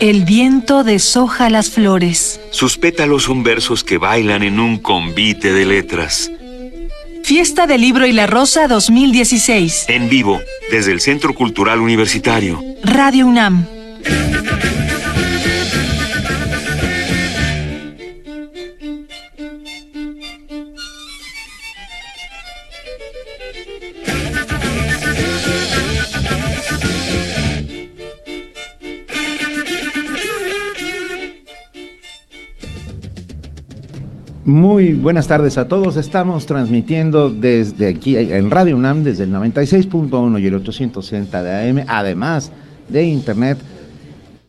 El viento deshoja las flores. Sus pétalos son versos que bailan en un convite de letras. Fiesta del Libro y la Rosa 2016. En vivo, desde el Centro Cultural Universitario. Radio UNAM. Muy buenas tardes a todos. Estamos transmitiendo desde aquí en Radio UNAM desde el 96.1 y el 860 de AM, además de internet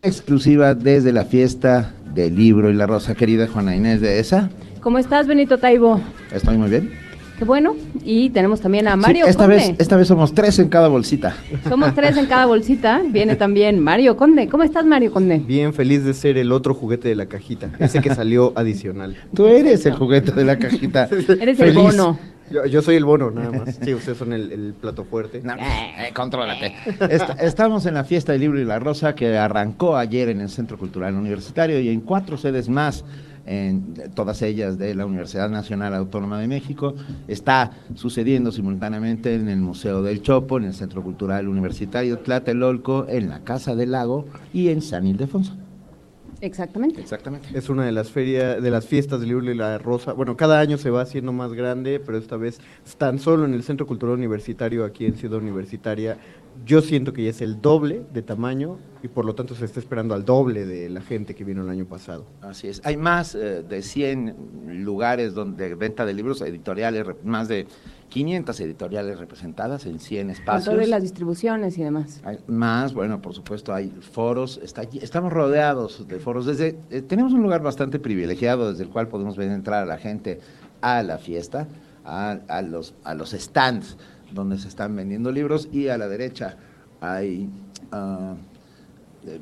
exclusiva desde la fiesta del libro y la rosa. Querida Juana Inés de esa. ¿Cómo estás, Benito Taibo? Estoy muy bien. Qué bueno. Y tenemos también a Mario esta Conde. Vez, esta vez somos tres en cada bolsita. Somos tres en cada bolsita. Viene también Mario Conde. ¿Cómo estás, Mario Conde? Bien feliz de ser el otro juguete de la cajita, ese que salió adicional. Tú eres el juguete de la cajita. Eres el bono. Yo, yo, soy el bono, nada más. Sí, ustedes son el, el plato fuerte. No, eh, contrólate. Est estamos en la fiesta del libro y la rosa que arrancó ayer en el Centro Cultural Universitario y en cuatro sedes más en todas ellas de la Universidad Nacional Autónoma de México. Está sucediendo simultáneamente en el Museo del Chopo, en el Centro Cultural Universitario Tlatelolco, en la Casa del Lago y en San Ildefonso. Exactamente. Exactamente. Es una de las ferias, de las fiestas del libro y la rosa. Bueno, cada año se va haciendo más grande, pero esta vez tan solo en el Centro Cultural Universitario, aquí en Ciudad Universitaria. Yo siento que ya es el doble de tamaño y por lo tanto se está esperando al doble de la gente que vino el año pasado. Así es. Hay más eh, de 100 lugares donde venta de libros editoriales, más de 500 editoriales representadas en 100 espacios. Con todas las distribuciones y demás. Hay más, bueno, por supuesto hay foros, está, estamos rodeados de foros. Desde eh, Tenemos un lugar bastante privilegiado desde el cual podemos ver entrar a la gente a la fiesta, a, a, los, a los stands donde se están vendiendo libros y a la derecha hay... Uh,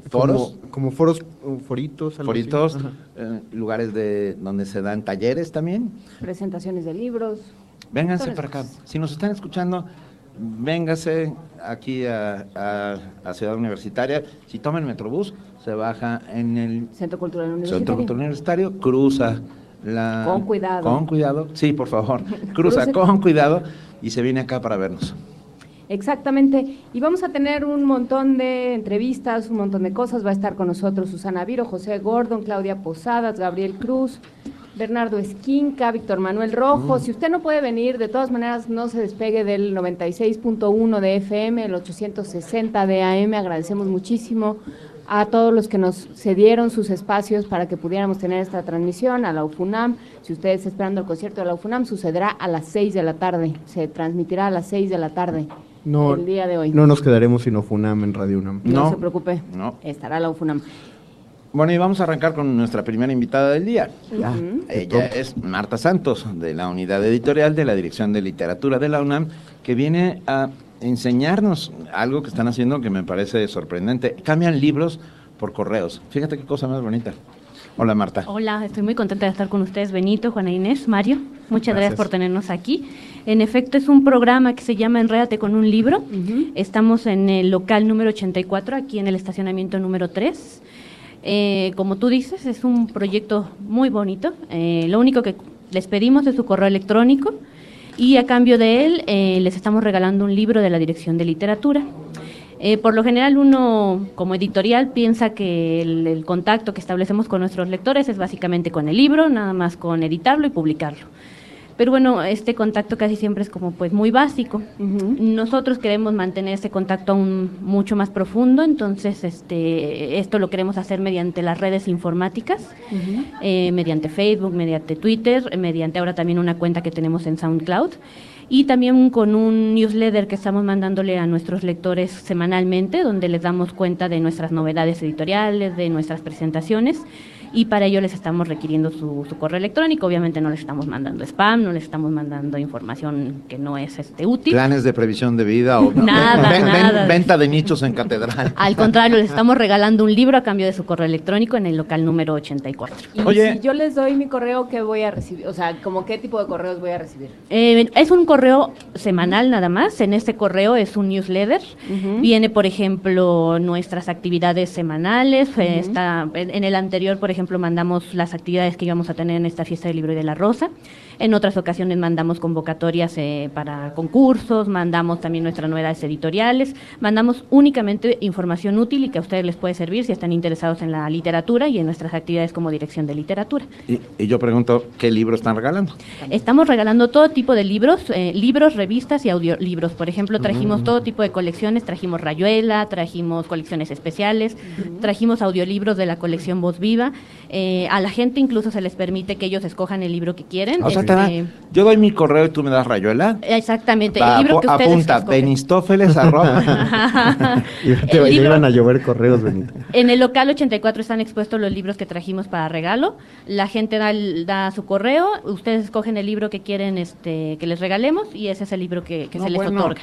foros como, como, foros uh, foritos foritos eh, lugares de donde se dan talleres también. Presentaciones de libros. Vénganse para acá. si nos están escuchando véngase aquí a, a, a, Ciudad Universitaria. Si toma el Metrobús se baja en el Centro Cultural Universitario, Centro Cultural Universitario cruza la con cuidado. con cuidado. Sí por favor. Cruza con cuidado y se viene acá para vernos Exactamente, y vamos a tener un montón de entrevistas, un montón de cosas. Va a estar con nosotros Susana Viro, José Gordon, Claudia Posadas, Gabriel Cruz, Bernardo Esquinca, Víctor Manuel Rojo. Mm. Si usted no puede venir, de todas maneras no se despegue del 96.1 de FM, el 860 de AM. Agradecemos muchísimo a todos los que nos cedieron sus espacios para que pudiéramos tener esta transmisión, a la UFUNAM. Si usted está esperando el concierto de la UFUNAM, sucederá a las 6 de la tarde, se transmitirá a las 6 de la tarde. No, el día de hoy. No nos quedaremos sin UFUNAM en Radio UNAM. No, no se preocupe, no. estará la UFUNAM. Bueno, y vamos a arrancar con nuestra primera invitada del día. -huh. Ella es Marta Santos, de la unidad editorial de la Dirección de Literatura de la UNAM, que viene a enseñarnos algo que están haciendo que me parece sorprendente. Cambian libros por correos. Fíjate qué cosa más bonita. Hola Marta. Hola, estoy muy contenta de estar con ustedes, Benito, Juana Inés, Mario. Muchas gracias, gracias por tenernos aquí. En efecto, es un programa que se llama Enrédate con un libro. Uh -huh. Estamos en el local número 84, aquí en el estacionamiento número 3. Eh, como tú dices, es un proyecto muy bonito. Eh, lo único que les pedimos es su correo electrónico y a cambio de él eh, les estamos regalando un libro de la Dirección de Literatura. Eh, por lo general uno como editorial piensa que el, el, contacto que establecemos con nuestros lectores es básicamente con el libro, nada más con editarlo y publicarlo. Pero bueno, este contacto casi siempre es como pues muy básico. Uh -huh. Nosotros queremos mantener ese contacto aún mucho más profundo, entonces este esto lo queremos hacer mediante las redes informáticas, uh -huh. eh, mediante Facebook, mediante Twitter, mediante ahora también una cuenta que tenemos en SoundCloud y también con un newsletter que estamos mandándole a nuestros lectores semanalmente, donde les damos cuenta de nuestras novedades editoriales, de nuestras presentaciones y para ello les estamos requiriendo su, su correo electrónico. Obviamente no les estamos mandando spam, no les estamos mandando información que no es este útil. Planes de previsión de vida o Nada, ven- ven- nada. venta de nichos en catedral. Al contrario, les estamos regalando un libro a cambio de su correo electrónico en el local número 84. Y Oye. si yo les doy mi correo, ¿qué voy a recibir? O sea, ¿como qué tipo de correos voy a recibir? Eh, es un correo semanal nada más. En este correo es un newsletter. Viene, por ejemplo, nuestras actividades semanales. está, en, en el anterior, por ejemplo, mandamos las actividades que íbamos a tener en esta fiesta del libro y de la rosa. En otras ocasiones mandamos convocatorias eh, para concursos, mandamos también nuestras novedades editoriales, mandamos únicamente información útil y que a ustedes les puede servir si están interesados en la literatura y en nuestras actividades como dirección de literatura. Y, y yo pregunto, ¿qué libro están regalando? Estamos regalando todo tipo de libros, eh, libros, revistas y audiolibros. Por ejemplo, trajimos todo tipo de colecciones, trajimos Rayuela, trajimos colecciones especiales, trajimos audiolibros de la colección Voz Viva. Eh, a la gente incluso se les permite que ellos escojan el libro que quieren. O sea, te da- Este, yo doy mi correo y tú me das rayuela. exactamente, Va, el libro que apu- ustedes apunta. Benistófeles, arroba. Y te El ya libro- iban a llover correos, Benito. En el local 84 están expuestos los libros que trajimos para regalo. La gente da, da su correo, ustedes escogen el libro que quieren este, que les regalemos y ese es el libro que, que No, se les bueno. otorga.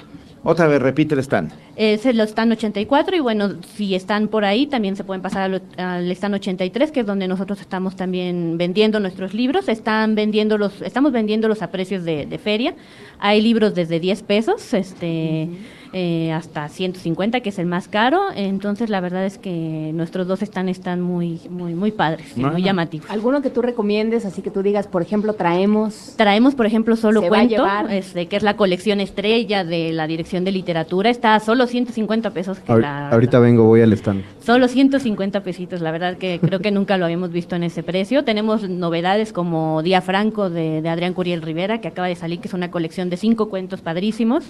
Otra vez, repite el stand. Es el stand 84 y bueno, si están por ahí también se pueden pasar al, al stand 83, que es donde nosotros estamos también vendiendo nuestros libros. Están vendiendo los, estamos vendiendo los a precios de, de feria. Hay libros desde 10 pesos este, eh, hasta 150, que es el más caro. Entonces la verdad es que nuestros dos están, están muy, muy, muy padres, y Bueno. muy llamativos. ¿Alguno que tú recomiendes, así que tú digas, por ejemplo, traemos... Traemos, por ejemplo, solo cuento, este, que es la colección estrella de la Dirección de Literatura. Está a solo 150 pesos. que Ahor- la- ahorita vengo, voy al stand. Solo 150 pesitos, la verdad que creo que nunca lo habíamos visto en ese precio. Tenemos novedades como Día Franco de, de Adrián Curiel Rivera, que acaba de salir, que es una colección de cinco cuentos padrísimos.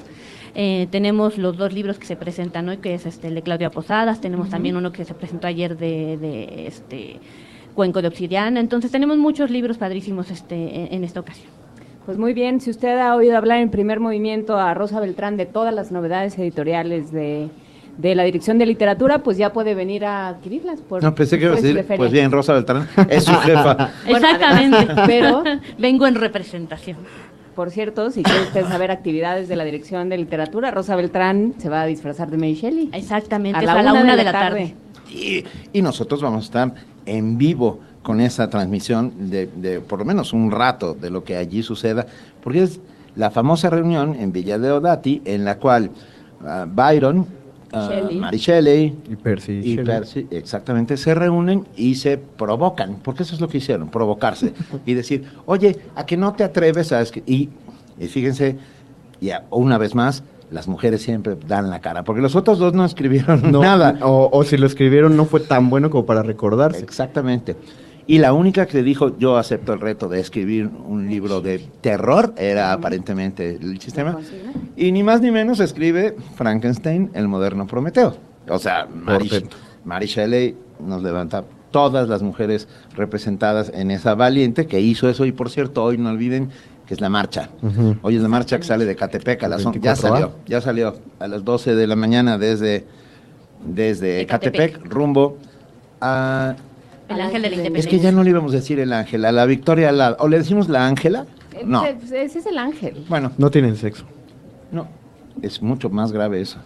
Eh, tenemos los dos libros que se presentan hoy, que es este, el de Claudia Posadas. Tenemos también uno que se presentó ayer de, de, este Cuenco de Obsidiana. Entonces tenemos muchos libros padrísimos este, en, en esta ocasión. Pues muy bien, si usted ha oído hablar en primer movimiento a Rosa Beltrán de todas las novedades editoriales de, de la Dirección de Literatura, pues ya puede venir a adquirirlas. Por, No, pensé que iba a decir, pues bien, Rosa Beltrán es su jefa. Bueno, Exactamente. pero- vengo en representación. Por cierto, si quiere usted saber actividades de la Dirección de Literatura, Rosa Beltrán se va a disfrazar de Mary Shelley. Exactamente, A la a la una una de de la tarde. tarde. Y, y nosotros vamos a estar en vivo con esa transmisión de, de por lo menos un rato de lo que allí suceda, porque es la famosa reunión en Villa de Odati en la cual ah, Byron, ah, Shelley. Mary Shelley Y Percy. y Shelley. Percy, exactamente, se reúnen y se provocan, porque eso es lo que hicieron, provocarse y decir, oye, ¿a que no te atreves a escri-?" Y, y fíjense, ya una vez más, las mujeres siempre dan la cara, porque los otros dos no escribieron No, nada. O, o si lo escribieron no fue tan bueno como para recordarse. Exactamente. Y la única que dijo, yo acepto el reto de escribir un libro de terror, era aparentemente el sistema. Y ni más ni menos escribe Frankenstein, el moderno Prometeo. O sea, Mary, Shelley nos levanta todas las mujeres representadas en esa valiente que hizo eso. Y por cierto, hoy no olviden que es la marcha. Hoy es la marcha que sale de Catepec a las on- ya 24A. salió, ya salió a las 12 de la mañana desde, desde De Catepec, Catepec. rumbo a El ángel de la es independencia. que ya no le íbamos a decir el ángel, a la Victoria, la, o le decimos la Ángela. Eh, No, pues, Ese es el ángel. bueno, No tienen sexo. no, es mucho más grave eso.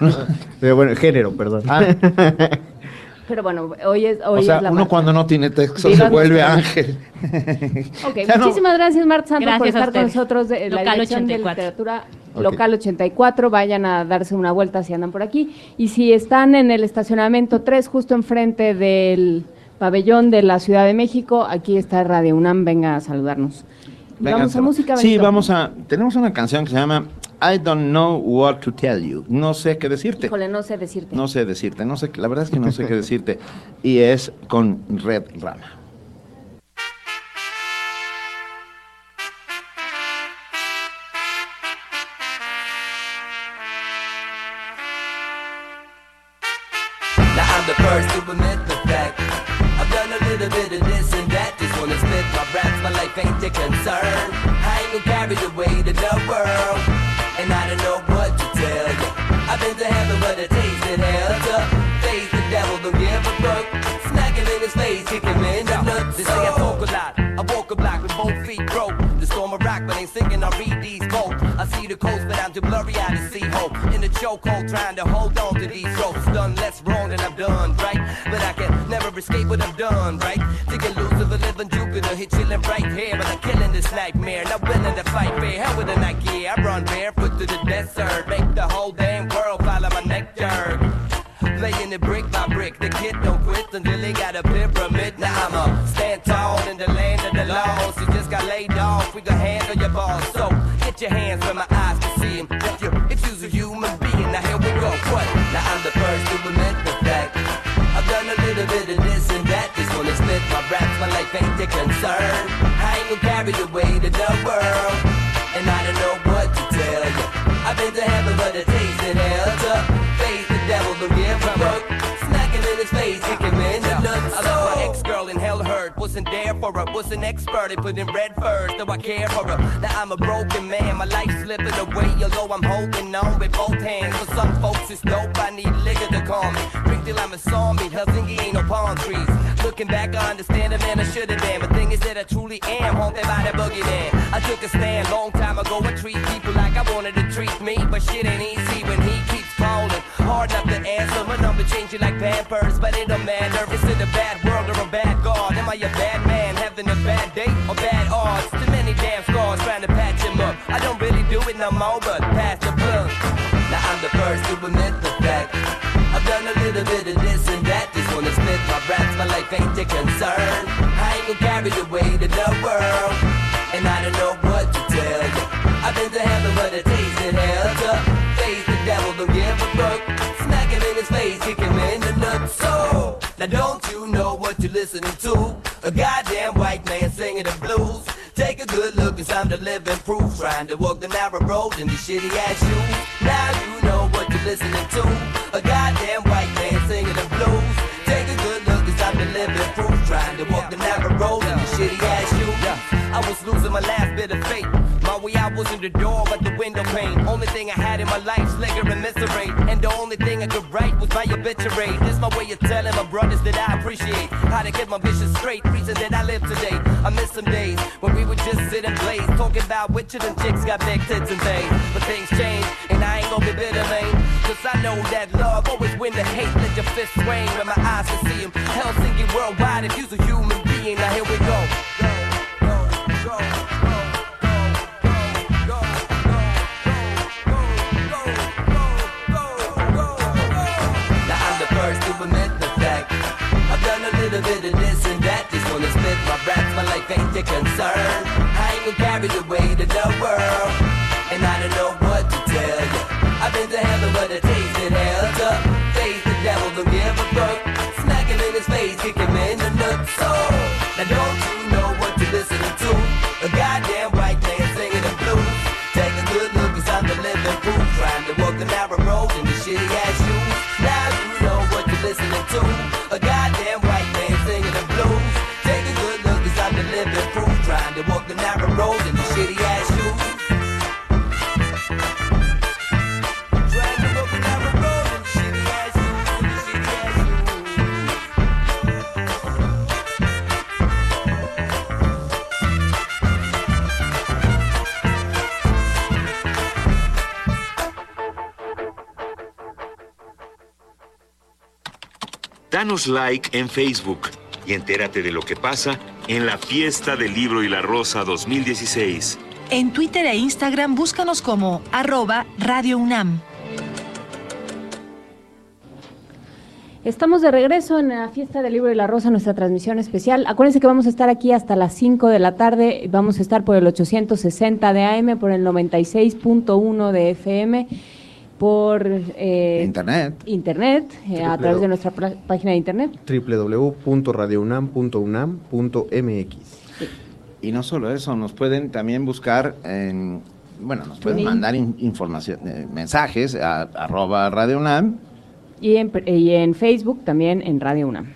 Pero bueno, género, perdón. Ah, Pero bueno, hoy es, hoy o sea, es la uno cuando no tiene texto se vuelve ángel. Ok, Ya no. muchísimas gracias, Marta Santos, por Gracias estar con nosotros de la Local Dirección 84. de Literatura Ok. Local 84. Vayan a darse una vuelta si andan por aquí. Y si están en el estacionamiento 3, justo enfrente del pabellón de la Ciudad de México, aquí está Radio UNAM. Venga a saludarnos. Y vamos a música. Sí, Benito. vamos a. Tenemos una canción que se llama I don't know what to tell you. No sé qué decirte. Híjole, no sé decirte. No sé decirte, no sé, la verdad es que no sé qué decirte. Y es con Red Rama. life ain't their concern. I ain't gonna carry the weight of the world, and I don't know what to tell you. I've been to heaven, but it tasted hell. To face the devil, don't give a fuck. Smack him in his face, kick him in the nuts. They say I talk a lot. I walk a block with both feet broke. The storm of rock, but ain't singing. I read these cold. I see the coast, but I'm too blurry out to see hope. In the chokehold, trying to hold on to these ropes. Done less wrong than I've done right, but I can never escape what I've done right. Thinking lose of a living. Hit chilling right here, but I'm killing this nightmare. Not willing to fight fair, hell with a Nike. I run barefoot to the desert, make the whole damn world follow my nectar. Laying it brick by brick, the kid don't quit until he got a pyramid. Now I'ma stand tall in the land of the lost. You just got laid off, we can handle your balls. So get your hands where my my your concern. I ain't gonna carry the weight of the world, and I don't know what to tell you. I've been to heaven, but a taste in hell. To face the devil, don't give a fuck. Smacking in his face, kick him in the nuts. I left my ex-girl in hell hurt. Wasn't there for her, was an expert. They put in red first, though I care for her. Now I'm a broken man, my life slipping away. Although I'm holding on with both hands. For some folks, it's dope. I need liquor to calm me. Drink till I'm a zombie. Helsinki ain't no palm trees. Looking back, I understand the man I should have been. But thing is that I truly am haunted by the boogeyman. I took a stand long time ago. I treat people like I wanted to treat me, but shit ain't easy when he keeps calling. Hard enough to answer. My number changing like Pampers, but it don't matter. It's in a bad world or a bad god. Am I a bad man having a bad day or bad odds? Too many damn scars trying to patch him up. I don't really do it no more, but pass the plug. Now I'm the first to admit the ain't your concern. I ain't gonna carry the weight of the world, and I don't know what to tell you. I've been to heaven, but a taste in hell. To face the devil, don't give a fuck. Smack him in his face, kick him in the nuts. So now don't you know what you're listening to? A goddamn white man singing the blues. Take a good look, cause I'm the living proof. Trying to walk the narrow road in these shitty ass shoes. Now you know what you're listening to. A goddamn I was losing my last bit of faith. My way out wasn't the door, but the window pane. Only thing I had in my life's liquor and misery. And the only thing I could write was my obituary. This my way of telling my brothers that I appreciate how to get my vision straight. Reason that I live today. I miss some days when we would just sit and blaze, talking about of them chicks got big tits and things. But things change, and I ain't gonna be bitter, man. Cause I know that love always win the hate. Let your fist swing when my eyes can see him. Helsinki worldwide, if you's a human being, now here we. Go, little bit of this and that Just wanna split my raps, my life ain't your concern. I ain't gonna carry the weight of the world And I don't know what to tell you I've been to heaven but a Danos like en Facebook y entérate de lo que pasa en la fiesta del libro y la rosa 2016. En Twitter e Instagram búscanos como arroba Radio UNAM. Estamos de regreso en la fiesta del libro y la rosa, nuestra transmisión especial. Acuérdense que vamos a estar aquí hasta las 5 de la tarde. Vamos a estar por el 860 de AM, por el 96.1 de FM, por eh, Internet. internet, eh, a través de nuestra página de internet. www.radiounam.unam.mx Y no solo eso, nos pueden también buscar en, bueno, nos pueden mandar in- información, eh, mensajes a arroba Radio UNAM. Y en, y en Facebook también en Radio UNAM.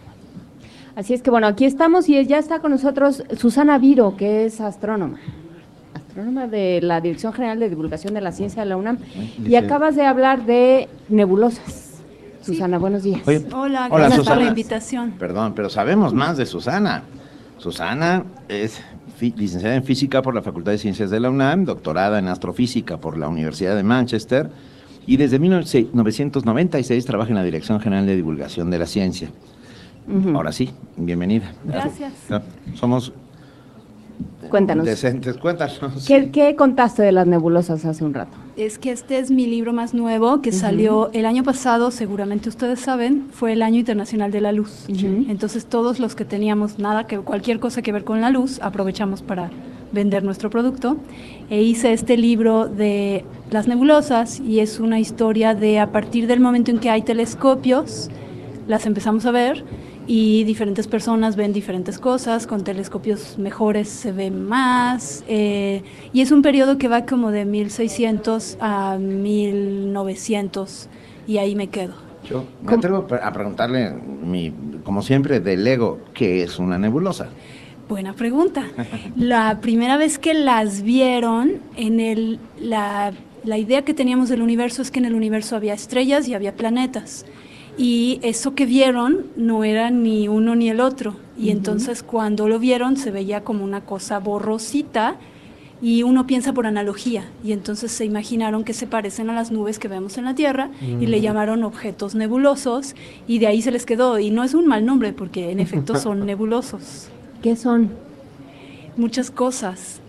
Así es que bueno, aquí estamos y ya está con nosotros Susana Viro, que es astrónoma. Astrónoma de la Dirección General de Divulgación de la Ciencia de la UNAM. Y acabas de hablar de nebulosas. Susana, buenos días. Oye, Hola, Hola, gracias por la invitación. Perdón, pero sabemos más de Susana. Susana es licenciada en Física por la Facultad de Ciencias de la UNAM, doctorada en Astrofísica por la Universidad de Manchester y desde 1996 trabaja en la Dirección General de Divulgación de la Ciencia. Ahora sí, bienvenida. Gracias. Somos Cuéntanos. decentes, cuéntanos. ¿Qué, qué contaste de las nebulosas hace un rato? Es que este es mi libro más nuevo que salió el año pasado, seguramente ustedes saben, fue el Año Internacional de la Luz. Entonces todos los que teníamos nada que cualquier cosa que ver con la luz, aprovechamos para vender nuestro producto. E hice este libro de las nebulosas y es una historia de a partir del momento en que hay telescopios, las empezamos a ver y diferentes personas ven diferentes cosas, con telescopios mejores se ve más, eh, y es un periodo que va como de 1600 a 1900, y ahí me quedo. Yo me atrevo a preguntarle, mi, como siempre, del ego, ¿qué es una nebulosa? Buena pregunta. La primera vez que las vieron, en el, la, la idea que teníamos del universo es que en el universo había estrellas y había planetas. Y eso que vieron no era ni uno ni el otro. Y entonces cuando lo vieron se veía como una cosa borrosita y uno piensa por analogía. Y entonces se imaginaron que se parecen a las nubes que vemos en la Tierra y le llamaron objetos nebulosos y de ahí se les quedó. Y no es un mal nombre porque en efecto son nebulosos. ¿Qué son? Muchas cosas.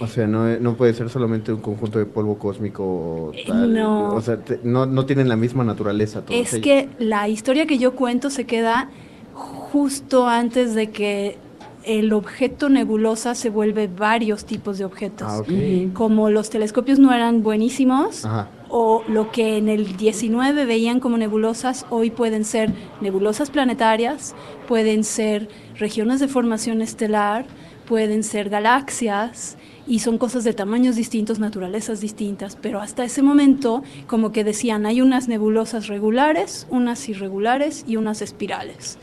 O sea, no, no puede ser solamente un conjunto de polvo cósmico. o Eh, tal. no. O sea, te- no, no tienen la misma naturaleza. todos es ellos. que la historia que yo cuento se queda justo antes de que el objeto nebulosa se vuelve varios tipos de objetos. Ah, ok. Como los telescopios no eran buenísimos, Ajá. o lo que en el 19 veían como nebulosas, hoy pueden ser nebulosas planetarias, pueden ser regiones de formación estelar, pueden ser galaxias y son cosas de tamaños distintos, naturalezas distintas, pero hasta ese momento como que decían hay unas nebulosas regulares, unas irregulares y unas espirales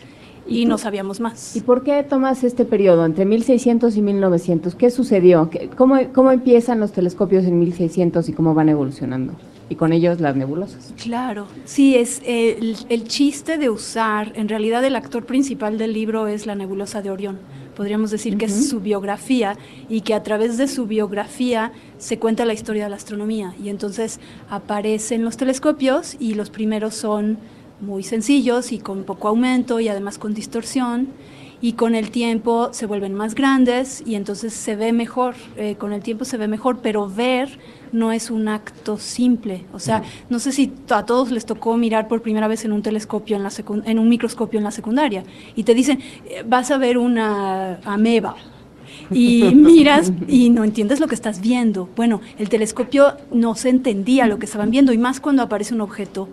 y no sabíamos más. ¿Y por qué tomas este periodo entre 1600 y 1900? ¿Qué sucedió? ¿Qué- ¿Cómo, cómo empiezan los telescopios en 1600 y cómo van evolucionando? Y con ellos las nebulosas. Claro, sí, es eh, el, el chiste de usar, en realidad el actor principal del libro es la nebulosa de Orión. Podríamos decir que es su biografía y que a través de su biografía se cuenta la historia de la astronomía. Y entonces aparecen los telescopios y los primeros son muy sencillos y con poco aumento y además con distorsión. Y con el tiempo se vuelven más grandes y entonces se ve mejor, eh, con el tiempo se ve mejor, pero ver no es un acto simple. O sea, no sé si a todos les tocó mirar por primera vez en un telescopio, en, la en un microscopio en la secundaria, y te dicen, eh, vas a ver una ameba. Y miras y no entiendes lo que estás viendo. Bueno, el telescopio no se entendía lo que estaban viendo, y más cuando aparece un objeto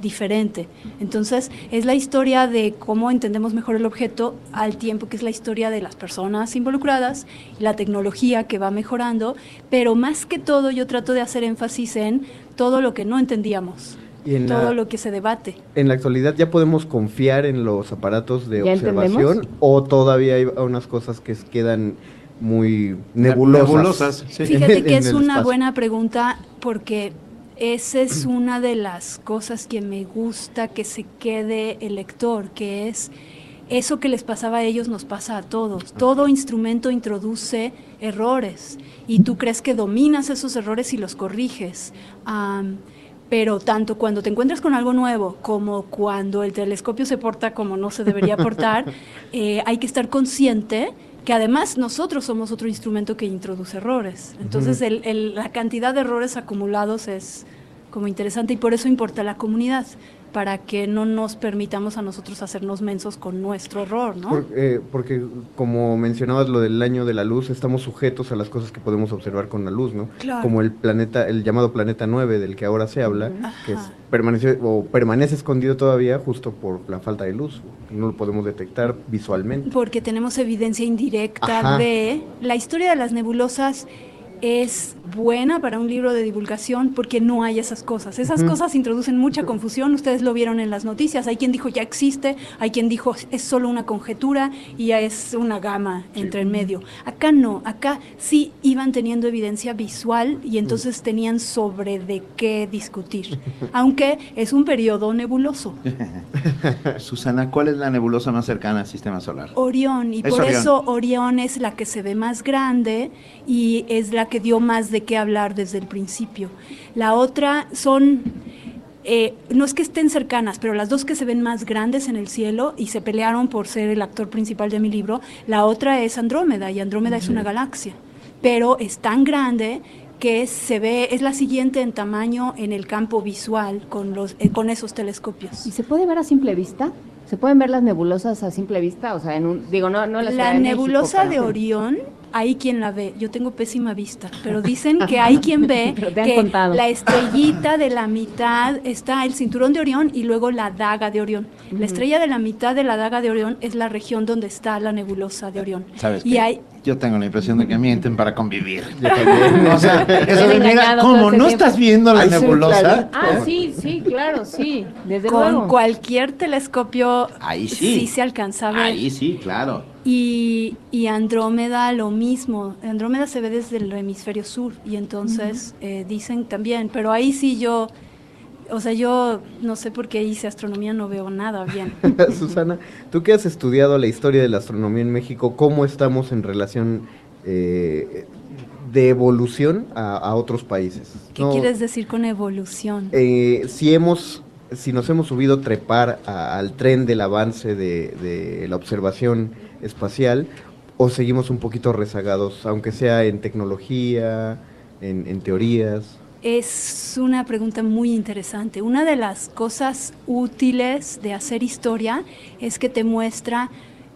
diferente. Entonces, es la historia de cómo entendemos mejor el objeto al tiempo que es la historia de las personas involucradas, la tecnología que va mejorando, pero más que todo yo trato de hacer énfasis en todo lo que no entendíamos, Y en todo la- lo que se debate. En la actualidad ya podemos confiar en los aparatos de ¿Ya observación entendemos? o todavía hay unas cosas que quedan muy nebulosas. Nebulosas, sí. Fíjate que es una espacio. buena pregunta porque esa es una de las cosas que me gusta que se quede el lector, que es eso que les pasaba a ellos nos pasa a todos. Todo instrumento introduce errores y tú crees que dominas esos errores y los corriges. Pero tanto cuando te encuentras con algo nuevo como cuando el telescopio se porta como no se debería portar, eh, hay que estar consciente que además nosotros somos otro instrumento que introduce errores. Entonces el- el- la cantidad de errores acumulados es como interesante y por eso importa la comunidad, para que no nos permitamos a nosotros hacernos mensos con nuestro error, ¿no? Eh, porque como mencionabas lo del año de la luz, estamos sujetos a las cosas que podemos observar con la luz, ¿no? Claro. Como el planeta, el llamado planeta 9 del que ahora se habla, que es- permaneció o permanece escondido todavía justo por la falta de luz. No lo podemos detectar visualmente. Porque tenemos evidencia indirecta Ajá. de la historia de las nebulosas es buena para un libro de divulgación porque no hay esas cosas. Esas cosas introducen mucha confusión, ustedes lo vieron en las noticias, hay quien dijo ya existe, hay quien dijo es solo una conjetura y ya es una gama entre el medio. Acá no, acá sí iban teniendo evidencia visual y entonces tenían sobre de qué discutir, aunque es un periodo nebuloso. Susana, ¿cuál es la nebulosa más cercana al sistema solar? Orión, y Es por Orión. eso Orión es la que se ve más grande y es la que dio más de qué hablar desde el principio. La otra son, eh, no es que estén cercanas, pero las dos que se ven más grandes en el cielo y se pelearon por ser el actor principal de mi libro, la otra es Andrómeda y Andrómeda es una galaxia, pero es tan grande que se ve, es la siguiente en tamaño en el campo visual con, los, eh, con esos telescopios. ¿Y se puede ver a simple vista? ¿Se pueden ver las nebulosas a simple vista? O sea, en un, digo, no, no en la, México, nebulosa de Orión, hay quien la ve. Yo tengo pésima vista, pero dicen que hay quien ve Pero te han que contado. la estrellita de la mitad está el cinturón de Orión y luego la daga de Orión. La estrella de la mitad de la daga de Orión es la región donde está la nebulosa de Orión. ¿Sabes Y qué? hay Yo tengo la impresión de que mienten para convivir. O sea, eso de, mira, engañado todo ¿cómo ese no tiempo. estás viendo la Ay, sí, nebulosa? claro. Ah, sí, sí, claro, sí, desde con luego. cualquier telescopio Ahí sí. se alcanza a ver. Ahí sí, claro. Y, y Andrómeda lo mismo. Andrómeda se ve desde el hemisferio sur y entonces eh, dicen también, pero ahí sí yo, o sea, yo no sé por qué hice astronomía, no veo nada bien. Susana, tú que has estudiado la historia de la astronomía en México, ¿cómo estamos en relación eh, de evolución a, a otros países? ¿Qué No, quieres decir con evolución? eh, si hemos, si nos hemos subido trepar a- al tren del avance de, de la observación espacial, o seguimos un poquito rezagados, aunque sea en tecnología, en, en teorías. Es una pregunta muy interesante. Una de las cosas útiles de hacer historia es que te muestra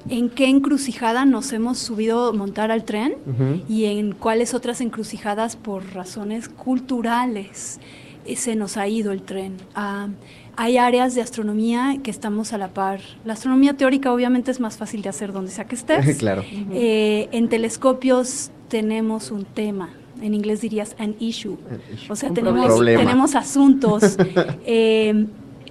en qué encrucijada nos hemos subido a montar al tren y en cuáles otras encrucijadas por razones culturales eh, se nos ha ido el tren. Ah, hay áreas de astronomía que estamos a la par. La astronomía teórica obviamente es más fácil de hacer donde sea que estés. claro. Eh, en telescopios tenemos un tema. En inglés dirías an issue. O sea, Un tenemos, problema. tenemos asuntos. Eh,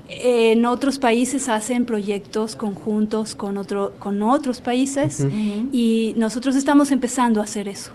en otros países hacen proyectos conjuntos con, otro, con otros países y nosotros estamos empezando a hacer eso.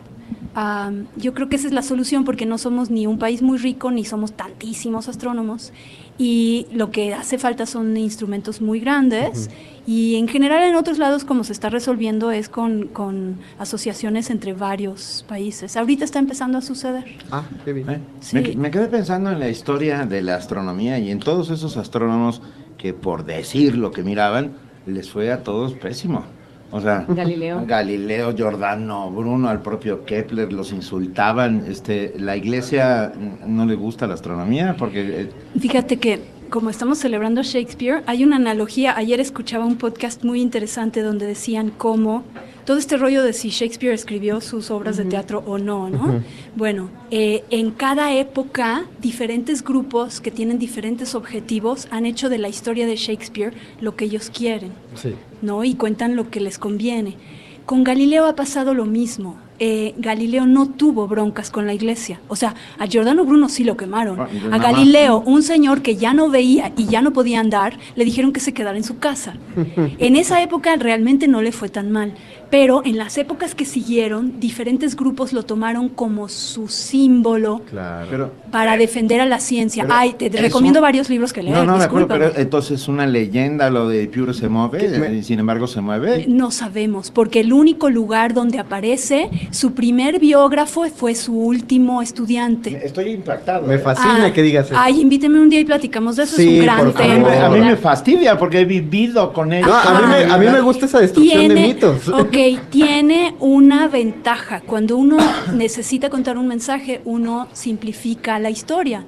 Am, yo creo que esa es la solución porque no somos ni un país muy rico ni somos tantísimos astrónomos y lo que hace falta son instrumentos muy grandes y en general en otros lados como se está resolviendo es con, con asociaciones entre varios países. Ahorita está empezando a suceder. Ah, qué bien. ¿Eh? Sí. Me, me quedé pensando en la historia de la astronomía y en todos esos astrónomos que por decir lo que miraban, les fue a todos pésimo. O sea, Galileo. Galileo, Giordano, Bruno, al propio Kepler los insultaban. Este, la iglesia no le gusta la astronomía porque eh, Fíjate que como estamos celebrando Shakespeare, hay una analogía. Ayer escuchaba un podcast muy interesante donde decían cómo todo este rollo de si Shakespeare escribió sus obras de teatro o no, ¿no? Bueno, eh, en cada época, diferentes grupos que tienen diferentes objetivos han hecho de la historia de Shakespeare lo que ellos quieren. Sí. ¿no? Y cuentan lo que les conviene. Con Galileo ha pasado lo mismo. Eh, Galileo no tuvo broncas con la iglesia. O sea, a Giordano Bruno sí lo quemaron. Ah, A. Galileo, un señor que ya no veía y ya no podía andar, le dijeron que se quedara en su casa. En esa época realmente no le fue tan mal. Pero en las épocas que siguieron, diferentes grupos lo tomaron como su símbolo Claro. pero para defender a la ciencia. Ay, te, recomiendo un- varios libros que leer. no, no, de acuerdo, pero entonces es una leyenda lo de Pure se mueve ¿Qué me- y sin embargo se mueve. No sabemos, porque el único lugar donde aparece, su primer biógrafo fue su último estudiante. Estoy impactado. Me ¿eh? fascina Ah, que digas eso. Ay, invíteme un día y platicamos de eso, Sí, es un gran me, tema. a mí me fastidia porque he vivido con ellos. No, a, mí me, a mí me gusta esa destrucción de mitos. ok, tiene una ventaja. Cuando uno necesita contar un mensaje, uno simplifica la historia.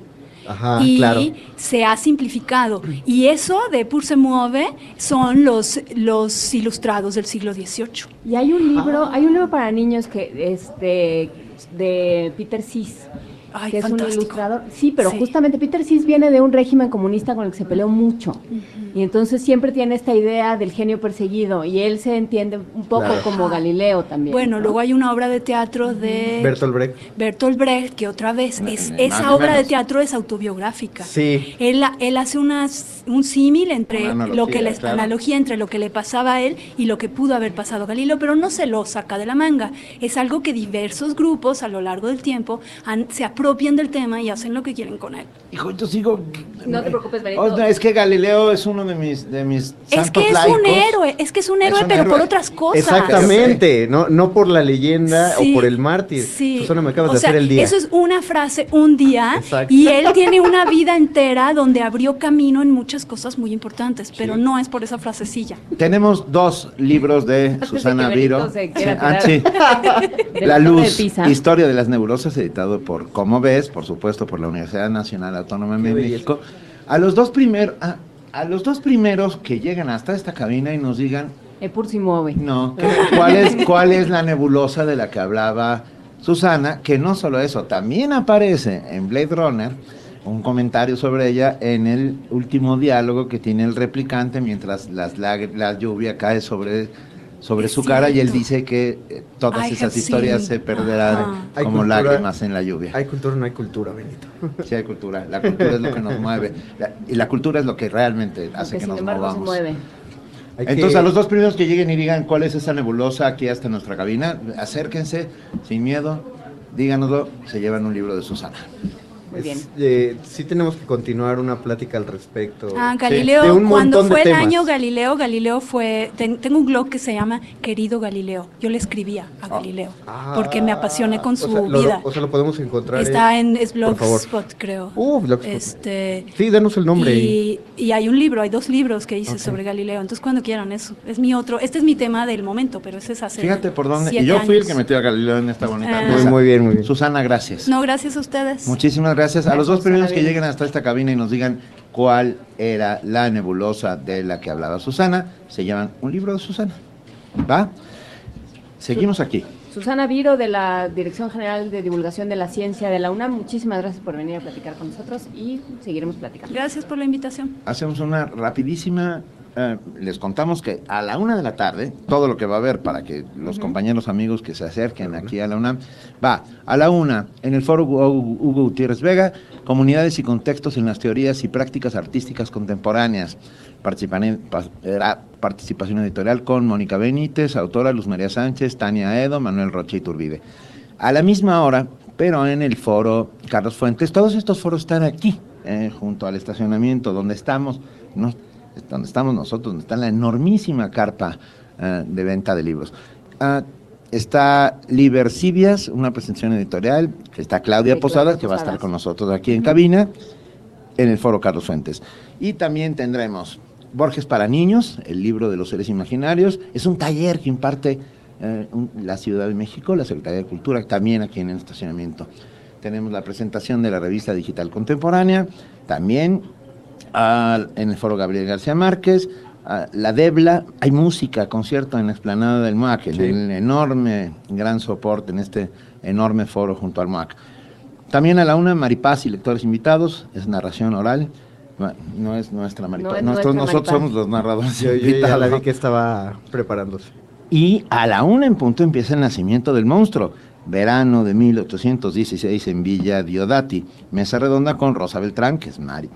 Ajá, y claro. se ha simplificado. Y eso de Pur se mueve son los, los ilustrados del siglo XVIII. Y hay un libro, hay un libro para niños que este de Peter Sis Ay, que es un fantástico. ilustrador. Sí, pero Sí. justamente Peter Sis viene de un régimen comunista con el que se peleó mucho. Y entonces siempre tiene esta idea del genio perseguido. Y él se entiende un poco Claro. como Galileo también. Bueno, ¿no? luego hay una obra de teatro de Bertolt Brecht. Bertolt Brecht, que otra vez es, esa obra de menos. teatro es autobiográfica. Sí. Él, él hace unas, un símil entre Una analogía, lo que le, claro. analogía entre lo que le pasaba a él y lo que pudo haber pasado a Galileo, pero no se lo saca de la manga. Es algo que diversos grupos a lo largo del tiempo han- se apropian del tema y hacen lo que quieren con él. Hijo, yo sigo. No te preocupes, Benito. Oh, no, es que Galileo es uno de mis, de mis Es que es laicos. un héroe, es que es un Es héroe, un pero por otras cosas. Exactamente, no, no por la leyenda Sí, o por el mártir. Sí. Susana, me acabas O de sea, hacer el día. Eso es una frase, un día, Exacto. y él tiene una vida entera donde abrió camino en muchas cosas muy importantes, pero no es por esa frasecilla. Tenemos dos libros de de Susana Viro. ah, de La de Luz, Pisa. Historia de las Nebulosas, editado por Como Ves, por supuesto, por la Universidad Nacional Autónoma de México. A los dos primeros, a, a los dos primeros que llegan hasta esta cabina y nos digan, El Pur si mueve. no, ¿cuál es, cuál es la nebulosa de la que hablaba Susana? Que no solo eso, también aparece en Blade Runner un comentario sobre ella en el último diálogo que tiene el replicante mientras las la lluvia cae sobre, sobre Es su cara y él dice que eh, todas I esas historias seen. se perderán Ajá. Como cultura- lágrimas en la lluvia. Hay cultura, no hay cultura, Benito. Sí hay cultura, la cultura es lo que nos mueve La- y la cultura es lo que realmente hace que sin nos embargo se movamos. mueve. Hay que- Entonces, a los dos primeros que lleguen y digan cuál es esa nebulosa aquí hasta nuestra cabina, acérquense sin miedo, díganoslo, se llevan un libro de Susana. Muy bien. Es, eh, sí tenemos que continuar una plática al respecto. Ah, Sí, Galileo, de un cuando fue el temas. año Galileo, Galileo fue, ten- tengo un blog que se llama Querido Galileo. Yo le escribía a Galileo Ah, porque me apasioné con o su sea, lo- vida. o sea, lo podemos encontrar. Está en es. Blogspot, creo. Uh, Blogspot. Este, Sí, danos el nombre. y, y hay un libro, hay dos libros que hice Ok. sobre Galileo. Entonces, cuando quieran, eso es mi otro. Este es mi tema del momento, pero ese es hace. Fíjate por dónde. Y yo fui el que metió a Galileo en esta bonita Ah. Muy, muy bien, muy bien. Susana, gracias. No, gracias a ustedes. Muchísimas gracias. A los dos Gracias, primeros que lleguen hasta esta cabina y nos digan cuál era la nebulosa de la que hablaba Susana, se llevan un libro de Susana. ¿Va? Seguimos aquí. Susana Viro, de la Dirección General de Divulgación de la Ciencia de la UNAM, muchísimas gracias por venir a platicar con nosotros y seguiremos platicando. Gracias por la invitación. Hacemos una rapidísima. Eh, les contamos que a la una de la tarde, todo lo que va a haber para que los compañeros amigos que se acerquen aquí a la UNAM, va a la una en el foro Hugo, Gutiérrez Vega, comunidades y contextos en las teorías y prácticas artísticas contemporáneas. Participan- participación editorial con Mónica Benítez, autora Luz María Sánchez, Tania Edo, Manuel Rocha Iturbide. A la misma hora, pero en el foro Carlos Fuentes, todos estos foros están aquí, eh, junto al estacionamiento donde estamos, no, donde estamos nosotros, donde está la enormísima carpa eh, de venta de libros. Ah, está Libercibias, una presentación editorial, está Claudia Sí, Posadas, Claudia que va a estar con nosotros aquí en cabina, en el foro Carlos Fuentes. Y también tendremos Borges para niños, el libro de los seres imaginarios, es un taller que imparte eh, un- la Ciudad de México, la Secretaría de Cultura, también aquí en el estacionamiento. Tenemos la presentación de la revista digital contemporánea, también en el foro Gabriel García Márquez, la Debla, hay música, concierto en la explanada del MUAC, en Sí. el enorme, gran soporte en este enorme foro junto al MUAC. También a la una, Maripaz y lectores invitados, es narración oral, no- es nuestra Maripaz, es nosotros, nuestra nosotros Maripaz. somos los narradores Yo, yo ya invitados. la vi que estaba preparándose. Y a la una en punto empieza el nacimiento del monstruo. Verano de 1816 en Villa Diodati. Mesa redonda con Rosa Beltrán, que es Mari.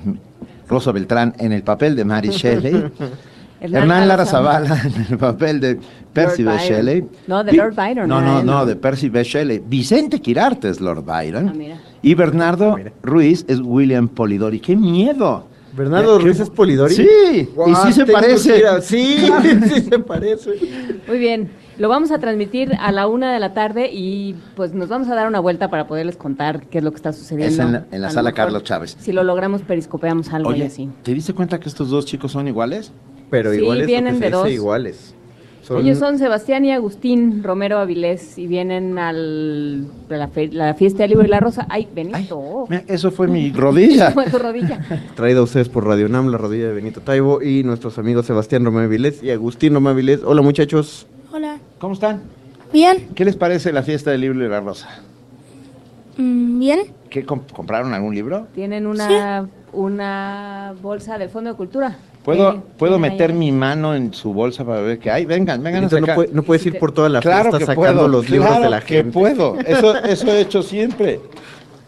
Rosa Beltrán en el papel de Mary Shelley. Hernán Lara Zavala en el papel de Percy Lord B. Shelley. No, de Lord Byron, No, era no, no, de Percy B. Shelley. Vicente Quirarte es Lord Byron. Ah, mira. Y Bernardo Mira. Ruiz es William Polidori. ¡Qué miedo! ¿Bernardo ¿Qué- Ruiz es Polidori? Sí, y sí se que parece. Sí, sí se parece. Muy bien, lo vamos a transmitir a la una de la tarde y pues nos vamos a dar una vuelta para poderles contar qué es lo que está sucediendo. Es en la- en sala mejor, Carlos Chávez. Si lo logramos, periscopeamos algo y así. ¿te diste cuenta que estos dos chicos son iguales? Pero Sí, iguales, vienen de dos. iguales. Ellos son Sebastián y Agustín Romero Avilés y vienen al a la, fe- la fiesta del libro y la rosa. Ay, Ay, Benito. mira, eso fue mi rodilla. Fue tu rodilla. Traído a ustedes por Radio Nam, la rodilla de Benito Taibo y nuestros amigos Sebastián Romeo Vilés y Agustín Romeo Vilés. Hola muchachos. Hola. ¿Cómo están? Bien. ¿Qué les parece la fiesta del libro y la rosa? Mm, ¿Bien? ¿Qué comp- compraron algún libro? Tienen una, una bolsa del Fondo de Cultura. ¿Puedo, Eh, ¿puedo tienen ahí meter mi mano en su bolsa para ver qué hay? Vengan, vengan a Benito, no, puede- no puedes ir por toda la claro fiesta que sacando puedo, los libros claro de la que gente. puedo. Eso, eso he hecho siempre.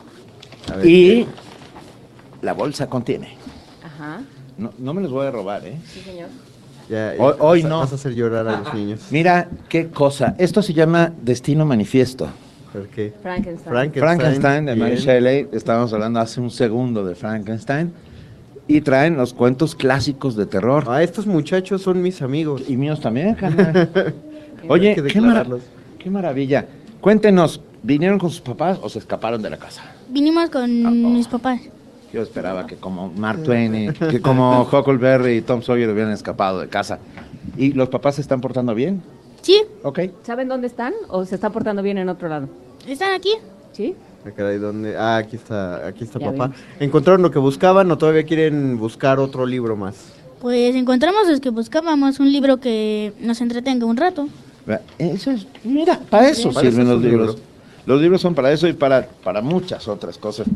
A ver, Y la bolsa contiene. Ajá, No, no me los voy a robar, ¿eh? sí, señor. Ya- Hoy- hoy vas no. Vas a hacer llorar a los niños. Mira qué cosa. Esto se llama Destino Manifiesto. ¿Por qué? Frankenstein. Frankenstein. Frankenstein de Mary. Shelley. Estábamos hablando hace un segundo de Frankenstein. Y traen los cuentos clásicos de terror. Ah, estos muchachos son mis amigos. Y míos también. Oye, qué, mara- qué maravilla. Cuéntenos, ¿vinieron con sus papás o se escaparon de la casa? Vinimos con Ah, oh. mis papás. Yo esperaba que como Mark Twain, y- que como Huckleberry y Tom Sawyer hubieran escapado de casa. ¿Y los papás se están portando bien? ¿Sí? Ok. ¿Saben dónde están o se está portando bien en otro lado? ¿Están aquí? ¿Sí? Ah, caray, ¿dónde? Ah, aquí está, aquí está Ya papá. vimos. ¿Encontraron lo que buscaban o todavía quieren buscar otro libro más? Pues encontramos los que buscábamos, un libro que nos entretenga un rato. Eso es, mira, para eso Para sirven eso es los un libros. libro. Los libros son para eso y para, para muchas otras cosas.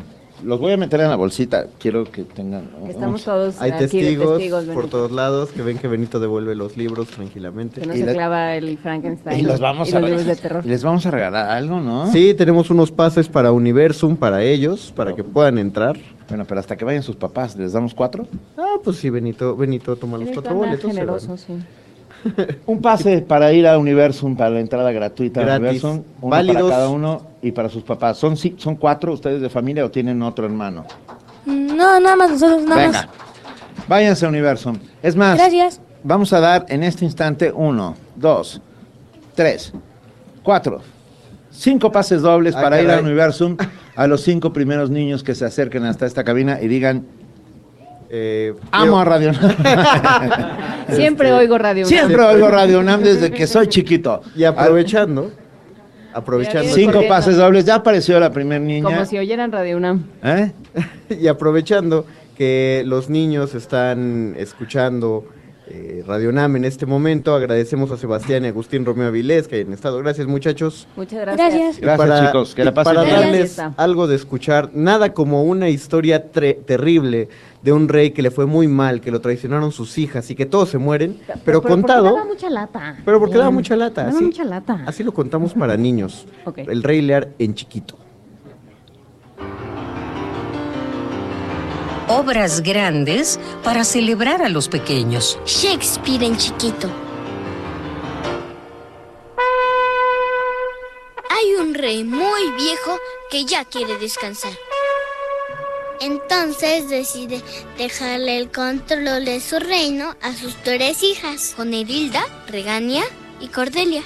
Los voy a meter en la bolsita. Quiero que tengan. Que Estamos todos Hay aquí de testigos, testigos, por Benito. todos lados que ven que Benito devuelve los libros tranquilamente. Que no Y se la- clava el Frankenstein. Y los vamos y a los libros de regalar. terror. Les vamos a regalar algo, ¿no? Sí, tenemos unos pases para Universum para ellos, para que puedan entrar. Bueno, pero hasta que vayan sus papás, ¿les damos cuatro? Ah, pues sí, Benito, Benito toma los Benito cuatro boletos. se generoso, van. sí. Un pase para ir a Universum, para la entrada gratuita a. Universum. Uno Válidos. para cada uno y para sus papás. ¿Son, sí- ¿Son cuatro ustedes de familia o tienen otro hermano? No, nada más nosotros, nada Venga, váyanse a Universum. Es más, más. Gracias. vamos a dar en este instante uno, dos, tres, cuatro, cinco pases dobles para ir a. Universum a los cinco primeros niños que se acerquen hasta esta cabina y digan, Eh, amo a Radio UNAM. Siempre oigo Radio Unam. Siempre oigo Radio UNAM desde que soy chiquito. Y aprovechando, aprovechando, Cinco pases dobles, ya apareció la primer niña. Como si oyeran Radio UNAM. ¿Eh? y aprovechando que los niños están escuchando eh, Radio Nam en este momento, agradecemos a Sebastián y Agustín Romeo Avilés que hayan estado. Gracias, muchachos. Muchas gracias. Gracias. Gracias, chicos, que la pasen para darles algo de escuchar, nada como una historia tre- terrible de un rey que le fue muy mal, que lo traicionaron sus hijas y que todos se mueren, pero, porque contado, daba mucha lata. pero porque daba mucha lata. Daba así, mucha lata. así lo contamos para niños. El rey Lear en chiquito. Obras grandes para celebrar a los pequeños. Shakespeare en chiquito. Hay un rey muy viejo que ya quiere descansar. Entonces decide dejarle el control de su reino a sus tres hijas, Jonerilda, Regania y Cordelia.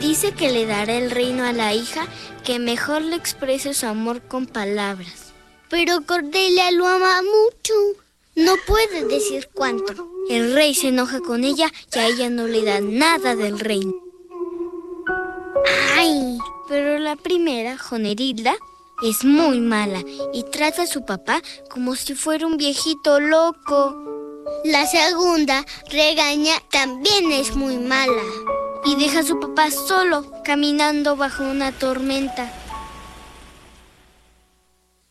Dice que le dará el reino a la hija que mejor le exprese su amor con palabras. Pero Cordelia lo ama mucho. No puede decir cuánto. El rey se enoja con ella y a ella no le da nada del reino. ¡Ay! Pero la primera, Jonerilda, es muy mala y trata a su papá como si fuera un viejito loco. La segunda, Regaña, también es muy mala y deja a su papá solo caminando bajo una tormenta.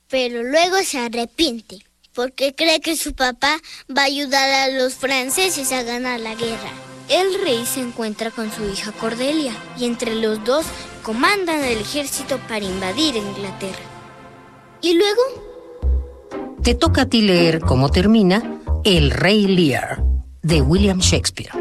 Pero luego se arrepiente porque cree que su papá va a ayudar a los franceses a ganar la guerra. El rey se encuentra con su hija Cordelia y entre los dos comandan el ejército para invadir Inglaterra. Y luego Te toca a ti leer cómo termina El Rey Lear, de William Shakespeare.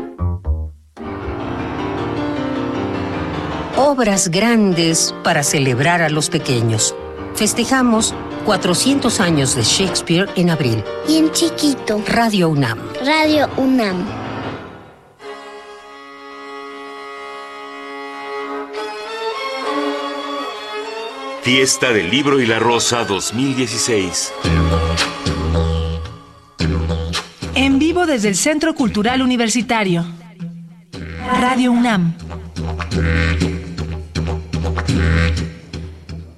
Obras grandes para celebrar a los pequeños. Festejamos 400 años de Shakespeare en abril. y en chiquito, Radio UNAM. Radio UNAM. Fiesta del Libro y la Rosa 2016. En vivo desde el Centro Cultural Universitario. Radio UNAM.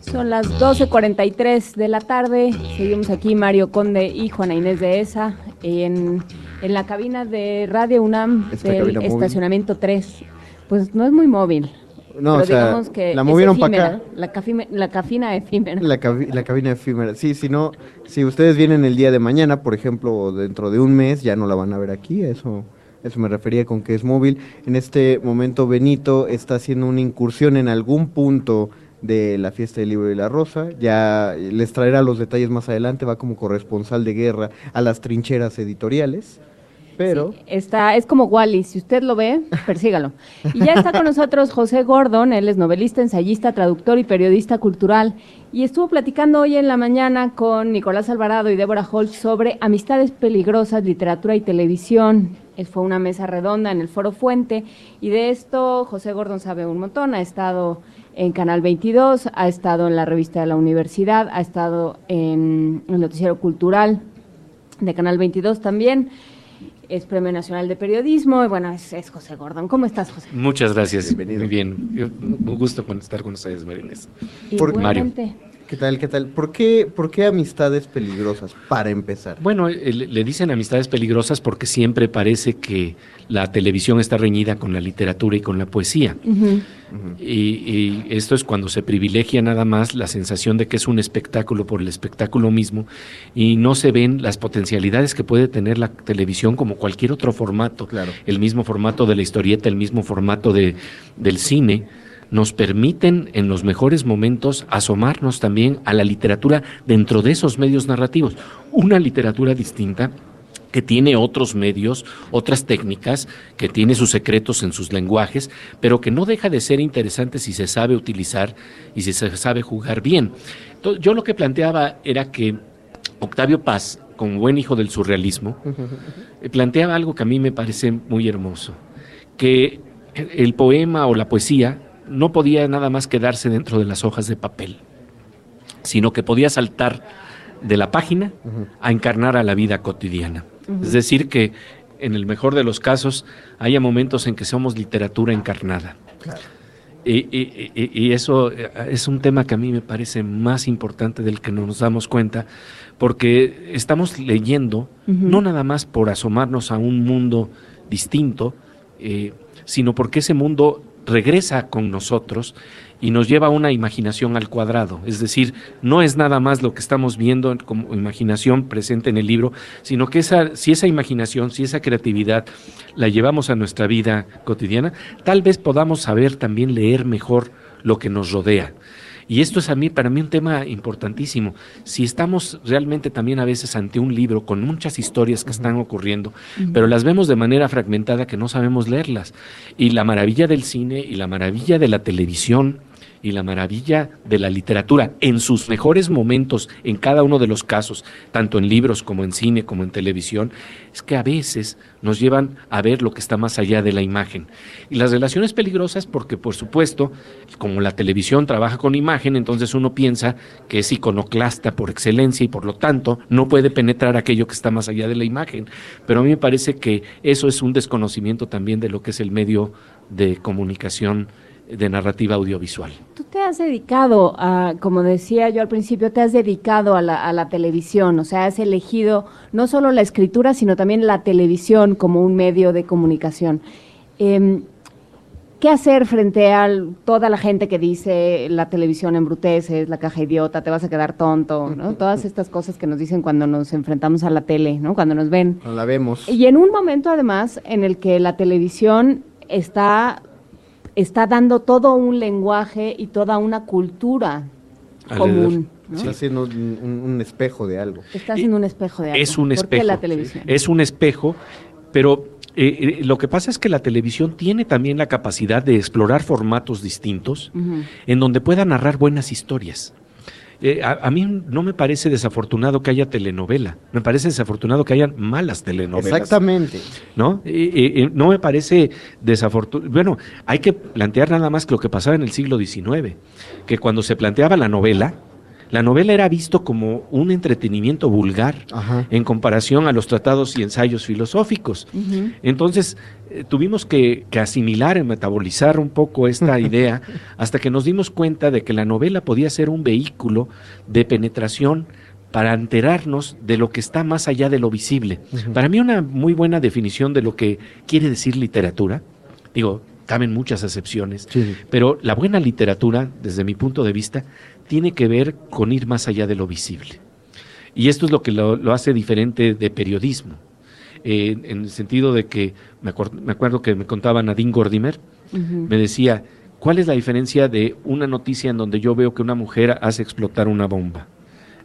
Son las 12.43 de la tarde. Seguimos aquí Mario Conde y Juana Inés de ESA en, en la cabina de Radio UNAM Esta del cabina móvil. estacionamiento 3. Pues no es muy móvil. No, Pero o sea, digamos que la movieron para acá. La, cafime- la cafina efímera. La, cabi- la cabina efímera. Sí, si no, si ustedes vienen el día de mañana, por ejemplo, o dentro de un mes, ya no la van a ver aquí. Eso, eso me refería con que es móvil. En este momento, Benito está haciendo una incursión en algún punto de la fiesta del libro y la rosa. Ya les traerá los detalles más adelante. Va como corresponsal de guerra a las trincheras editoriales. Pero Está, es como Wally, si usted lo ve, persígalo. Y ya está con nosotros José Gordon, él es novelista, ensayista, traductor y periodista cultural. Y estuvo platicando hoy en la mañana con Nicolás Alvarado y Débora Holt sobre amistades peligrosas, literatura y televisión. Eh, Fue una mesa redonda en el Foro Fuente y de esto José Gordon sabe un montón. Ha estado en Canal 22, ha estado en la revista de la universidad, ha estado en el noticiero cultural de Canal 22 también. Es Premio Nacional de Periodismo y bueno, es, es José Gordon. ¿Cómo estás, José? Muchas gracias. Muy bien. Un gusto estar con ustedes, Marines. Por- Mario. ¿Qué tal? ¿Qué tal? ¿Por qué, por qué amistades peligrosas? Para empezar. Bueno, eh, le dicen amistades peligrosas porque siempre parece que la televisión está reñida con la literatura y con la poesía. Y, y esto es cuando se privilegia nada más la sensación de que es un espectáculo por el espectáculo mismo y no se ven las potencialidades que puede tener la televisión como cualquier otro formato. Claro. El mismo formato de la historieta, el mismo formato de, del cine, nos permiten en los mejores momentos asomarnos también a la literatura dentro de esos medios narrativos. Una literatura distinta que tiene otros medios, otras técnicas, que tiene sus secretos en sus lenguajes, pero que no deja de ser interesante si se sabe utilizar y si se sabe jugar bien. Entonces, yo lo que planteaba era que Octavio Paz, como buen hijo del surrealismo, eh, planteaba algo que a mí me parece muy hermoso, que el poema o la poesía no podía nada más quedarse dentro de las hojas de papel, sino que podía saltar de la página a encarnar a la vida cotidiana. Es decir, que en el mejor de los casos haya momentos en que somos literatura encarnada. Y, y- y- y eso eh, es un tema que a mí me parece más importante del que no nos damos cuenta, porque estamos leyendo no nada más por asomarnos a un mundo distinto, eh, sino porque ese mundo regresa con nosotros y nos lleva a una imaginación al cuadrado. Es decir, no es nada más lo que estamos viendo en- como imaginación presente en el libro, sino que esa, si esa imaginación, si esa creatividad la llevamos a nuestra vida cotidiana, tal vez podamos saber también leer mejor lo que nos rodea. Y esto es a mí, para mí, un tema importantísimo. Si estamos realmente también a veces ante un libro con muchas historias que están ocurriendo, pero las vemos de manera fragmentada que no sabemos leerlas. Y la maravilla del cine y la maravilla de la televisión y la maravilla de la literatura en sus mejores momentos, en cada uno de los casos, tanto en libros como en cine, como en televisión, es que a veces nos llevan a ver lo que está más allá de la imagen. Y las relaciones peligrosas porque, por supuesto, como la televisión trabaja con imagen, entonces uno piensa que es iconoclasta por excelencia y por lo tanto no puede penetrar aquello que está más allá de la imagen. Pero a mí me parece que eso es un desconocimiento también de lo que es el medio de comunicación de narrativa audiovisual. Tú te has dedicado a, como decía yo al principio, te has dedicado a la, a la televisión, o sea, has elegido no solo la escritura, sino también la televisión como un medio de comunicación. Em, ¿Qué hacer frente a toda la gente que dice la televisión embrutece, es la caja idiota, te vas a quedar tonto, ¿no? Todas estas cosas que nos dicen cuando nos enfrentamos a la tele, ¿no? Cuando nos ven. No la vemos. Y en un momento además en el que la televisión está, está dando todo un lenguaje y toda una cultura Alrededor. común. ¿no? Está haciendo un, espejo de algo. Está haciendo un espejo de algo. Es un ¿Por espejo. qué la televisión? Es un espejo, pero eh, eh, lo que pasa es que la televisión tiene también la capacidad de explorar formatos distintos en donde pueda narrar buenas historias. Eh, a, a mí no me parece desafortunado que haya telenovela, me parece desafortunado que hayan malas telenovelas. Exactamente. ¿no? Eh, no me parece desafortunado. Bueno, hay que plantear nada más que lo que pasaba en el siglo XIX, que cuando se planteaba la novela, la novela era visto como un entretenimiento vulgar Ajá. en comparación a los tratados y ensayos filosóficos. Entonces, eh, tuvimos que, que asimilar y metabolizar un poco esta idea hasta que nos dimos cuenta de que la novela podía ser un vehículo de penetración para enterarnos de lo que está más allá de lo visible. Para mí una muy buena definición de lo que quiere decir literatura, digo, caben muchas excepciones, pero la buena literatura, desde mi punto de vista, tiene que ver con ir más allá de lo visible. Y esto es lo que lo, hace diferente de periodismo, eh, en el sentido de que, me, acuerdo, que me contaba Nadine Gordimer, me decía, ¿cuál es la diferencia de una noticia en donde yo veo que una mujer hace explotar una bomba?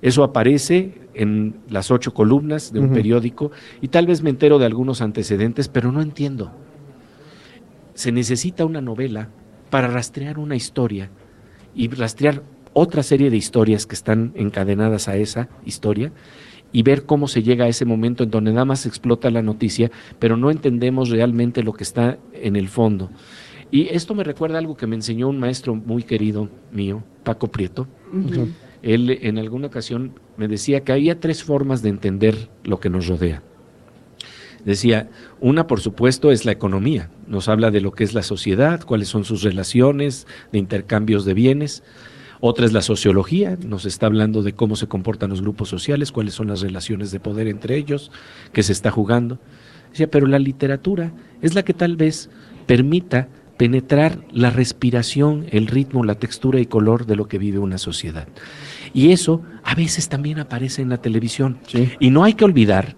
Eso aparece en las ocho columnas de un periódico y tal vez me entero de algunos antecedentes, pero no entiendo. Se necesita una novela para rastrear una historia y rastrear otra serie de historias que están encadenadas a esa historia y ver cómo se llega a ese momento en donde nada más explota la noticia, pero no entendemos realmente lo que está en el fondo. Y esto me recuerda algo que me enseñó un maestro muy querido mío, Paco Prieto. Él en alguna ocasión me decía que había tres formas de entender lo que nos rodea. Decía, una por supuesto es la economía, nos habla de lo que es la sociedad, cuáles son sus relaciones de intercambios de bienes. Otra es la sociología, nos está hablando de cómo se comportan los grupos sociales, cuáles son las relaciones de poder entre ellos, que se está jugando. Decía, pero la literatura es la que tal vez permita penetrar la respiración, el ritmo, la textura y color de lo que vive una sociedad. Y eso a veces también aparece en la televisión. Y no hay que olvidar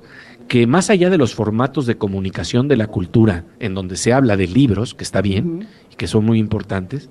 que más allá de los formatos de comunicación de la cultura, en donde se habla de libros, que está bien y que son muy importantes,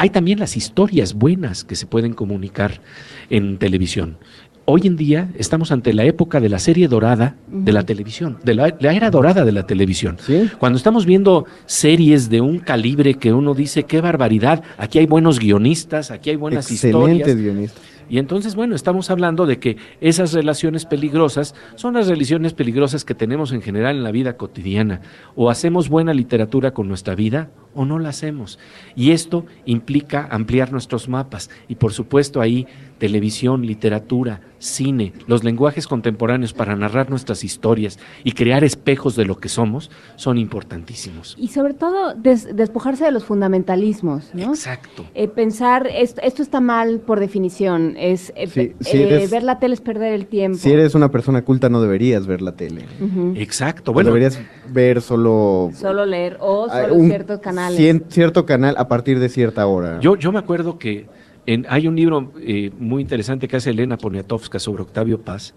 hay también las historias buenas que se pueden comunicar en televisión. Hoy en día estamos ante la época de la serie dorada de la televisión, de la, era dorada de la televisión. Cuando estamos viendo series de un calibre que uno dice, qué barbaridad, aquí hay buenos guionistas, aquí hay buenas Excelentes guionistas. Y entonces, bueno, estamos hablando de que esas relaciones peligrosas son las relaciones peligrosas que tenemos en general en la vida cotidiana. O hacemos buena literatura con nuestra vida o no la hacemos. Y esto implica ampliar nuestros mapas. Y por supuesto ahí televisión, literatura, cine, los lenguajes contemporáneos para narrar nuestras historias y crear espejos de lo que somos son importantísimos. Y sobre todo despojarse de los fundamentalismos, ¿no? Exacto. Eh, pensar, esto, esto, está mal por definición, es eh, eh, ver la tele es perder el tiempo. Si eres una persona culta no deberías ver la tele. Exacto. Bueno, deberías ver solo... Solo leer o solo ciertos canales. Cierto canal a partir de cierta hora. Yo, yo me acuerdo que hay un libro eh, muy interesante que hace Elena Poniatowska sobre Octavio Paz,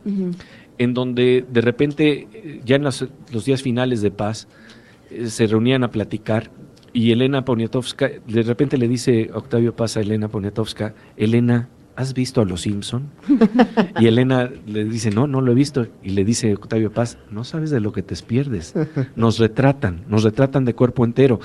en donde de repente, eh, ya en los, días finales de Paz, eh, se reunían a platicar y Elena Poniatowska, de repente le dice Octavio Paz a Elena Poniatowska, Elena, ¿has visto a los Simpson? y Elena le dice, no, no lo he visto. Y le dice Octavio Paz, no sabes de lo que te pierdes. Nos retratan, nos retratan de cuerpo entero.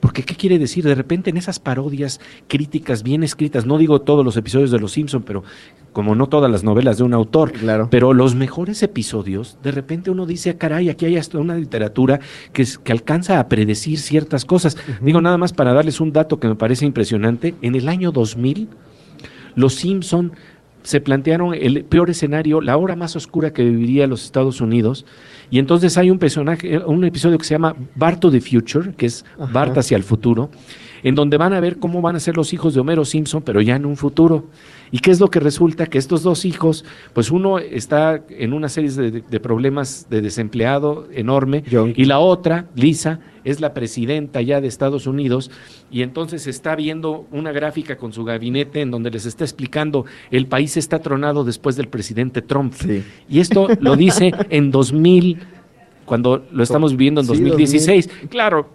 Porque, ¿qué quiere decir? De repente en esas parodias críticas bien escritas, no digo todos los episodios de Los Simpson, pero como no todas las novelas de un autor, claro. pero los mejores episodios, de repente uno dice, caray, aquí hay hasta una literatura que, que alcanza a predecir ciertas cosas. Digo nada más para darles un dato que me parece impresionante, en el año 2000, Los Simpson se plantearon el peor escenario, la hora más oscura que viviría los Estados Unidos, y entonces hay un personaje, un episodio que se llama Bart to the Future, que es Bart hacia el futuro, en donde van a ver cómo van a ser los hijos de Homero Simpson, pero ya en un futuro. ¿Y qué es lo que resulta? Que estos dos hijos, pues uno está en una serie de, problemas de desempleado enorme, y la otra, Lisa, es la presidenta ya de Estados Unidos, y entonces está viendo una gráfica con su gabinete en donde les está explicando, el país está tronado después del presidente Trump. Y esto lo dice en 2000, cuando lo estamos viviendo en 2016. Claro,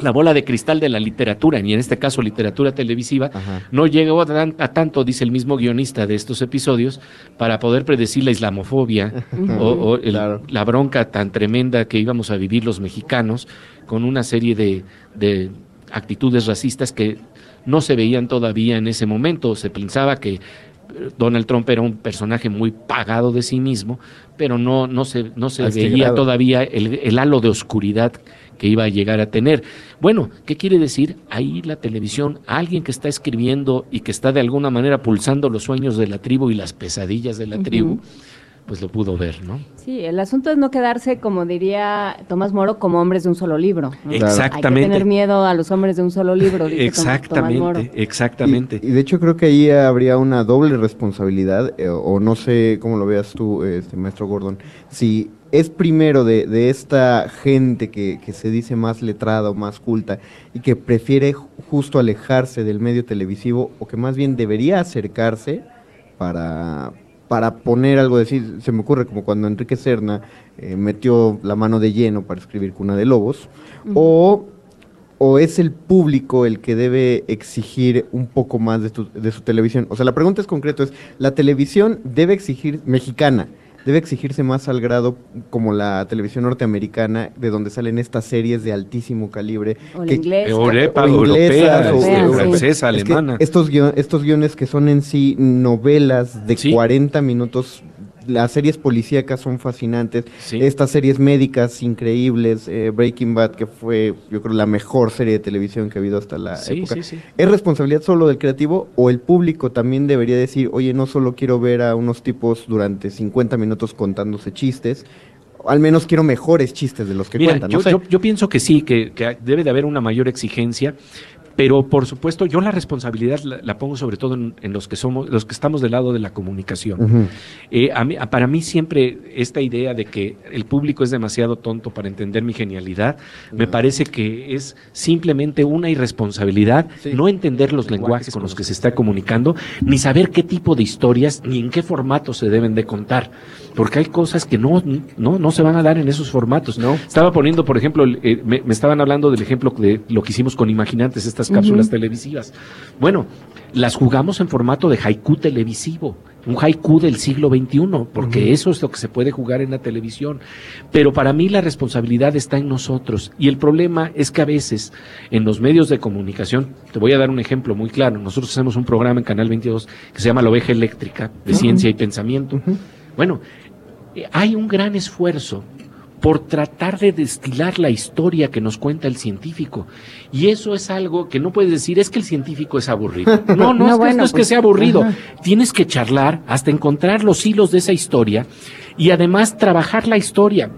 la bola de cristal de la literatura, y en este caso literatura televisiva, no llegó a, tanto, dice el mismo guionista de estos episodios, para poder predecir la islamofobia o, la bronca tan tremenda que íbamos a vivir los mexicanos con una serie de, de actitudes racistas que no se veían todavía en ese momento. Se pensaba que eh, Donald Trump era un personaje muy pagado de sí mismo, pero no, no se, no se veía todavía el, el, halo de oscuridad que iba a llegar a tener. Bueno, ¿qué quiere decir? Ahí la televisión, alguien que está escribiendo y que está de alguna manera pulsando los sueños de la tribu y las pesadillas de la tribu, pues lo pudo ver, ¿no? Sí, el asunto es no quedarse, como diría Tomás Moro, como hombres de un solo libro. Exactamente. Hay que tener miedo a los hombres de un solo libro. exactamente, exactamente. Y, de hecho creo que ahí habría una doble responsabilidad, eh, o no sé cómo lo veas tú, este maestro Gordon, si es primero de, de esta gente que, que se dice más letrada o más culta y que prefiere ju- justo alejarse del medio televisivo o que más bien debería acercarse para, para poner algo, decir, se me ocurre como cuando Enrique Serna eh, metió la mano de lleno para escribir Cuna de Lobos, o, o es el público el que debe exigir un poco más de, tu- de su televisión. O sea, la pregunta es concreto, es, ¿la televisión debe exigir, mexicana, debe exigirse más al grado como la televisión norteamericana, de donde salen estas series de altísimo calibre? O la inglesa. Europa, o inglesas, europea, o- este, o- francesa, es que alemana. estos, guio- estos guiones que son en sí novelas de 40 minutos, las series policíacas son fascinantes, estas series médicas increíbles, eh, Breaking Bad, que fue yo creo la mejor serie de televisión que ha habido hasta la Sí, época. sí, sí. ¿Es responsabilidad solo del creativo o el público también debería decir, oye, no solo quiero ver a unos tipos durante 50 minutos contándose chistes, al menos quiero mejores chistes de los que Mira, cuentan? yo, no sé. yo- yo pienso que sí, que, que debe de haber una mayor exigencia, pero por supuesto yo la responsabilidad la, la pongo sobre todo en, en los que somos, los que estamos del lado de la comunicación. Eh, a mí- a- para mí siempre esta idea de que el público es demasiado tonto para entender mi genialidad, me parece que es simplemente una irresponsabilidad no entender los lenguajes con los que se está comunicando, ni saber qué tipo de historias ni en qué formato se deben de contar, porque hay cosas que no, no, no se van a dar en esos formatos. Estaba poniendo, por ejemplo, eh, me, me estaban hablando del ejemplo de lo que hicimos con Imaginantes, estas cápsulas televisivas. Bueno, las jugamos en formato de haiku televisivo, un haiku del siglo XXI, porque eso es lo que se puede jugar en la televisión. Pero para mí la responsabilidad está en nosotros. Y el problema es que a veces en los medios de comunicación, te voy a dar un ejemplo muy claro, nosotros hacemos un programa en Canal 22 que se llama La Oveja Eléctrica, de ciencia y pensamiento. Bueno, eh, hay un gran esfuerzo por tratar de destilar la historia que nos cuenta el científico. Y eso es algo que no puedes decir, es que el científico es aburrido. No, no, No, es, que, bueno, no es que pues, sea aburrido. Tienes que charlar hasta encontrar los hilos de esa historia y además trabajar la historia.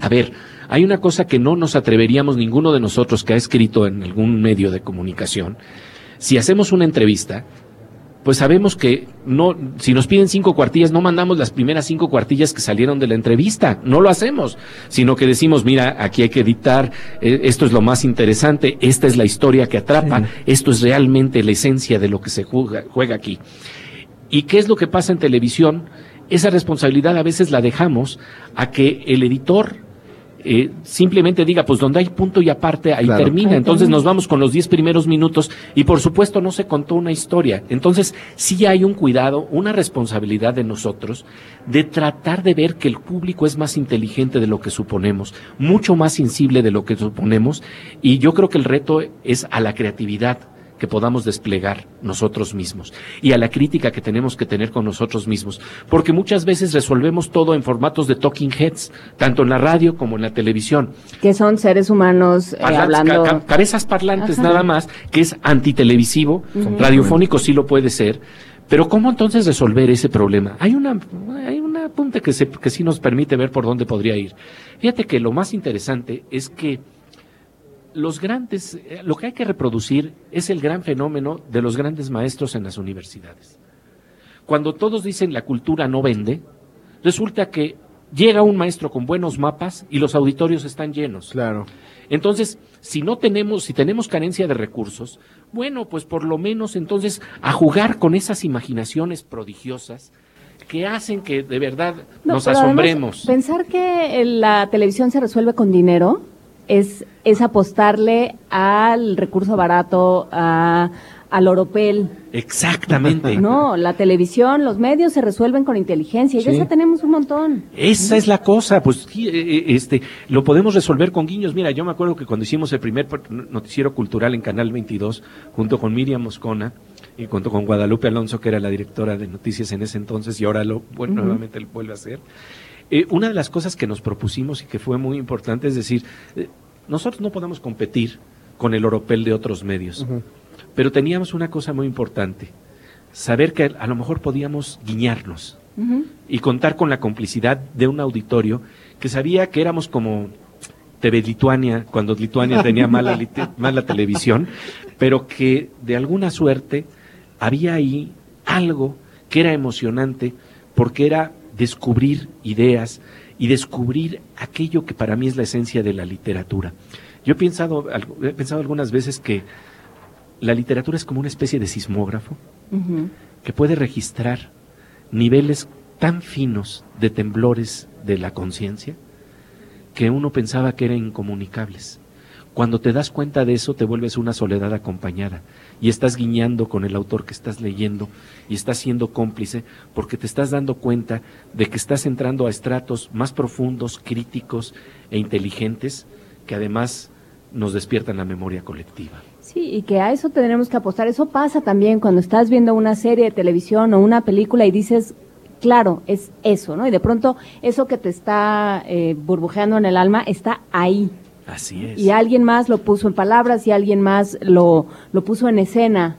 A ver, hay una cosa que no nos atreveríamos ninguno de nosotros que ha escrito en algún medio de comunicación. Si hacemos una entrevista, pues sabemos que no, si nos piden cinco cuartillas, no mandamos las primeras cinco cuartillas que salieron de la entrevista, no lo hacemos, sino que decimos, mira, aquí hay que editar, eh, esto es lo más interesante, esta es la historia que atrapa, esto es realmente la esencia de lo que se juega, juega aquí. ¿Y qué es lo que pasa en televisión? Esa responsabilidad a veces la dejamos a que el editor eh, simplemente diga, pues donde hay punto y aparte, ahí Claro. termina. Entonces nos vamos con los 10 primeros minutos y por supuesto no se contó una historia. Entonces sí hay un cuidado, una responsabilidad de nosotros de tratar de ver que el público es más inteligente de lo que suponemos, mucho más sensible de lo que suponemos y yo creo que el reto es a la creatividad que podamos desplegar nosotros mismos y a la crítica que tenemos que tener con nosotros mismos, porque muchas veces resolvemos todo en formatos de talking heads, tanto en la radio como en la televisión. Que son seres humanos eh, hablando. ca- ca- cabezas parlantes Ajá. nada más, que es antitelevisivo, Ujú. radiofónico sí lo puede ser, pero ¿cómo entonces resolver ese problema? Hay una, hay un apunte que, se, que sí nos permite ver por dónde podría ir. Fíjate que lo más interesante es que los grandes, eh, lo que hay que reproducir es el gran fenómeno de los grandes maestros en las universidades. Cuando todos dicen la cultura no vende, resulta que llega un maestro con buenos mapas y los auditorios están llenos. Claro. Entonces, si no tenemos, si tenemos carencia de recursos, bueno, pues por lo menos entonces a jugar con esas imaginaciones prodigiosas que hacen que de verdad No, nos asombremos. pensar que la televisión se resuelve con dinero es, es apostarle al recurso barato, a, al oropel. Exactamente. No, la televisión, los medios se resuelven con inteligencia y Sí. esa tenemos un montón. Esa es la cosa, pues eh, eh, este, lo podemos resolver con guiños. Mira, yo me acuerdo que cuando hicimos el primer noticiero cultural en Canal 22, junto con Miriam Moscona y junto con Guadalupe Alonso, que era la directora de noticias en ese entonces y ahora lo, bueno, nuevamente lo vuelve a hacer. Eh, una de las cosas que nos propusimos y que fue muy importante es decir, eh, nosotros no podemos competir con el oropel de otros medios, pero teníamos una cosa muy importante, saber que a lo mejor podíamos guiñarnos y contar con la complicidad de un auditorio que sabía que éramos como TV Lituania, cuando Lituania tenía mala, mala televisión, pero que de alguna suerte había ahí algo que era emocionante porque era descubrir ideas y descubrir aquello que para mí es la esencia de la literatura. Yo he pensado, he pensado algunas veces que la literatura es como una especie de sismógrafo que puede registrar niveles tan finos de temblores de la conciencia que uno pensaba que eran incomunicables. Cuando te das cuenta de eso, te vuelves una soledad acompañada y estás guiñando con el autor que estás leyendo y estás siendo cómplice porque te estás dando cuenta de que estás entrando a estratos más profundos, críticos e inteligentes que además nos despiertan la memoria colectiva. Sí, y que a eso tenemos que apostar. Eso pasa también cuando estás viendo una serie de televisión o una película y dices, claro, es eso, ¿no? Y de pronto eso que te está eh, burbujeando en el alma está ahí. Así es. Y alguien más lo puso en palabras y alguien más lo, lo puso en escena.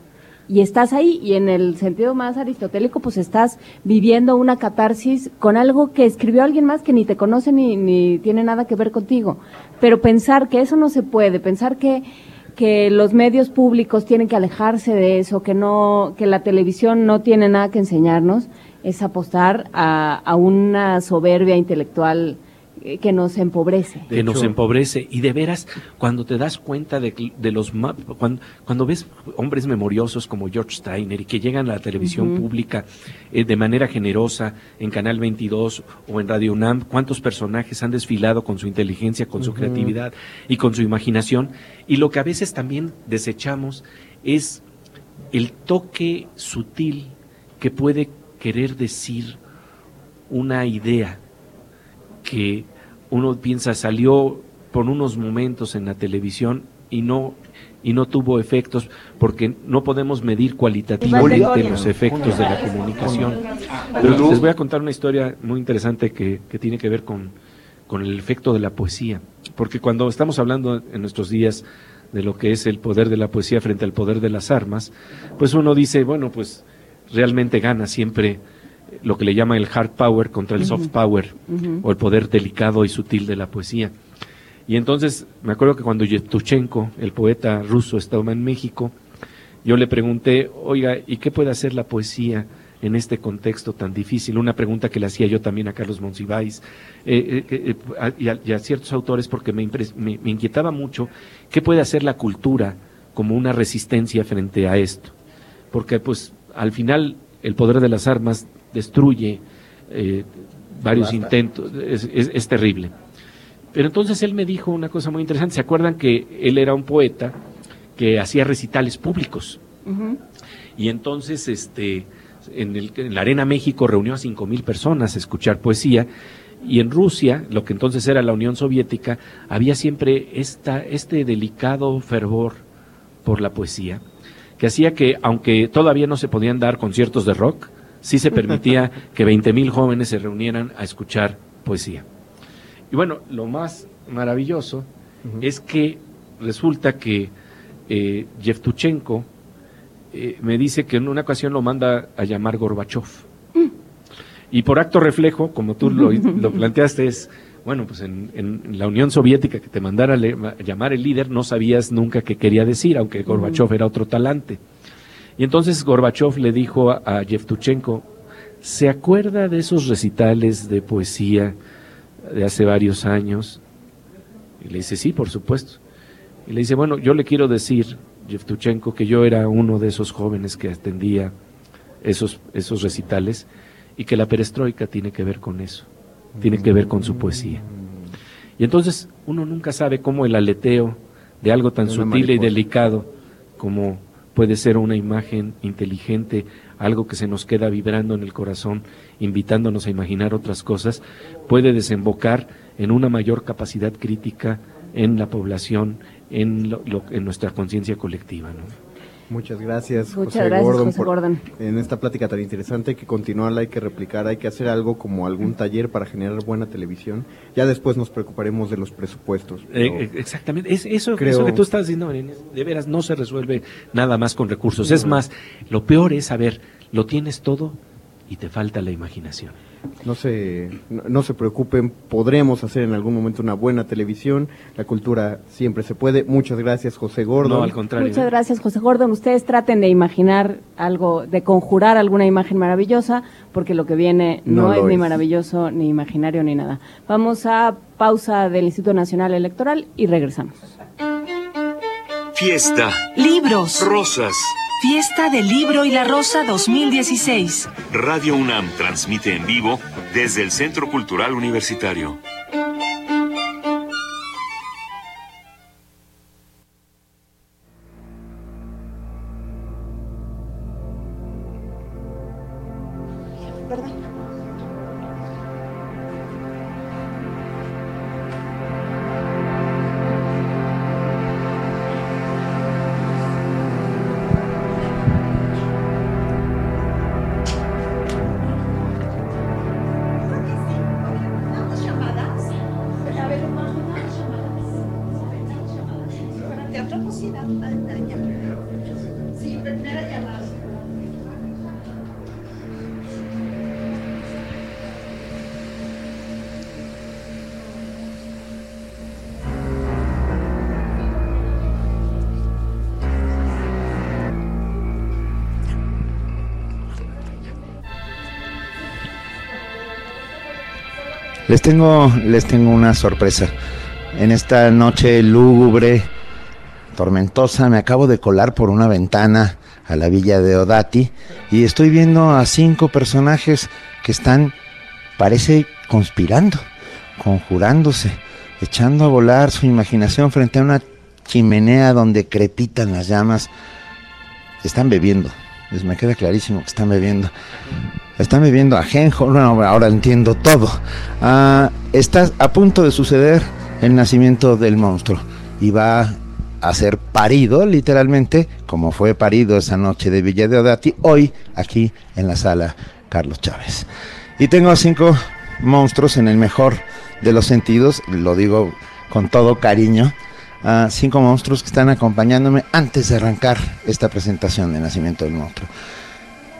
Y estás ahí y en el sentido más aristotélico, pues estás viviendo una catarsis con algo que escribió alguien más que ni te conoce ni, ni tiene nada que ver contigo. Pero pensar que eso no se puede, pensar que que los medios públicos tienen que alejarse de eso, que no, que la televisión no tiene nada que enseñarnos, es apostar a, a una soberbia intelectual que nos empobrece. que nos empobrece. Y de veras, cuando te das cuenta de, de los cuando, cuando ves hombres memoriosos como George Steiner y que llegan a la televisión pública eh, de manera generosa en Canal 22 o en Radio UNAM, cuántos personajes han desfilado con su inteligencia, con su creatividad y con su imaginación. Y lo que a veces también desechamos es el toque sutil que puede querer decir una idea que uno piensa salió por unos momentos en la televisión y no y no tuvo efectos porque no podemos medir cualitativamente los efectos de la comunicación. Pero les voy a contar una historia muy interesante que, que tiene que ver con, con el efecto de la poesía, porque cuando estamos hablando en nuestros días de lo que es el poder de la poesía frente al poder de las armas, pues uno dice, bueno, pues realmente gana siempre lo que le llama el hard power contra el soft power o el poder delicado y sutil de la poesía. Y entonces me acuerdo que cuando Yevtushenko, el poeta ruso, estaba en México, yo le pregunté, oiga, ¿y qué puede hacer la poesía en este contexto tan difícil? Una pregunta que le hacía yo también a Carlos Monsiváis eh, eh, eh, y, a, ciertos autores porque me, me, me inquietaba mucho qué puede hacer la cultura como una resistencia frente a esto. Porque pues al final el poder de las armas destruye eh, varios intentos, es, terrible. Pero entonces él me dijo una cosa muy interesante, ¿se acuerdan que él era un poeta que hacía recitales públicos? Y entonces este, en, el, en, la Arena México reunió a cinco mil personas a escuchar poesía y en Rusia, lo que entonces era la Unión Soviética, había siempre esta, este delicado fervor por la poesía que hacía que, aunque todavía no se podían dar conciertos de rock, sí se permitía que 20.000 jóvenes se reunieran a escuchar poesía. Y bueno, lo más maravilloso es que resulta que eh, Yevtuchenko eh, me dice que en una ocasión lo manda a llamar Gorbachev. Mm. Y por acto reflejo, como tú lo, planteaste, es, bueno, pues en, la Unión Soviética que te mandara a, llamar el líder, no sabías nunca qué quería decir, aunque Gorbachev era otro talante. Y entonces Gorbachev le dijo a, Yevtuchenko, ¿se acuerda de esos recitales de poesía de hace varios años? Y le dice, sí, por supuesto. Y le dice, bueno, yo le quiero decir, Yevtuchenko, que yo era uno de esos jóvenes que atendía esos, esos recitales y que la perestroika tiene que ver con eso, tiene que ver con su poesía. Y entonces uno nunca sabe cómo el aleteo de algo tan sutil y delicado como puede ser una imagen inteligente, algo que se nos queda vibrando en el corazón, invitándonos a imaginar otras cosas, puede desembocar en una mayor capacidad crítica en la población, en, en nuestra conciencia colectiva. ¿no? Muchas gracias, José, Gordon, por, en esta plática tan interesante. Hay que continuarla, hay que replicar, hay que hacer algo como algún taller para generar buena televisión. Ya después nos preocuparemos de los presupuestos. Eh, eh, exactamente, es eso, eso que tú estás diciendo, de veras no se resuelve nada más con recursos. Es más, lo peor es saber, lo tienes todo y te falta la imaginación. No se, no, no se preocupen, podremos hacer en algún momento una buena televisión. La cultura siempre se puede. Muchas gracias, José Gordon. No, al contrario. Muchas gracias, José Gordon. Ustedes traten de imaginar algo, de conjurar alguna imagen maravillosa, porque lo que viene no, No es ni es. maravilloso, ni imaginario, ni nada. Vamos a pausa del Instituto Nacional Electoral y regresamos. Fiesta, Libros. rosas. Fiesta del Libro y la Rosa 2016. Radio UNAM transmite en vivo desde el Centro Cultural Universitario. Les tengo, les tengo una sorpresa. En esta noche lúgubre, tormentosa, me acabo de colar por una ventana a la villa de Odati y estoy viendo a cinco personajes que están, parece, conspirando, conjurándose, echando a volar su imaginación frente a una chimenea donde crepitan las llamas. Están bebiendo, les me queda clarísimo que están bebiendo. Están bebiendo ajenjo, ahora entiendo todo. Ah, está a punto de suceder el nacimiento del monstruo y va a ser parido, literalmente, como fue parido esa noche de Villa de Odati, hoy aquí en la sala Carlos Chávez. Y tengo cinco monstruos en el mejor de los sentidos, lo digo con todo cariño, a cinco monstruos que están acompañándome antes de arrancar esta presentación de Nacimiento del Monstruo.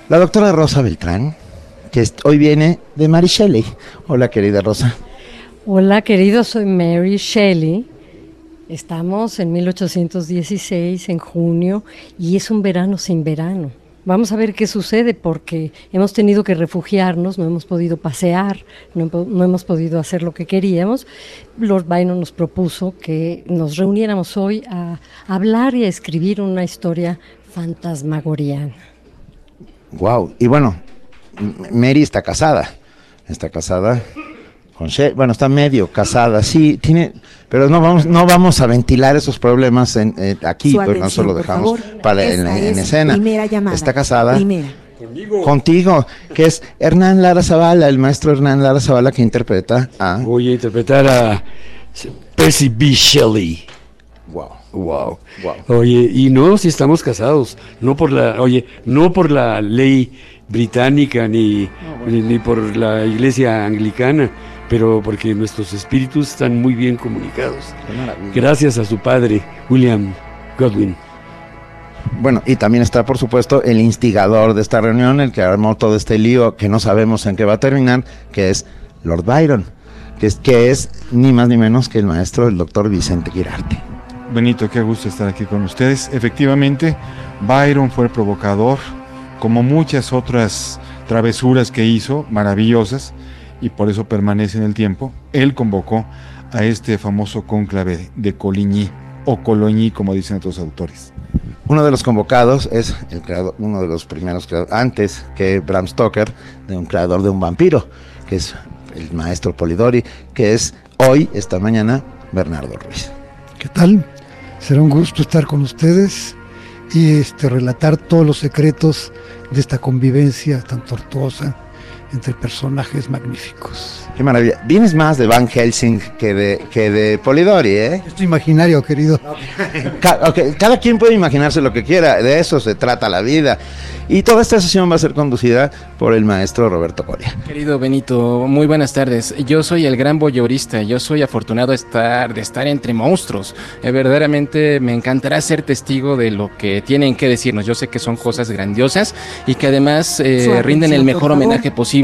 La doctora Rosa Beltrán, que hoy viene de Mary Shelley. Hola, querida Rosa. Hola, querido, soy Mary Shelley. Estamos en 1816, en junio, y es un verano sin verano. Vamos a ver qué sucede porque hemos tenido que refugiarnos, no hemos podido pasear, no, hemos podido hacer lo que queríamos. Lord Byron nos propuso que nos reuniéramos hoy a hablar y a escribir una historia fantasmagoriana. Wow. Y bueno, Mary está casada. Está casada con Shelley. Bueno, está medio casada, sí, tiene. Pero no vamos, no vamos a ventilar esos problemas en, eh, aquí, Su pues no solo dejamos favor. para en, escena. primera llamada. Está casada. Primera. Contigo, que es Hernán Lara Zavala, el maestro Hernán Lara Zavala que interpreta a. Voy a interpretar a Percy B. Shelley. Wow. Wow. Oye, y no si estamos casados, no por la, oye, no por la ley británica ni, ni, ni por la iglesia anglicana, pero porque nuestros espíritus están muy bien comunicados. Gracias a su padre, William Godwin. Bueno, y también está, por supuesto, el instigador de esta reunión, el que armó todo este lío que no sabemos en qué va a terminar, que es Lord Byron, que es, que es ni más ni menos que el maestro, el doctor Vicente Girarte. Benito, qué gusto estar aquí con ustedes. Efectivamente, Byron fue el provocador, como muchas otras travesuras que hizo, maravillosas, y por eso permanece en el tiempo. Él convocó a este famoso cónclave de Coligny, o Coloñí, como dicen otros autores. Uno de los convocados es el creador, uno de los primeros creadores, antes que Bram Stoker, de un creador de un vampiro, que es el maestro Polidori, que es hoy, esta mañana, Bernardo Ruiz. ¿Qué tal? Será un gusto estar con ustedes y este, relatar todos los secretos de esta convivencia tan tortuosa entre personajes magníficos. Qué maravilla. Vienes más de Van Helsing que de, que de Polidori, ¿eh? Esto imaginario, querido. Ca- ok, cada quien puede imaginarse lo que quiera, de eso se trata la vida. Y toda esta sesión va a ser conducida por el maestro Roberto Coria. Querido Benito, muy buenas tardes. Yo soy el gran boyorista. Yo soy afortunado de estar, de estar entre monstruos. Eh, verdaderamente me encantará ser testigo de lo que tienen que decirnos. Yo sé que son cosas grandiosas y que además eh, rinden el mejor homenaje posible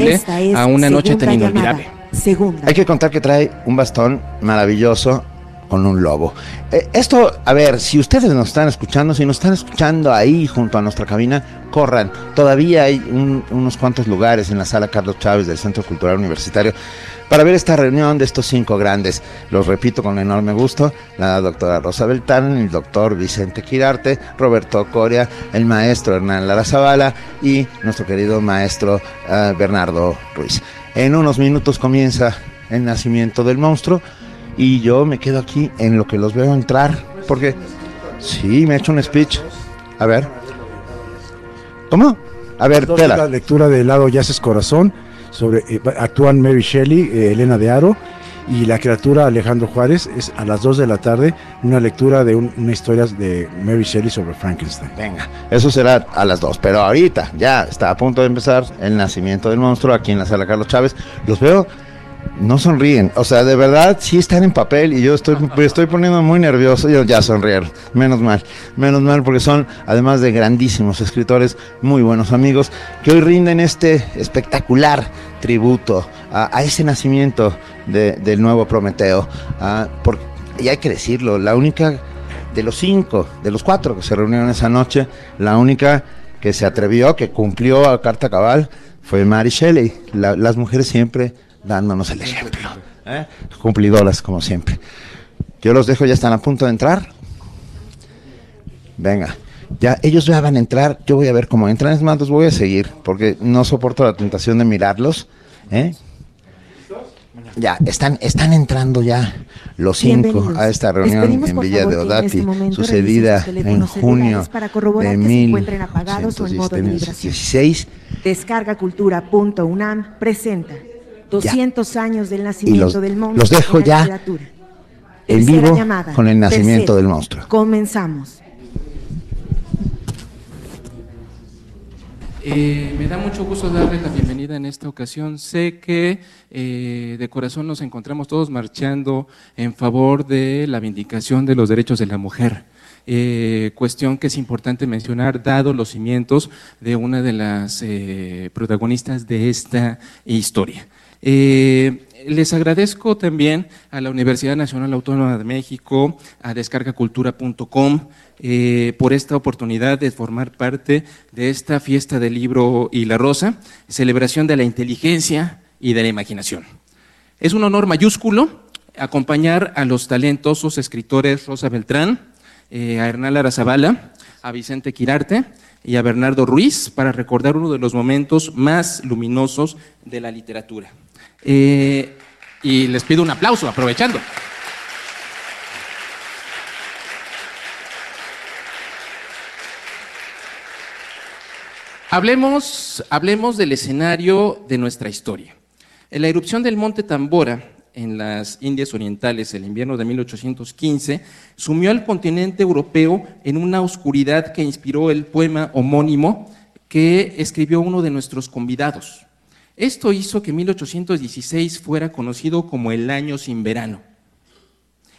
a una noche tan inolvidable. Segunda. Hay que contar que trae un bastón maravilloso con un lobo. Eh, esto, a ver, si ustedes nos están escuchando, si nos están escuchando ahí junto a nuestra cabina, corran. Todavía hay unos cuantos lugares en la sala Carlos Chávez del Centro Cultural Universitario para ver esta reunión de estos cinco grandes. Los repito con enorme gusto, la doctora Rosa Beltán, el doctor Vicente Quirarte, Roberto Coria, el maestro Hernán Lara Zavala y nuestro querido maestro eh, Bernardo Ruiz. En unos minutos comienza el nacimiento del monstruo y yo me quedo aquí en lo que los veo entrar, porque sí, me ha hecho un speech. A ver. ¿Cómo? A ver, tela. La lectura de Lado Yaces Corazón, sobre, eh, actúan Mary Shelley, eh, Elena de Aro, y la criatura Alejandro Juárez es a las 2 de la tarde una lectura de una historia de Mary Shelley sobre Frankenstein. Venga, eso será a las 2, pero ahorita ya está a punto de empezar el nacimiento del monstruo aquí en la sala Carlos Chávez. Los veo no sonríen. O sea, de verdad sí están en papel y yo estoy, estoy poniendo muy nervioso. Yo ya sonrieron. Menos mal. Menos mal porque son, además de grandísimos escritores, muy buenos amigos, que hoy rinden este espectacular tributo a, ese nacimiento del nuevo Prometeo. y hay que decirlo, la única de los cinco, de los cuatro que se reunieron esa noche, la única que se atrevió, que cumplió a carta cabal, fue Mary Shelley. las mujeres siempre dándonos el ejemplo. ¿eh? Cumplidoras, como siempre. Yo los dejo, ya están a punto de entrar. Venga, ya ellos ya van a entrar, yo voy a ver cómo entran, es más, los voy a seguir, porque no soporto la tentación de mirarlos. ¿eh? Ya, están, están entrando ya los cinco a esta reunión en Villa de Odati, este sucedida en junio de 1916. Descargacultura.unam presenta 200 años del nacimiento del monstruo. Los dejo ya en vivo con el nacimiento del monstruo. Comenzamos. Eh, me da mucho gusto darles la bienvenida en esta ocasión. Sé que eh, de corazón nos encontramos todos marchando en favor de la vindicación de los derechos de la mujer. Eh, cuestión que es importante mencionar, dado los cimientos de una de las protagonistas de esta historia. Eh, les agradezco también a la Universidad Nacional Autónoma de México, a descargacultura.com, eh, por esta oportunidad de formar parte de esta fiesta del libro y la rosa, celebración de la inteligencia y de la imaginación. Es un honor mayúsculo acompañar a los talentosos escritores Rosa Beltrán, eh, a Hernán Arazabala, a Vicente Quirarte y a Bernardo Ruiz para recordar uno de los momentos más luminosos de la literatura. Eh, y les pido un aplauso, aprovechando. Hablemos, hablemos del escenario de nuestra historia. En la erupción del monte Tambora, en las Indias Orientales, el invierno de 1815, sumió al continente europeo en una oscuridad que inspiró el poema homónimo que escribió uno de nuestros convidados, esto hizo que 1816 fuera conocido como el año sin verano.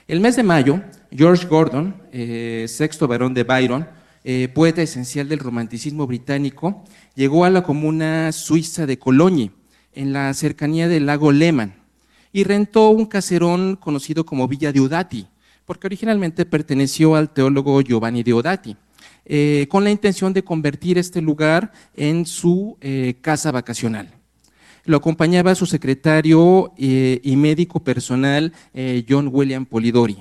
El mes de mayo, George Gordon, eh, sexto varón de Byron, eh, poeta esencial del romanticismo británico, llegó a la comuna suiza de Cologne, en la cercanía del lago Lehmann, y rentó un caserón conocido como Villa de Odati, porque originalmente perteneció al teólogo Giovanni de Odati, eh, con la intención de convertir este lugar en su casa vacacional. Lo acompañaba su secretario eh, y médico personal, eh, John William Polidori.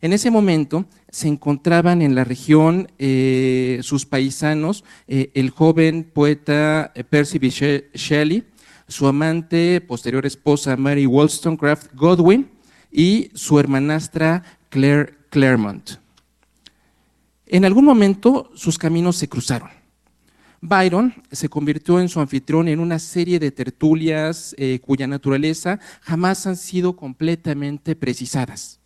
En ese momento se encontraban en la región eh, sus paisanos, el joven poeta Percy B. Shelley, su amante, posterior esposa Mary Wollstonecraft Godwin y su hermanastra Claire Claremont. En algún momento sus caminos se cruzaron. Byron se convirtió en su anfitrión en una serie de tertulias eh, cuya naturaleza jamás han sido completamente precisadas.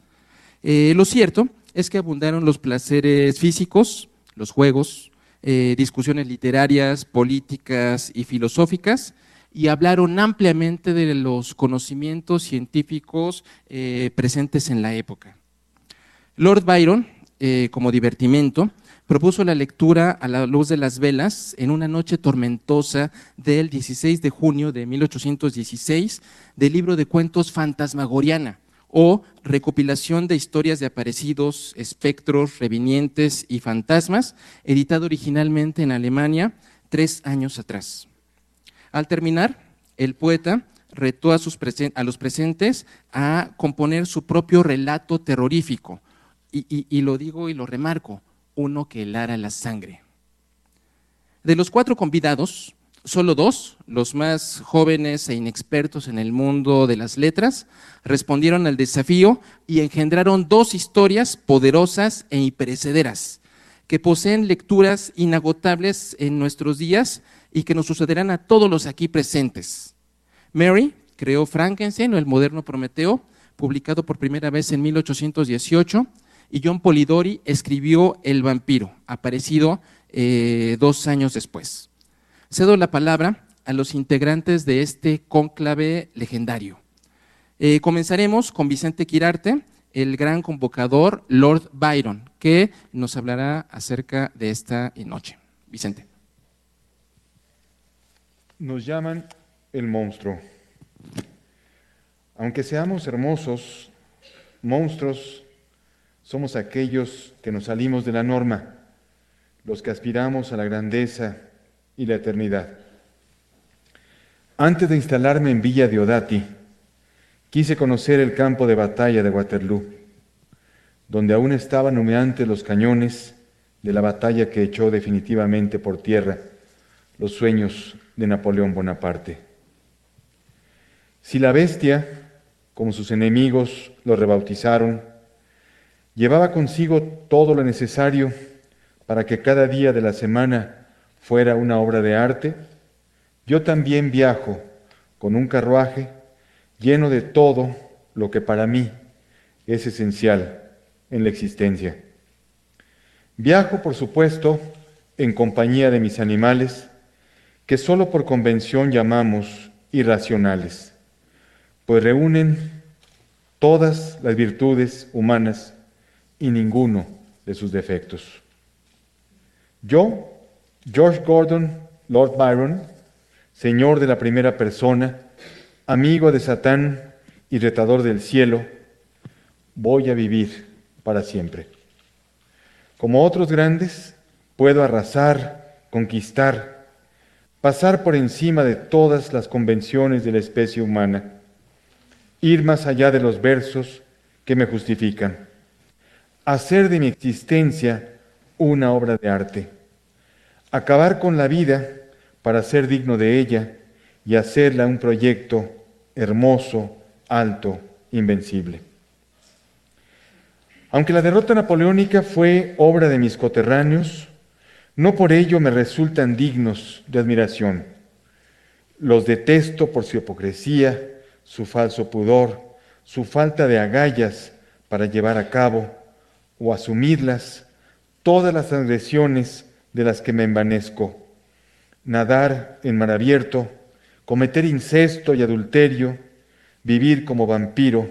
Eh, lo cierto es que abundaron los placeres físicos, los juegos, eh, discusiones literarias, políticas y filosóficas, y hablaron ampliamente de los conocimientos científicos presentes en la época. Lord Byron, como divertimento, propuso la lectura a la luz de las velas en una noche tormentosa del 16 de junio de 1816 del libro de cuentos Fantasmagoriana o recopilación de historias de aparecidos, espectros, revinientes y fantasmas, editado originalmente en Alemania tres años atrás. Al terminar, el poeta retó a, a los presentes a componer su propio relato terrorífico, y, lo digo y lo remarco, uno que helara la sangre. De los cuatro convidados, solo dos, los más jóvenes e inexpertos en el mundo de las letras, respondieron al desafío y engendraron dos historias poderosas e imperecederas, que poseen lecturas inagotables en nuestros días y que nos sucederán a todos los aquí presentes. Mary creó Frankenstein o el moderno Prometeo, publicado por primera vez en 1818 y John Polidori escribió El vampiro, aparecido eh, dos años después. Cedo la palabra a los integrantes de este cónclave legendario. Eh, comenzaremos con Vicente Quirarte, el gran convocador Lord Byron, que nos hablará acerca de esta noche. Vicente. Nos llaman el monstruo. Aunque seamos hermosos, monstruos somos aquellos que nos salimos de la norma, los que aspiramos a la grandeza y la eternidad. Antes de instalarme en Villa Diodati, quise conocer el campo de batalla de Waterloo, donde aún estaban humeantes los cañones de la batalla que echó definitivamente por tierra los sueños de Napoleón Bonaparte. Si la bestia, como sus enemigos lo rebautizaron, Llevaba consigo todo lo necesario para que cada día de la semana fuera una obra de arte. Yo también viajo con un carruaje lleno de todo lo que para mí es esencial en la existencia. Viajo, por supuesto, en compañía de mis animales, que solo por convención llamamos irracionales, pues reúnen todas las virtudes humanas y ninguno de sus defectos. Yo, George Gordon, Lord Byron, señor de la primera persona, amigo de Satán y retador del cielo, voy a vivir para siempre. Como otros grandes, puedo arrasar, conquistar, pasar por encima de todas las convenciones de la especie humana, ir más allá de los versos que me justifican hacer de mi existencia una obra de arte, acabar con la vida para ser digno de ella y hacerla un proyecto hermoso, alto, invencible. Aunque la derrota napoleónica fue obra de mis coterráneos, no por ello me resultan dignos de admiración. Los detesto por su hipocresía, su falso pudor, su falta de agallas para llevar a cabo o asumirlas todas las transgresiones de las que me envanezco, nadar en mar abierto, cometer incesto y adulterio, vivir como vampiro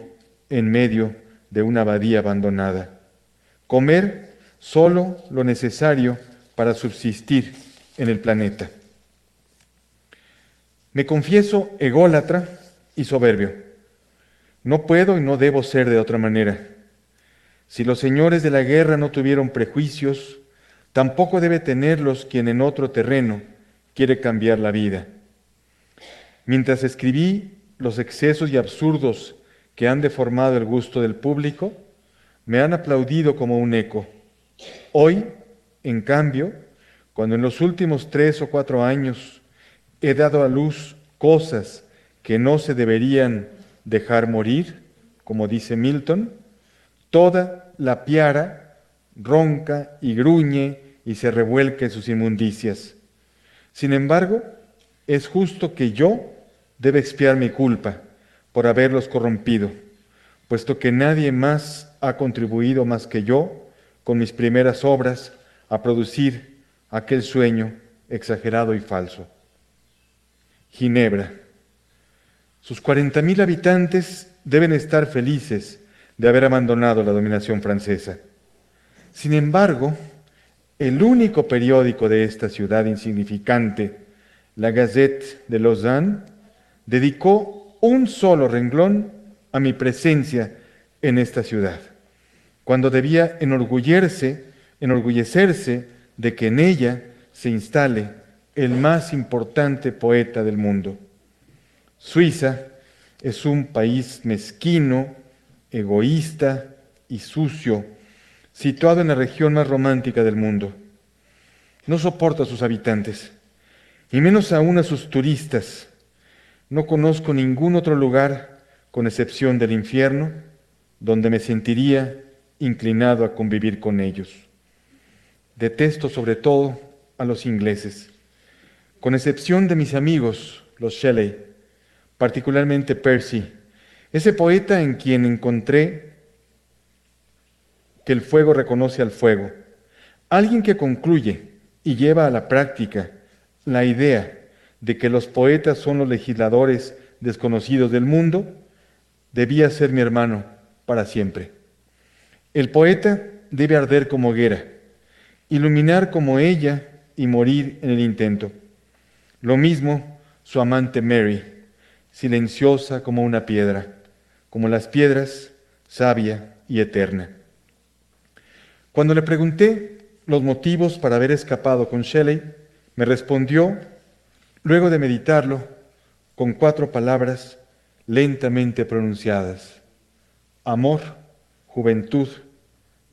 en medio de una abadía abandonada, comer solo lo necesario para subsistir en el planeta. Me confieso ególatra y soberbio. No puedo y no debo ser de otra manera. Si los señores de la guerra no tuvieron prejuicios, tampoco debe tenerlos quien en otro terreno quiere cambiar la vida. Mientras escribí los excesos y absurdos que han deformado el gusto del público, me han aplaudido como un eco. Hoy, en cambio, cuando en los últimos tres o cuatro años he dado a luz cosas que no se deberían dejar morir, como dice Milton, Toda la piara ronca y gruñe y se revuelca en sus inmundicias. Sin embargo, es justo que yo deba expiar mi culpa por haberlos corrompido, puesto que nadie más ha contribuido más que yo con mis primeras obras a producir aquel sueño exagerado y falso. Ginebra. Sus 40.000 habitantes deben estar felices de haber abandonado la dominación francesa. Sin embargo, el único periódico de esta ciudad insignificante, la Gazette de Lausanne, dedicó un solo renglón a mi presencia en esta ciudad, cuando debía enorgullecerse, enorgullecerse de que en ella se instale el más importante poeta del mundo. Suiza es un país mezquino, egoísta y sucio, situado en la región más romántica del mundo. No soporta a sus habitantes, y menos aún a sus turistas. No conozco ningún otro lugar, con excepción del infierno, donde me sentiría inclinado a convivir con ellos. Detesto sobre todo a los ingleses, con excepción de mis amigos, los Shelley, particularmente Percy, ese poeta en quien encontré que el fuego reconoce al fuego, alguien que concluye y lleva a la práctica la idea de que los poetas son los legisladores desconocidos del mundo, debía ser mi hermano para siempre. El poeta debe arder como hoguera, iluminar como ella y morir en el intento. Lo mismo su amante Mary, silenciosa como una piedra, como las piedras, sabia y eterna. Cuando le pregunté los motivos para haber escapado con Shelley, me respondió, luego de meditarlo, con cuatro palabras lentamente pronunciadas. Amor, juventud,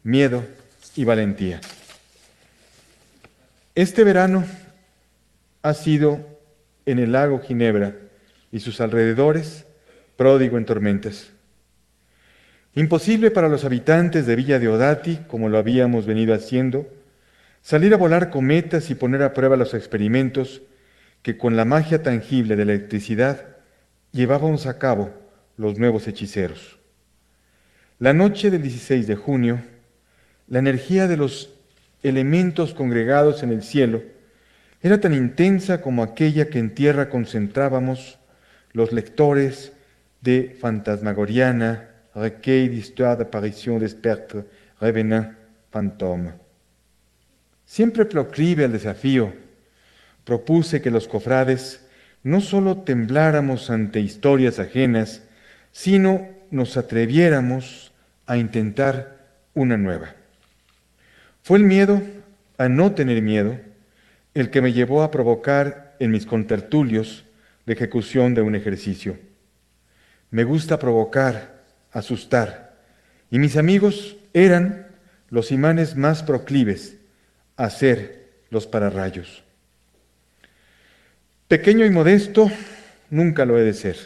miedo y valentía. Este verano ha sido en el lago Ginebra y sus alrededores pródigo en tormentas. Imposible para los habitantes de Villa de Odati, como lo habíamos venido haciendo, salir a volar cometas y poner a prueba los experimentos que con la magia tangible de la electricidad llevábamos a cabo los nuevos hechiceros. La noche del 16 de junio, la energía de los elementos congregados en el cielo era tan intensa como aquella que en tierra concentrábamos los lectores de Fantasmagoriana, Recueil d'histoire d'apparition d'espectres, revenant, fantômes. Siempre proclive al desafío, propuse que los cofrades no solo tembláramos ante historias ajenas, sino nos atreviéramos a intentar una nueva. Fue el miedo a no tener miedo el que me llevó a provocar en mis contertulios la ejecución de un ejercicio. Me gusta provocar, asustar, y mis amigos eran los imanes más proclives a ser los pararrayos. Pequeño y modesto, nunca lo he de ser.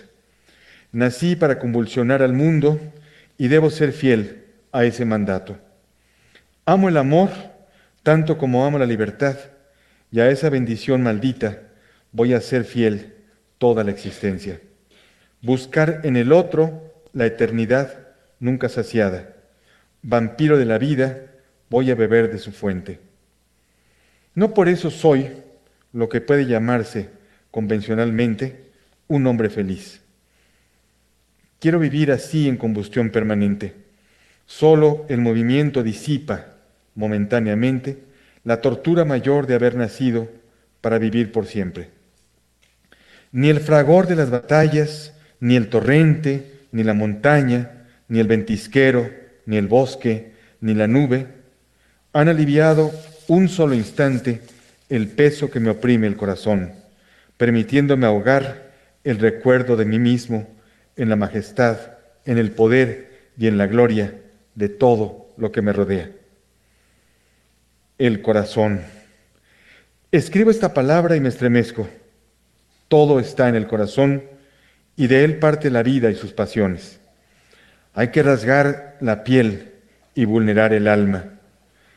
Nací para convulsionar al mundo y debo ser fiel a ese mandato. Amo el amor tanto como amo la libertad, y a esa bendición maldita voy a ser fiel toda la existencia. Buscar en el otro la eternidad nunca saciada. Vampiro de la vida, voy a beber de su fuente. No por eso soy lo que puede llamarse convencionalmente un hombre feliz. Quiero vivir así en combustión permanente. Solo el movimiento disipa momentáneamente la tortura mayor de haber nacido para vivir por siempre. Ni el fragor de las batallas, ni el torrente, ni la montaña, ni el ventisquero, ni el bosque, ni la nube han aliviado un solo instante el peso que me oprime el corazón, permitiéndome ahogar el recuerdo de mí mismo en la majestad, en el poder y en la gloria de todo lo que me rodea el corazón. Escribo esta palabra y me estremezco. Todo está en el corazón y de él parte la vida y sus pasiones. Hay que rasgar la piel y vulnerar el alma,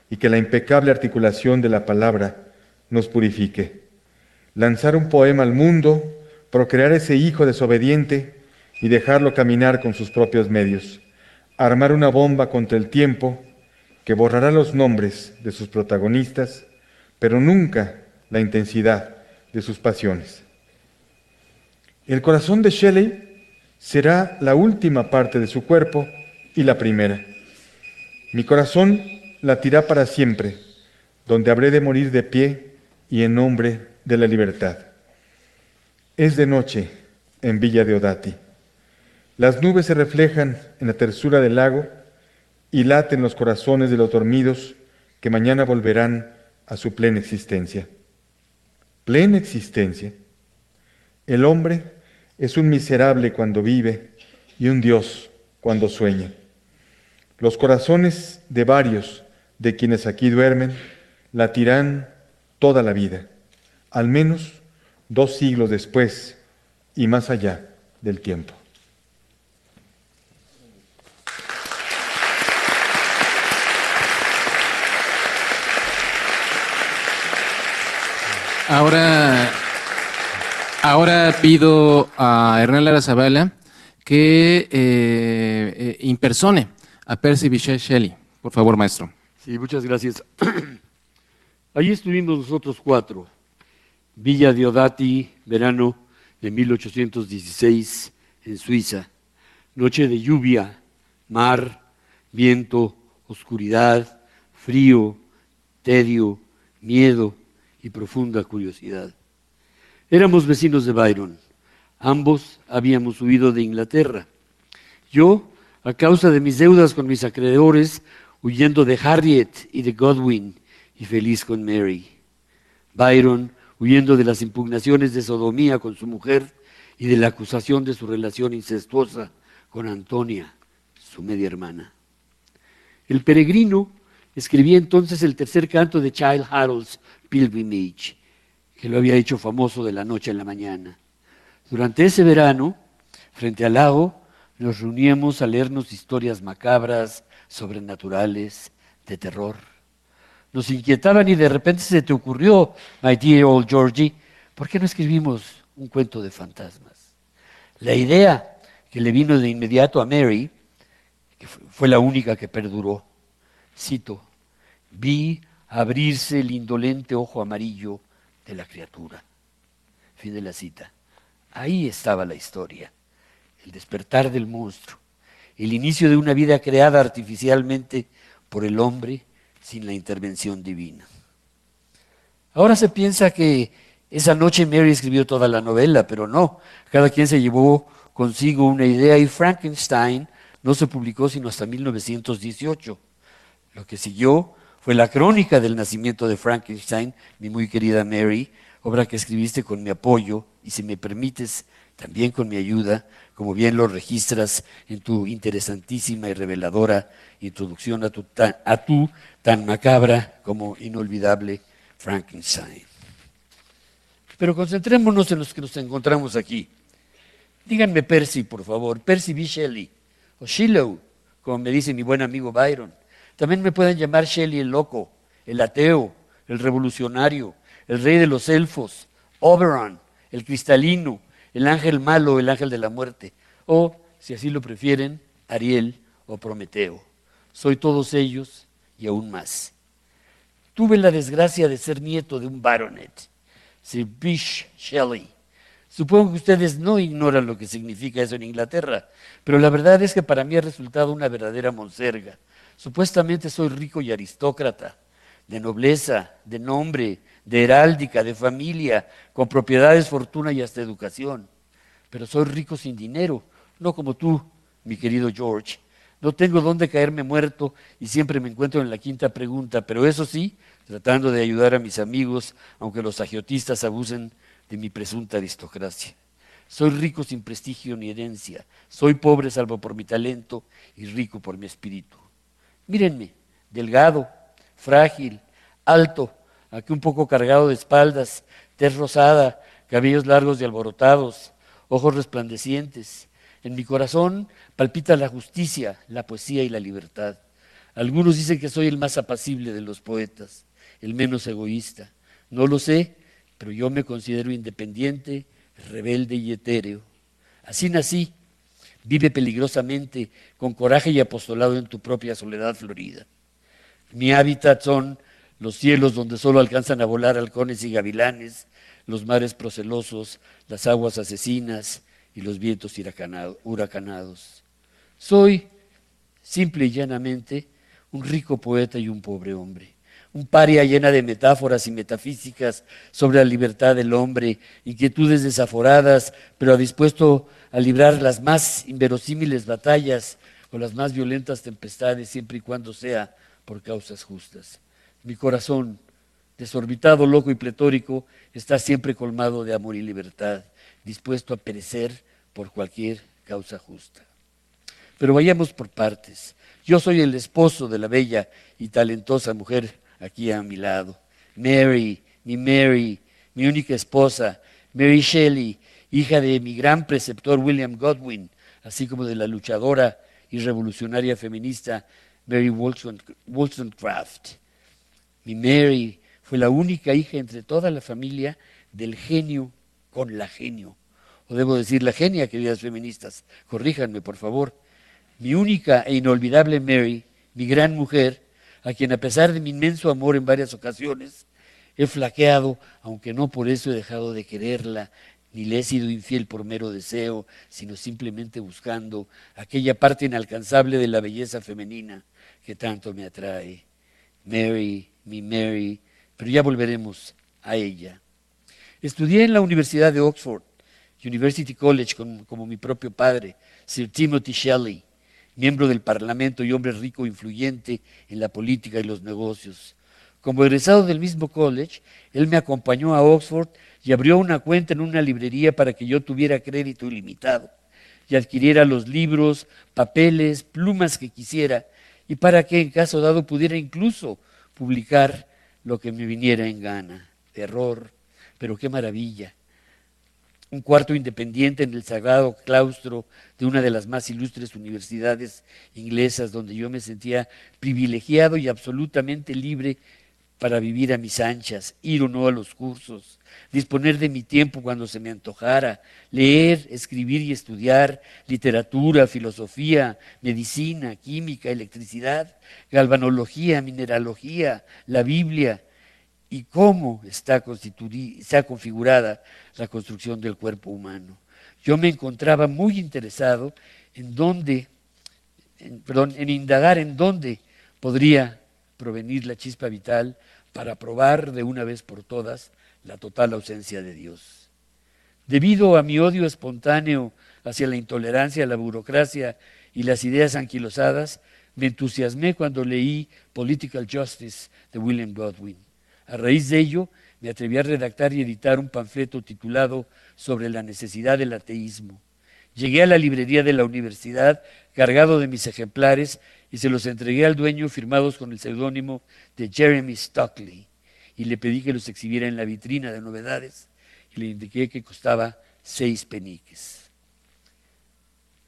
y que la impecable articulación de la palabra nos purifique. Lanzar un poema al mundo, procrear ese hijo desobediente y dejarlo caminar con sus propios medios. Armar una bomba contra el tiempo que borrará los nombres de sus protagonistas, pero nunca la intensidad de sus pasiones. El corazón de Shelley será la última parte de su cuerpo y la primera. Mi corazón latirá para siempre, donde habré de morir de pie y en nombre de la libertad. Es de noche en Villa de Odati. Las nubes se reflejan en la tersura del lago y laten los corazones de los dormidos que mañana volverán a su plena existencia. Plena existencia. El hombre es un miserable cuando vive y un Dios cuando sueña. Los corazones de varios de quienes aquí duermen latirán toda la vida, al menos dos siglos después y más allá del tiempo. Ahora, ahora pido a Hernán Lara Zavala que eh, eh, impersone a Percy Bysshe Shelley. Por favor, maestro. Sí, muchas gracias. Allí estuvimos nosotros cuatro. Villa Diodati, verano de 1816, en Suiza. Noche de lluvia, mar, viento, oscuridad, frío, tedio, miedo y profunda curiosidad. Éramos vecinos de Byron. Ambos habíamos huido de Inglaterra. Yo, a causa de mis deudas con mis acreedores, huyendo de Harriet y de Godwin, y feliz con Mary. Byron, huyendo de las impugnaciones de sodomía con su mujer y de la acusación de su relación incestuosa con Antonia, su media hermana. El peregrino escribía entonces el tercer canto de Child Harold's Pilgrimage, que lo había hecho famoso de la noche a la mañana. Durante ese verano, frente al lago, nos reuníamos a leernos historias macabras, sobrenaturales, de terror. Nos inquietaban y de repente se te ocurrió, my dear old Georgie, ¿por qué no escribimos un cuento de fantasmas? La idea que le vino de inmediato a Mary, fue la única que perduró, cito, vi abrirse el indolente ojo amarillo de la criatura. Fin de la cita. Ahí estaba la historia, el despertar del monstruo, el inicio de una vida creada artificialmente por el hombre sin la intervención divina. Ahora se piensa que esa noche Mary escribió toda la novela, pero no, cada quien se llevó consigo una idea y Frankenstein no se publicó sino hasta 1918. Lo que siguió fue la crónica del nacimiento de Frankenstein, mi muy querida Mary, obra que escribiste con mi apoyo y si me permites, también con mi ayuda, como bien lo registras en tu interesantísima y reveladora introducción a tu tan, macabra como inolvidable Frankenstein. Pero concentrémonos en los que nos encontramos aquí. Díganme Percy, por favor, Percy B. Shelley, o Shiloh, como me dice mi buen amigo Byron. También me pueden llamar Shelley el loco, el ateo, el revolucionario, el rey de los elfos, Oberon, el cristalino, el ángel malo, el ángel de la muerte, o, si así lo prefieren, Ariel o Prometeo. Soy todos ellos y aún más. Tuve la desgracia de ser nieto de un baronet, Sir Bish Shelley. Supongo que ustedes no ignoran lo que significa eso en Inglaterra, pero la verdad es que para mí ha resultado una verdadera monserga. Supuestamente soy rico y aristócrata, de nobleza, de nombre, de heráldica, de familia, con propiedades, fortuna y hasta educación. Pero soy rico sin dinero, no como tú, mi querido George. No tengo dónde caerme muerto y siempre me encuentro en la quinta pregunta, pero eso sí, tratando de ayudar a mis amigos, aunque los agiotistas abusen de mi presunta aristocracia. Soy rico sin prestigio ni herencia, soy pobre salvo por mi talento y rico por mi espíritu. Mírenme, delgado, frágil, alto, aquí un poco cargado de espaldas, tez rosada, cabellos largos y alborotados, ojos resplandecientes. En mi corazón palpita la justicia, la poesía y la libertad. Algunos dicen que soy el más apacible de los poetas, el menos egoísta. No lo sé, pero yo me considero independiente, rebelde y etéreo. Así nací, Vive peligrosamente, con coraje y apostolado en tu propia soledad florida. Mi hábitat son los cielos donde solo alcanzan a volar halcones y gavilanes, los mares procelosos, las aguas asesinas y los vientos huracanados. Soy, simple y llanamente, un rico poeta y un pobre hombre un paria llena de metáforas y metafísicas sobre la libertad del hombre, inquietudes desaforadas, pero dispuesto a librar las más inverosímiles batallas o las más violentas tempestades, siempre y cuando sea por causas justas. Mi corazón, desorbitado, loco y pletórico, está siempre colmado de amor y libertad, dispuesto a perecer por cualquier causa justa. Pero vayamos por partes. Yo soy el esposo de la bella y talentosa mujer aquí a mi lado. Mary, mi Mary, mi única esposa, Mary Shelley, hija de mi gran preceptor William Godwin, así como de la luchadora y revolucionaria feminista Mary Wollstonecraft. Mi Mary fue la única hija entre toda la familia del genio con la genio. O debo decir la genia, queridas feministas, corríjanme por favor. Mi única e inolvidable Mary, mi gran mujer, a quien a pesar de mi inmenso amor en varias ocasiones, he flaqueado, aunque no por eso he dejado de quererla, ni le he sido infiel por mero deseo, sino simplemente buscando aquella parte inalcanzable de la belleza femenina que tanto me atrae. Mary, mi Mary, pero ya volveremos a ella. Estudié en la Universidad de Oxford, University College, como mi propio padre, Sir Timothy Shelley miembro del Parlamento y hombre rico e influyente en la política y los negocios. Como egresado del mismo college, él me acompañó a Oxford y abrió una cuenta en una librería para que yo tuviera crédito ilimitado y adquiriera los libros, papeles, plumas que quisiera y para que en caso dado pudiera incluso publicar lo que me viniera en gana. Terror, pero qué maravilla un cuarto independiente en el sagrado claustro de una de las más ilustres universidades inglesas, donde yo me sentía privilegiado y absolutamente libre para vivir a mis anchas, ir o no a los cursos, disponer de mi tiempo cuando se me antojara, leer, escribir y estudiar literatura, filosofía, medicina, química, electricidad, galvanología, mineralogía, la Biblia, y cómo está, configurada la construcción del cuerpo humano. Yo me encontraba muy interesado en dónde, perdón, en indagar en dónde podría provenir la chispa vital para probar de una vez por todas la total ausencia de Dios. Debido a mi odio espontáneo hacia la intolerancia, la burocracia y las ideas anquilosadas, me entusiasmé cuando leí Political Justice de William Godwin. A raíz de ello, me atreví a redactar y editar un panfleto titulado Sobre la necesidad del ateísmo. Llegué a la librería de la universidad cargado de mis ejemplares y se los entregué al dueño firmados con el seudónimo de Jeremy Stockley y le pedí que los exhibiera en la vitrina de novedades y le indiqué que costaba seis peniques.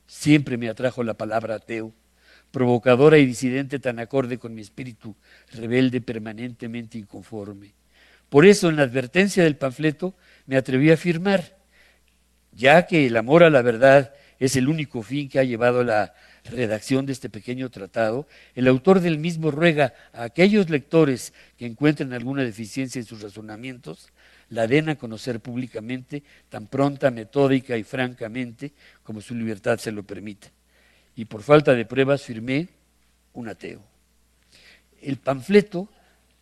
Siempre me atrajo la palabra ateo provocadora y disidente tan acorde con mi espíritu rebelde permanentemente inconforme. Por eso en la advertencia del panfleto me atreví a afirmar, ya que el amor a la verdad es el único fin que ha llevado la redacción de este pequeño tratado, el autor del mismo ruega a aquellos lectores que encuentren alguna deficiencia en sus razonamientos, la den a conocer públicamente tan pronta, metódica y francamente como su libertad se lo permita y por falta de pruebas firmé un ateo. El panfleto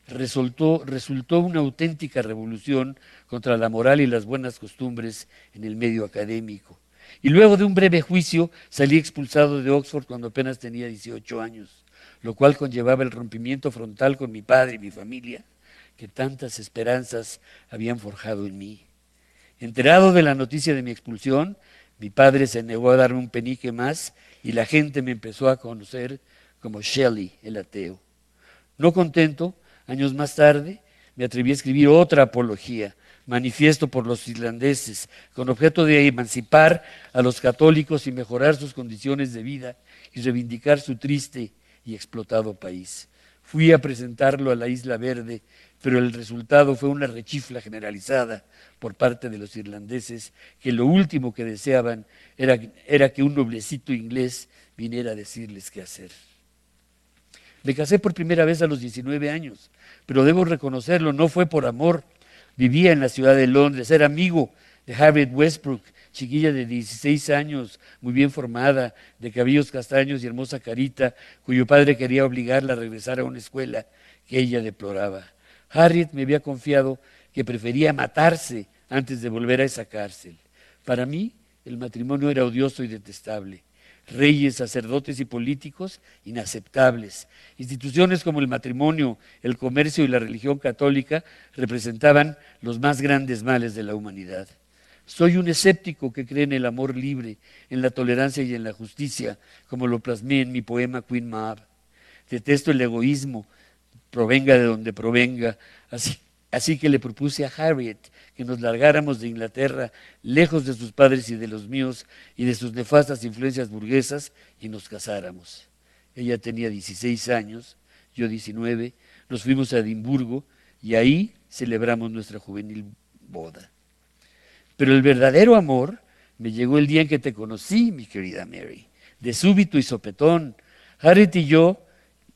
resultó, resultó una auténtica revolución contra la moral y las buenas costumbres en el medio académico. Y luego de un breve juicio salí expulsado de Oxford cuando apenas tenía 18 años, lo cual conllevaba el rompimiento frontal con mi padre y mi familia, que tantas esperanzas habían forjado en mí. Enterado de la noticia de mi expulsión, mi padre se negó a darme un penique más y la gente me empezó a conocer como Shelley, el ateo. No contento, años más tarde, me atreví a escribir otra apología, manifiesto por los irlandeses, con objeto de emancipar a los católicos y mejorar sus condiciones de vida y reivindicar su triste y explotado país. Fui a presentarlo a la Isla Verde, pero el resultado fue una rechifla generalizada por parte de los irlandeses, que lo último que deseaban era, era que un noblecito inglés viniera a decirles qué hacer. Me casé por primera vez a los 19 años, pero debo reconocerlo, no fue por amor. Vivía en la ciudad de Londres, era amigo de Harriet Westbrook, chiquilla de 16 años, muy bien formada, de cabellos castaños y hermosa carita, cuyo padre quería obligarla a regresar a una escuela que ella deploraba. Harriet me había confiado que prefería matarse antes de volver a esa cárcel. Para mí, el matrimonio era odioso y detestable. Reyes, sacerdotes y políticos inaceptables. Instituciones como el matrimonio, el comercio y la religión católica representaban los más grandes males de la humanidad. Soy un escéptico que cree en el amor libre, en la tolerancia y en la justicia, como lo plasmé en mi poema Queen Mab. Detesto el egoísmo, provenga de donde provenga. Así, así que le propuse a Harriet que nos largáramos de Inglaterra, lejos de sus padres y de los míos, y de sus nefastas influencias burguesas, y nos casáramos. Ella tenía 16 años, yo 19, nos fuimos a Edimburgo, y ahí celebramos nuestra juvenil boda. Pero el verdadero amor me llegó el día en que te conocí, mi querida Mary, de súbito y sopetón. Harriet y yo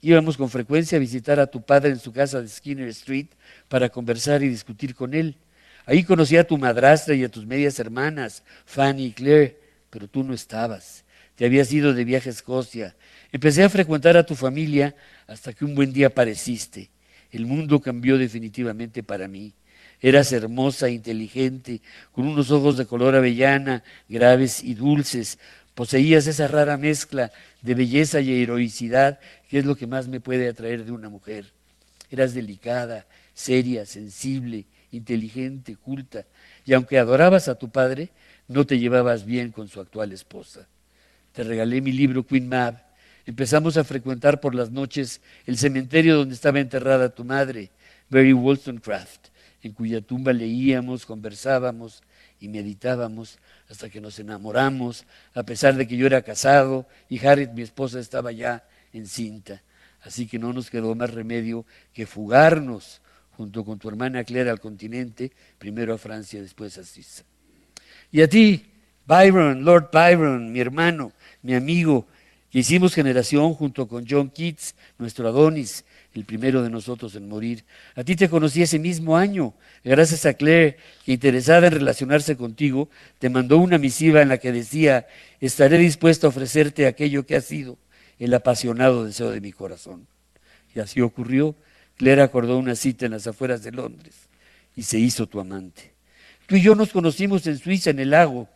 íbamos con frecuencia a visitar a tu padre en su casa de Skinner Street para conversar y discutir con él. Ahí conocí a tu madrastra y a tus medias hermanas, Fanny y Claire, pero tú no estabas. Te habías ido de viaje a Escocia. Empecé a frecuentar a tu familia hasta que un buen día apareciste. El mundo cambió definitivamente para mí. Eras hermosa, inteligente, con unos ojos de color avellana, graves y dulces. Poseías esa rara mezcla de belleza y heroicidad que es lo que más me puede atraer de una mujer. Eras delicada, seria, sensible, inteligente, culta, y aunque adorabas a tu padre, no te llevabas bien con su actual esposa. Te regalé mi libro Queen Mab. Empezamos a frecuentar por las noches el cementerio donde estaba enterrada tu madre, Mary Wollstonecraft en cuya tumba leíamos, conversábamos y meditábamos hasta que nos enamoramos, a pesar de que yo era casado y Harriet, mi esposa, estaba ya encinta. Así que no nos quedó más remedio que fugarnos junto con tu hermana Claire al continente, primero a Francia, después a Suiza. Y a ti, Byron, Lord Byron, mi hermano, mi amigo, que hicimos generación junto con John Keats, nuestro Adonis, el primero de nosotros en morir. A ti te conocí ese mismo año, gracias a Claire, que interesada en relacionarse contigo, te mandó una misiva en la que decía, estaré dispuesto a ofrecerte aquello que ha sido el apasionado deseo de mi corazón. Y así ocurrió. Claire acordó una cita en las afueras de Londres y se hizo tu amante. Tú y yo nos conocimos en Suiza, en el lago.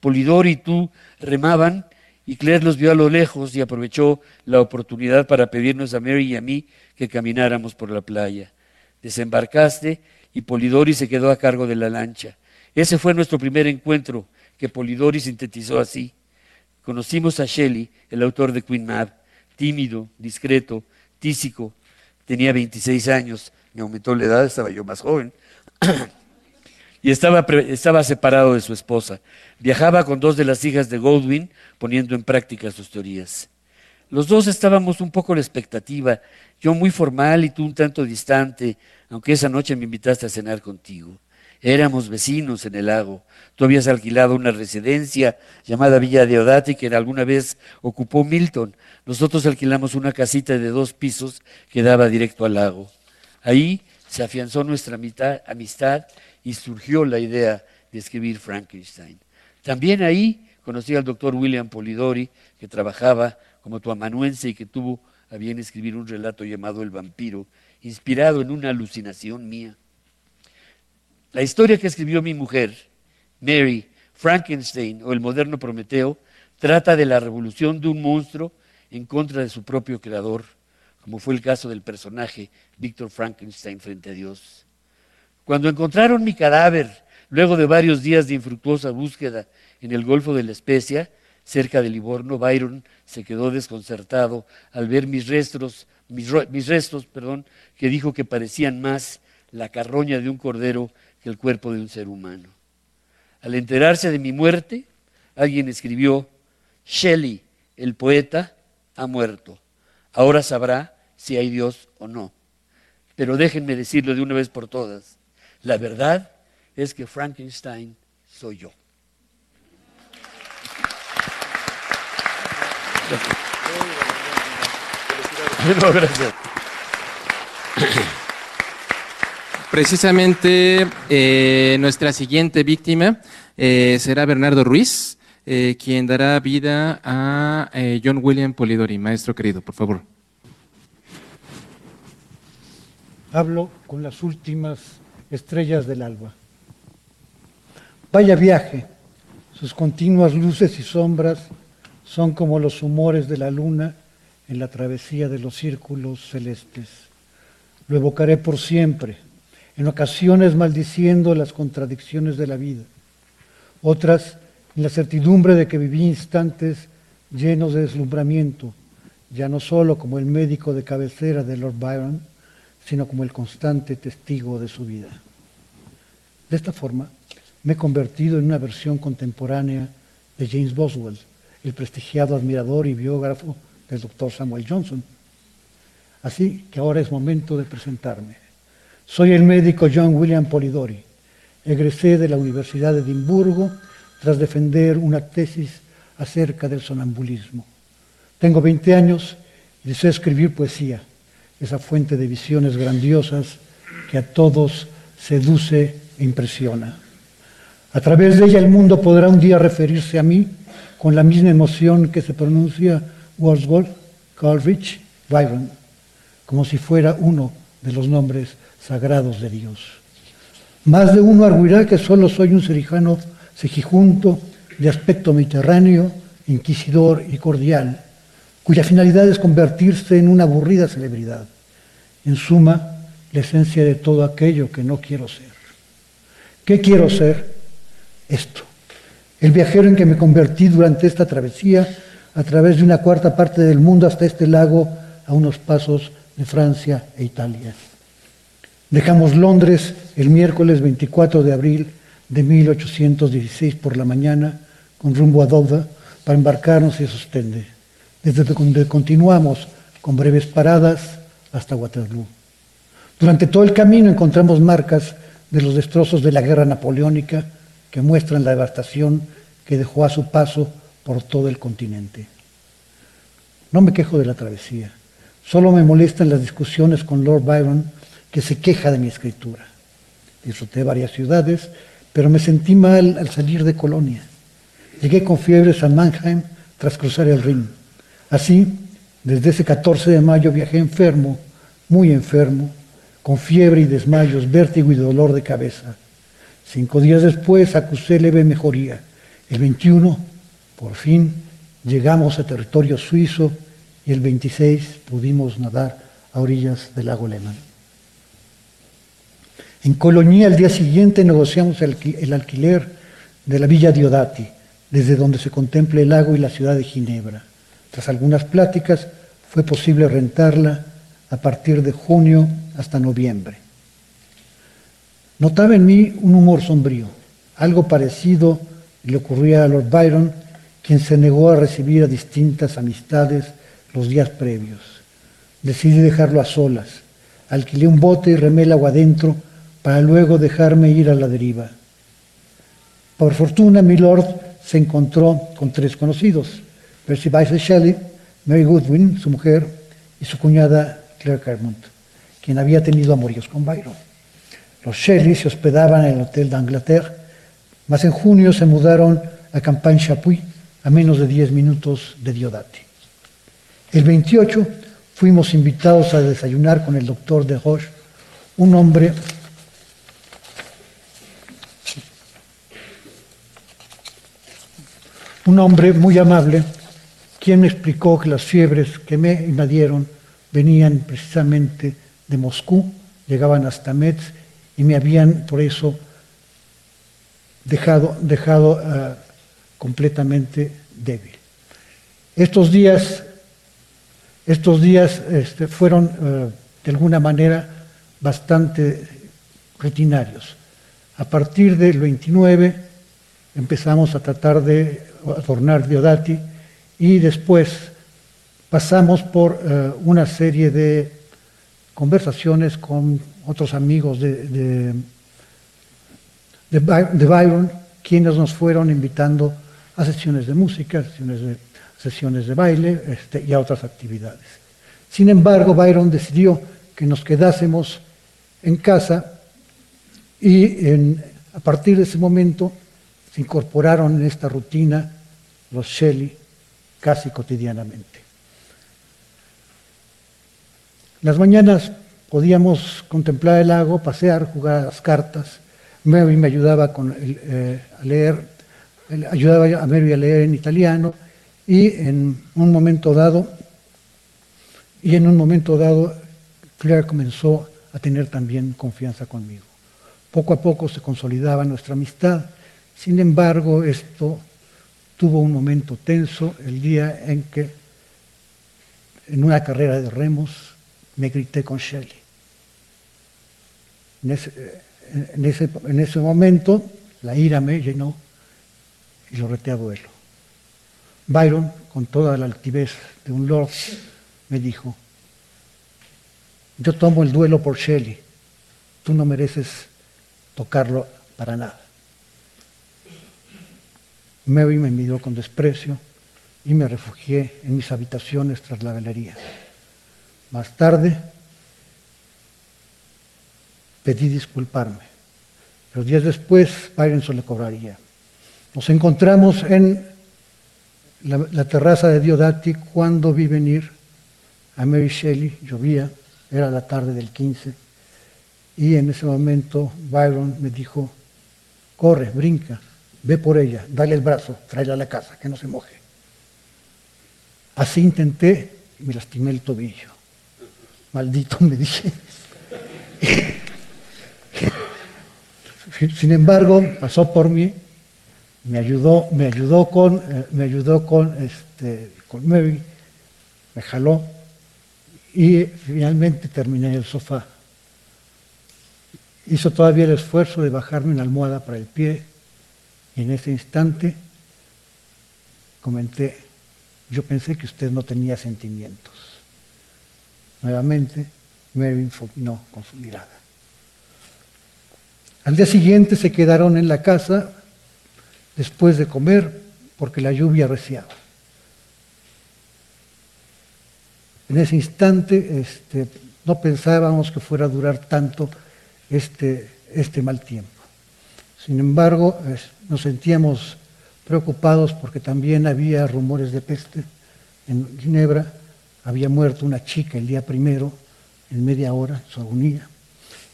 Polidor y tú remaban y Claire los vio a lo lejos y aprovechó la oportunidad para pedirnos a Mary y a mí que camináramos por la playa. Desembarcaste y Polidori se quedó a cargo de la lancha. Ese fue nuestro primer encuentro, que Polidori sintetizó así. Conocimos a Shelley, el autor de Queen Mab, tímido, discreto, tísico. Tenía 26 años, me aumentó la edad, estaba yo más joven. y estaba, estaba separado de su esposa. Viajaba con dos de las hijas de Goldwyn, poniendo en práctica sus teorías. Los dos estábamos un poco a la expectativa, yo muy formal y tú un tanto distante, aunque esa noche me invitaste a cenar contigo. Éramos vecinos en el lago. Tú habías alquilado una residencia llamada Villa Deodati que alguna vez ocupó Milton. Nosotros alquilamos una casita de dos pisos que daba directo al lago. Ahí se afianzó nuestra amistad y surgió la idea de escribir Frankenstein. También ahí conocí al doctor William Polidori, que trabajaba como tu amanuense y que tuvo a bien escribir un relato llamado El vampiro, inspirado en una alucinación mía. La historia que escribió mi mujer, Mary, Frankenstein o el moderno Prometeo, trata de la revolución de un monstruo en contra de su propio creador, como fue el caso del personaje Víctor Frankenstein frente a Dios. Cuando encontraron mi cadáver, luego de varios días de infructuosa búsqueda en el Golfo de la Especia, cerca de Livorno, Byron se quedó desconcertado al ver mis restos, mis, restos, perdón, que dijo que parecían más la carroña de un cordero que el cuerpo de un ser humano. Al enterarse de mi muerte, alguien escribió, Shelley, el poeta, ha muerto. Ahora sabrá si hay Dios o no. Pero déjenme decirlo de una vez por todas. La verdad es que Frankenstein soy yo. Gracias. Precisamente eh, nuestra siguiente víctima eh, será Bernardo Ruiz, eh, quien dará vida a John William Polidori. Maestro querido, por favor. Hablo con las últimas estrellas del alba. Vaya viaje, sus continuas luces y sombras son como los humores de la luna en la travesía de los círculos celestes. Lo evocaré por siempre, en ocasiones maldiciendo las contradicciones de la vida, otras en la certidumbre de que viví instantes llenos de deslumbramiento, ya no solo como el médico de cabecera de Lord Byron, sino como el constante testigo de su vida. De esta forma, me he convertido en una versión contemporánea de James Boswell, el prestigiado admirador y biógrafo del doctor Samuel Johnson. Así que ahora es momento de presentarme. Soy el médico John William Polidori. Egresé de la Universidad de Edimburgo tras defender una tesis acerca del sonambulismo. Tengo 20 años y deseo escribir poesía, esa fuente de visiones grandiosas que a todos seduce e impresiona. A través de ella el mundo podrá un día referirse a mí con la misma emoción que se pronuncia Wordsworth, Coleridge, Byron, como si fuera uno de los nombres sagrados de Dios. Más de uno arguirá que solo soy un serijano sejijunto de aspecto mediterráneo, inquisidor y cordial, cuya finalidad es convertirse en una aburrida celebridad. En suma, la esencia de todo aquello que no quiero ser. ¿Qué quiero ser? Esto. El viajero en que me convertí durante esta travesía a través de una cuarta parte del mundo hasta este lago a unos pasos de Francia e Italia. Dejamos Londres el miércoles 24 de abril de 1816 por la mañana con rumbo a Dover para embarcarnos y Ostende, desde donde continuamos con breves paradas hasta Waterloo. Durante todo el camino encontramos marcas de los destrozos de la guerra napoleónica que muestran la devastación que dejó a su paso por todo el continente. No me quejo de la travesía, solo me molestan las discusiones con Lord Byron que se queja de mi escritura. Disfruté varias ciudades, pero me sentí mal al salir de Colonia. Llegué con fiebres a Mannheim tras cruzar el Rin. Así, desde ese 14 de mayo viajé enfermo, muy enfermo, con fiebre y desmayos, vértigo y dolor de cabeza. Cinco días después acusé leve mejoría. El 21, por fin, llegamos a territorio suizo y el 26 pudimos nadar a orillas del lago Lehmann. En Colonia, al día siguiente, negociamos el, el alquiler de la villa Diodati, desde donde se contempla el lago y la ciudad de Ginebra. Tras algunas pláticas, fue posible rentarla a partir de junio hasta noviembre. Notaba en mí un humor sombrío, algo parecido le ocurría a Lord Byron, quien se negó a recibir a distintas amistades los días previos. Decidí dejarlo a solas. Alquilé un bote y remé el agua adentro para luego dejarme ir a la deriva. Por fortuna, mi lord se encontró con tres conocidos, Percy Bysshe Shelley, Mary Goodwin, su mujer, y su cuñada Claire Carmont, quien había tenido amoríos con Byron. Los Shelley se hospedaban en el Hotel d'Angleterre, mas en junio se mudaron a Campagne Chapuis, a menos de 10 minutos de Diodati. El 28 fuimos invitados a desayunar con el doctor de Roche, un hombre un hombre muy amable, quien me explicó que las fiebres que me invadieron venían precisamente de Moscú, llegaban hasta Metz y me habían por eso dejado, dejado uh, completamente débil. Estos días, estos días este, fueron uh, de alguna manera bastante rutinarios. A partir del 29 empezamos a tratar de adornar Diodati y después pasamos por uh, una serie de conversaciones con otros amigos de, de, Byron, quienes nos fueron invitando a sesiones de música, sesiones de, sesiones de baile este, y a otras actividades. Sin embargo, Byron decidió que nos quedásemos en casa y a partir de ese momento se incorporaron en esta rutina los Shelley casi cotidianamente. Las mañanas podíamos contemplar el lago, pasear, jugar a las cartas. Mary me ayudaba eh, a leer, ayudaba a Mary a leer en italiano y en un momento dado, y en un momento dado, Claire comenzó a tener también confianza conmigo. Poco a poco se consolidaba nuestra amistad. Sin embargo, esto tuvo un momento tenso el día en que en una carrera de remos me grité con Shelley. En ese, en ese, momento la ira me llenó y lo reté a duelo. Byron, con toda la altivez de un lord, me dijo, yo tomo el duelo por Shelley, tú no mereces tocarlo para nada. Mary me miró con desprecio y me refugié en mis habitaciones tras la galería. Más tarde pedí disculparme, pero días después Byron le cobraría. Nos encontramos en la, terraza de Diodati cuando vi venir a Mary Shelley, llovía, era la tarde del 15, y en ese momento Byron me dijo, corre, brinca, ve por ella, dale el brazo, tráela a la casa, que no se moje. Así intenté y me lastimé el tobillo. Maldito me dije. Sin embargo, pasó por mí, me ayudó, me ayudó con, eh, me ayudó con, este, con Mary, me jaló y finalmente terminé el sofá. Hizo todavía el esfuerzo de bajarme una almohada para el pie y en ese instante comenté, yo pensé que usted no tenía sentimientos. Nuevamente, Mary no con su mirada. Al día siguiente se quedaron en la casa después de comer porque la lluvia reciaba. En ese instante este, no pensábamos que fuera a durar tanto este, este mal tiempo. Sin embargo, nos sentíamos preocupados porque también había rumores de peste. En Ginebra había muerto una chica el día primero, en media hora, su agonía.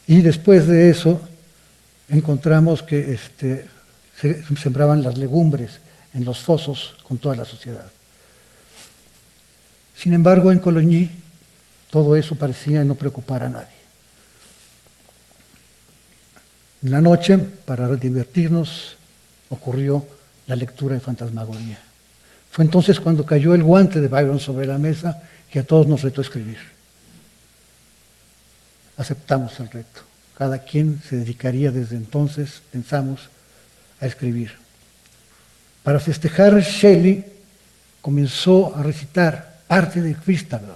Y después de eso encontramos que este, se sembraban las legumbres en los fosos con toda la sociedad. Sin embargo, en Coligny todo eso parecía no preocupar a nadie. En la noche, para divertirnos, ocurrió la lectura de Fantasmagoría. Fue entonces cuando cayó el guante de Byron sobre la mesa que a todos nos retó a escribir. Aceptamos el reto. Cada quien se dedicaría desde entonces, pensamos, a escribir. Para festejar, Shelley comenzó a recitar parte de Christabel,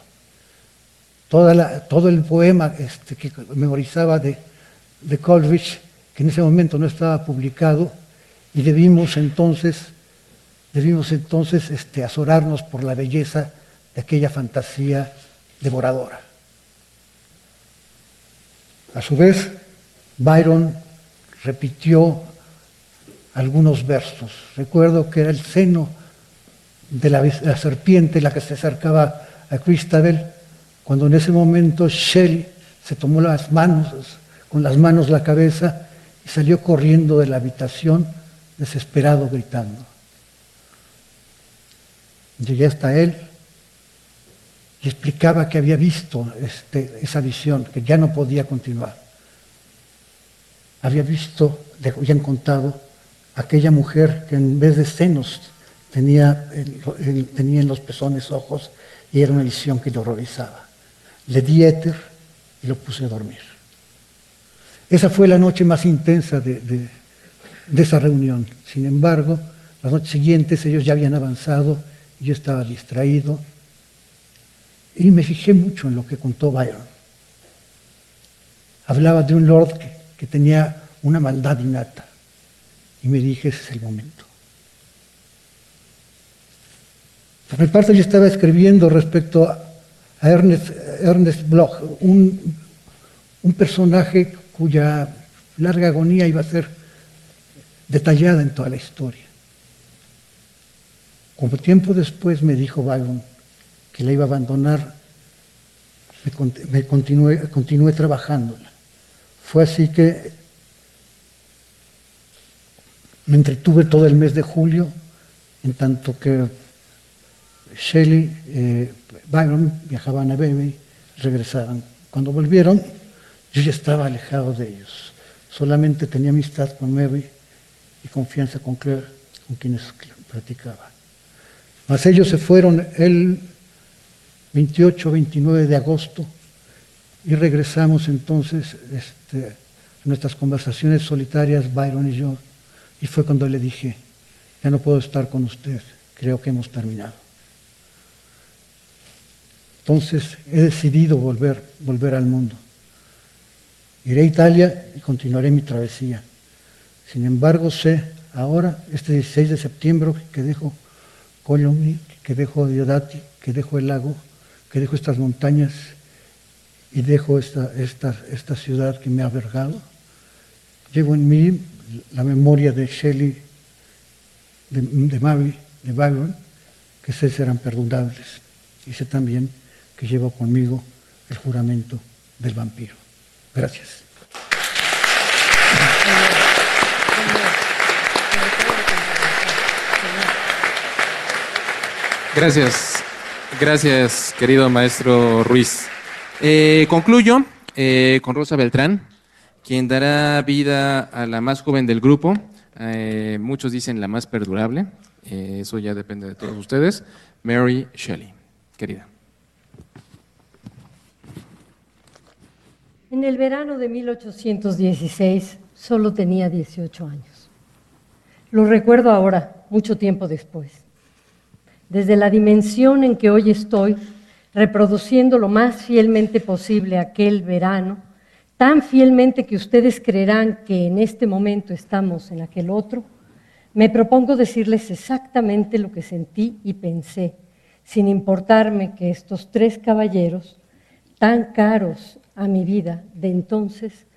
todo el poema este, que memorizaba de, de Coleridge que en ese momento no estaba publicado, y debimos entonces, debimos entonces este, azorarnos por la belleza de aquella fantasía devoradora. A su vez, Byron repitió algunos versos. Recuerdo que era el seno de la, serpiente la que se acercaba a Cristabel, cuando en ese momento Shelley se tomó las manos, con las manos la cabeza y salió corriendo de la habitación desesperado gritando. Llegué hasta él y explicaba que había visto este, esa visión, que ya no podía continuar. Había visto, le habían contado, aquella mujer que en vez de senos tenía, tenía en los pezones ojos y era una visión que le horrorizaba. Le di éter y lo puse a dormir. Esa fue la noche más intensa de, esa reunión. Sin embargo, las noches siguientes ellos ya habían avanzado, y yo estaba distraído y me fijé mucho en lo que contó Byron. Hablaba de un lord que, tenía una maldad innata y me dije, ese es el momento. Por mi parte yo estaba escribiendo respecto a, Ernest, Ernest Bloch, un, un personaje cuya larga agonía iba a ser detallada en toda la historia. Como tiempo después me dijo Byron que la iba a abandonar, me, me continué, continué trabajándola. Fue así que me entretuve todo el mes de julio, en tanto que Shelley, eh, Byron viajaban a Baby, regresaban. Cuando volvieron, yo ya estaba alejado de ellos. Solamente tenía amistad con Mary y confianza con Claire, con quienes platicaba. Mas ellos se fueron el 28, 29 de agosto y regresamos entonces este, a nuestras conversaciones solitarias, Byron y yo, y fue cuando le dije, ya no puedo estar con usted, creo que hemos terminado. Entonces he decidido volver, volver al mundo. Iré a Italia y continuaré mi travesía. Sin embargo, sé ahora, este 16 de septiembre, que dejo Colombi, que dejo Diodati, que dejo el lago, que dejo estas montañas y dejo esta, esta, esta ciudad que me ha albergado. Llevo en mí la memoria de Shelley, de, Mavi, de Byron, que sé serán perdonables. Y sé también que llevo conmigo el juramento del vampiro. Gracias. Gracias, gracias querido maestro Ruiz. Eh, concluyo eh, con Rosa Beltrán, quien dará vida a la más joven del grupo, eh, muchos dicen la más perdurable, eh, eso ya depende de todos ustedes, Mary Shelley, querida. En el verano de 1816 solo tenía 18 años. Lo recuerdo ahora, mucho tiempo después. Desde la dimensión en que hoy estoy, reproduciendo lo más fielmente posible aquel verano, tan fielmente que ustedes creerán que en este momento estamos en aquel otro, me propongo decirles exactamente lo que sentí y pensé, sin importarme que estos tres caballeros, tan caros a mi vida de entonces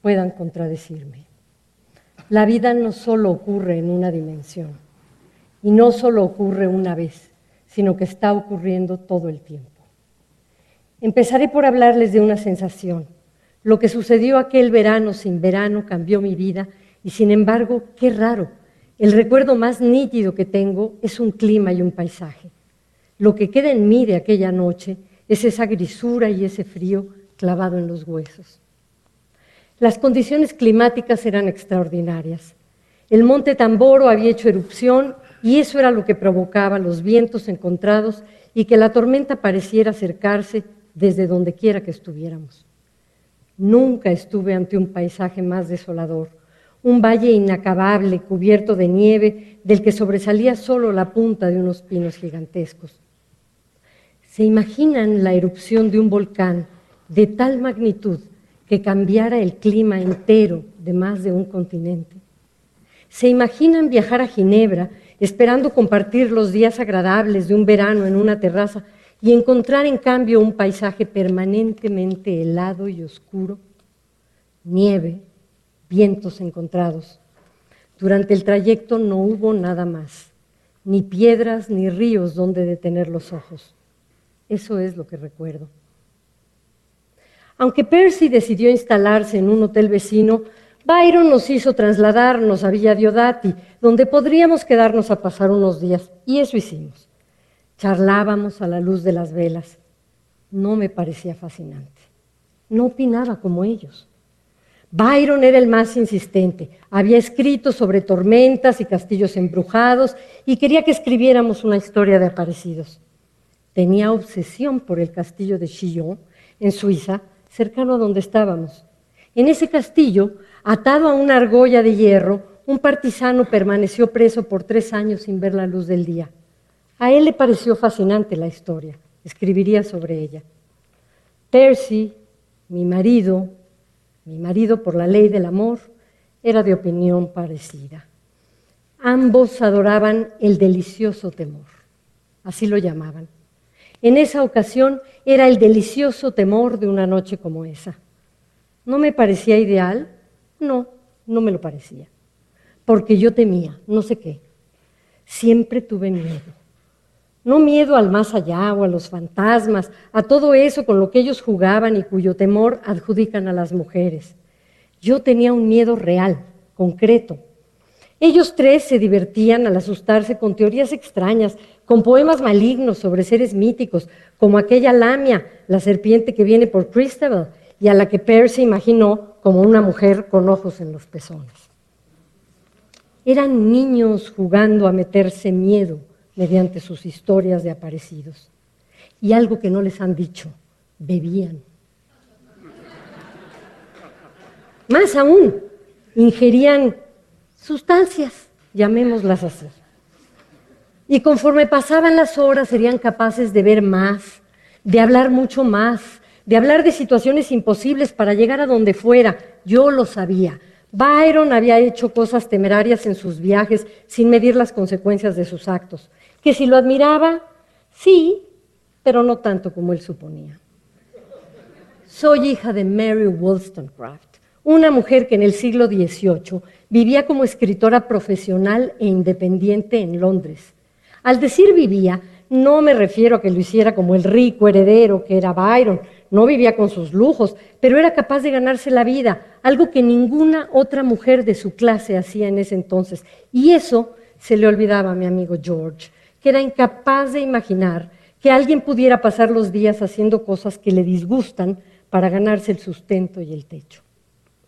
puedan contradecirme. La vida no solo ocurre en una dimensión y no solo ocurre una vez, sino que está ocurriendo todo el tiempo. Empezaré por hablarles de una sensación. Lo que sucedió aquel verano sin verano cambió mi vida y sin embargo, qué raro, el recuerdo más nítido que tengo es un clima y un paisaje. Lo que queda en mí de aquella noche es esa grisura y ese frío clavado en los huesos. Las condiciones climáticas eran extraordinarias. El monte Tamboro había hecho erupción y eso era lo que provocaba los vientos encontrados y que la tormenta pareciera acercarse desde donde quiera que estuviéramos. Nunca estuve ante un paisaje más desolador, un valle inacabable cubierto de nieve del que sobresalía solo la punta de unos pinos gigantescos. ¿Se imaginan la erupción de un volcán de tal magnitud que cambiara el clima entero de más de un continente. ¿Se imaginan viajar a Ginebra esperando compartir los días agradables de un verano en una terraza y encontrar en cambio un paisaje permanentemente helado y oscuro? Nieve, vientos encontrados. Durante el trayecto no hubo nada más, ni piedras ni ríos donde detener los ojos. Eso es lo que recuerdo. Aunque Percy decidió instalarse en un hotel vecino, Byron nos hizo trasladarnos a Villa Diodati, donde podríamos quedarnos a pasar unos días, y eso hicimos. Charlábamos a la luz de las velas. No me parecía fascinante. No opinaba como ellos. Byron era el más insistente. Había escrito sobre tormentas y castillos embrujados y quería que escribiéramos una historia de aparecidos. Tenía obsesión por el castillo de Chillon, en Suiza, cercano a donde estábamos. En ese castillo, atado a una argolla de hierro, un partisano permaneció preso por tres años sin ver la luz del día. A él le pareció fascinante la historia, escribiría sobre ella. Percy, mi marido, mi marido por la ley del amor, era de opinión parecida. Ambos adoraban el delicioso temor, así lo llamaban. En esa ocasión era el delicioso temor de una noche como esa. ¿No me parecía ideal? No, no me lo parecía. Porque yo temía, no sé qué. Siempre tuve miedo. No miedo al más allá o a los fantasmas, a todo eso con lo que ellos jugaban y cuyo temor adjudican a las mujeres. Yo tenía un miedo real, concreto. Ellos tres se divertían al asustarse con teorías extrañas, con poemas malignos sobre seres míticos, como aquella Lamia, la serpiente que viene por Christabel, y a la que Percy imaginó como una mujer con ojos en los pezones. Eran niños jugando a meterse miedo mediante sus historias de aparecidos. Y algo que no les han dicho, bebían. Más aún, ingerían sustancias, llamémoslas así. Y conforme pasaban las horas serían capaces de ver más, de hablar mucho más, de hablar de situaciones imposibles para llegar a donde fuera. Yo lo sabía. Byron había hecho cosas temerarias en sus viajes sin medir las consecuencias de sus actos. Que si lo admiraba, sí, pero no tanto como él suponía. Soy hija de Mary Wollstonecraft, una mujer que en el siglo XVIII vivía como escritora profesional e independiente en Londres. Al decir vivía, no me refiero a que lo hiciera como el rico heredero que era Byron, no vivía con sus lujos, pero era capaz de ganarse la vida, algo que ninguna otra mujer de su clase hacía en ese entonces. Y eso se le olvidaba a mi amigo George, que era incapaz de imaginar que alguien pudiera pasar los días haciendo cosas que le disgustan para ganarse el sustento y el techo.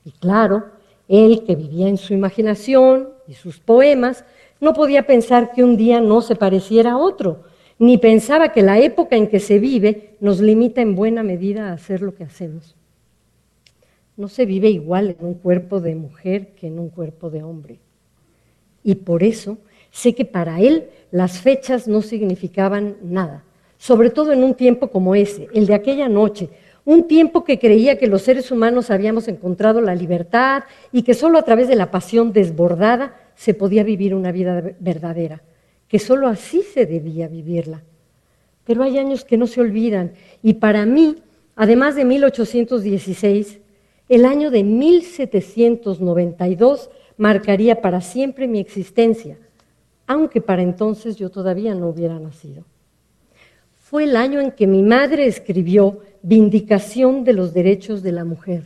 Y claro, él que vivía en su imaginación y sus poemas, no podía pensar que un día no se pareciera a otro, ni pensaba que la época en que se vive nos limita en buena medida a hacer lo que hacemos. No se vive igual en un cuerpo de mujer que en un cuerpo de hombre. Y por eso sé que para él las fechas no significaban nada, sobre todo en un tiempo como ese, el de aquella noche, un tiempo que creía que los seres humanos habíamos encontrado la libertad y que solo a través de la pasión desbordada se podía vivir una vida verdadera, que solo así se debía vivirla. Pero hay años que no se olvidan y para mí, además de 1816, el año de 1792 marcaría para siempre mi existencia, aunque para entonces yo todavía no hubiera nacido. Fue el año en que mi madre escribió Vindicación de los Derechos de la Mujer,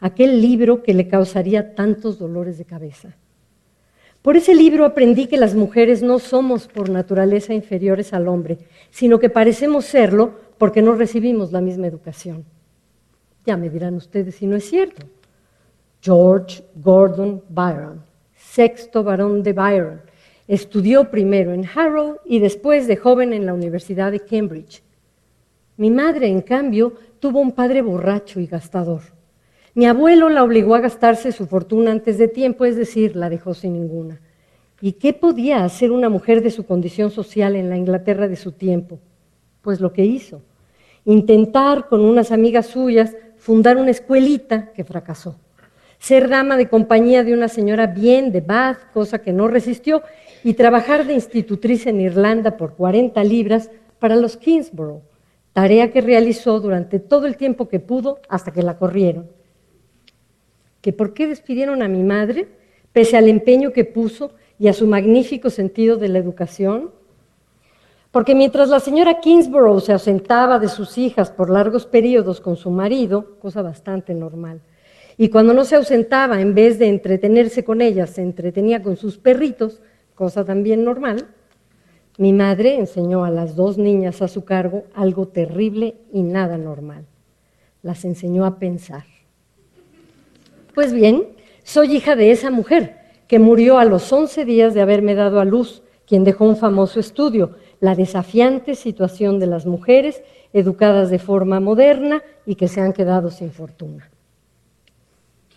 aquel libro que le causaría tantos dolores de cabeza. Por ese libro aprendí que las mujeres no somos por naturaleza inferiores al hombre, sino que parecemos serlo porque no recibimos la misma educación. Ya me dirán ustedes si no es cierto. George Gordon Byron, sexto varón de Byron, estudió primero en Harrow y después de joven en la Universidad de Cambridge. Mi madre, en cambio, tuvo un padre borracho y gastador. Mi abuelo la obligó a gastarse su fortuna antes de tiempo, es decir, la dejó sin ninguna. ¿Y qué podía hacer una mujer de su condición social en la Inglaterra de su tiempo? Pues lo que hizo, intentar con unas amigas suyas fundar una escuelita que fracasó, ser dama de compañía de una señora bien de Bath, cosa que no resistió, y trabajar de institutriz en Irlanda por 40 libras para los Kingsborough, tarea que realizó durante todo el tiempo que pudo hasta que la corrieron por qué despidieron a mi madre, pese al empeño que puso y a su magnífico sentido de la educación. Porque mientras la señora Kingsborough se ausentaba de sus hijas por largos periodos con su marido, cosa bastante normal, y cuando no se ausentaba, en vez de entretenerse con ellas, se entretenía con sus perritos, cosa también normal, mi madre enseñó a las dos niñas a su cargo algo terrible y nada normal. Las enseñó a pensar. Pues bien, soy hija de esa mujer que murió a los 11 días de haberme dado a luz, quien dejó un famoso estudio, La desafiante situación de las mujeres educadas de forma moderna y que se han quedado sin fortuna.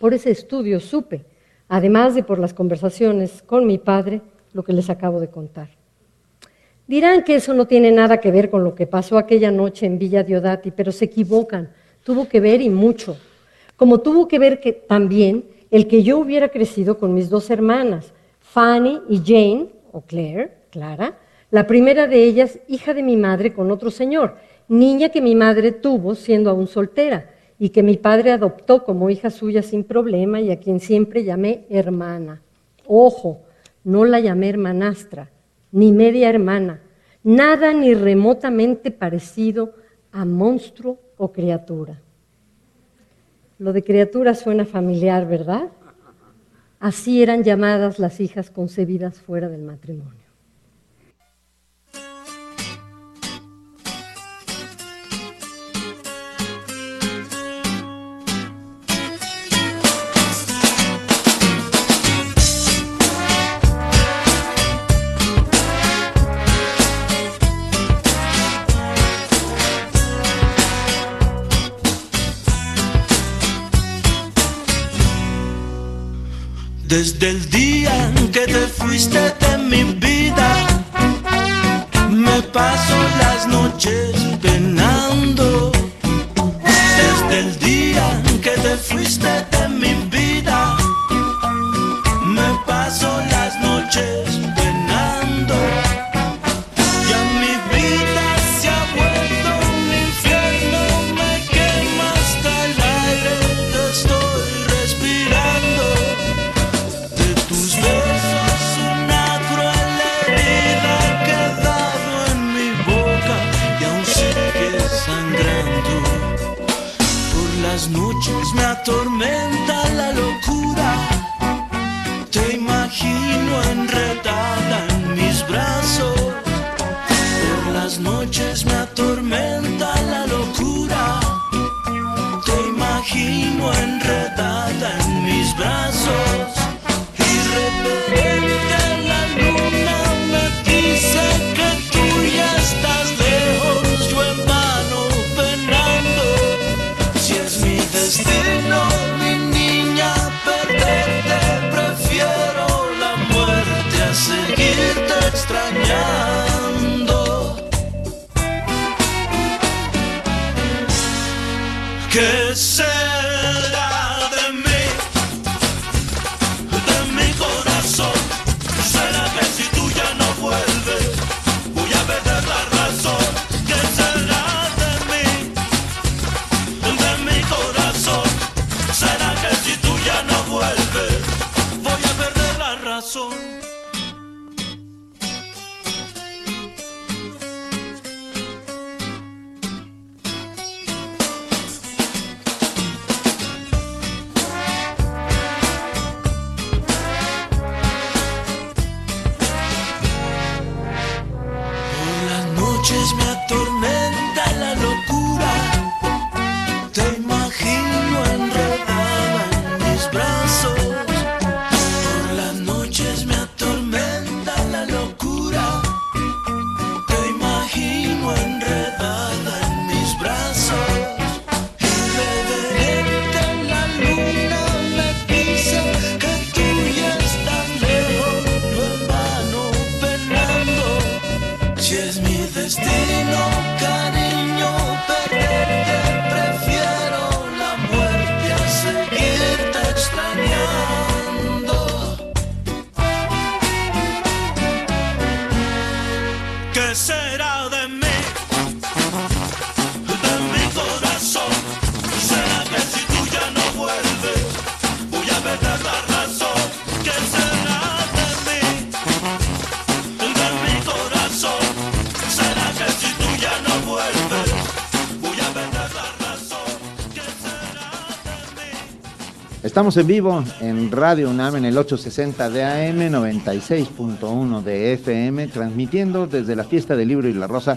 Por ese estudio supe, además de por las conversaciones con mi padre, lo que les acabo de contar. Dirán que eso no tiene nada que ver con lo que pasó aquella noche en Villa Diodati, pero se equivocan. Tuvo que ver y mucho como tuvo que ver que también el que yo hubiera crecido con mis dos hermanas, Fanny y Jane, o Claire, Clara, La primera de ellas, hija de mi madre con otro señor, niña que mi madre tuvo siendo aún soltera y que mi padre adoptó como hija suya sin problema y a quien siempre llamé hermana. Ojo, no la llamé hermanastra, ni media hermana, nada ni remotamente parecido a monstruo o criatura. Lo de criatura suena familiar, ¿verdad? Así eran llamadas las hijas concebidas fuera del matrimonio. Desde el día en que te fuiste de mi vida, me paso las noches penando. Desde el día en que te fuiste Estamos en vivo en Radio UNAM en el 860 de AM, 96.1 de FM, transmitiendo desde la Fiesta del Libro y la Rosa,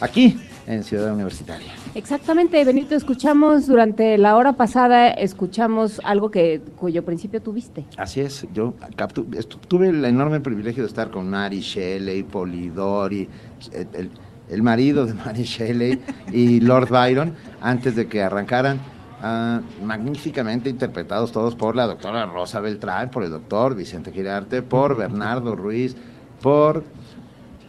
aquí en Ciudad Universitaria. Exactamente, Benito, escuchamos durante la hora pasada, escuchamos algo que cuyo principio tuviste. Así es, yo tuve el enorme privilegio de estar con Mary Shelley, Polidori, el, el- el marido de Mary Shelley y Lord Byron, antes de que arrancaran, ah, magníficamente interpretados todos por la doctora Rosa Beltrán, por el doctor Vicente Girarte, por Bernardo Ruiz, por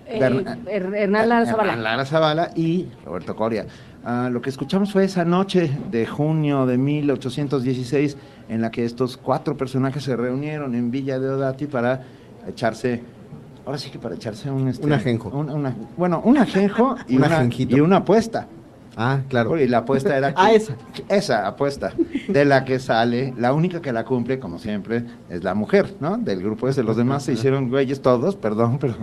Eh, Hernán Lara Zavala. Hernán Lara Zavala y Roberto Coria. Ah, lo que escuchamos fue esa noche de junio de 1816 en la que estos cuatro personajes se reunieron en Villa de Odati para echarse ahora sí que para echarse un... Este, Un ajenjo. un- una- bueno, un ajenjo y, Un una, y una apuesta. Ah, claro. Y la apuesta era... Ah, que- esa. Esa apuesta, de la que sale, la única que la cumple, como siempre, es la mujer, ¿no? Del grupo ese, los demás se hicieron güeyes todos, perdón, pero,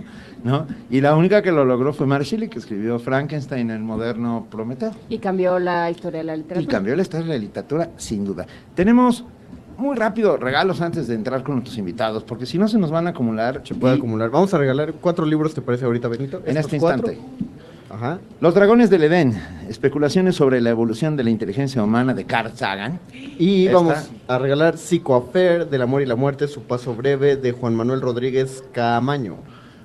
¿no? Y la única que lo logró fue Mary Shelley, que escribió Frankenstein, el moderno Prometeo. Y cambió la historia de la Y literatura. cambió la historia de la literatura, sin duda. Tenemos muy rápido regalos antes de entrar con nuestros invitados, porque si no se nos van a acumular. Se puede y- acumular. Vamos a regalar cuatro libros, ¿te parece ahorita, Benito? En este cuatro. instante. Ajá. Los dragones del Edén, especulaciones sobre la evolución de la inteligencia humana de Carl Sagan. Y Esta- vamos a regalar Psicoaffair del amor y la muerte, su paso breve de Juan Manuel Rodríguez Camaño.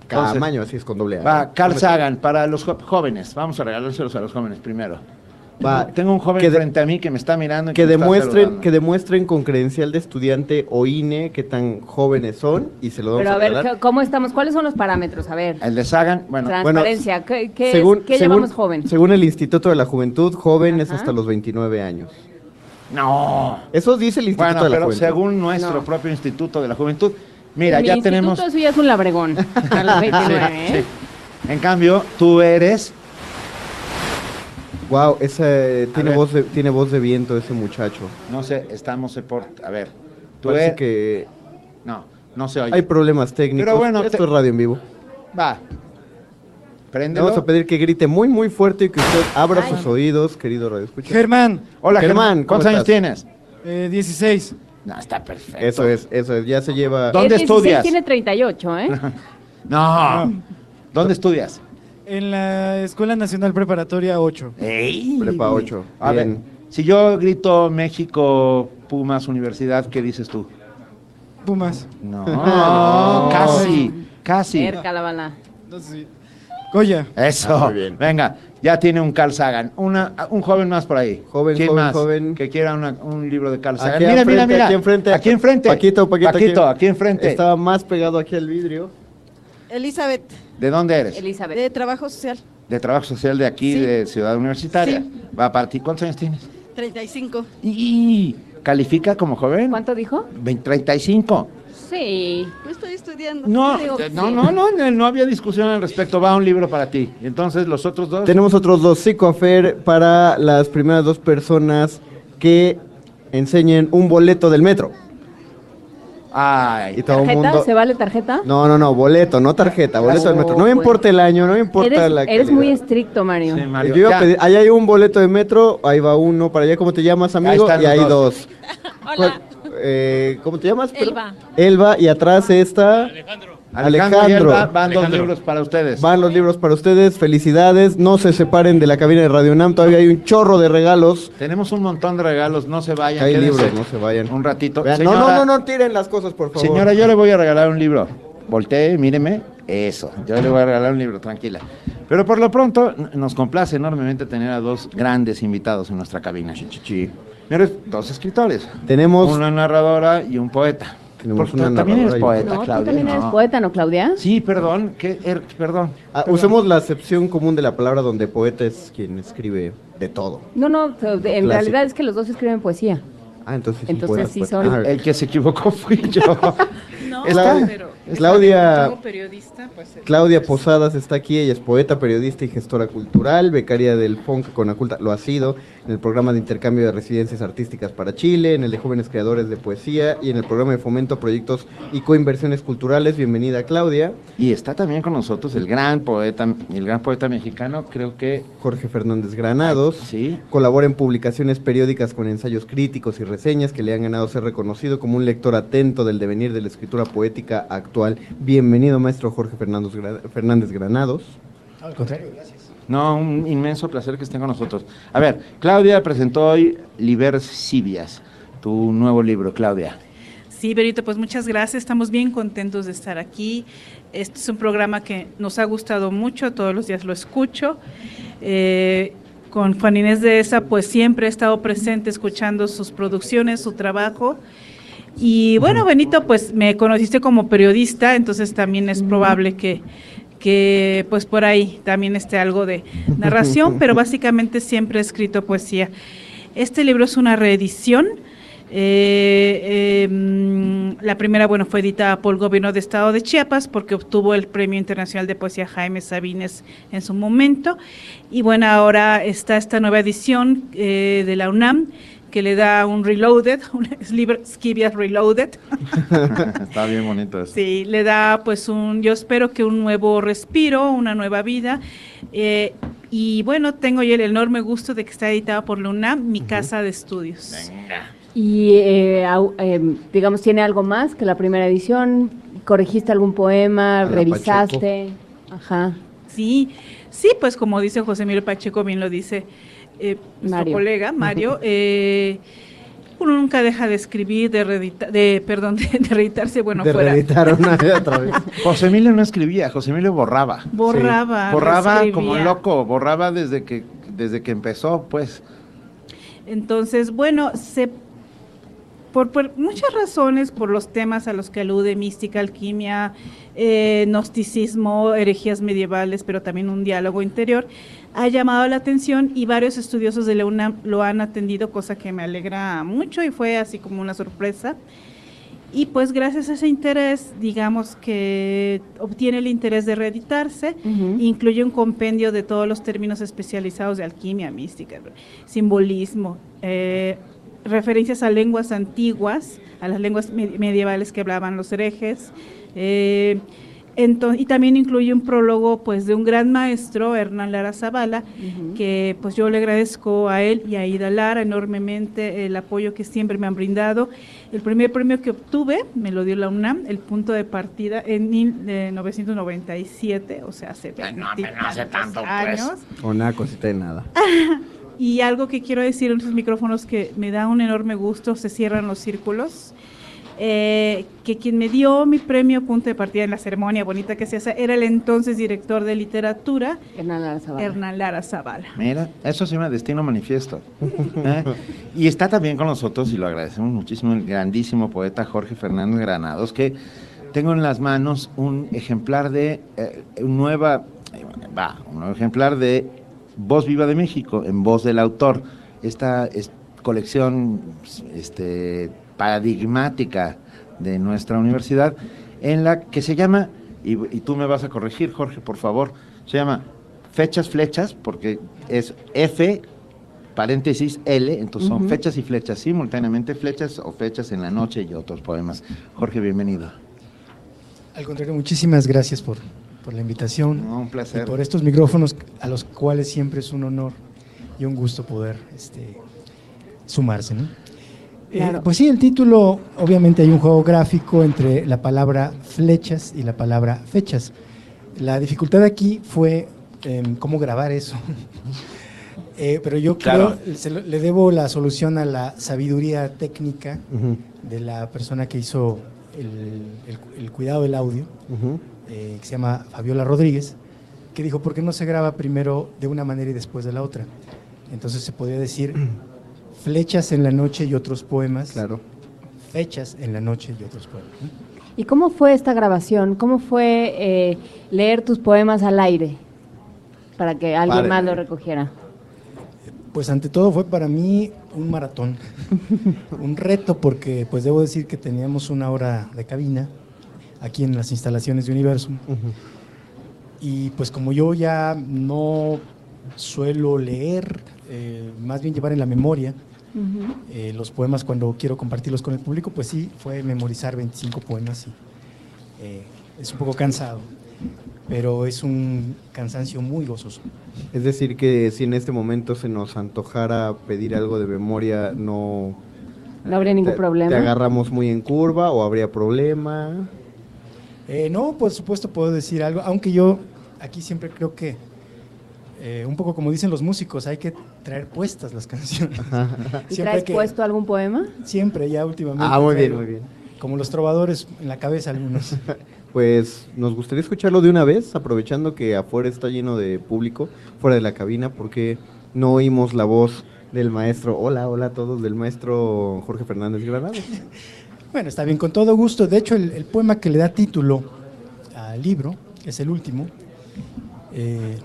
Entonces, Camaño, así es con doble A. Va, Carl Sagan, para los jóvenes, vamos a regalárselos a los jóvenes primero. Va, Tengo un joven que de- frente a mí que me está mirando. y Que me está demuestren, que demuestren con credencial de estudiante o INE qué tan jóvenes son y se lo vamos Pero a a ver, regalar. ¿qué- ¿cómo estamos? ¿Cuáles son los parámetros? A ver. El de Sagan, bueno, Transparencia. ¿Qué, qué, es- según, qué según- llamamos joven? según el Instituto de la Juventud, joven es hasta los 29 años. No. Eso dice el Instituto Bueno, de la pero Juventud. según nuestro No. propio Instituto de la Juventud, mira, mi ya instituto tenemos. Eso ya es un labregón. A los 29, Sí, ¿eh? sí. En cambio, tú eres. Wow, ese tiene ver. voz de tiene voz de viento ese muchacho. No sé, estamos por. A ver. Tú Parece eres. que No, no se oye. hay problemas técnicos. Pero bueno, esto te- es radio en vivo. Va. Le Préndelo. vamos a pedir que grite muy muy fuerte y que usted abra sus oídos, querido radio escucha. Germán, Hola, Germán. Germán, ¿cómo ¿Cuántos años tienes? eh, 16. No, está perfecto. Eso es, eso es, ya se lleva ¿Dónde El 16 estudias? tiene 38, ¿eh? No. ¿Dónde estudias? En la Escuela Nacional Preparatoria 8. ¡Ey! Prepa 8. A ver, Bien. si yo grito México, Pumas, Universidad, ¿qué dices tú? Pumas. No, No. casi, casi. Cerca la bala. No sé. Goya. Eso. Ah, muy bien. Venga, ya tiene un Carl Sagan. Una, un joven más por ahí. Joven, ¿Quién joven, más joven. Que quiera una- un libro de Carl Sagan. Aquí mira, mira, enfrente, mira. aquí enfrente. Aquí enfrente. Paquito, Paquito, Paquito, aquí enfrente. Estaba más pegado aquí al vidrio. Elizabeth, ¿De dónde eres? Elizabeth. de Trabajo Social, De Trabajo Social de aquí, Sí. de Ciudad Universitaria. Va para ti. ¿Cuántos años tienes? 35. Y califica como joven. ¿Cuánto dijo? 20, 35. Sí. No estoy estudiando. No, Yo digo no, sí. no, no, no, no había discusión al respecto. Va un libro para ti. Entonces los otros dos. Tenemos otros dos Psicoaffair para las primeras dos personas que enseñen un boleto del metro. Ay, Y todo ¿Tarjeta? mundo. ¿Se vale tarjeta? No, no, no, boleto, no tarjeta, boleto del metro. No me importa el año, no me importa Eres, la eres calidad. muy estricto, Mario. Sí, Mario. Yo iba a pedir, ahí hay un boleto de metro, ahí va uno, para allá, ¿cómo te llamas, amigo? Y hay dos. dos. Hola, Eh, ¿Cómo te llamas? Elba. Elba, y atrás está Alejandro, Alejandro. van dos Alejandro. libros para ustedes. Van los libros para ustedes, felicidades, no se separen de la cabina de Radio Nam, todavía hay un chorro de regalos. Tenemos un montón de regalos, no se vayan. Hay libros, no se vayan. Un ratito. Vean, Señora, no, no, no, no tiren las cosas, por favor. Señora, yo le voy a regalar un libro. Voltee, míreme. Eso, yo le voy a regalar un libro, tranquila. Pero por lo pronto, nos complace enormemente tener a dos grandes invitados en nuestra cabina. Chichi. Mira, dos escritores. Tenemos Una narradora y un poeta. Tenemos Porque una también eres poeta, No, tú Claudia. también eres ¿no? poeta, ¿no, Claudia? Sí, perdón, que, er- perdón. Ah, perdón. usemos la acepción común de la palabra donde poeta es quien escribe de todo. No, no, en Clásico. realidad es que los dos escriben poesía. Ah, entonces sí. Entonces sí poetas. son- Ah, El que se equivocó fui yo. No, Está- pero Claudia- como periodista, pues... Claudia Posadas está aquí, ella es poeta, periodista y gestora cultural, becaria del FONC Conaculta, lo ha sido, en el programa de intercambio de residencias artísticas para Chile, en el de jóvenes creadores de poesía y en el programa de fomento, proyectos y coinversiones culturales. Bienvenida, Claudia. Y está también con nosotros el gran poeta, el gran poeta mexicano, creo que Jorge Fernández Granados. sí. Colabora en publicaciones periódicas con ensayos críticos y reseñas que le han ganado ser reconocido como un lector atento del devenir de la escritura poética actual. Bienvenido, maestro Jorge Fernández, Gra- Fernández Granados. Al contrario, gracias. No, un inmenso placer que estén con nosotros. A ver, Claudia presentó hoy Libersivias, tu nuevo libro, Claudia. Sí, Berito, pues muchas gracias. Estamos bien contentos de estar aquí. Este es un programa que nos ha gustado mucho, todos los días lo escucho. Eh, con Juan Inés de esa, pues siempre he estado presente escuchando sus producciones, su trabajo. Y bueno, Benito, pues me conociste como periodista, entonces también es probable que, que pues por ahí también esté algo de narración, pero básicamente siempre he escrito poesía. Este libro es una reedición Eh, eh, mm, la primera, bueno, fue editada por el gobierno de Estado de Chiapas porque obtuvo el Premio Internacional de Poesía Jaime Sabines en su momento. Y bueno, ahora está esta nueva edición eh, de la UNAM que le da un reloaded, un libro Skibias Reloaded. Está bien bonito eso. Sí, le da pues un, yo espero que un nuevo respiro, una nueva vida. Eh, y bueno, tengo yo el enorme gusto de que está editado por la UNAM, mi casa de estudios. Y eh, au- eh, digamos, ¿tiene algo más que la primera edición? ¿Corregiste algún poema? ¿Revisaste? Ajá. Sí, sí, pues como dice José Miguel Pacheco, bien lo dice eh, nuestro Mario. colega Mario, eh, uno nunca deja de escribir, de, reedita- de perdón, de, de reeditarse, bueno, De fuera. reeditar una y otra vez. José Emilio no escribía, José Emilio borraba. Borraba, Borraba reescribía. como loco, borraba desde que, desde que empezó, pues. Entonces, bueno, se por, por muchas razones, por los temas a los que alude, mística, alquimia, eh, gnosticismo, herejías medievales, pero también un diálogo interior, ha llamado la atención y varios estudiosos de la UNAM lo han atendido, cosa que me alegra mucho y fue así como una sorpresa. Y pues gracias a ese interés, digamos que obtiene el interés de reeditarse, incluye un compendio de todos los términos especializados de alquimia, mística, simbolismo, eh, referencias a lenguas antiguas, a las lenguas me- medievales que hablaban los herejes, eh, ento- y también incluye un prólogo pues de un gran maestro, Hernán Lara Zavala, que pues yo le agradezco a él y a Ida Lara enormemente el apoyo que siempre me han brindado. El primer premio que obtuve me lo dio la UNAM, el punto de partida en 1997, o sea, hace, tantos años. Una cosita de nada. Y algo que quiero decir en estos micrófonos que me da un enorme gusto, se cierran los círculos, eh, que quien me dio mi premio punto de partida en la ceremonia bonita que se hace era el entonces director de literatura, Hernán Lara Zavala. Hernán Lara Zavala. Mira, eso se llama Destino Manifiesto. ¿Eh? Y está también con nosotros, y lo agradecemos muchísimo, el grandísimo poeta Jorge Fernández Granados, que tengo en las manos un ejemplar de eh, un nueva, eh, va, un nuevo ejemplar de Voz Viva de México, en voz del autor. Esta es colección este, paradigmática de nuestra universidad, en la que se llama, y, y tú me vas a corregir, Jorge, por favor, se llama Fechas Flechas, porque es F paréntesis L, entonces son fechas y flechas simultáneamente, flechas o fechas en la noche y otros poemas. Jorge, bienvenido. Al contrario, muchísimas gracias por, por la invitación. un placer. Y por estos micrófonos a los cuales siempre es un honor y un gusto poder este, sumarse. ¿no? Eh, Claro. pues sí, el título, obviamente hay un juego gráfico entre la palabra flechas y la palabra fechas. La dificultad aquí fue em, cómo grabar eso. Eh, pero yo Claro. creo, se lo- le debo la solución a la sabiduría técnica Ujú. de la persona que hizo el, el- el cuidado del audio, Ujú. eh, que se llama Fabiola Rodríguez, que dijo, ¿por qué no se graba primero de una manera y después de la otra? Entonces se podía decir flechas en la noche y otros poemas. Claro. Fechas en la noche y otros poemas. ¿Y cómo fue esta grabación? ¿Cómo fue eh, leer tus poemas al aire? Para que alguien Padre. más lo recogiera. Pues ante todo fue para mí un maratón, un reto porque pues debo decir que teníamos una hora de cabina aquí en las instalaciones de Universum y pues como yo ya no suelo leer, eh, más bien llevar en la memoria eh, los poemas cuando quiero compartirlos con el público, pues sí, fue memorizar 25 poemas y eh, es un poco cansado, pero es un cansancio muy gozoso. Es decir, que si en este momento se nos antojara pedir algo de memoria, no... No habría ningún te- problema. ¿Te agarramos muy en curva o habría problema? Eh, no, por supuesto puedo decir algo, aunque yo aquí siempre creo que, eh, un poco como dicen los músicos, hay que traer puestas las canciones. ¿Y traes que- puesto algún poema? Siempre, ya últimamente. Ah, muy bien, traigo, muy bien. Como los trovadores en la cabeza algunos. Pues nos gustaría escucharlo de una vez, aprovechando que afuera está lleno de público, fuera de la cabina, porque no oímos la voz del maestro, hola, hola a todos, del maestro Jorge Fernández Granados. Bueno, está bien, con todo gusto. De hecho, el, el poema que le da título al libro, es el último, eh,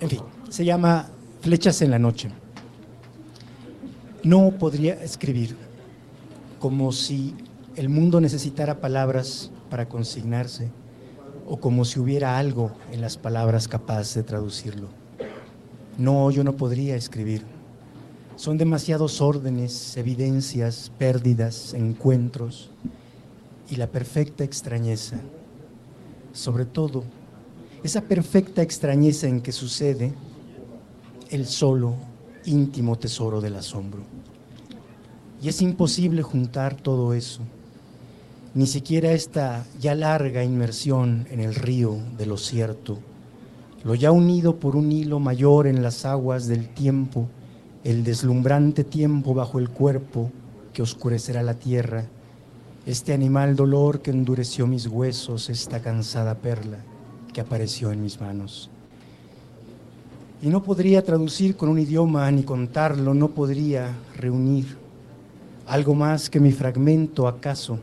en fin, se llama Flechas en la noche. No podría escribir como si el mundo necesitara palabras para consignarse o como si hubiera algo en las palabras capaz de traducirlo. No, yo no podría escribir. Son demasiados órdenes, evidencias, pérdidas, encuentros y la perfecta extrañeza. Sobre todo, esa perfecta extrañeza en que sucede el solo íntimo tesoro del asombro. Y es imposible juntar todo eso, ni siquiera esta ya larga inmersión en el río de lo cierto, lo ya unido por un hilo mayor en las aguas del tiempo, el deslumbrante tiempo bajo el cuerpo que oscurecerá la tierra, este animal dolor que endureció mis huesos, esta cansada perla que apareció en mis manos. Y no podría traducir con un idioma ni contarlo, no podría reunir algo más que mi fragmento acaso,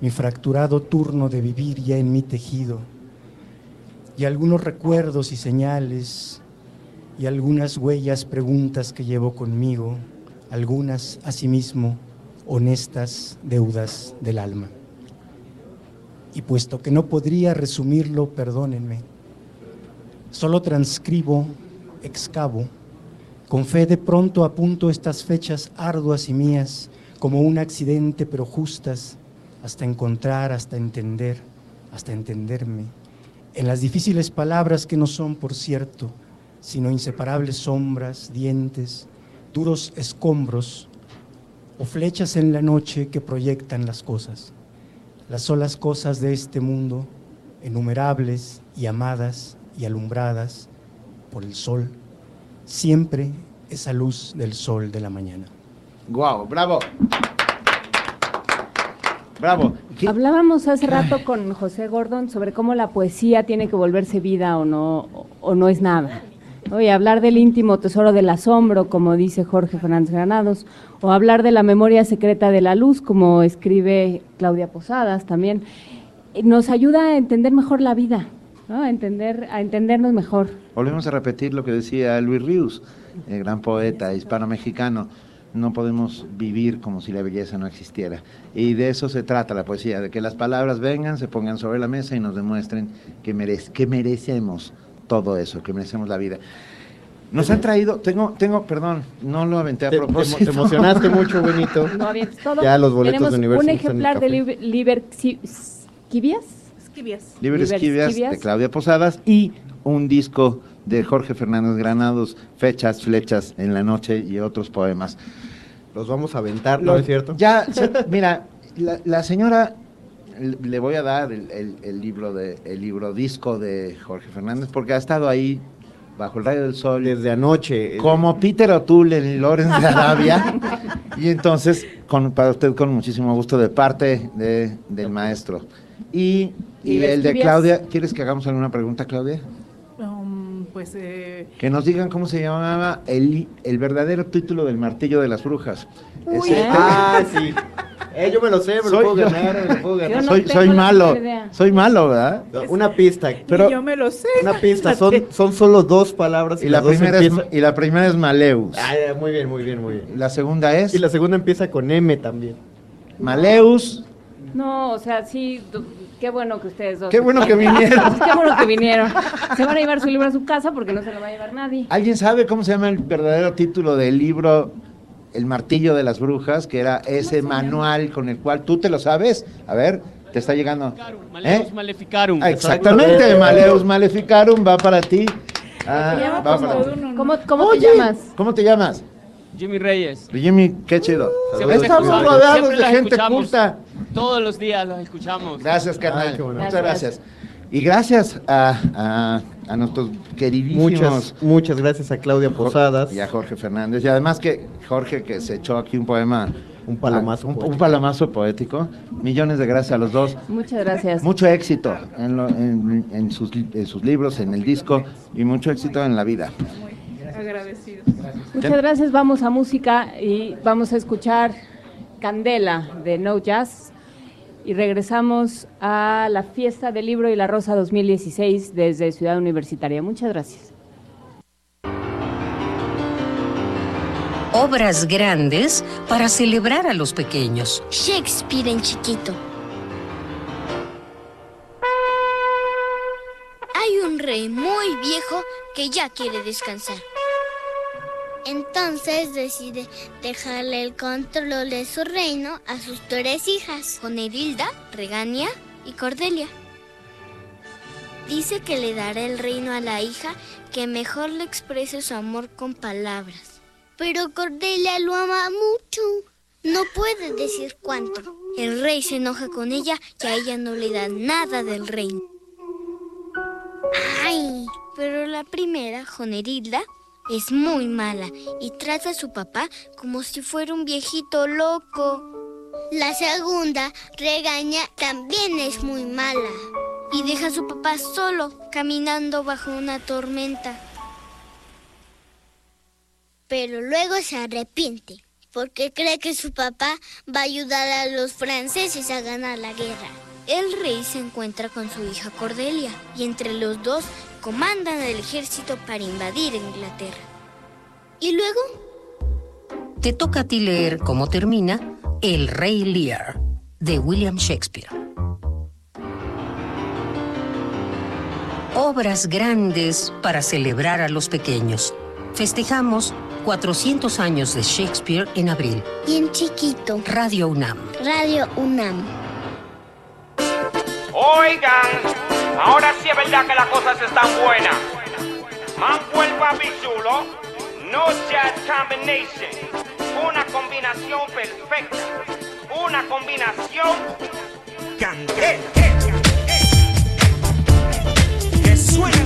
mi fracturado turno de vivir ya en mi tejido, y algunos recuerdos y señales, y algunas huellas, preguntas que llevo conmigo, algunas asimismo honestas deudas del alma. Y puesto que no podría resumirlo, perdónenme, solo transcribo, excavo, con fe de pronto apunto estas fechas arduas y mías como un accidente pero justas, hasta encontrar, hasta entender, hasta entenderme, en las difíciles palabras que no son, por cierto, sino inseparables sombras, dientes, duros escombros o flechas en la noche que proyectan las cosas, las solas cosas de este mundo, enumerables y amadas y alumbradas por el sol, siempre esa luz del sol de la mañana. Guau, bravo. Bravo. ¿Qué- Hablábamos hace rato con José Gordon sobre cómo la poesía tiene que volverse vida o no, o no es nada. Y hablar del íntimo tesoro del asombro, como dice Jorge Fernández Granados, o hablar de la memoria secreta de la luz, como escribe Claudia Posadas también, eh, nos ayuda a entender mejor la vida, ¿no? a, entender, a entendernos mejor. Volvemos a repetir lo que decía Luis Ríos, el gran poeta hispano-mexicano. No podemos vivir como si la belleza no existiera. Y de eso se trata la poesía, de que las palabras vengan, se pongan sobre la mesa y nos demuestren que, merece, que merecemos todo eso, que merecemos la vida. Nos han traído, tengo, tengo, perdón, no lo aventé a Te- propósito. te emocionaste mucho, Benito. No avientes todo. Ya los boletos Tenemos de Universo un ejemplar de. Liber, Liber Esquivias. Esquivias. Liber de Claudia Posadas y un disco de Jorge Fernández Granados, Fechas, Flechas en la Noche y otros poemas. Los vamos a aventar, ¿no Lo- es cierto? Ya, se- mira, la, la señora, le le voy a dar el, el- el libro de, el libro disco de Jorge Fernández porque ha estado ahí bajo el rayo del sol. Desde anoche. Como Peter O'Toole en Lawrence de Arabia. y entonces, con, para usted con muchísimo gusto de parte de, del maestro. Y, y ¿Y el de? Claudia, ¿quieres que hagamos alguna pregunta, Claudia? Pues eh, Que nos digan cómo se llamaba el, el verdadero título del martillo de las brujas. Uy, Ese- Ah, sí. Eh, yo me lo sé, me lo Soy puedo yo. ganar, me lo puedo ganar. soy, soy malo, soy malo, ¿verdad? Una pista. Pero- yo me lo sé. Una pista, son, son solo dos palabras Y la, las dos primera es, y la primera es Maleus. Ah, muy bien, muy bien, muy bien. La segunda es Y la segunda empieza con M también. Maleus. No, o sea, sí, qué bueno que ustedes dos. Qué bueno que vinieron. qué bueno que vinieron. Se van a llevar su libro a su casa porque no se lo va a llevar nadie. ¿Alguien sabe cómo se llama el verdadero título del libro El martillo de las brujas? Que era ese manual con el cual tú te lo sabes. A ver, te está llegando. Maleus ¿Eh? Maleficarum. Ah, Exactamente, Maleus Maleficarum va para ti. Ah, Se llama va para ti. ¿Cómo, cómo Oye, te llamas? ¿Cómo te llamas? Jimmy Reyes. Jimmy, qué chido. Estamos rodeados de gente escuchamos. culta. Todos los días las escuchamos. Gracias, carnal. Ay, qué bueno. Muchas gracias. Y gracias a, a, a nuestros queridísimos. Muchas, muchas gracias a Claudia Posadas. Y a Jorge Fernández. Y además que Jorge que se echó aquí un poema. Un palomazo Un, poético. un palomazo poético. Millones de gracias a los dos. Muchas gracias. Mucho éxito en, lo- en- en sus, en sus libros, en el disco y mucho éxito en la vida. agradecidos. Muchas gracias. Vamos a música y vamos a escuchar Candela de No Jazz. Y regresamos a la fiesta del libro y la rosa 2016 desde Ciudad Universitaria. Muchas gracias. Obras grandes para celebrar a los pequeños. Shakespeare en chiquito. Hay un rey muy viejo que ya quiere descansar. Entonces decide dejarle el control de su reino a sus tres hijas, Jonerilda, Regania y Cordelia. Dice que le dará el reino a la hija que mejor le exprese su amor con palabras. Pero Cordelia lo ama mucho. No puede decir cuánto. El rey se enoja con ella y a ella no le da nada del reino. Ay, pero la primera, Jonerilda, es muy mala y trata a su papá como si fuera un viejito loco. La segunda, Regaña, también es muy mala y deja a su papá solo caminando bajo una tormenta. Pero luego se arrepiente porque cree que su papá va a ayudar a los franceses a ganar la guerra. El rey se encuentra con su hija Cordelia y entre los dos comandan el ejército para invadir Inglaterra. ¿Y luego? Te toca a ti leer cómo termina El Rey Lear de William Shakespeare. Obras grandes para celebrar a los pequeños. Festejamos 400 años de Shakespeare en abril. Y en chiquito. Radio UNAM. Radio UNAM. Oigan, ahora sí es verdad que las cosas están buenas. Mambo el papi chulo, no chat combination. Una combinación perfecta. Una combinación candela. Que suene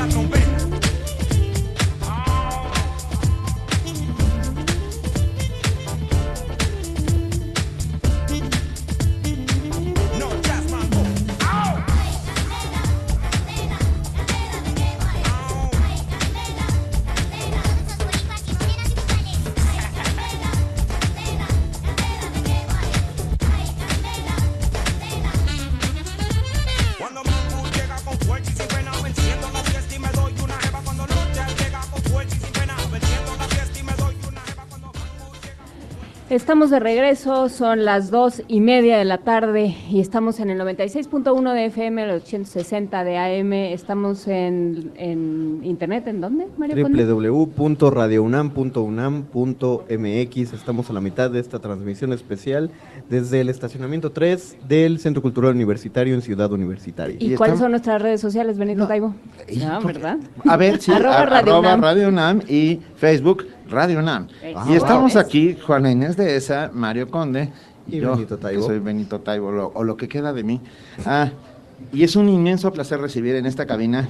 Estamos de regreso, son las dos y media de la tarde y estamos en el 96.1 de FM, el 860 de AM. Estamos en, en internet, ¿en dónde, María www.radiounam.unam.mx Estamos a la mitad de esta transmisión especial desde el estacionamiento 3 del Centro Cultural Universitario en Ciudad Universitaria. ¿Y, cuáles son nuestras redes sociales, Benito Taibo? No, ¿verdad? A ver, sí, Arroba Radio arroba UNAM. Radio UNAM y Facebook Radio UNAM. Y estamos wow. aquí, Juana Inés de esa, Mario Conde y, Y yo, Benito Taibo. que soy Benito Taibo, lo- o lo que queda de mí. Ah, y es un inmenso placer recibir en esta cabina,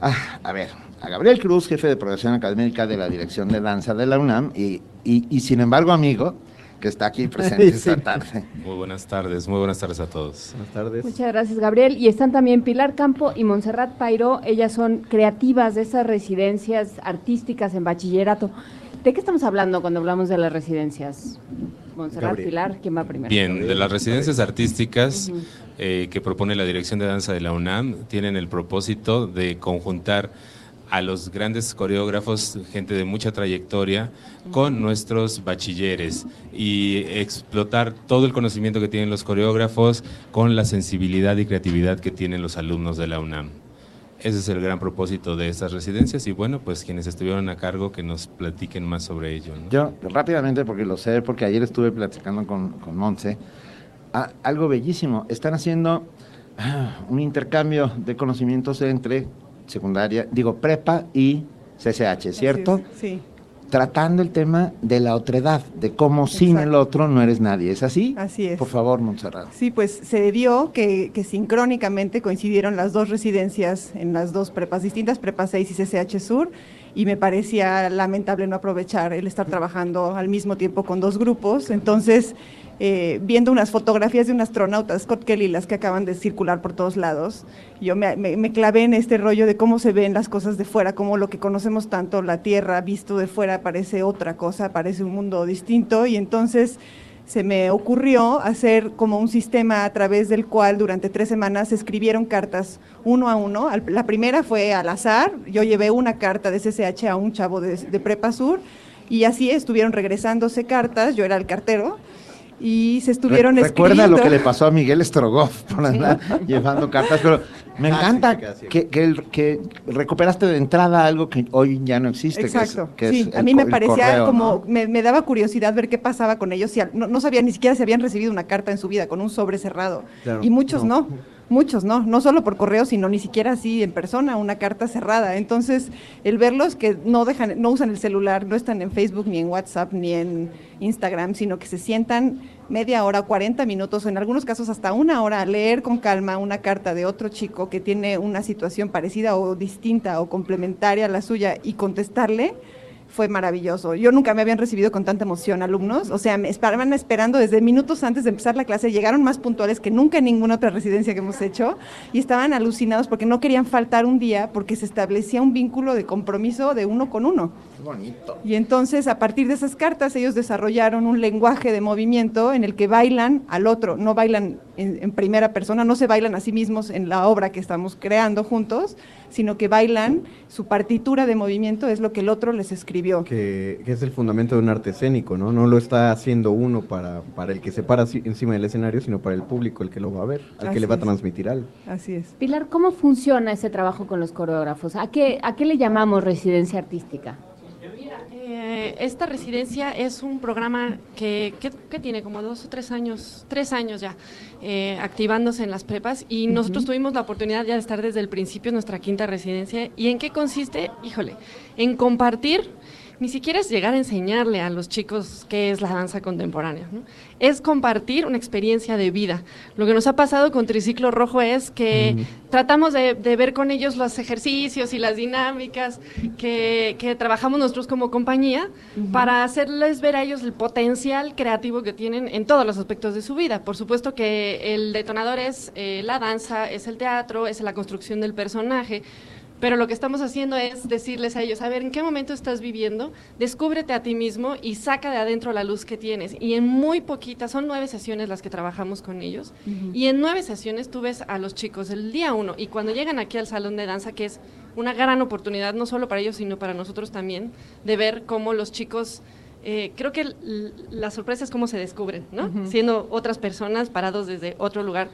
ah, a ver, a Gabriel Cruz, jefe de producción académica de la Dirección de Danza de la UNAM, y, y, y sin embargo amigo, que está aquí presente Sí. esta tarde. Muy buenas tardes, muy buenas tardes a todos. Buenas tardes. Muchas gracias, Gabriel. Y están también Pilar Campo y Montserrat Pairo. Ellas son creativas de esas residencias artísticas en bachillerato. ¿De qué estamos hablando cuando hablamos de las residencias? Montserrat, Gabriel. Pilar, ¿quién va primero? Bien, de las residencias artísticas eh, que propone la Dirección de Danza de la UNAM, tienen el propósito de conjuntar a los grandes coreógrafos, gente de mucha trayectoria, con nuestros bachilleres y explotar todo el conocimiento que tienen los coreógrafos con la sensibilidad y creatividad que tienen los alumnos de la UNAM. Ese es el gran propósito de estas residencias y bueno, pues quienes estuvieron a cargo que nos platiquen más sobre ello. ¿no? Yo, rápidamente, porque lo sé, porque ayer estuve platicando con, con Monse, ah, algo bellísimo. Están haciendo ah, un intercambio de conocimientos entre secundaria, digo, prepa y CCH, ¿cierto? Sí. Tratando el tema de la otredad, de cómo sin el otro no eres nadie. ¿Es así? Así es. Por favor, Montserrat. Sí, pues se dio que, que sincrónicamente coincidieron las dos residencias en las dos prepas distintas, Prepa 6 y CCH Sur, y me parecía lamentable no aprovechar el estar trabajando al mismo tiempo con dos grupos. Entonces, eh, viendo unas fotografías de un astronauta, Scott Kelly, las que acaban de circular por todos lados, yo me, me- me clavé en este rollo de cómo se ven las cosas de fuera, cómo lo que conocemos tanto, la Tierra, visto de fuera, parece otra cosa, parece un mundo distinto, y entonces se me ocurrió hacer como un sistema a través del cual durante tres semanas se escribieron cartas uno a uno. La primera fue al azar, yo llevé una carta de CCH a un chavo de, de Prepa Sur Y así estuvieron regresándose cartas, yo era el cartero, y se estuvieron Re- Recuerda lo que le pasó a Miguel Strogoff por andar llevando cartas, pero me encanta que, que, el- que recuperaste de entrada algo que hoy ya no existe. que es- Exacto. que sí, a mí me parecía correo, como, ¿no? me, me daba curiosidad ver qué pasaba con ellos. Si al- no, no sabía ni siquiera si habían recibido una carta en su vida con un sobre cerrado. Claro, y muchos no. no. Muchos no, no solo por correo, sino ni siquiera así en persona, una carta cerrada. Entonces, el verlos que no dejan, no usan el celular, no están en Facebook, ni en WhatsApp, ni en Instagram, sino que se sientan media hora, 40 minutos, o en algunos casos hasta una hora, a leer con calma una carta de otro chico que tiene una situación parecida o distinta o complementaria a la suya y contestarle, fue maravilloso. Yo nunca me habían recibido con tanta emoción alumnos, o sea, me estaban esperando desde minutos antes de empezar la clase, llegaron más puntuales que nunca en ninguna otra residencia que hemos hecho y estaban alucinados porque no querían faltar un día porque se establecía un vínculo de compromiso de uno con uno. Qué bonito. Y entonces, a partir de esas cartas, ellos desarrollaron un lenguaje de movimiento en el que bailan al otro, no bailan en, en primera persona, no se bailan a sí mismos en la obra que estamos creando juntos, sino que bailan, su partitura de movimiento es lo que el otro les escribió. Que, que es el fundamento de un arte escénico, ¿no? No lo está haciendo uno para, para el que se para encima del escenario, sino para el público, el que lo va a ver, al Así que le va a transmitir algo. Así es. Pilar, ¿cómo funciona ese trabajo con los coreógrafos? ¿A qué, a qué le llamamos residencia artística? Eh, esta residencia es un programa que, que- que tiene como dos o tres años, tres años ya, eh, activándose en las prepas y nosotros tuvimos la oportunidad ya de estar desde el principio, nuestra quinta residencia. ¿Y en qué consiste? Híjole, en compartir, ni siquiera es llegar a enseñarle a los chicos qué es la danza contemporánea, ¿no? es compartir una experiencia de vida. Lo que nos ha pasado con Triciclo Rojo es que tratamos de, de ver con ellos los ejercicios y las dinámicas que, que trabajamos nosotros como compañía para hacerles ver a ellos el potencial creativo que tienen en todos los aspectos de su vida. Por supuesto que el detonador es eh, la danza, es el teatro, es la construcción del personaje. Pero lo que estamos haciendo es decirles a ellos, a ver, ¿en qué momento estás viviendo? Descúbrete a ti mismo y saca de adentro la luz que tienes. Y en muy poquitas, son nueve sesiones las que trabajamos con ellos, y en nueve sesiones tú ves a los chicos el día uno, y cuando llegan aquí al salón de danza, que es una gran oportunidad, no solo para ellos, sino para nosotros también, de ver cómo los chicos... eh, creo que la sorpresa es cómo se descubren, ¿no? Siendo otras personas parados desde otro lugar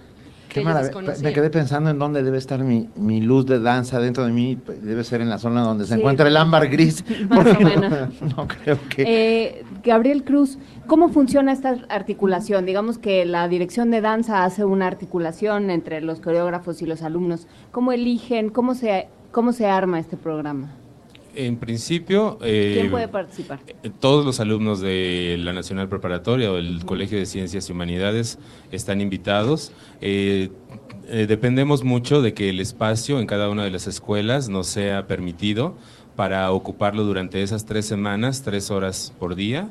Qué maravilla. Me quedé pensando en dónde debe estar mi, mi luz de danza dentro de mí. Debe ser en la zona donde se Sí. encuentra el ámbar gris. Más o menos. No, no creo que. Eh, Gabriel Cruz, ¿cómo funciona esta articulación? Digamos que la dirección de danza hace una articulación entre los coreógrafos y los alumnos. ¿Cómo eligen? ¿Cómo se, cómo se arma este programa? En principio, eh, ¿Quién puede participar? todos los alumnos de la Nacional Preparatoria o el Colegio de Ciencias y Humanidades están invitados. Eh, eh, dependemos mucho de que el espacio en cada una de las escuelas nos sea permitido para ocuparlo durante esas tres semanas, tres horas por día.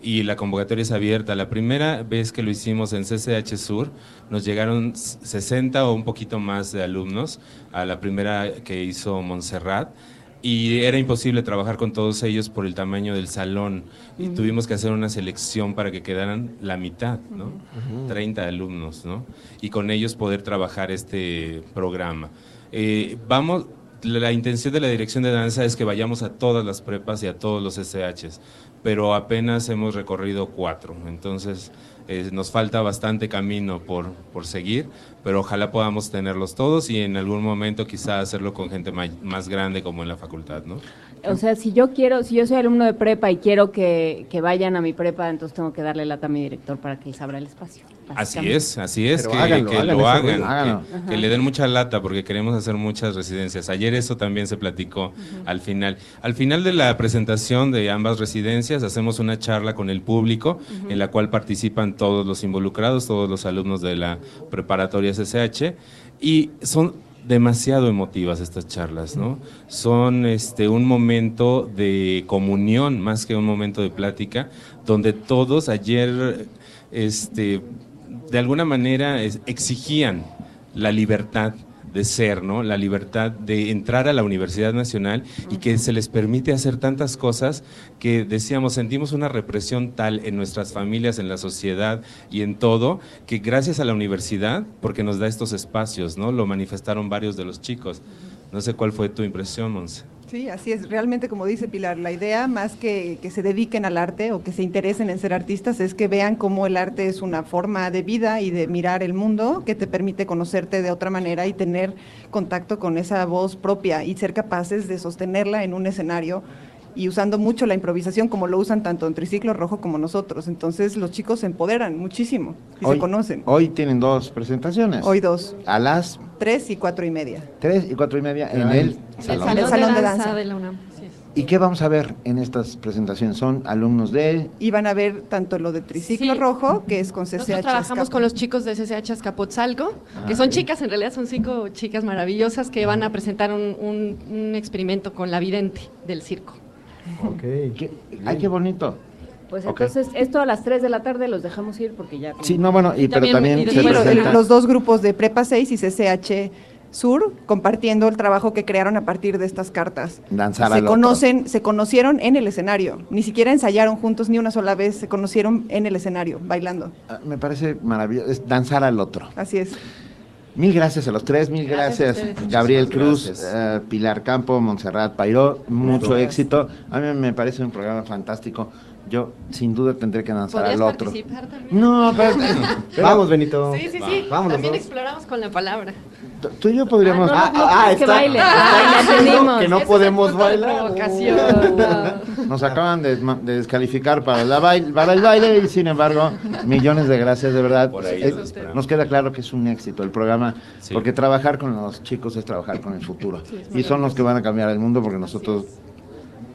Y la convocatoria es abierta. La primera vez que lo hicimos en CCH Sur, nos llegaron 60 o un poquito más de alumnos a la primera que hizo Montserrat y era imposible trabajar con todos ellos por el tamaño del salón y tuvimos que hacer una selección para que quedaran la mitad, ¿no? 30 alumnos, ¿no? Y con ellos poder trabajar este programa. Eh, vamos, la, la intención de la dirección de danza es que vayamos a todas las prepas y a todos los SHs, pero apenas hemos recorrido cuatro, entonces eh, nos falta bastante camino por, por seguir, pero ojalá podamos tenerlos todos y en algún momento quizá hacerlo con gente más grande como en la facultad, ¿no? O sea, si yo quiero, si yo soy alumno de prepa y quiero que, que vayan a mi prepa, entonces tengo que darle lata a mi director para que les abra el espacio. Así es, así es, Pero que, háganlo, que hagan lo hagan, que- le den mucha lata porque queremos hacer muchas residencias. Ayer eso también se platicó al final. Al final de la presentación de ambas residencias hacemos una charla con el público en la cual participan todos los involucrados, todos los alumnos de la preparatoria SSH y son demasiado emotivas estas charlas, ¿no? Son este un momento de comunión más que un momento de plática, donde todos ayer este de alguna manera exigían la libertad de ser, ¿no? La libertad de entrar a la Universidad Nacional y que se les permite hacer tantas cosas que decíamos, sentimos una represión tal en nuestras familias, en la sociedad y en todo, que gracias a la universidad, porque nos da estos espacios, ¿no? Lo manifestaron varios de los chicos. No sé cuál fue tu impresión, Monse. Sí, así es. Realmente, como dice Pilar, la idea más que que se dediquen al arte o que se interesen en ser artistas es que vean cómo el arte es una forma de vida y de mirar el mundo que te permite conocerte de otra manera y tener contacto con esa voz propia y ser capaces de sostenerla en un escenario y usando mucho la improvisación como lo usan tanto en Triciclo Rojo como nosotros. Entonces los chicos se empoderan muchísimo y se conocen. Hoy tienen dos presentaciones. Hoy dos. A las Tres y cuatro y media. tres y cuatro y media en el salón. El salón de danza. de la UNAM. ¿Y qué vamos a ver en estas presentaciones? Son alumnos de... Y van a ver tanto lo de Triciclo Sí. Rojo, que es con CCH. Nosotros trabajamos Escapo. con los chicos de CCH Azcapotzalco, que son chicas, en realidad son cinco chicas maravillosas que van a presentar un, un- un experimento con la vidente del circo. ¿Qué- Ay, qué bonito. Pues entonces, esto a las 3 de la tarde los dejamos ir porque ya... Sí, no, bueno, y, pero también se Sí, pero presenta... los dos grupos de Prepa 6 y CCH Sur compartiendo el trabajo que crearon a partir de estas cartas. Danzar se al otro. conocen, se conocieron en el escenario, ni siquiera ensayaron juntos ni una sola vez, se conocieron en el escenario, bailando. Ah, Me parece maravilloso, es danzar al otro. Así es. Mil gracias a los tres, mil Gracias. Gabriel Cruz, eh, Pilar Campo, Montserrat Pairó, mucho Gracias. éxito. A mí me parece un programa fantástico. Yo sin duda tendré que ¿Podrías al otro. participar también? No, pero, pero- Vamos, Benito. Sí, sí, sí. También dos. exploramos con la palabra. Tú y yo podríamos... Ah, no, no, no, que baile. Ah, entendimos. Que no podemos bailar. provocación. Nos acaban de, descalificar para, la bail- para el baile y sin embargo, millones de gracias, de verdad. ahí Eh, nos queda claro que es un éxito el programa, Sí. porque trabajar con los chicos es trabajar con el futuro. y son los que van a cambiar el mundo porque nosotros,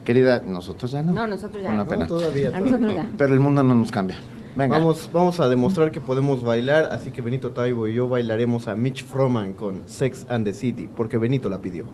querida, nosotros ya no. No, nosotros ya. No. pena. todavía, A nosotros ya. Pero el mundo no nos cambia. Venga. Vamos, vamos a demostrar que podemos bailar, así que Benito Taibo y yo bailaremos a Mitch Froman con Sex and the City, porque Benito la pidió.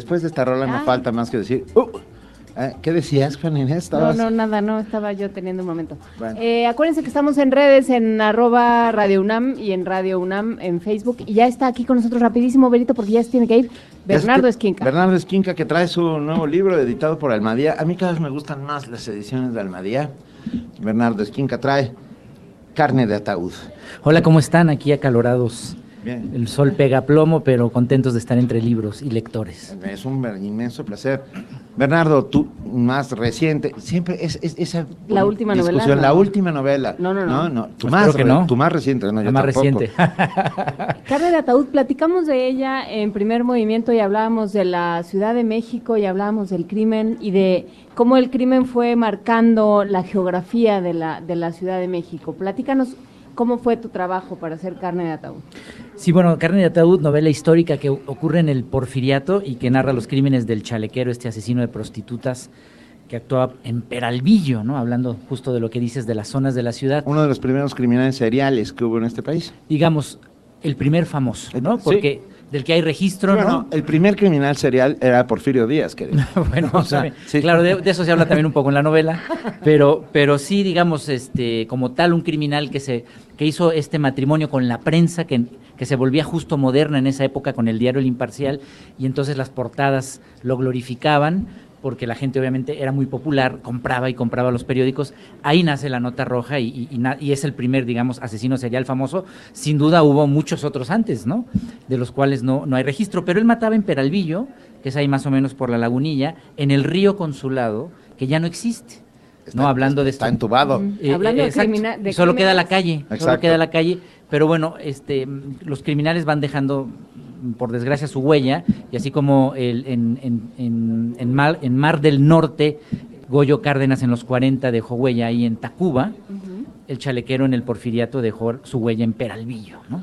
Después de esta rola Ah. no falta más que decir. "Uh". Eh, ¿Qué decías, Juan Inés? No, Estabas- no, nada, no, estaba yo teniendo un momento. Bueno. Eh, acuérdense que estamos en redes, en arroba Radio UNAM y en Radio UNAM en Facebook. Y ya está aquí con nosotros rapidísimo, Berito, porque ya se tiene que ir. Bernardo Este- Esquinca. Bernardo Esquinca, que trae su nuevo libro editado por Almadía. A mí cada vez me gustan más las ediciones de Almadía. Bernardo Esquinca trae Carne de Ataúd. Hola, ¿cómo están? Aquí acalorados. Bien. El sol pega plomo, pero contentos de estar entre libros y lectores. Es un inmenso placer. Bernardo, tú más reciente, siempre es, es- esa La última novela, discusión, no. la última novela. No, no, no. tu, Pues más, que no. tu más reciente, no, yo La más tampoco. reciente. Carne de Ataúd, platicamos de ella en primer movimiento y hablábamos de la Ciudad de México y hablábamos del crimen y de cómo el crimen fue marcando la geografía de la, de la Ciudad de México. Platícanos cómo fue tu trabajo para hacer Carne de Ataúd. Sí, bueno, Carne de Ataúd, novela histórica que ocurre en el Porfiriato y que narra los crímenes del chalequero, este asesino de prostitutas que actuaba en Peralvillo, ¿no? Hablando justo de lo que dices de las zonas de la ciudad. Uno de los primeros criminales seriales que hubo en este país. Digamos, el primer famoso, ¿no? Porque del que hay registro, Bueno, ¿no? el primer criminal serial era Porfirio Díaz, querido. bueno, O sea, sí. claro, de, de eso se habla también un poco en la novela, pero, pero sí, digamos, este, como tal, un criminal que se, que hizo este matrimonio con la prensa, que, que se volvía justo moderna en esa época con el diario El Imparcial, y entonces las portadas lo glorificaban, porque la gente obviamente era muy popular, compraba y compraba los periódicos. Ahí nace la nota roja y, y- es el primer, digamos, asesino serial famoso. Sin duda hubo muchos otros antes, ¿no? De los cuales no, no hay registro. Pero él mataba en Peralvillo, que es ahí más o menos por la lagunilla, en el río Consulado, que ya no existe. No, hablando de está entubado. Eh, Hablando de exacto. crimina- de solo queda la calle, solo queda la calle, pero bueno, este, los criminales van dejando, por desgracia, su huella, y así como el, en, en, en, en Mar, en Mar del Norte, Goyo Cárdenas en los 40 dejó huella ahí en Tacuba, el chalequero en el Porfiriato dejó su huella en Peralvillo, ¿no?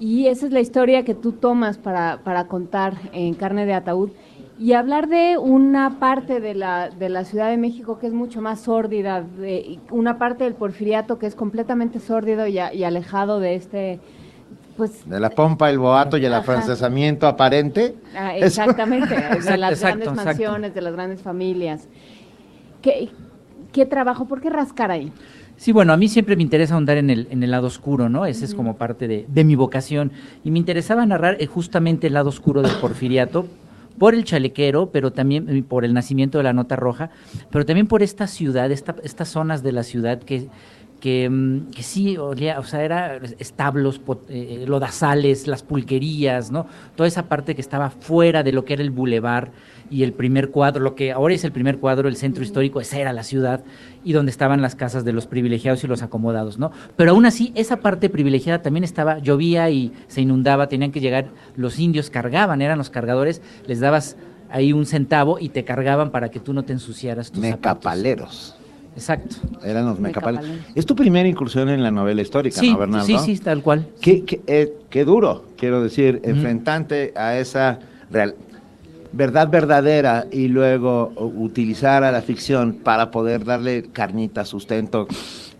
Y esa es la historia que tú tomas para, para contar en Carne de Ataúd. Y hablar de una parte de la, de la Ciudad de México que es mucho más sórdida, de, y una parte del porfiriato que es completamente sórdido y, a- y alejado de este, pues De la pompa, el boato y el Ajá. afrancesamiento aparente. Ah, exactamente, de las exacto, grandes exacto. mansiones, de las grandes familias. ¿Qué, qué trabajo? ¿Por qué rascar ahí? Sí, bueno, a mí siempre me interesa ahondar en el, en el lado oscuro, ¿no? Ese es como parte de, de mi vocación. Y me interesaba narrar eh, justamente el lado oscuro del porfiriato, por el chalequero, pero también eh, por el nacimiento de la nota roja, pero también por esta ciudad, esta- estas zonas de la ciudad que, que, mm, que sí, olía, o sea, era establos, pot- eh, lodazales, las pulquerías, ¿no? Toda esa parte que estaba fuera de lo que era el bulevar y el primer cuadro, lo que ahora es el primer cuadro, el centro histórico, esa era la ciudad y donde estaban las casas de los privilegiados y los acomodados, ¿no? Pero aún así, esa parte privilegiada también estaba, llovía y se inundaba, tenían que llegar, los indios cargaban, eran los cargadores, les dabas ahí un centavo y te cargaban para que tú no te ensuciaras tus zapatos. Exacto. Eran los. Mecapaleros. Es tu primera incursión en la novela histórica, Sí, ¿no, Bernardo? sí, sí, tal cual. Qué, qué, eh, qué duro, quiero decir, enfrentante a esa real- verdad verdadera y luego utilizar a la ficción para poder darle carnita, sustento,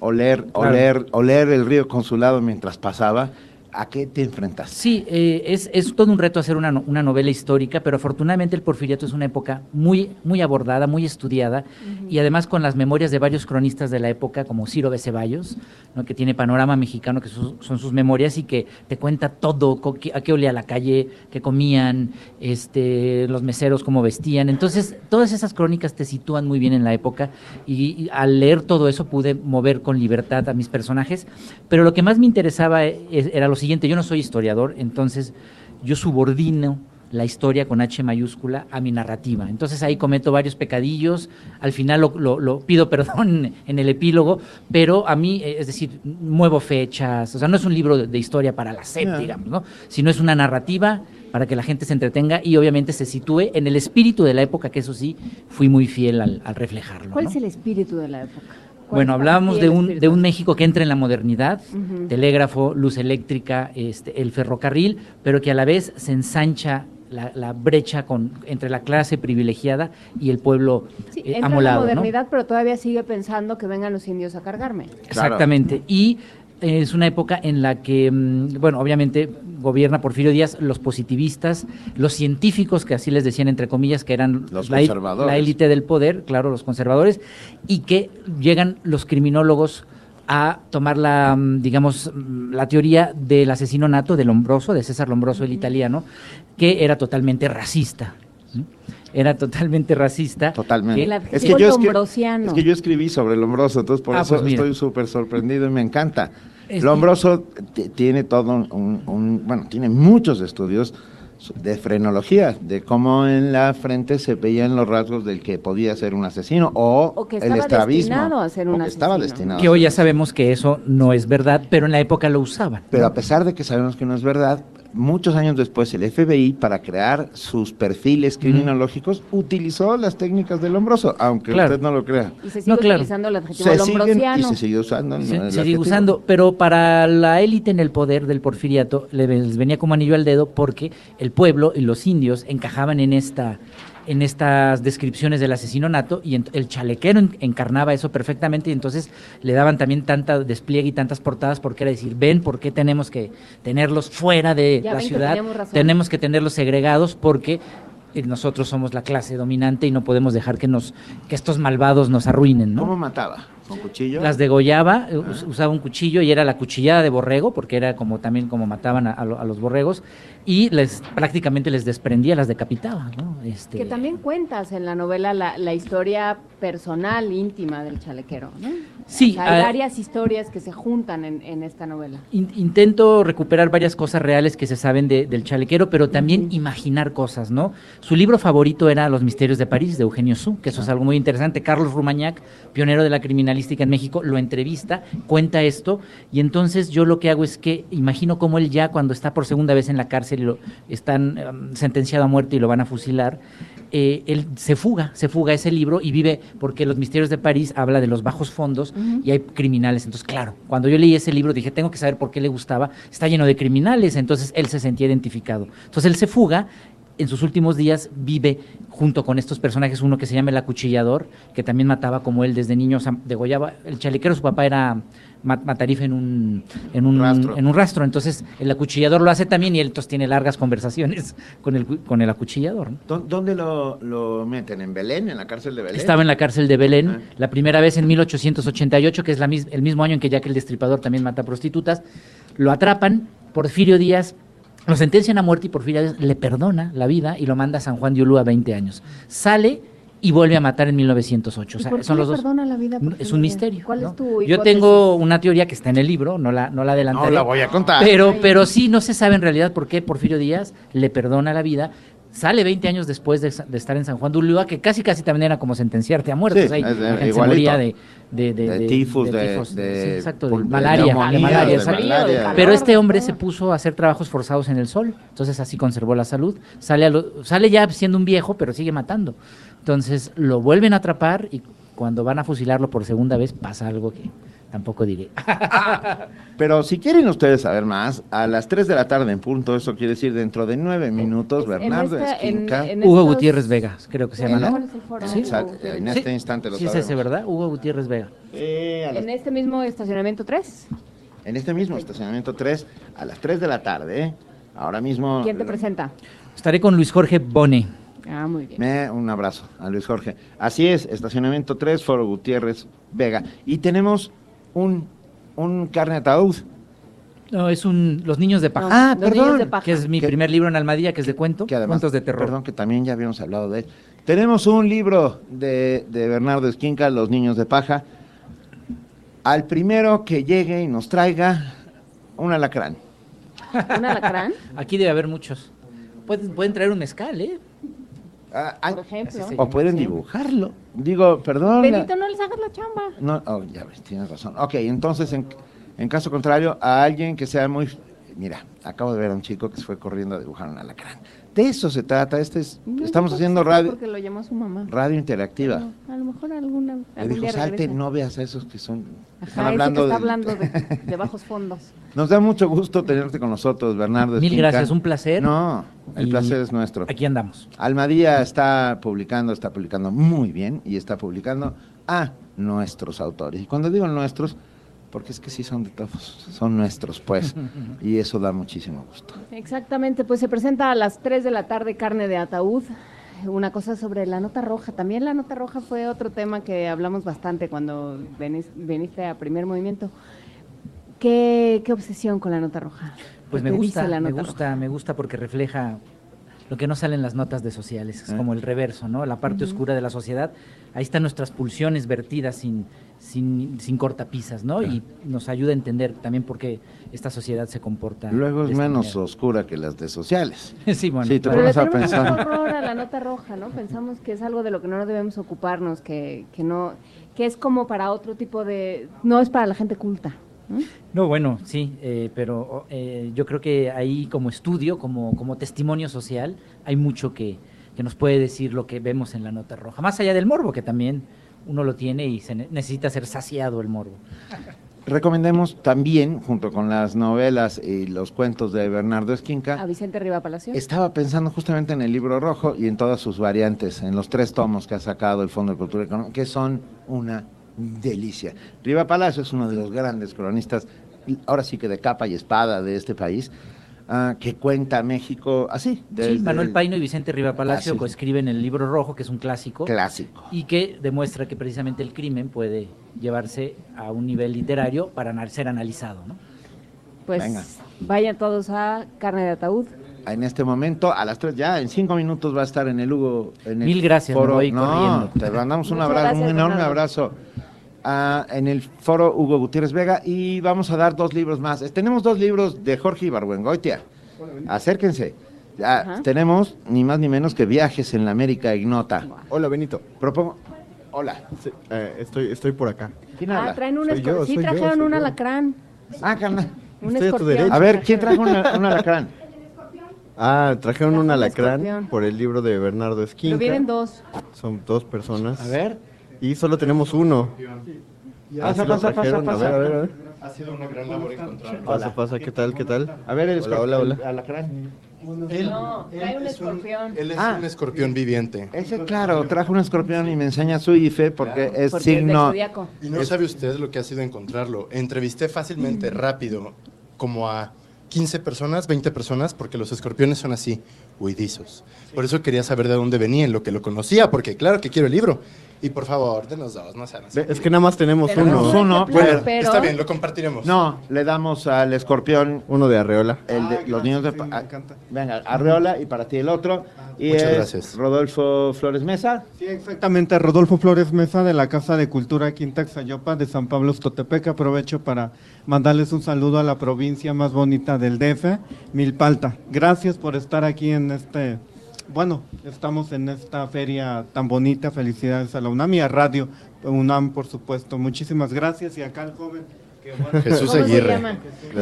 oler, Claro. oler, oler el río consulado mientras pasaba. ¿A qué te enfrentas? Sí, eh, es, es todo un reto hacer una, una novela histórica, pero afortunadamente el porfiriato es una época muy, muy abordada, muy estudiada, y además con las memorias de varios cronistas de la época, como Ciro B. Ceballos, ¿no? que tiene Panorama Mexicano, que su- son sus memorias, y que te cuenta todo, a qué olía la calle, qué comían, este, los meseros, cómo vestían. Entonces, todas esas crónicas te sitúan muy bien en la época, y, y al leer todo eso pude mover con libertad a mis personajes, pero lo que más me interesaba e- es- era lo siguiente, yo no soy historiador, entonces yo subordino la historia con H mayúscula a mi narrativa. Entonces ahí cometo varios pecadillos, al final lo, lo- lo pido perdón en el epílogo, pero a mí, eh, es decir, muevo fechas, o sea, no es un libro de, de historia para la SEP, digamos, ¿no? sino es una narrativa para que la gente se entretenga y obviamente se sitúe en el espíritu de la época, que eso sí, fui muy fiel al, al reflejarlo. ¿Cuál ¿no? es el espíritu de la época? ¿Cuál Bueno, hablábamos de un, de un México que entra en la modernidad, telégrafo, luz eléctrica, este, el ferrocarril, pero que a la vez se ensancha la, la brecha con, entre la clase privilegiada y el pueblo Sí, eh, entra en la amolado. ¿no? modernidad, pero todavía sigue pensando que vengan los indios a cargarme. Exactamente. Y es una época en la que, mm, bueno, obviamente gobierna Porfirio Díaz, los positivistas, los científicos, que así les decían entre comillas, que eran Los la, la élite del poder, claro, los conservadores, y que llegan los criminólogos a tomar la, mm, digamos, mm, la teoría del asesino nato de Lombroso, de César Lombroso, el italiano, que era totalmente racista. ¿sí? Era totalmente racista. Totalmente. que- Es que, yo escri- es que yo escribí sobre Lombroso, entonces por Ah, eso pues estoy súper sorprendido y me encanta. Es- Lombroso t- tiene todo un, un- bueno, tiene muchos estudios de frenología, de cómo en la frente se veían los rasgos del que podía ser un asesino o, O que el estaba estrabismo. destinado a ser un o que estaba asesino. destinado. que hoy ya sabemos que eso no es verdad, pero en la época lo usaban. Pero a pesar de que sabemos que no es verdad, muchos años después el FBI, para crear sus perfiles criminológicos, utilizó las técnicas del Lombroso, aunque Claro. usted no lo crea. Y se sigue No, claro. utilizando el adjetivo Se siguen y lombrosiano. se sigue usando. Se, el se sigue usando, pero para la élite en el poder del porfiriato le- les venía como anillo al dedo porque el pueblo y los indios encajaban en esta en estas descripciones del asesino nato y el chalequero en- encarnaba eso perfectamente y entonces le daban también tanta despliegue y tantas portadas porque era decir, ven por qué tenemos que tenerlos fuera de Ya la que ciudad, tenemos que tenerlos segregados porque eh, nosotros somos la clase dominante y no podemos dejar que nos que estos malvados nos arruinen, ¿no? ¿Cómo mataba? ¿Con cuchillo? Las degollaba, us- usaba un cuchillo y era la cuchillada de borrego, porque era como también como mataban a los borregos, y les prácticamente les desprendía, las decapitaba, ¿no? Este, Que también cuentas en la novela la, la historia personal, íntima del chalequero, ¿no? Sí, O sea, hay ah, varias historias que se juntan en, en esta novela. in- intento recuperar varias cosas reales que se saben de- del chalequero, pero también imaginar cosas, ¿no? Su libro favorito era Los misterios de París, de Eugenio Su, que eso es algo muy interesante. Carlos Rumagnac, pionero de la criminalística en México, lo entrevista, cuenta esto, y entonces yo lo que hago es que imagino cómo él ya cuando está por segunda vez en la cárcel lo están em, sentenciado a muerte y lo van a fusilar, eh, él se fuga, se fuga ese libro y vive, porque Los Misterios de París habla de los bajos fondos y hay criminales. Entonces, claro, cuando yo leí ese libro dije, tengo que saber por qué le gustaba, está lleno de criminales, entonces él se sentía identificado. Entonces él se fuga, en sus últimos días vive junto con estos personajes, uno que se llama el acuchillador, que también mataba como él desde niño, o sea, degollaba, el chalequero su papá era ma- matarife en un, en un Rastro. en un rastro, entonces el acuchillador lo hace también y él entonces tiene largas conversaciones con el, con el acuchillador. ¿no? ¿Dó- ¿Dónde lo, lo meten? ¿En Belén? ¿En la cárcel de Belén? Estaba en la cárcel de Belén la primera vez en 1888, que es la el mismo año en que Jack el Destripador también mata prostitutas. Lo atrapan, Porfirio Díaz lo sentencian a muerte y Porfirio Díaz le perdona la vida y lo manda a San Juan de Ulúa 20 años. Sale y vuelve a matar en 1908. O ¿Y sea, por qué son le los dos. perdona la vida? Es un misterio. ¿Cuál ¿no? es tu Yo tengo una teoría que está en el libro, no la, no la adelantaré. No la voy a contar. Pero, pero sí, no se sabe en realidad por qué Porfirio Díaz le perdona la vida. Sale 20 años después de, de estar en San Juan de Ulúa, que casi casi también era como sentenciarte a muerte. Sí, o sea, es se moría de, de, De tifus, de- tifos, de sí, exacto, de malaria. Pero este hombre se puso a hacer trabajos forzados en el sol, entonces así conservó la salud. Sale, a lo- sale ya siendo un viejo, pero sigue matando. Entonces lo vuelven a atrapar y cuando van a fusilarlo por segunda vez pasa algo que tampoco diré. Pero si quieren ustedes saber más, a las 3 de la tarde en punto, eso quiere decir dentro de 9 minutos, Bernardo esta- Esquinca. en Hugo estos- Gutiérrez Vega, creo que se ¿En llama. la- ¿no? ¿Cuál es el foro? Sí. En este Sí. instante lo Sí, es ese, ¿verdad? Hugo Gutiérrez Vega. En este mismo estacionamiento 3. En este mismo estacionamiento 3, a las 3 de la tarde, ¿eh? ahora mismo. ¿Quién te presenta? Estaré con Luis Jorge Bone. Ah, muy bien. Me- un abrazo a Luis Jorge. Así es, estacionamiento 3, Foro Gutiérrez Vega. Y tenemos un, un carne ataúd. No, es un Los Niños de Paja. Ah, Los Niños de Paja. Que es mi Que- primer libro en Almadía, que es de cuento. Que además, cuentos de terror. Perdón, que también ya habíamos hablado de él. Tenemos un libro de, de Bernardo Esquinca, Los Niños de Paja. Al primero que llegue y nos traiga un alacrán. ¿Un alacrán? Aquí debe haber muchos. Pueden, pueden traer un mezcal, ¿eh? Por ejemplo. O pueden dibujarlo. Digo, perdón. Benito, no les hagas la chamba. No, oh, ya ves, tienes razón. Ok, entonces, en, en caso contrario, a alguien que sea muy... Mira, acabo de ver a un chico que se fue corriendo a dibujar un alacrán. De eso se trata. Este es, No, estamos haciendo radio, Porque lo llamó su mamá. radio interactiva. Pero a lo mejor alguna. Le dijo, día salte, regresa". no veas a esos que son... Ajá, están ese hablando que está de- hablando de, de bajos fondos. Nos da mucho gusto tenerte con nosotros, Bernardo. Mil Esquinca. gracias, un placer. No, el Y placer es nuestro. Aquí andamos. Almadía está publicando, está publicando muy bien y está publicando a nuestros autores. Y cuando digo nuestros, porque es que sí son de todos, son nuestros, pues, y eso da muchísimo gusto. Exactamente, pues se presenta a las 3 de la tarde Carne de Ataúd. Una cosa sobre la nota roja. También la nota roja fue otro tema que hablamos bastante cuando venis- viniste a primer movimiento. ¿Qué, qué obsesión con la nota roja? Pues ¿Qué me gusta, me gusta, me gusta porque refleja lo que no sale en las notas de sociales, es Eh. como el reverso, ¿no? La parte oscura de la sociedad. Ahí están nuestras pulsiones vertidas sin, sin, sin cortapisas, ¿no? Y nos ayuda a entender también por qué esta sociedad se comporta. Luego es menos manera. oscura que las de sociales. Sí, bueno, Sí, te pones a pensar. horror a la nota roja, ¿no? Pensamos que es algo de lo que no debemos ocuparnos, que, que no, que es como para otro tipo de, no es para la gente culta. ¿no? No, bueno, sí, eh, pero eh, yo creo que ahí como estudio, como, como testimonio social, hay mucho que, que nos puede decir lo que vemos en la nota roja, más allá del morbo, que también uno lo tiene y se ne- necesita ser saciado el morbo. Recomendemos también, junto con las novelas y los cuentos de Bernardo Esquinca, A Vicente Riva Palacio. Estaba pensando justamente en el libro rojo y en todas sus variantes, en los tres tomos que ha sacado el Fondo de Cultura Económica, que son una delicia. Riva Palacio es uno de los grandes cronistas, ahora sí que de capa y espada de este país, ah, que cuenta México así. Sí, desde Manuel el- Paino y Vicente Riva Palacio Ah, sí. coescriben el libro rojo, que es un clásico. Clásico. Y que demuestra que precisamente el crimen puede llevarse a un nivel literario para ser analizado, ¿no? Pues Venga. vayan todos a Carne de Ataúd. En este momento, a las tres ya, en cinco minutos va a estar en el Hugo. En el Mil gracias, me foro. voy no, corriendo. Te mandamos un Muchas abrazo, un enorme abrazo. En el foro Hugo Gutiérrez Vega y vamos a dar dos libros más. Eh, Tenemos dos libros de Jorge Ibargüengoitia. Acérquense. Ya, Ajá. tenemos ni más ni menos que Viajes en la América Ignota. Hola, Benito. Propongo. Hola. estoy, estoy por acá. ¿Quién Ah, traen un Soy yo, escor- sí yo, trajeron un yo. alacrán. Ah, carnal. Un Estoy a tu escorpión. A ver, ¿quién trajo una- un alacrán? Ah, trajeron un alacrán escorpión. por el libro de Bernardo Esquinca. Lo vienen dos. Son dos personas. A ver. Y solo tenemos uno. Pasa, ¿sí lo pasa, pasa? A pasa. ver, a ver, a ver. Ha sido una gran labor encontrarlo. Pasa, pasa, ¿qué tal, qué tal? A ver, el hola, hola, hola. alacrán. Él, No, trae un escorpión. él es Ah. un escorpión viviente. Ese, claro, trajo un escorpión y me enseña su IFE porque es Porque es del signo. zodiaco. Y no sabe usted lo que ha sido encontrarlo. Entrevisté fácilmente, rápido, como a 15 personas, 20 personas, porque los escorpiones son así, huidizos. Por eso quería saber de dónde venía, en lo que lo conocía, porque claro que quiero el libro. Y por favor, denos dos, no sean así. Es que nada más tenemos Tenemos uno. uno, Bueno, pero- está bien, lo compartiremos. No, le damos al escorpión. Uno de Arreola. El de, los niños de. ah, venga, Arreola y para ti el otro. Y Muchas es gracias. Rodolfo Flores Mesa. Sí, exactamente. Rodolfo Flores Mesa de la Casa de Cultura Quinta Xayopa de San Pablo Totepec. Aprovecho para mandarles un saludo a la provincia más bonita del DF, Milpalta. Gracias por estar aquí en este. Bueno, estamos en esta feria tan bonita. Felicidades a la UNAM y a Radio UNAM, por supuesto. Muchísimas gracias. Y acá el joven. que, bueno, Jesús ¿Cómo se Aguirre.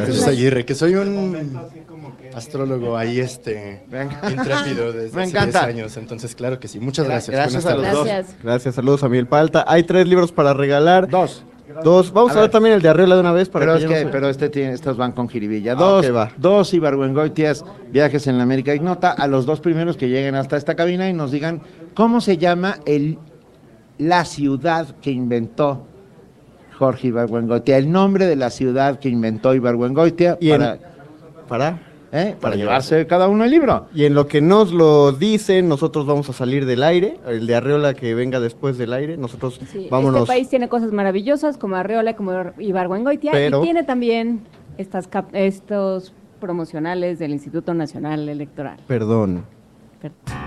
Jesús Aguirre, que soy un astrólogo ahí este intrépido desde Me hace 10 encanta. años, entonces claro que sí. Muchas Gra- gracias. gracias a los tardes. dos. Gracias, saludos a Milpalta. Hay tres libros para regalar. Dos. Dos. Vamos a, ver. ver. también el de Arreola de una vez para Pero, que es que, no se- pero este tiene, estos van con jiribilla. Ah, Dos, ok, va. dos Ibargüengoitias, viajes en la América Ignota, a los dos primeros que lleguen hasta esta cabina y nos digan cómo se llama el, la ciudad que inventó Jorge Ibargüengoitia, el nombre de la ciudad que inventó Ibargüengoitia Y en- para, ¿Para? ¿Eh? para llevarse cada uno el libro. Y en lo que nos lo dicen, nosotros vamos a salir del aire. El de Arreola que venga después del aire. Nosotros Sí, vámonos. Este país tiene cosas maravillosas como Arreola, como Ibargüengoitia, Pero- y tiene también estas cap- estos promocionales del Instituto Nacional Electoral. Perdón. Sometimes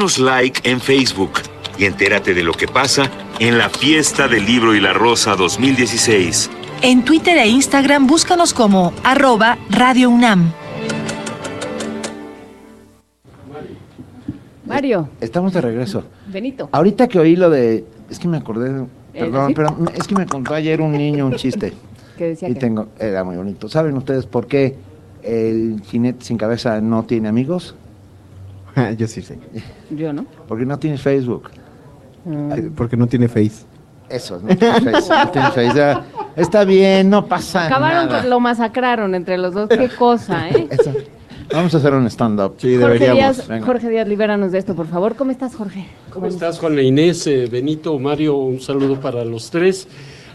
Danos like en Facebook y entérate de lo que pasa en la fiesta del libro y la rosa 2016. En Twitter e Instagram búscanos como arroba Radio UNAM. Mario, Estamos de regreso. Benito. Ahorita que oí lo de. Es que me acordé. Perdón, ¿sí? pero es que me contó ayer un niño un chiste. Que decía y que- tengo. Era muy bonito. ¿Saben ustedes por qué el jinete sin cabeza no tiene amigos? Yo sí sé. Yo no. Porque no tiene Facebook. Eh, Porque no tiene face. Eso, no tiene Facebook. no tiene. Ya, Está bien, no pasa Acabaron, nada. pues, lo masacraron entre los dos. Qué cosa, ¿eh? Vamos a hacer un stand-up. Sí, Jorge Díaz, Jorge Díaz, libéranos de esto, por favor. ¿Cómo estás, Jorge? ¿Cómo estás, Juana Inés, eh, Benito, Mario? Un saludo para los tres.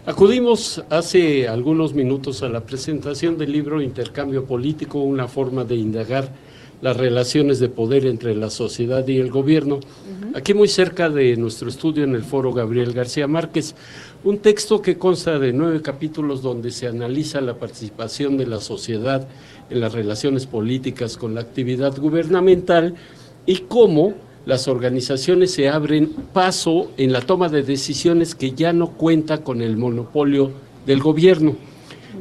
Acudimos hace algunos minutos a la presentación del libro Intercambio Político, una forma de indagar las relaciones de poder entre la sociedad y el gobierno. Aquí muy cerca de nuestro estudio en el foro Gabriel García Márquez, un texto que consta de nueve capítulos donde se analiza la participación de la sociedad en las relaciones políticas con la actividad gubernamental y cómo las organizaciones se abren paso en la toma de decisiones que ya no cuenta con el monopolio del gobierno.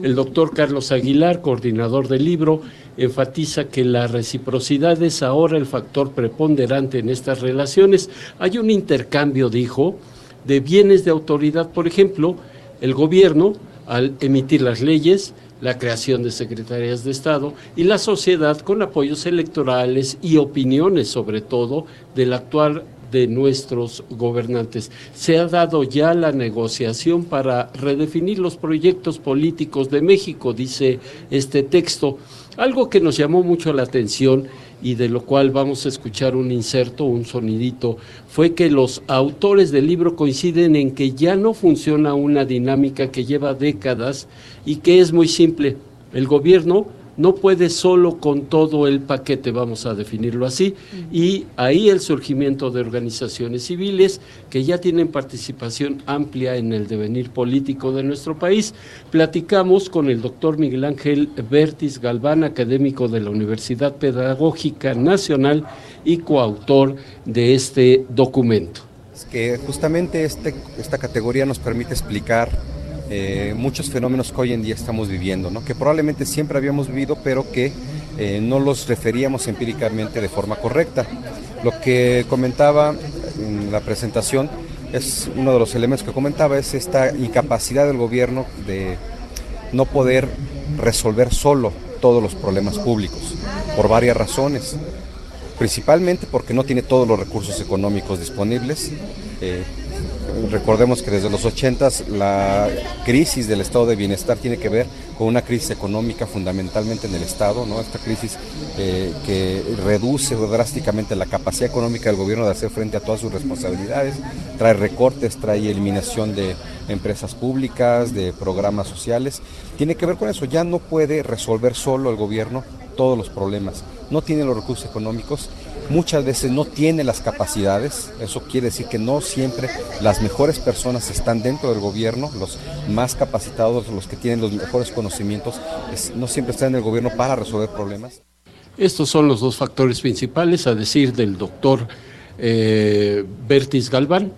El doctor Carlos Aguilar, coordinador del libro, enfatiza que la reciprocidad es ahora el factor preponderante en estas relaciones. Hay un intercambio, dijo, de bienes de autoridad, por ejemplo, el gobierno al emitir las leyes, la creación de secretarías de Estado y la sociedad con apoyos electorales y opiniones, sobre todo, del actual de nuestros gobernantes. Se ha dado ya la negociación para redefinir los proyectos políticos de México, dice este texto. Algo que nos llamó mucho la atención y de lo cual vamos a escuchar un inserto, un sonidito, fue que los autores del libro coinciden en que ya no funciona una dinámica que lleva décadas y que es muy simple. El gobierno no puede solo con todo el paquete, vamos a definirlo así, y ahí el surgimiento de organizaciones civiles que ya tienen participación amplia en el devenir político de nuestro país. Platicamos con el doctor Miguel Ángel Bertis Galván, académico de la Universidad Pedagógica Nacional y coautor de este documento. Es que justamente este, esta categoría nos permite explicar eh, muchos fenómenos que hoy en día estamos viviendo, ¿no? que probablemente siempre habíamos vivido, pero que eh, no los referíamos empíricamente de forma correcta. Lo que comentaba en la presentación es uno de los elementos que comentaba, es esta incapacidad del gobierno de no poder resolver solo todos los problemas públicos, por varias razones. Principalmente porque no tiene todos los recursos económicos disponibles. Eh, recordemos que desde los 80 la crisis del estado de bienestar tiene que ver con una crisis económica fundamentalmente en el estado, ¿no? esta crisis eh, que reduce drásticamente la capacidad económica del gobierno de hacer frente a todas sus responsabilidades, trae recortes, trae eliminación de empresas públicas, de programas sociales, tiene que ver con eso, ya no puede resolver solo el gobierno todos los problemas, no tiene los recursos económicos muchas veces no tiene las capacidades, eso quiere decir que no siempre las mejores personas están dentro del gobierno, los más capacitados, los que tienen los mejores conocimientos, no siempre están en el gobierno para resolver problemas. Estos son los dos factores principales, a decir del doctor eh, Bertis Galván.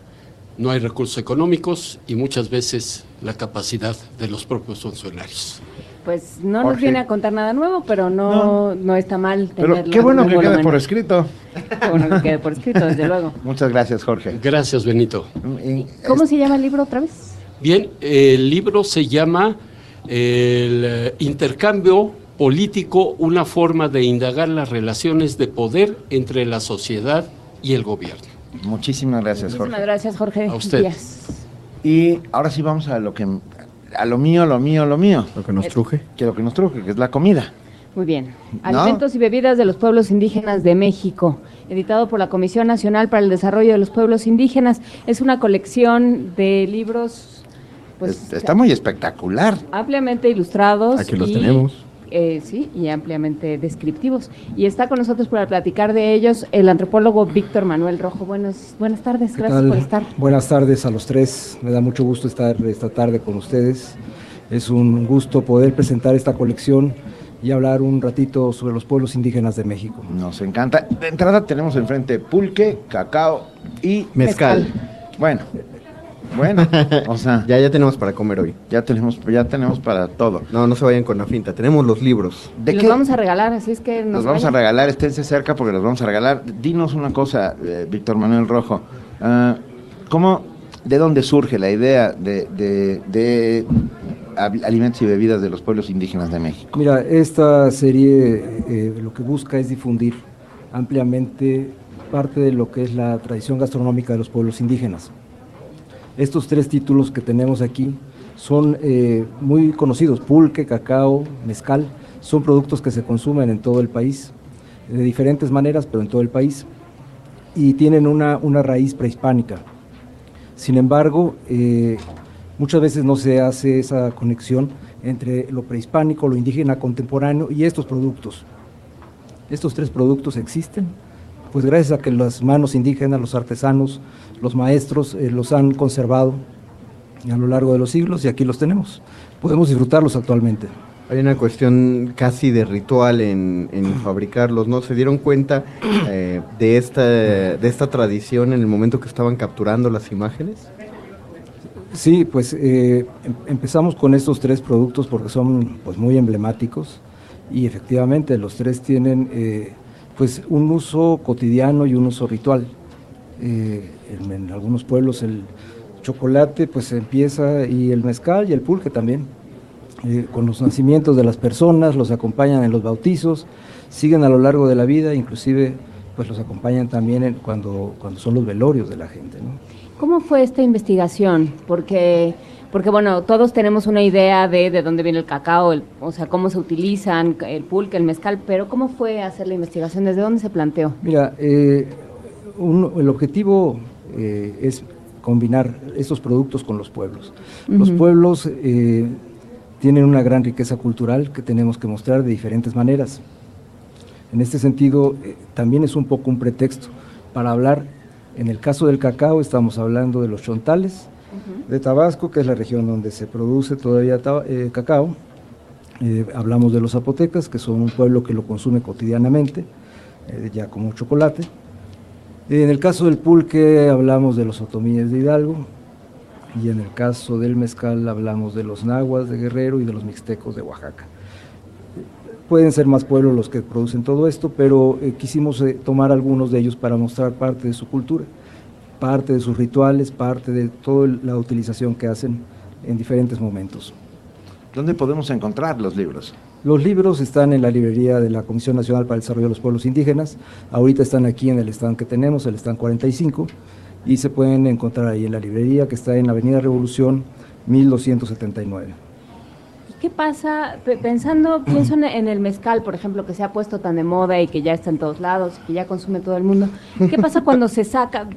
No hay recursos económicos y muchas veces la capacidad de los propios funcionarios. Pues no nos Jorge. viene a contar nada nuevo, pero no, no. está mal Pero tenerlo qué bueno en que quede por escrito. Qué bueno que quede por escrito, desde luego. Muchas gracias, Jorge. Gracias, Benito. ¿Cómo se llama el libro otra vez? Bien, el libro se llama El eh, intercambio político, una forma de indagar las relaciones de poder entre la sociedad y el gobierno. Muchísimas gracias, Jorge. Muchísimas gracias, Jorge. A usted. Díaz. Y ahora sí vamos a lo que a lo mío, lo mío, lo mío. Lo que nos truje. Que lo que nos truje, que es la comida. Muy bien. No. Alimentos y bebidas de los pueblos indígenas de México, editado por la Comisión Nacional para el Desarrollo de los Pueblos Indígenas. Es una colección de libros pues, Es- Está muy espectacular. ampliamente ilustrados. Aquí los y, tenemos. Eh, sí, y ampliamente descriptivos. Y está con nosotros para platicar de ellos el antropólogo Víctor Manuel Rojo. Buenos, buenas tardes, ¿Qué gracias tal? por estar. Buenas tardes a los tres. Me da mucho gusto estar esta tarde con ustedes. Es un gusto poder presentar esta colección y hablar un ratito sobre los pueblos indígenas de México. Nos encanta. De entrada tenemos enfrente pulque, cacao y Mezcal. Bueno, bueno, o sea, ya ya tenemos para comer hoy. Ya tenemos, ya tenemos para todo. No, no se vayan con la finta. Tenemos los libros. ¿De los qué vamos a regalar, así es que nos los vamos a regalar? Esténse cerca porque los vamos a regalar. Dinos una cosa, eh, Víctor Manuel Rojo. Ah, ¿Cómo, de dónde surge la idea de, de- alimentos y bebidas de los pueblos indígenas de México? Mira, esta serie eh, lo que busca es difundir ampliamente parte de lo que es la tradición gastronómica de los pueblos indígenas. Estos tres títulos que tenemos aquí son eh, muy conocidos, pulque, cacao, mezcal, son productos que se consumen en todo el país, de diferentes maneras, pero en todo el país, y tienen una, una raíz prehispánica. Sin embargo, eh, muchas veces no se hace esa conexión entre lo prehispánico, lo indígena contemporáneo y estos productos. Estos tres productos existen, pues gracias a que las manos indígenas, los artesanos, los maestros eh, los han conservado a lo largo de los siglos y aquí los tenemos. Podemos disfrutarlos actualmente. Hay una cuestión casi de ritual en, en fabricarlos, ¿no? ¿Se dieron cuenta eh, de, esta, de esta tradición en el momento que estaban capturando las imágenes? Sí, pues eh, em- empezamos con estos tres productos porque son pues muy emblemáticos y efectivamente los tres tienen eh, pues un uso cotidiano y un uso ritual. Eh, en, en algunos pueblos el chocolate pues empieza y el mezcal y el pulque también. Eh, con los nacimientos de las personas, los acompañan en los bautizos, siguen a lo largo de la vida, inclusive pues los acompañan también en- cuando, cuando son los velorios de la gente. ¿no? ¿Cómo fue esta investigación? Porque, porque bueno, todos tenemos una idea de, de dónde viene el cacao, el- o sea, cómo se utilizan, el pulque, el mezcal, pero ¿cómo fue hacer la investigación? ¿Desde dónde se planteó? Mira, eh, un- el objetivo eh, es combinar estos productos con los pueblos. Los pueblos eh, tienen una gran riqueza cultural que tenemos que mostrar de diferentes maneras. En este sentido, eh, también es un poco un pretexto para hablar, en el caso del cacao, estamos hablando de los chontales de Tabasco, que es la región donde se produce todavía eh, cacao. Hablamos de los zapotecas, que son un pueblo que lo consume cotidianamente, ya como chocolate. En el caso del pulque hablamos de los otomíes de Hidalgo y en el caso del mezcal hablamos de los nahuas de Guerrero y de los mixtecos de Oaxaca. Pueden ser más pueblos los que producen todo esto, pero eh, quisimos eh, tomar algunos de ellos para mostrar parte de su cultura, parte de sus rituales, parte de toda la utilización que hacen en diferentes momentos. ¿Dónde podemos encontrar los libros? Los libros están en la librería de la Comisión Nacional para el Desarrollo de los Pueblos Indígenas. Ahorita están aquí en el stand que tenemos, el stand 45, y se pueden encontrar ahí en la librería que está en la Avenida Revolución 1279. ¿Y qué pasa? Pe- Pensando, pienso en, en el mezcal, por ejemplo, que se ha puesto tan de moda y que ya está en todos lados, y que ya consume todo el mundo. ¿Qué pasa cuando se saca?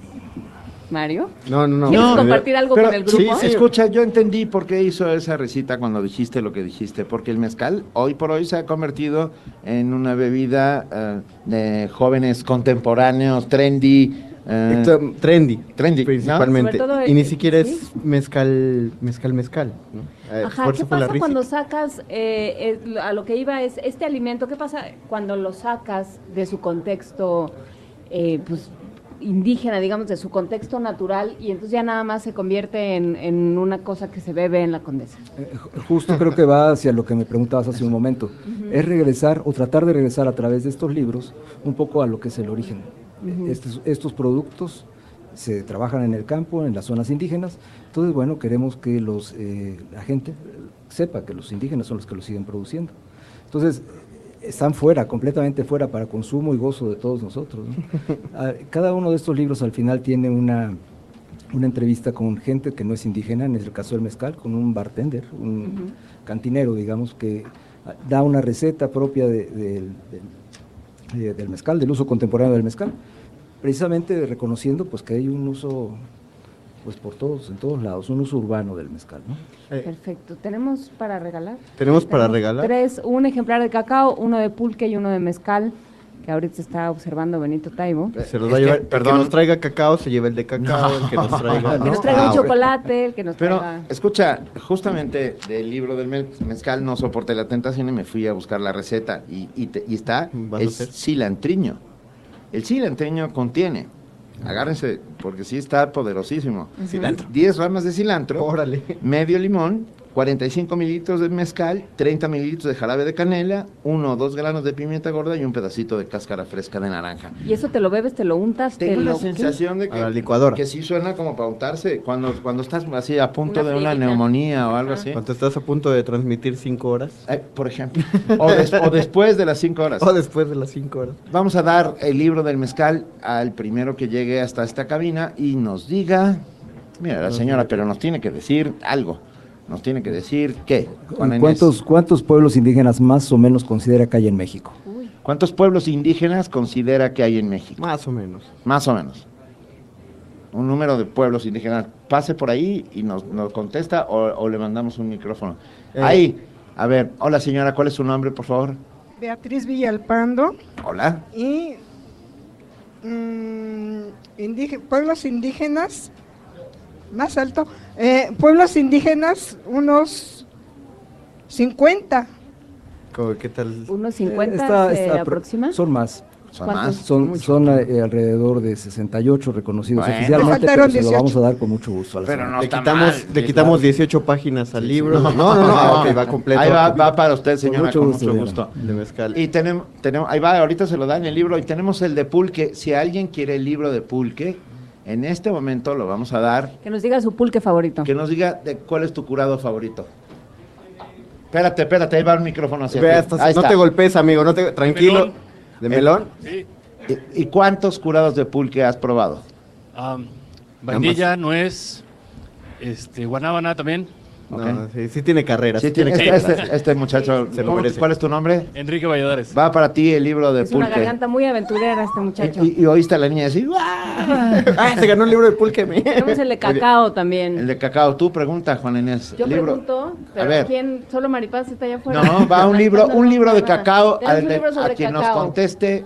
Mario. No, no, no. ¿Quieres No, compartir algo Pero, con el grupo? sí, escucha, yo entendí por qué hizo esa recita cuando dijiste lo que dijiste, porque el mezcal hoy por hoy se ha convertido en una bebida eh, de jóvenes contemporáneos, trendy. eh, trendy, trendy, principalmente. Y ni siquiera ¿sí? es mezcal, mezcal, mezcal. ¿no? Eh, Ajá, ¿qué pasa cuando sacas, eh, eh, a lo que iba es, este alimento, ¿qué pasa cuando lo sacas de su contexto, eh, pues, indígena, digamos, de su contexto natural, y entonces ya nada más se convierte en, en una cosa que se bebe en la condesa? Eh, Justo creo que va hacia lo que me preguntabas hace un momento. Es regresar o tratar de regresar a través de estos libros un poco a lo que es el origen. Estos productos se trabajan en el campo, en las zonas indígenas. Entonces, bueno, queremos que los, eh, la gente sepa que los indígenas son los que lo siguen produciendo. Entonces, están fuera, completamente fuera para consumo y gozo de todos nosotros. ¿no? Ah, Cada uno de estos libros al final tiene una, una entrevista con gente que no es indígena, en el caso del mezcal, con un bartender, un cantinero, digamos, que ah, da una receta propia de- del- del- del mezcal, del uso contemporáneo del mezcal, precisamente reconociendo pues que hay un uso pues por todos, en todos lados, un uso urbano del mezcal. ¿no? Perfecto. ¿Tenemos para regalar? ¿Tenemos para regalar? Tres, un ejemplar de cacao, uno de pulque y uno de mezcal, que ahorita se está observando Benito Taibo. Se los va a llevar. El que nos traiga cacao se lleva el de cacao, el que nos traiga. El que nos traiga Ah, un bueno. chocolate, el que nos Pero, traiga... escucha, justamente del libro del mez- mezcal no soporté la tentación y me fui a buscar la receta y, y te- y está ¿Vas a el hacer? cilantriño. El cilantriño contiene, agárrense, porque sí está poderosísimo. Cilantro. 10 ramas de cilantro, Órale. medio limón, 45 mililitros de mezcal, 30 mililitros de jarabe de canela, uno o dos granos de pimienta gorda y un pedacito de cáscara fresca de naranja. Y eso te lo bebes, te lo untas, te Tengo la lo... sensación de que, A la licuadora. que sí suena como para untarse cuando, cuando estás así a punto Una de una neumonía o algo así. Cuando estás a punto de transmitir cinco horas. Eh, por ejemplo. O, des- o después de las 5 horas. O después de las cinco horas. Vamos a dar el libro del mezcal al primero que llegue hasta esta cabina y nos diga. Mira, la señora, pero nos tiene que decir algo. Nos tiene que decir qué. ¿Cuántos, ¿Cuántos pueblos indígenas más o menos considera que hay en México? ¿Cuántos pueblos indígenas considera que hay en México? Más o menos. Más o menos. Un número de pueblos indígenas. Pase por ahí y nos, nos contesta o, o le mandamos un micrófono. Eh. Ahí. A ver, hola señora, ¿cuál es su nombre, por favor? Beatriz Villalpando Hola. y mm, pueblos indígenas, más alto, eh, pueblos indígenas unos 50. Como, ¿Qué tal? Unos 50 Está- se está pro- aproxima. Son más. Son más. Son, son eh, alrededor de 68 reconocidos Bueno. oficialmente, pero se lo 18. vamos a dar con mucho gusto. a la Pero no le quitamos, mal, le sí, quitamos claro. 18 páginas al libro. No, no, no, ah, ok, va completo. Ahí va, va para usted, señora, mucho con gusto, mucho gusto. De mezcal. Y tenemos, tenemos, ahí va, ahorita se lo da en el libro, y tenemos el de pulque. Si alguien quiere el libro de pulque, en este momento lo vamos a dar. Que nos diga su pulque favorito. Que nos diga de cuál es tu curado favorito. Espérate, espérate, ahí va el micrófono hacia Ve, Ahí no está. te golpes, amigo, no te, tranquilo. melón? ¿De melón? Sí. ¿Y, y cuántos curados de pulque has probado? Am, vainilla, nuez, este, guanábana también. No, sí, sí tiene carrera. Sí, sí tiene este, carrera. este- este muchacho, Se lo ¿cómo- merece. ¿cuál es tu nombre? Enrique Valladares. Va para ti el libro de Es una pulque. garganta muy aventurera este muchacho. Y, y oíste a la niña decir, Ah, se ganó el libro de pulque. Tenemos el de cacao también. el de cacao. Tú pregunta, Juan Inés. Yo libro. pregunto, A pero ver. ¿quién? Solo Maripaz está allá afuera. No, va un libro, un libro de cacao un de- libro a quien nos conteste.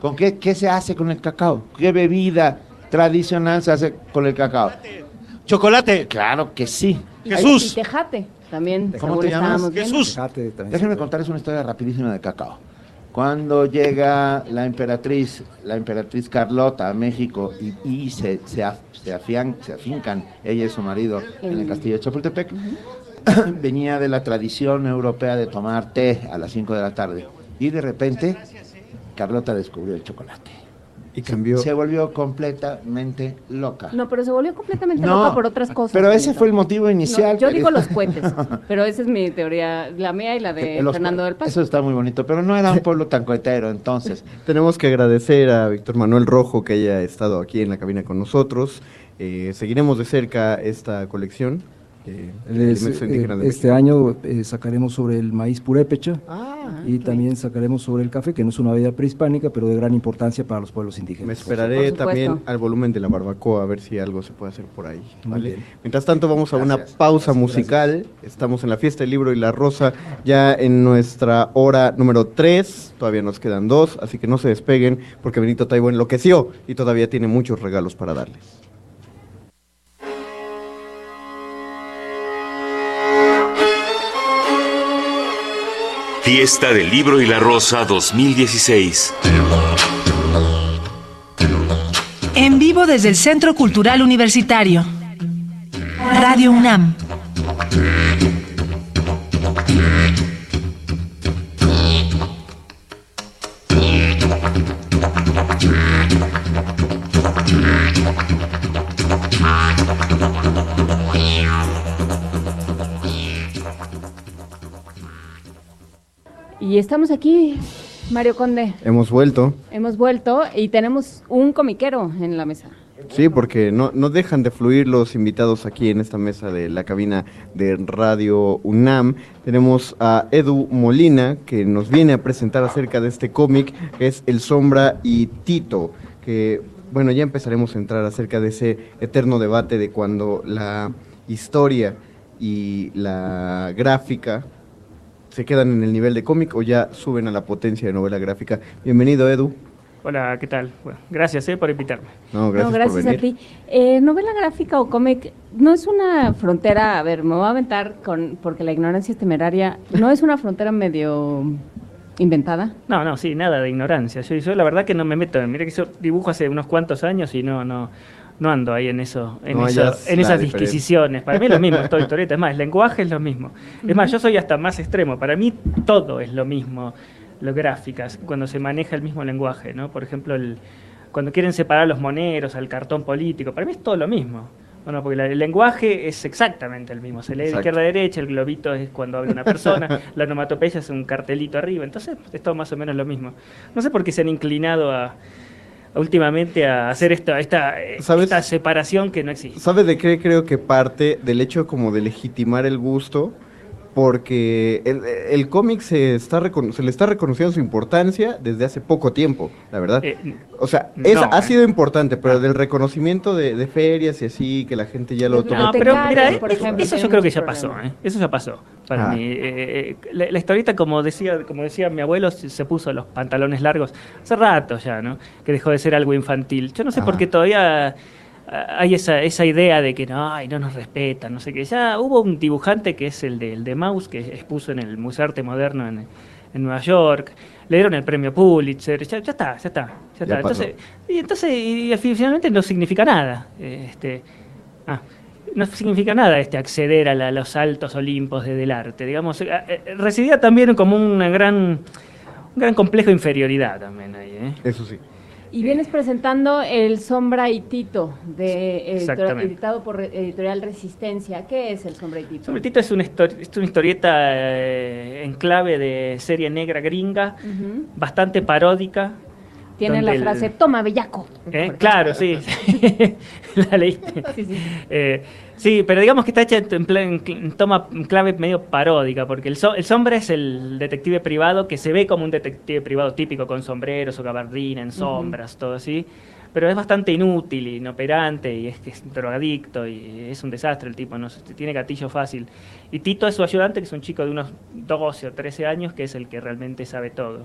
¿Con qué, qué se hace con el cacao? ¿Qué bebida tradicional se hace con el cacao? Chocolate. Claro que sí. Y- Y tejate también. ¿Cómo te llamas? viendo. Tejate también. Déjenme contarles una historia rapidísima de cacao. Cuando llega la emperatriz, la emperatriz Carlota a México y, y se, se, af- se afian- se afincan, ella y su marido, en el castillo de Chapultepec, venía de la tradición europea de tomar té a las 5 de la tarde. Y de repente, Carlota descubrió el chocolate. Y cambió. Se volvió completamente loca. No, pero se volvió completamente No, loca por otras cosas. Pero ese fue el motivo inicial. No, yo digo los cohetes, pero esa es mi teoría, la mía y la de los- Fernando del Paso. Eso está muy bonito, pero no era un pueblo tan cohetero entonces. Tenemos que agradecer a Víctor Manuel Rojo que haya estado aquí en la cabina con nosotros. Eh, seguiremos de cerca esta colección. Eh, Les- eh, este año eh, sacaremos sobre el maíz purépecha Ah, y también sacaremos sobre el café, que no es una bebida prehispánica, pero de gran importancia para los pueblos indígenas. Me esperaré también al volumen de la barbacoa a ver si algo se puede hacer por ahí. ¿vale? Mientras tanto vamos a una pausa musical. Estamos en la fiesta del libro y la rosa ya en nuestra hora número 3. Todavía nos quedan dos, así que no se despeguen porque Benito Taibo enloqueció y todavía tiene muchos regalos para darles. Fiesta del Libro y la Rosa 2016. En vivo desde el Centro Cultural Universitario. Radio UNAM. Y estamos aquí, Mario Conde. Hemos vuelto. Hemos vuelto y tenemos un comiquero en la mesa. Sí, porque no, no dejan de fluir los invitados aquí en esta mesa de la cabina de Radio UNAM. Tenemos a Edu Molina, que nos viene a presentar acerca de este cómic, que es El Sombra y Tito, que, bueno, ya empezaremos a entrar acerca de ese eterno debate de cuando la historia y la gráfica se quedan en el nivel de cómic o ya suben a la potencia de novela gráfica. Bienvenido, Edu. Hola, ¿qué tal? Bueno, gracias eh, por invitarme. No, gracias, no, gracias por a venir. ti. Eh, novela gráfica o cómic no es una frontera, a ver, me voy a aventar con, porque la ignorancia es temeraria, no es una frontera medio inventada. No, no, sí, nada de ignorancia. Yo, yo la verdad que no me meto. Mira que yo dibujo hace unos cuantos años y no, no, no ando ahí en eso, en, No en esas disquisiciones. Para mí es lo mismo, todo historieta. Es más, el lenguaje es lo mismo. Es más, yo soy hasta más extremo. Para mí todo es lo mismo, lo gráficas, cuando se maneja el mismo lenguaje, ¿no? Por ejemplo, el, cuando quieren separar los moneros al cartón político, para mí es todo lo mismo. Bueno, porque el lenguaje es exactamente el mismo. Se lee de izquierda a derecha, el globito es cuando habla una persona, la onomatopeya es un cartelito arriba. Entonces, es todo más o menos lo mismo. No sé por qué se han inclinado a últimamente a hacer esta, esta, esta separación que no existe. ¿Sabes de qué creo que parte del hecho como de legitimar el gusto? Porque el, el cómic se, está se le está reconociendo su importancia desde hace poco tiempo, la verdad. Eh, o sea, no, es- ha eh. sido importante, pero del reconocimiento de, de ferias y así, que la gente ya lo toma. No, pero mira, eh, por ejemplo, eso yo creo que ya pasó. ¿eh? Eso ya pasó para Ah. mí. Eh, eh, la, la historieta, como decía, como decía mi abuelo, se, puso los pantalones largos hace rato ya, ¿no? Que dejó de ser algo infantil. Yo no sé por Ajá. qué todavía ah, hay esa, esa idea de que no, ay, no nos respetan, no sé qué. Ya hubo un dibujante que es el de, el de Maus, que expuso en el Museo de Arte Moderno en, en Nueva York. Le dieron el premio Pulitzer, ya, ya está, ya está, ya Ya está. Entonces, y entonces y, finalmente no significa nada. Este, ah, no significa nada este acceder a, la- a los altos olimpos de- del arte. Digamos, eh, eh, residía también como una gran, un gran complejo de inferioridad también ahí. ¿eh? Eso sí. Y vienes presentando El Sombra y Tito, de, editado por Editorial Resistencia. ¿Qué es El Sombra y Tito? Sobre Tito es una, es una historieta eh, en clave de serie negra gringa, bastante paródica, donde la el- frase, toma, bellaco. ¿Eh? Claro, sí. la leíste. Sí, sí. Eh, sí, pero digamos que está hecha en, plan- en toma en clave medio paródica, porque el, so- el sombra es el detective privado que se ve como un detective privado típico con sombreros o gabardina en sombras, todo así. Pero es bastante inútil, inoperante, y es que es drogadicto, y es un desastre el tipo, no tiene gatillo fácil. Y Tito es su ayudante, que es un chico de unos 12 o 13 años, que es el que realmente sabe todo.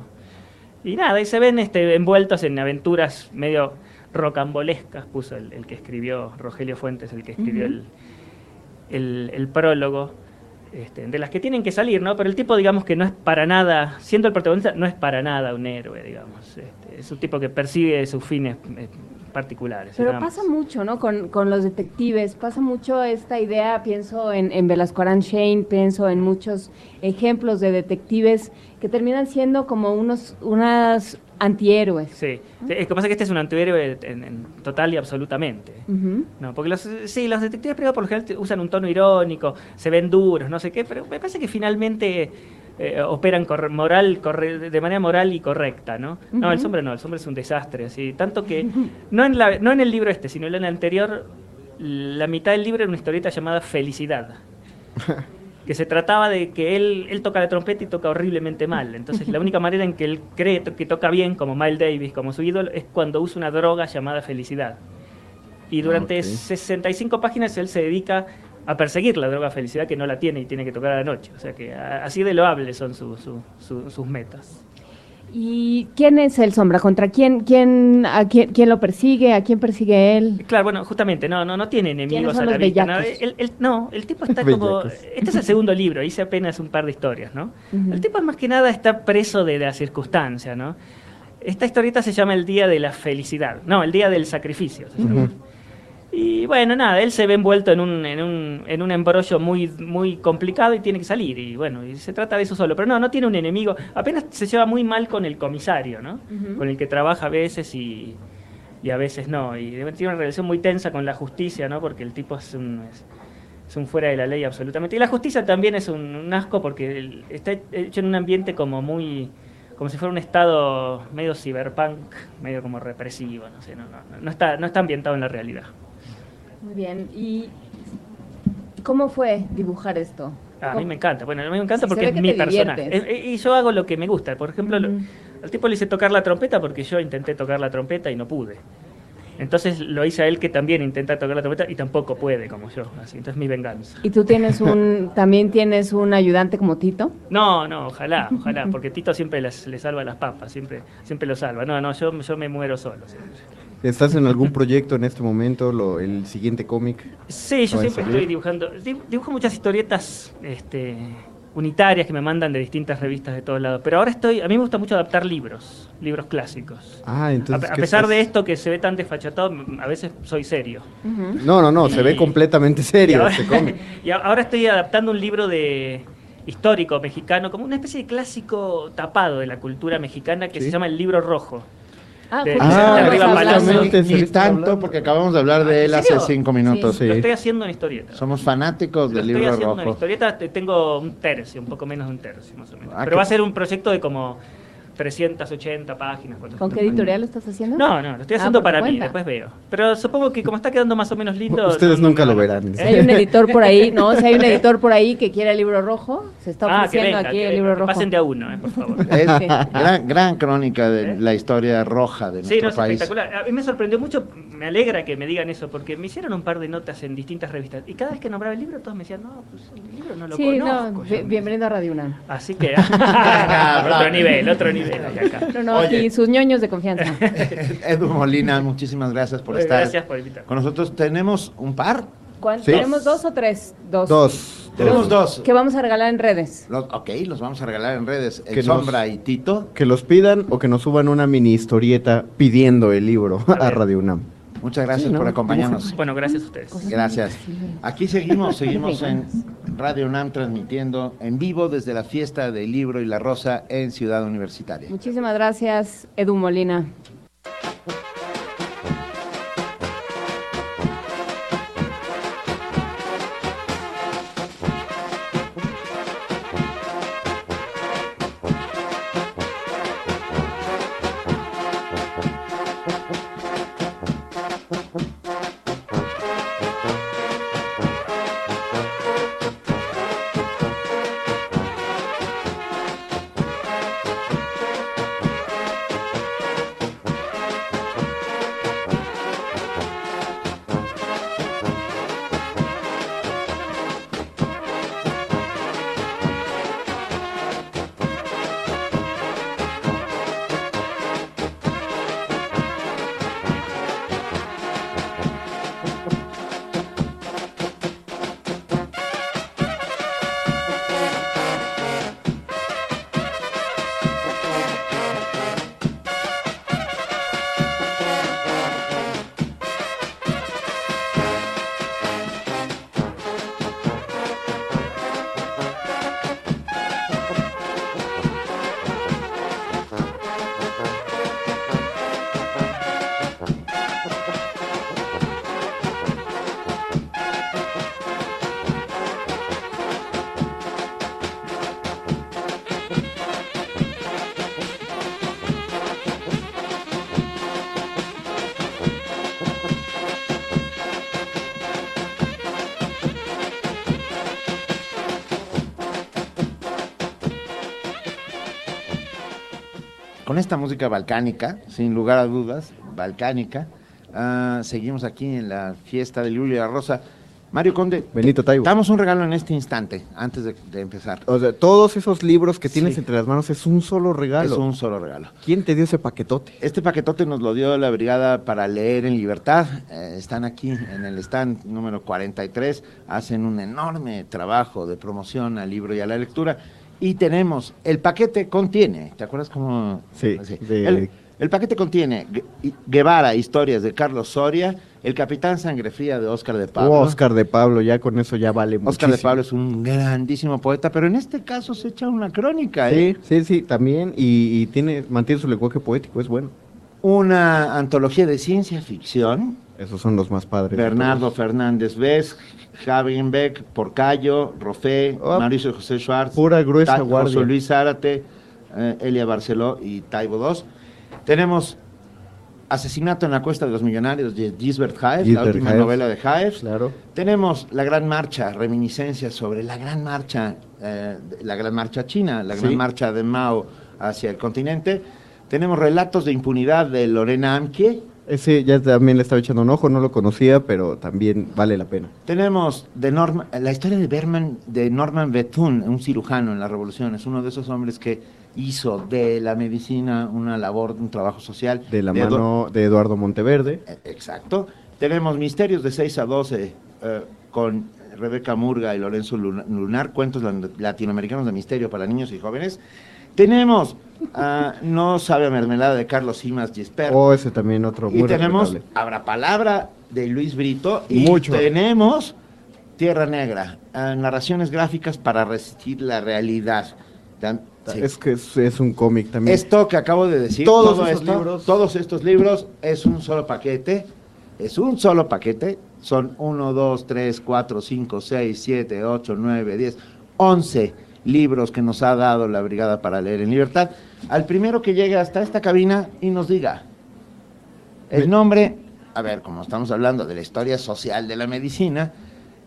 Y nada, y se ven este, envueltos en aventuras medio rocambolescas, puso el, el que escribió, Rogelio Fuentes, el que escribió el, el- el prólogo, este, de las que tienen que salir, ¿no? Pero el tipo, digamos que no es para nada, siendo el protagonista, no es para nada un héroe, digamos. Este, es un tipo que persigue sus fines eh, particulares. Pero más. pasa mucho, ¿no? Con, con los detectives, pasa mucho esta idea, pienso en, en Velasco Shane, pienso en muchos ejemplos de detectives que terminan siendo como unos unas antihéroes. Sí, Sí, es que pasa que este es un antihéroe en, en total y absolutamente. No, porque los, sí, los detectives privados por lo general usan un tono irónico, se ven duros, no sé qué, pero me parece que finalmente eh, operan corre- moral, corre- de manera moral y correcta, ¿no? No, el sombra no, el sombra es un desastre, así, tanto que no en, la, no en el libro este, sino en el anterior, la mitad del libro era una historieta llamada Felicidad. que se trataba de que él, él toca la trompeta y toca horriblemente mal. Entonces la única manera en que él cree que toca bien, como Miles Davis, como su ídolo, es cuando usa una droga llamada felicidad. Y durante Ok. 65 páginas él se dedica a perseguir la droga felicidad que no la tiene y tiene que tocar a la noche. O sea que así de loables son su- su- su- sus metas. ¿Y quién es el sombra? ¿Contra quién, quién, a quién, quién lo persigue? ¿A quién persigue él? Claro, bueno, justamente, no, no, no tiene enemigos son a la los vista. ¿no? El- el- no, el tipo está como... Este es el segundo libro, hice apenas un par de historias, ¿no? El tipo más que nada está preso de la circunstancia, ¿no? Esta historieta se llama El Día de la Felicidad. No, El Día del Sacrificio. se llama. Y bueno, nada, él se ve envuelto en un, en un, en un embrollo muy, muy complicado y tiene que salir. Y bueno, y se trata de eso solo. Pero no, no tiene un enemigo. Apenas se lleva muy mal con el comisario, ¿no? Con el que trabaja a veces y, y a veces no. Y tiene una relación muy tensa con la justicia, ¿no? Porque el tipo es un, es, es un fuera de la ley absolutamente. Y la justicia también es un, un asco porque el- está hecho en un ambiente como muy como si fuera un estado medio cyberpunk, medio como represivo, no sé, no, no, no está, no está ambientado en la realidad. Muy bien. ¿Y cómo fue dibujar esto? A mí me encanta, bueno, a mí me encanta Sí, porque es mi personaje. Eh, Y yo hago lo que me gusta. Por ejemplo, lo- al tipo le hice tocar la trompeta porque yo intenté tocar la trompeta y no pude. Entonces lo hice a él que también intenta tocar la trompeta y tampoco puede como yo. Así, entonces mi venganza. ¿Y tú tienes un, también tienes un ayudante como Tito? No, no, ojalá, ojalá, porque Tito siempre le salva las papas, siempre, siempre lo salva. No, no, yo, yo me muero solo. siempre. ¿Estás en algún proyecto en este momento? Lo, ¿El siguiente cómic? Sí, yo ¿Va a siempre estoy dibujando. di- Dibujo muchas historietas este, unitarias que me mandan de distintas revistas de todos lados. Pero ahora estoy. A mí me gusta mucho adaptar libros, libros clásicos. Ah, A, entonces. a ¿qué pesar estás- de esto que se ve tan desfachatado, a veces soy serio. No, no, no, se ve Y- completamente Y serio ahora, este cómic. y a- ahora estoy adaptando un libro de histórico mexicano, como una especie de clásico tapado de la cultura mexicana que Sí. se llama El Libro Rojo. Ah, de- justo de estamos Arriba. Ni- tanto, porque acabamos de hablar de él ¿En hace cinco minutos. Lo estoy haciendo en historieta. Somos fanáticos Lo del estoy libro haciendo en rojo. historieta, te- tengo un tercio, un poco menos de un tercio más o menos. Ah, Pero va a ser un proyecto de como 380 páginas. ¿Con 400 qué editorial lo estás haciendo? No, no, lo estoy Ah, haciendo para mí, después veo. Pero supongo que como está quedando más o menos lindo... Ustedes no- nunca no- lo verán. Si hay un editor por ahí, ¿no? Si hay un editor por ahí que quiera el libro rojo, se está Ah, que ofreciendo venga, aquí que el libro rojo. pasen de a uno, eh, por favor. Es Sí. gran, gran crónica de la historia roja de Sí, no, nuestro es país. espectacular. A mí me sorprendió mucho, me alegra que me digan eso, porque me hicieron un par de notas en distintas revistas. Y cada vez que nombraba el libro, todos me decían, no, pues el libro no lo Sí, conozco. no, bi- bienvenido a Radio UNAM. Así que, otro nivel, otro nivel. Hay acá. No, no, Oye. aquí sus ñoños de confianza. Edu Molina, muchísimas gracias por estar gracias por invitarme. con nosotros. ¿Tenemos un par? ¿Cuántos? Sí. ¿Tenemos dos o tres? Dos. Dos. Tenemos dos. Que vamos a regalar en redes. Los- ok, los vamos a regalar en redes. El Que nos- Sombra y Tito. Que los pidan o que nos suban una mini historieta pidiendo el libro a Radio UNAM. Muchas gracias Sí, ¿no? por acompañarnos. Bueno, gracias a ustedes. Gracias. Aquí seguimos, seguimos en Radio UNAM transmitiendo en vivo desde la fiesta del libro y la rosa en Ciudad Universitaria. Muchísimas gracias, Edu Molina. Esta música balcánica, sin lugar a dudas, balcánica. Ah, seguimos aquí en la fiesta de Julio y la Rosa. Mario Conde, Benito Taibo. damos un regalo en este instante, antes de, de empezar. O sea, todos esos libros que tienes Sí. entre las manos es un solo regalo. Es un solo regalo. ¿Quién te dio ese paquetote? Este paquetote nos lo dio la Brigada para Leer en Libertad. Eh, están aquí en el stand número 43. Hacen un enorme trabajo de promoción al libro y a la lectura. Y tenemos, el paquete contiene, ¿te acuerdas cómo? Sí, de- El, el paquete contiene Guevara, historias de Carlos Soria, El Capitán Sangre Fría de Oscar de Pablo. Oh, Oscar de Pablo, ya con eso ya vale Oscar de muchísimo. Pablo es un grandísimo poeta, pero en este caso se echa una crónica. ¿eh? Sí, sí, sí, también. Y, y tiene, mantiene su lenguaje poético, es bueno. Una antología de ciencia ficción. Esos son los más padres. Bernardo. Fernández Vez, Hagenbeck, Porcayo, Rofé, Oh, Mauricio José Schwartz, pura gruesa Ta- guardia. José Luis Zárate, eh, Elia Barceló y Taibo II. Tenemos Asesinato en la Cuesta de los Millonarios de Gisbert Haef, la última Haef. novela de Haef. Claro. Tenemos La Gran Marcha, reminiscencias sobre la Gran Marcha, eh, la Gran Marcha China, la Gran Sí. Marcha de Mao hacia el continente. Tenemos Relatos de Impunidad de Lorena Amke. Ese ya también le estaba echando un ojo, no lo conocía, pero también vale la pena. Tenemos de Norma- la historia de, Berman, de Norman Bethune, un cirujano en la revolución. Es uno de esos hombres que hizo de la medicina una labor, un trabajo social. De la mano de Eduardo Monteverde. Eh, Exacto. Tenemos Misterios de 6 a 12 eh, con Rebeca Murga y Lorenzo Luna- Lunar, cuentos latinoamericanos de misterio para niños y jóvenes. Tenemos ah, No sabe a mermelada de Carlos Simas Gisper. Oh, ese también otro muy y tenemos respetable. Abra Palabra de Luis Brito. Y Mucho. tenemos Tierra Negra, ah, narraciones gráficas para resistir la realidad. Sí. Es que es, es un cómic también. Esto que acabo de decir, Todos todo esos esto, libros. todos estos libros es un solo paquete, es un solo paquete, son 1, 2, 3, 4, 5, 6, 7, 8, 9, 10, 11 libros que nos ha dado la Brigada para Leer en Libertad. Al primero que llegue hasta esta cabina y nos diga el nombre, a ver, como estamos hablando de la historia social de la medicina,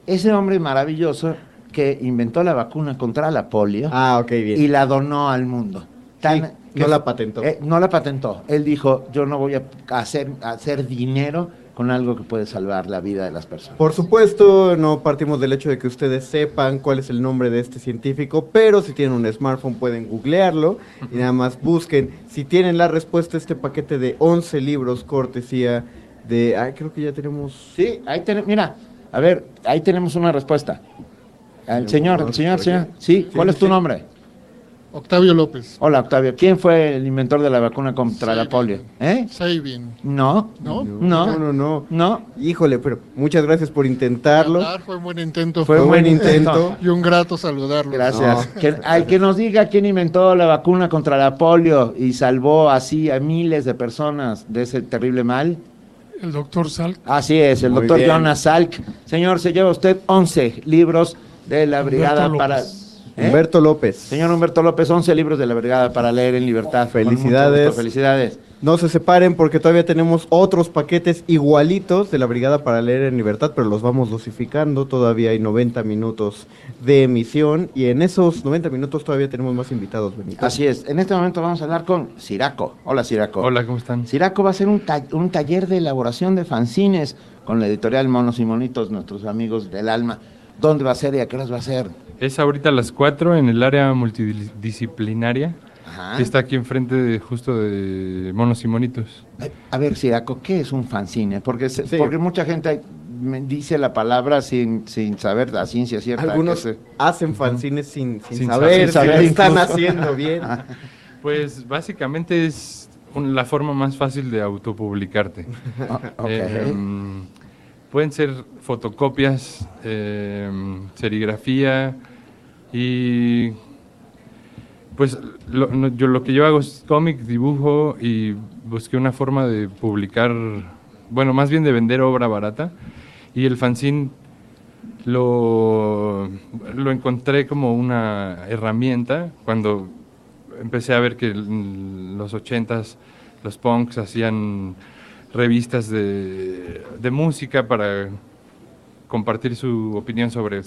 ese hombre maravilloso que inventó la vacuna contra la polio Ah, bien. y la donó al mundo. Tan- no que- la patentó. eh, no la patentó. Él dijo, yo no voy a hacer, a hacer dinero con algo que puede salvar la vida de las personas. Por supuesto, no partimos del hecho de que ustedes sepan cuál es el nombre de este científico, pero si tienen un smartphone pueden googlearlo y nada más busquen. Si tienen la respuesta a este paquete de 11 libros cortesía de... Ay, creo que ya tenemos... Sí, ahí tenemos, mira, a ver, ahí tenemos una respuesta. El señor, el señor, señor, sí, ¿cuál es tu nombre? Octavio López. Hola, Octavio. ¿Quién fue el inventor de la vacuna contra la polio? ¿Eh? Sabin. No. ¿No? No. no, no. No. Híjole, pero muchas gracias por intentarlo. Hablar Fue un buen intento. Fue un buen intento. Y un grato saludarlo. Gracias. Que- al que nos diga quién inventó la vacuna contra la polio y salvó así a miles de personas de ese terrible mal. El doctor Salk. Así es, el Muy doctor bien. Jonas Salk. Señor, se lleva usted 11 libros de la Brigada López. para... ¿Eh? Humberto López. Señor Humberto López, 11 libros de la Brigada para leer en libertad. Felicidades. gusto, Felicidades. No se separen porque todavía tenemos otros paquetes igualitos de la Brigada para Leer en Libertad, pero los vamos dosificando. Todavía hay 90 minutos de emisión y en esos 90 minutos todavía tenemos más invitados, Benito. Así es. En este momento vamos a hablar con Siraco. Hola, Siraco. Hola, ¿cómo están? Siraco va a hacer un, ta- un taller de elaboración de fanzines con la editorial Monos y Monitos, nuestros amigos del alma. ¿Dónde va a ser y a qué horas va a ser? Es ahorita a las 4 en el área multidisciplinaria. Ajá. que Está aquí enfrente de, justo de Monos y Monitos. Eh, A ver, Siraco, ¿qué es un fanzine? Porque, se- Sí. porque mucha gente me dice la palabra sin, sin saber la ciencia cierta. Algunos se- hacen fanzines sin, sin, Sin saber, saber, si lo están haciendo bien. Pues básicamente es un- la forma más fácil de autopublicarte. Ah, ok. Em, pueden ser fotocopias, em, serigrafía y pues lo, yo, lo que yo hago es cómic, dibujo y busqué una forma de publicar, bueno, más bien de vender obra barata. Y el fanzine lo, lo encontré como una herramienta cuando empecé a ver que en los ochentas los punks hacían revistas de, de música para compartir su opinión sobre,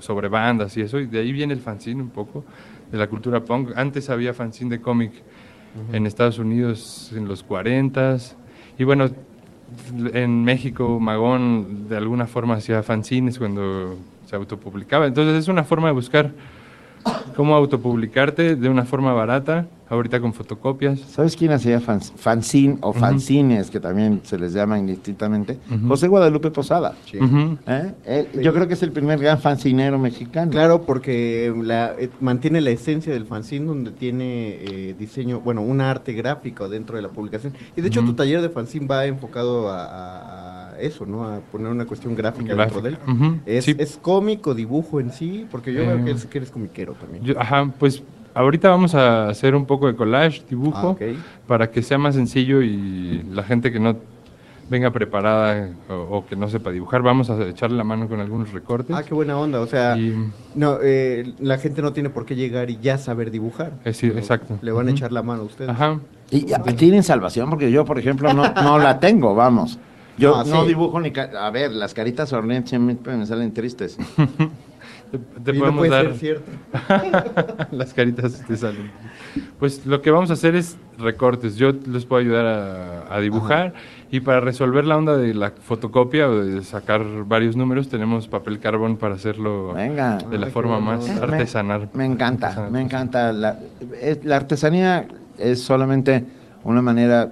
sobre bandas y eso, y de ahí viene el fanzine un poco, de la cultura punk. Antes había fanzine de cómic en Estados Unidos en los 40 y bueno, en México Magón de alguna forma hacía fanzines cuando se autopublicaba. Entonces es una forma de buscar cómo autopublicarte de una forma barata, ahorita con fotocopias. ¿Sabes quién hacía fan- fanzine o fanzines, que también se les llama indistintamente? José Guadalupe Posada. Ujú. ¿Eh? Él- yo creo que es el primer gran fancinero mexicano. Claro, porque la, eh, mantiene la esencia del fanzine donde tiene eh, diseño, bueno, un arte gráfico dentro de la publicación. Y de hecho tu taller de fanzine va enfocado a, a- a eso, ¿no? A poner una cuestión gráfica, dentro de él. ¿Es, sí. ¿Es cómico, dibujo en sí? Porque yo veo que, Eh, es- que eres comiquero también. Yo- ajá, pues ahorita vamos a hacer un poco de collage, dibujo, Ah, para que sea más sencillo y la gente que no venga preparada o, o que no sepa dibujar, vamos a echarle la mano con algunos recortes. Ah, qué buena onda. O sea, no, eh, la gente no tiene por qué llegar y ya saber dibujar. Eh, sí, exacto. Le van a echar la mano a ustedes. Ajá. Y ya, tienen salvación, porque yo, por ejemplo, no, no la tengo, vamos. Yo No, no sí. dibujo ni... ca- A ver, las caritas sonrientes siempre me salen tristes. Te Y no podemos puede ser cierto. las caritas te salen. Pues lo que vamos a hacer es recortes. Yo les puedo ayudar a, a dibujar y para resolver la onda de la fotocopia o de sacar varios números tenemos papel carbón para hacerlo Venga. de la Ay, forma más artesanal. Me encanta, me encanta. La, es- la artesanía es solamente una manera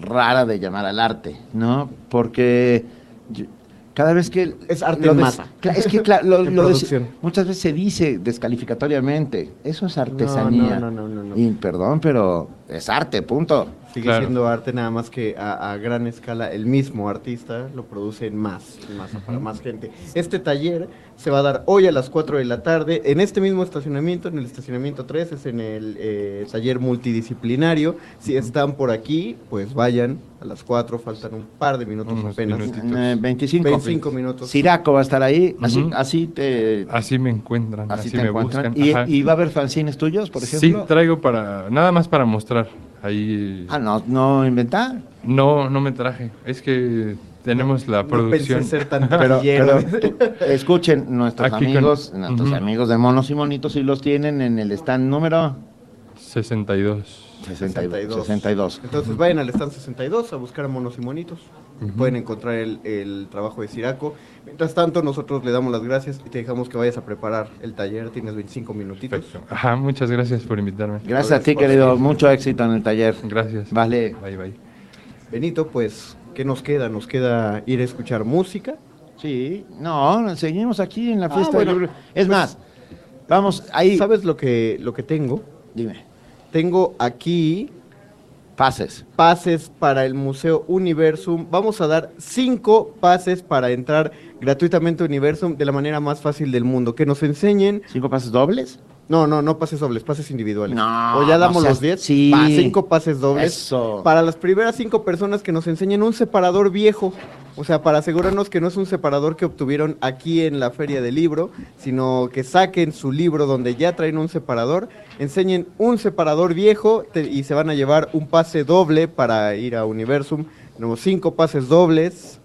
rara de llamar al arte, ¿no? Porque yo- cada vez que... Es arte lo en masa. Es que cla- lo- producción. muchas veces se dice descalificatoriamente, eso es artesanía. no, no, no, no. Y perdón, pero es arte, punto. Sigue Claro. siendo arte nada más que a, a gran escala el mismo artista lo produce en más, en masa, para más gente. Este taller se va a dar hoy a las 4 de la tarde en este mismo estacionamiento, en el estacionamiento 3, es en el eh, taller multidisciplinario. Si están por aquí, pues vayan a las 4, faltan un par de minutos apenas. Eh, 25, 25 minutos. Siraco va a estar ahí, así, así te... Así me encuentran, Así así, te me encuentran. buscan. ¿Y, va a haber fanzines tuyos, por Sí, ejemplo? traigo para, nada más para mostrar. Ahí. Ah, no, no inventar. No, no me traje. Es que tenemos la No producción. pensé ser tan Pero, taquillero. pero, escuchen, nuestros Aquí con- amigos, nuestros amigos de monos y monitos, si los tienen en el stand número 62. 62. 62. Entonces vayan al stand 62 a buscar a monos y monitos. Pueden encontrar el, el trabajo de Siraco. Mientras tanto, nosotros le damos las gracias y te dejamos que vayas a preparar el taller. Tienes 25 minutitos. Ajá, muchas gracias por invitarme. Gracias a ti, querido. Mucho éxito en el taller. Gracias. Vale. Bye, bye. Benito, pues, ¿qué nos queda? ¿Nos queda ir a escuchar música? Sí, no, seguimos aquí en la Ah, fiesta bueno. Es más, vamos ahí. ¿Sabes lo que, lo que tengo? Dime. Tengo aquí pases. Pases para el Museo Universum. Vamos a dar cinco pases para entrar gratuitamente a Universum de la manera más fácil del mundo. Que nos enseñen. ¿Cinco pases dobles? No, no, no pases dobles, pases individuales. No, O ya no damos seas- los 10. sí. Cinco pases dobles. Eso. Para las primeras cinco personas que nos enseñen un separador viejo. O sea, para asegurarnos que no es un separador que obtuvieron aquí en la Feria del Libro, sino que saquen su libro donde ya traen un separador, enseñen un separador viejo te- y se van a llevar un pase doble para ir a Universum. Tenemos cinco pases dobles.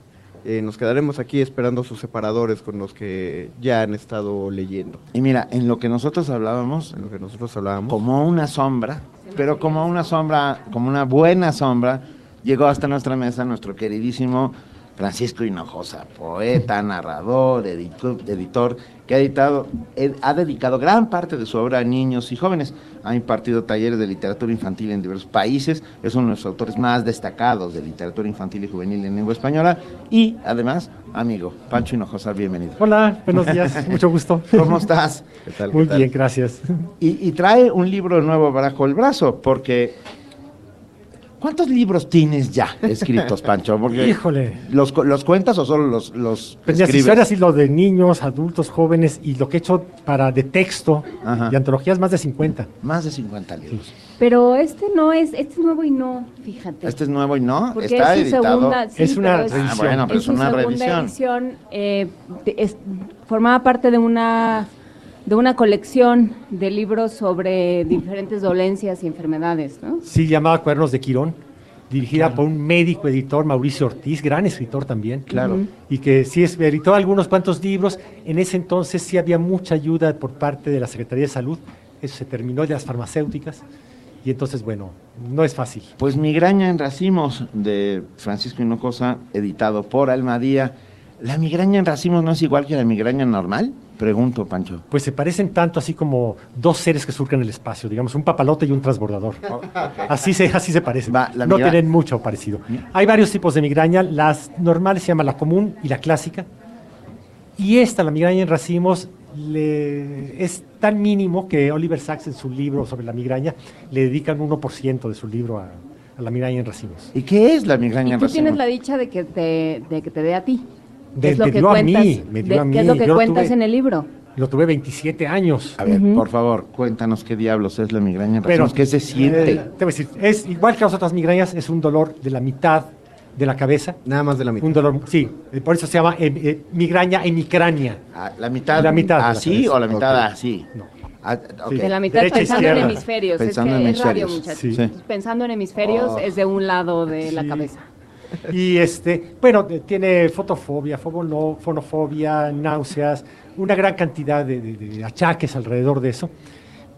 Eh, nos quedaremos aquí esperando sus separadores con los que ya han estado leyendo. Y mira, en lo que nosotros hablábamos, En lo que nosotros hablábamos. como una sombra, pero como una sombra, como una buena sombra, llegó hasta nuestra mesa nuestro queridísimo Francisco Hinojosa, poeta, narrador, editor, editor que ha, editado, ed- ha dedicado gran parte de su obra a niños y jóvenes. Ha impartido talleres de literatura infantil en diversos países, es uno de los autores más destacados de literatura infantil y juvenil en lengua española y además, amigo, Pancho Hinojosa, bienvenido. Hola, buenos días, mucho gusto. ¿Cómo estás? ¿Qué tal? Muy qué tal? bien, gracias. Y, y trae un libro nuevo bajo el brazo, porque... ¿Cuántos libros tienes ya escritos, Pancho? Porque Híjole. ¿los, los cuentas o solo los, los Pues escribes? y lo de niños, adultos, jóvenes y lo que he hecho para de texto Ajá. y antologías más de 50. Más de 50 libros. Pero este no es, este es nuevo y no, fíjate. Este es nuevo y no, Porque está es editado. segunda, sí, Es una revisión. Ah, bueno, pero es una segunda revisión. edición, eh, de- es- formaba parte de una de una colección de libros sobre diferentes dolencias y enfermedades, ¿no? Sí, llamaba Cuadernos de Quirón, dirigida por un médico editor, Mauricio Ortiz, gran escritor también. Claro. Y que sí es- editó algunos cuantos libros. En ese entonces sí había mucha ayuda por parte de la Secretaría de Salud. Eso se terminó de las farmacéuticas. Y entonces, bueno, no es fácil. Pues Migraña en Racimos de Francisco Hinojosa, editado por Almadía. ¿La migraña en racimos no es igual que la migraña normal? Pregunto, Pancho. Pues se parecen tanto así como dos seres que surcan el espacio, digamos, un papalote y un transbordador. Así se, así se parecen. la no tienen mucho parecido. Hay varios tipos de migraña. Las normales se llaman la común y la clásica. Y esta, la migraña en racimos, le- es tan mínimo que Oliver Sacks en su libro sobre la migraña le dedican 1% de su libro a, a la migraña en racimos. ¿Y qué es la migraña Y en tú racimos? tienes la dicha de que te, de que te dé a ti. De- ¿Qué es lo me que dio a cuentas, mí, me dio de- a ¿Qué es lo mí. que Yo lo cuentas tuve- en el libro? Lo tuve 27 años. A ver, por favor, cuéntanos qué diablos es la migraña en Pero. ¿Qué se siente? eh, te voy a decir, es igual que las otras migrañas, es un dolor de la mitad de la cabeza. Nada más de la mitad. Un dolor, sí, eh, por eso se llama eh, eh, migraña hemicránea. Ah, ¿La mitad, La mitad de la así o la mitad Ok. así? No. Ah, ok. De la mitad Derecha, pensando en izquierda. hemisferios. Pensando es que en es radio, hemisferios. muchachos. Sí. Pensando en hemisferios Oh. es de un lado de la cabeza. Y este, bueno, tiene fotofobia, fonofobia, náuseas, una gran cantidad de, de- de achaques alrededor de eso.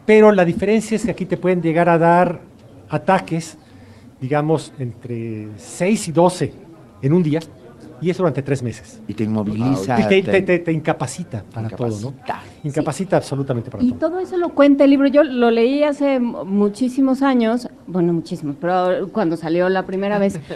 Pero la diferencia es que aquí te pueden llegar a dar ataques, digamos, entre 6 y 12 en un día, y eso durante tres meses. Y te inmoviliza. Y te, te- te- te- te incapacita para todo, ¿no? Incapacita absolutamente para Y todo. todo eso lo cuenta el libro. Yo lo leí hace muchísimos años, bueno, muchísimos, pero cuando salió la primera vez.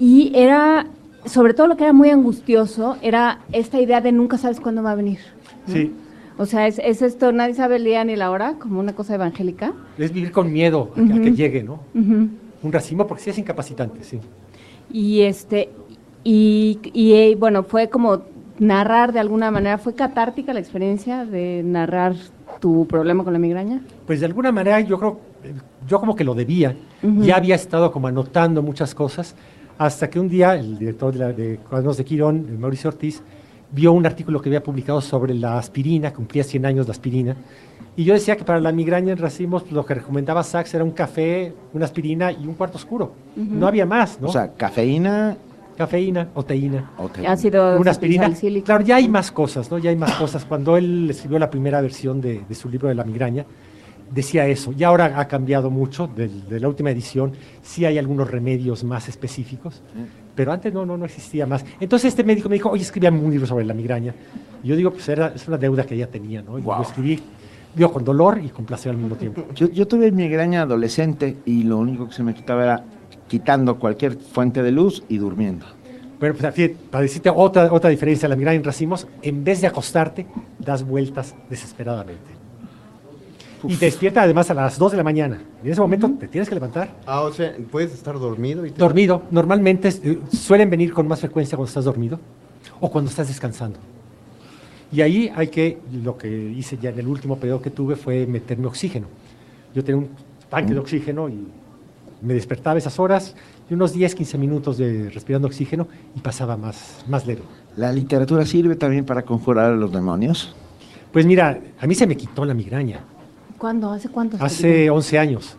Y era, sobre todo lo que era muy angustioso, era esta idea de nunca sabes cuándo va a venir. ¿no? Sí, O sea, es, es esto, nadie sabe el día ni la hora, como una cosa evangélica. es vivir con miedo a, que- a que Ujú. llegue, ¿no? Un racimo, porque sí es incapacitante, sí. Y este, y, y, eh, bueno, fue como narrar de alguna manera, fue catártica la experiencia de narrar tu problema con la migraña. Pues de alguna manera yo creo, yo como que lo debía, Ujú. ya había estado como anotando muchas cosas, hasta que un día el director de, la, de Cuadernos de Quirón, Mauricio Ortiz, vio un artículo que había publicado sobre la aspirina, cumplía 100 años la aspirina, y yo decía que para la migraña en racimos pues, lo que recomendaba Sachs era un café, una aspirina y un cuarto oscuro. Ujú. No había más, ¿no? O sea, cafeína. Cafeína o teína. Ácido Una aspirina. salicílico. Claro, ya hay más cosas, ¿no? Ya hay más cosas. Cuando él escribió la primera versión de, de su libro de la migraña, decía eso. Y ahora ha cambiado mucho de, la última edición. Sí hay algunos remedios más específicos, pero antes no, no, no existía más. Entonces este médico me dijo, oye, escribíame un libro sobre la migraña. Y yo digo, pues era, es una deuda que ella tenía, ¿no? Y lo escribí, digo, con dolor y con placer al mismo tiempo. Yo, yo tuve migraña adolescente y lo único que se me quitaba era quitando cualquier fuente de luz y durmiendo. Bueno, pues fíjate, para decirte otra, otra diferencia la migraña en racimos, en vez de acostarte, das vueltas desesperadamente. Y te despierta además a las 2 de la mañana. Y en ese momento te tienes que levantar. Ah, o sea, puedes estar dormido y te- Dormido. Normalmente eh, suelen venir con más frecuencia cuando estás dormido o cuando estás descansando. Y ahí hay que, lo que hice ya en el último periodo que tuve fue meterme oxígeno. Yo tenía un tanque de oxígeno y me despertaba esas horas y unos 10, 15 minutos de respirando oxígeno y pasaba más, más leve. ¿La literatura sirve también para conjurar a los demonios? Pues mira, a mí se me quitó la migraña ¿Cuándo? ¿Hace cuánto? hace quitó? 11 años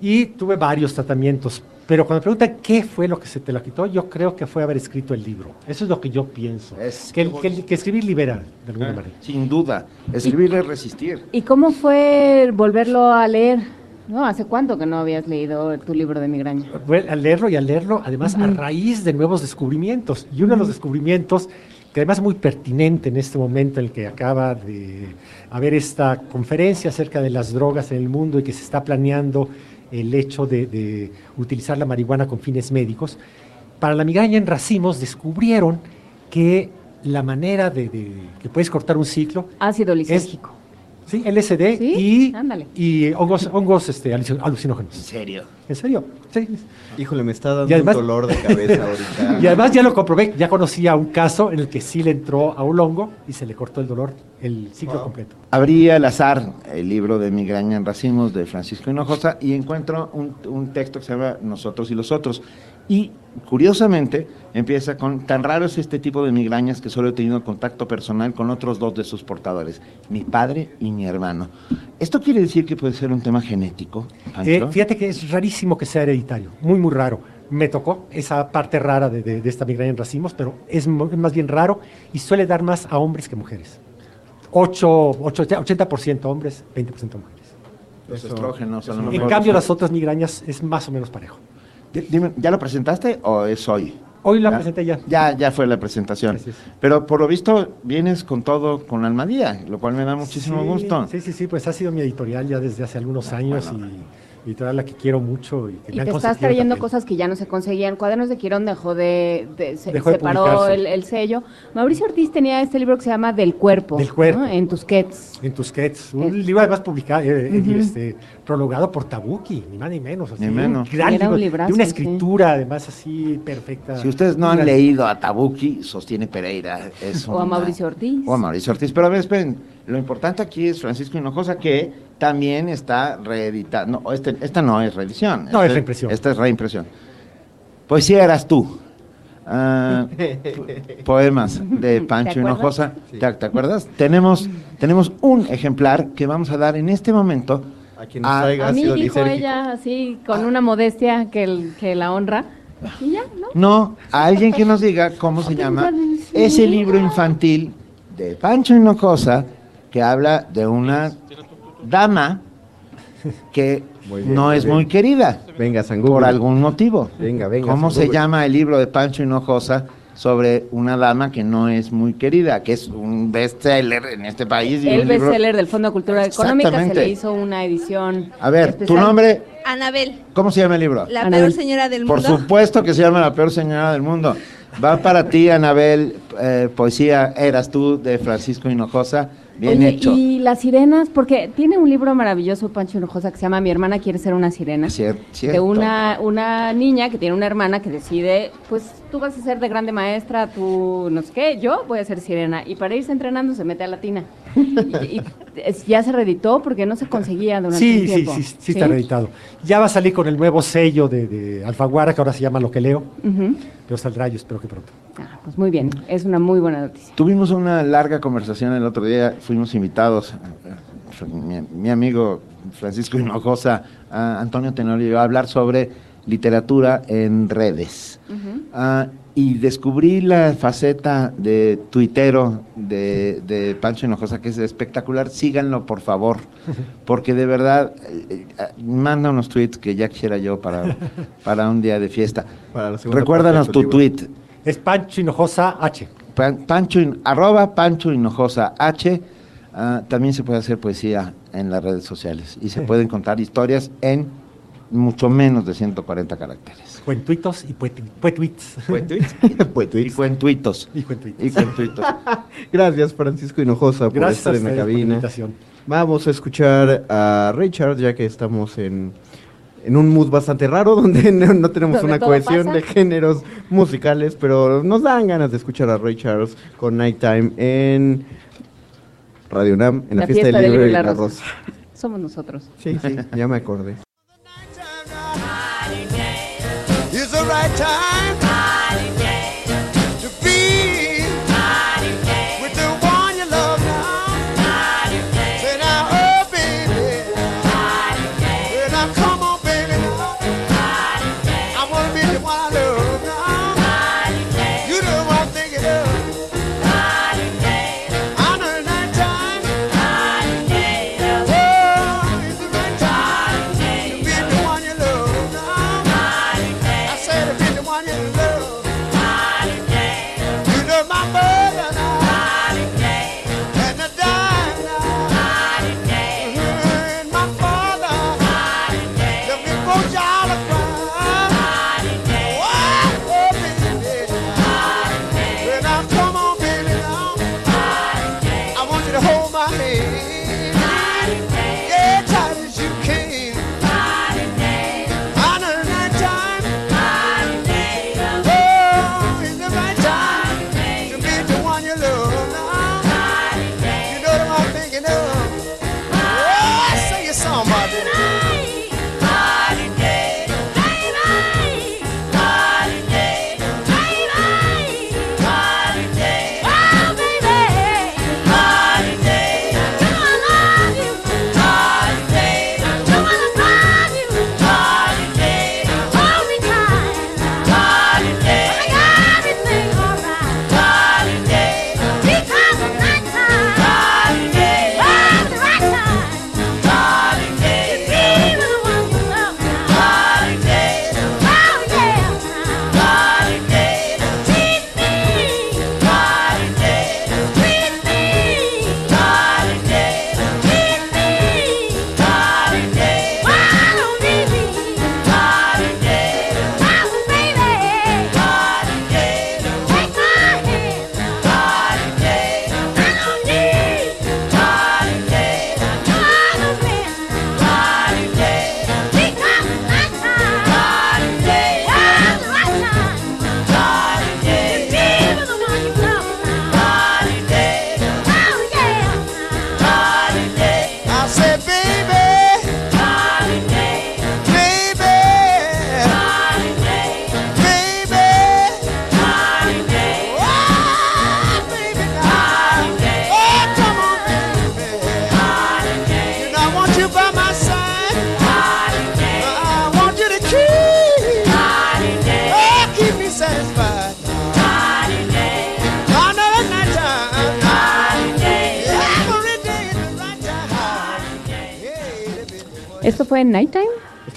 y tuve varios tratamientos. Pero cuando me preguntan qué fue lo que se te la quitó, yo creo que fue haber escrito el libro. Eso es lo que yo pienso. que, el- que el- que escribir libera, de alguna Ah, manera. Sin duda. Escribir es resistir. ¿Y cómo fue volverlo a leer? ¿No? ¿Hace cuánto que no habías leído tu libro de migraña? Fue al leerlo y al leerlo, además, a raíz de nuevos descubrimientos. Y uno de los descubrimientos, que además es muy pertinente en este momento en el que acaba de haber esta conferencia acerca de las drogas en el mundo y que se está planeando el hecho de, de utilizar la marihuana con fines médicos, para la migraña en racimos descubrieron que la manera de, de- que puedes cortar un ciclo Ácido es lisérgico. Sí, LSD ¿Sí? y, Ándale. y hongos, hongos este, alucin- alucinógenos. ¿En serio? ¿En serio? Sí. Híjole, me está dando además- un dolor de cabeza ahorita. Y además ya lo comprobé, ya conocía un caso en el que sí le entró a un hongo y se le cortó el dolor, el ciclo completo. Abrí al azar el libro de Migraña en Racimos de Francisco Hinojosa y encuentro un, un texto que se llama Nosotros y los otros. Y curiosamente empieza con, tan raro es este tipo de migrañas que solo he tenido contacto personal con otros dos de sus portadores, mi padre y mi hermano. ¿Esto quiere decir que puede ser un tema genético? Eh, fíjate que es rarísimo que sea hereditario, muy, muy raro. Me tocó esa parte rara de, de- de esta migraña en racimos, pero es más bien raro y suele dar más a hombres que mujeres. Ocho- ocho- 80% hombres, 20% mujeres. Los Eso- estrógenos, a lo mejor. En cambio, las otras migrañas es más o menos parejo. Di- dime, ¿ya lo presentaste o es hoy? Hoy la ¿Ya? presenté ya. Ya, ya fue la presentación. Pero por lo visto vienes con todo con Almadía, lo cual me da muchísimo Sí, gusto. Sí, sí, sí, pues ha sido mi editorial ya desde hace algunos años y editorial a la que quiero mucho. Y, que Y me han te estás trayendo también. cosas que ya no se conseguían. Cuadernos de Quirón dejó de, de- se Dejó de separó el, el sello. Mauricio Ortiz tenía este libro que se llama Del cuerpo. Del cuerpo. ¿no? En Tusquets. En Tusquets, un libro además publicado, eh, eh, este, prologado por Tabuki, ni más ni menos. así, Ni un menos. gran Era un libro, librazo, de una sí. escritura además así perfecta. Si ustedes no han Una- leído a Tabuki, sostiene Pereira. Es O a Mauricio Ortiz. O a Mauricio Ortiz. Pero a ver, esperen, lo importante aquí es Francisco Hinojosa, que también está reeditada. No, este- esta no es reedición. No, es reimpresión. Esta es reimpresión. Poesía eras tú. Ah, poemas de Pancho ¿Te? Hinojosa. ¿Te, te acuerdas? Tenemos, tenemos un ejemplar que vamos a dar en este momento a quien nos traiga A mí dijo lisérgico. ella así, con una modestia que, el- que la honra. Y ya, ¿no? No, a alguien que nos diga cómo se llama ese libro infantil de Pancho Hinojosa que habla de una dama que bien, no es bien. muy querida Venga, San por algún motivo. Venga, venga. ¿Cómo San se llama el libro de Pancho Hinojosa sobre una dama que no es muy querida, que es un bestseller en este país? y El bestseller del Fondo de Cultura Económica se Exactamente. le hizo una edición. A ver, tu nombre, Anabel, ¿cómo se llama el libro? la Anabel. peor señora del Por mundo. supuesto que se llama La peor señora del mundo. Va para ti, Anabel, eh, poesía Eras tú de Francisco Hinojosa. Bien Oye, hecho. Y las sirenas, porque tiene un libro maravilloso, Pancho Hinojosa, que se llama Mi hermana quiere ser una sirena. Cier- de una, una niña que tiene una hermana que decide, pues tú vas a ser de grande maestra, tú no sé qué, yo voy a ser sirena. Y para irse entrenando se mete a latina. Y, y es- ya se reeditó porque no se conseguía durante Sí, un sí, tiempo. sí, sí, está reeditado. Ya va a salir con el nuevo sello de, de Alfaguara, que ahora se llama Lo que leo, pero saldrá yo espero que pronto. Ah, pues muy bien, es una muy buena noticia. Tuvimos una larga conversación el otro día, fuimos invitados, mi, mi amigo Francisco Hinojosa, a Antonio Tenorio, y yo, a hablar sobre literatura en redes. Ah, y descubrí la faceta de tuitero de, de Pancho Hinojosa, que es espectacular. Síganlo, por favor, porque de verdad eh, eh, manda unos tweets que ya quisiera yo para, para un día de fiesta. Recuérdanos tu tu libro. tweet. Es Pancho Hinojosa H. Pan- Pancho, arroba Pancho Hinojosa H. Ah, también se puede hacer poesía en las redes sociales y se pueden contar historias en mucho menos de 140 caracteres. Cuentuitos y puetui- puetuits. Y cuentuitos. Y cuentuitos. Y cuentuitos. Gracias, Francisco Hinojosa, por Gracias estar en la ustedes por la cabina. invitación. Vamos a escuchar a Richard, ya que estamos en, en un mood bastante raro, donde no, no tenemos Donde una cohesión pasa. de géneros musicales, pero nos dan ganas de escuchar a Ray Charles con Nighttime en Radio Nam, en la, fiesta, del libro y la rosa. Somos nosotros. Sí, sí, ya me acordé.